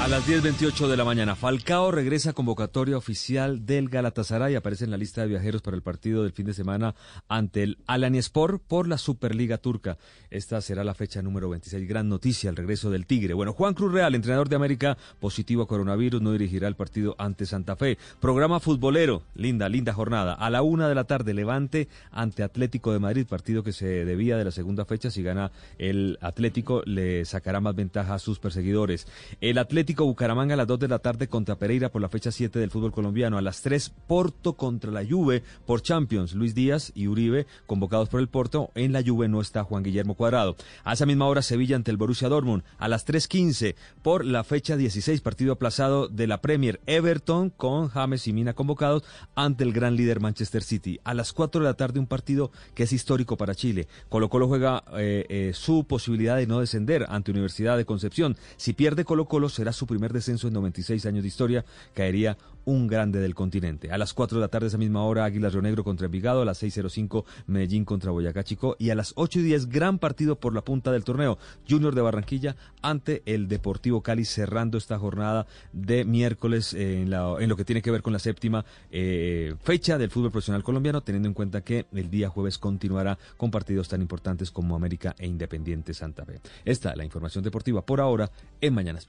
A las 10.28 de la mañana, Falcao regresa a convocatoria oficial del Galatasaray. Aparece en la lista de viajeros para el partido del fin de semana ante el Alanyaspor por la Superliga Turca. Esta será la fecha número 26. Gran noticia, el regreso del Tigre. Bueno, Juan Cruz Real, entrenador de América, positivo a coronavirus, no dirigirá el partido ante Santa Fe. Programa futbolero, linda, linda jornada. A la una de la tarde, Levante ante Atlético de Madrid, partido que se debía de la segunda fecha. Si gana el Atlético, le sacará más ventaja a sus perseguidores. El Atlético Bucaramanga a las 2 de la tarde contra Pereira por la fecha 7 del fútbol colombiano. A las 3 Porto contra la Juve por Champions. Luis Díaz y Uribe convocados por el Porto. En la Juve no está Juan Guillermo Cuadrado. A esa misma hora Sevilla ante el Borussia Dortmund. A las 3.15 por la fecha 16 partido aplazado de la Premier. Everton con James y Mina convocados ante el gran líder Manchester City. A las 4 de la tarde un partido que es histórico para Chile. Colo Colo juega eh, eh, su posibilidad de no descender ante Universidad de Concepción. Si pierde Colo Colo será su primer descenso en 96 años de historia, caería un grande del continente. A las 4 de la tarde, esa misma hora, Águilas Río Negro contra Envigado, a las 6.05 Medellín contra Boyacá Chico y a las 8 y 10 gran partido por la punta del torneo, Junior de Barranquilla ante el Deportivo Cali cerrando esta jornada de miércoles eh, en, lo que tiene que ver con la séptima eh, fecha del fútbol profesional colombiano, teniendo en cuenta que el día jueves continuará con partidos tan importantes como América e Independiente Santa Fe. Esta es la información deportiva por ahora en Mañanas.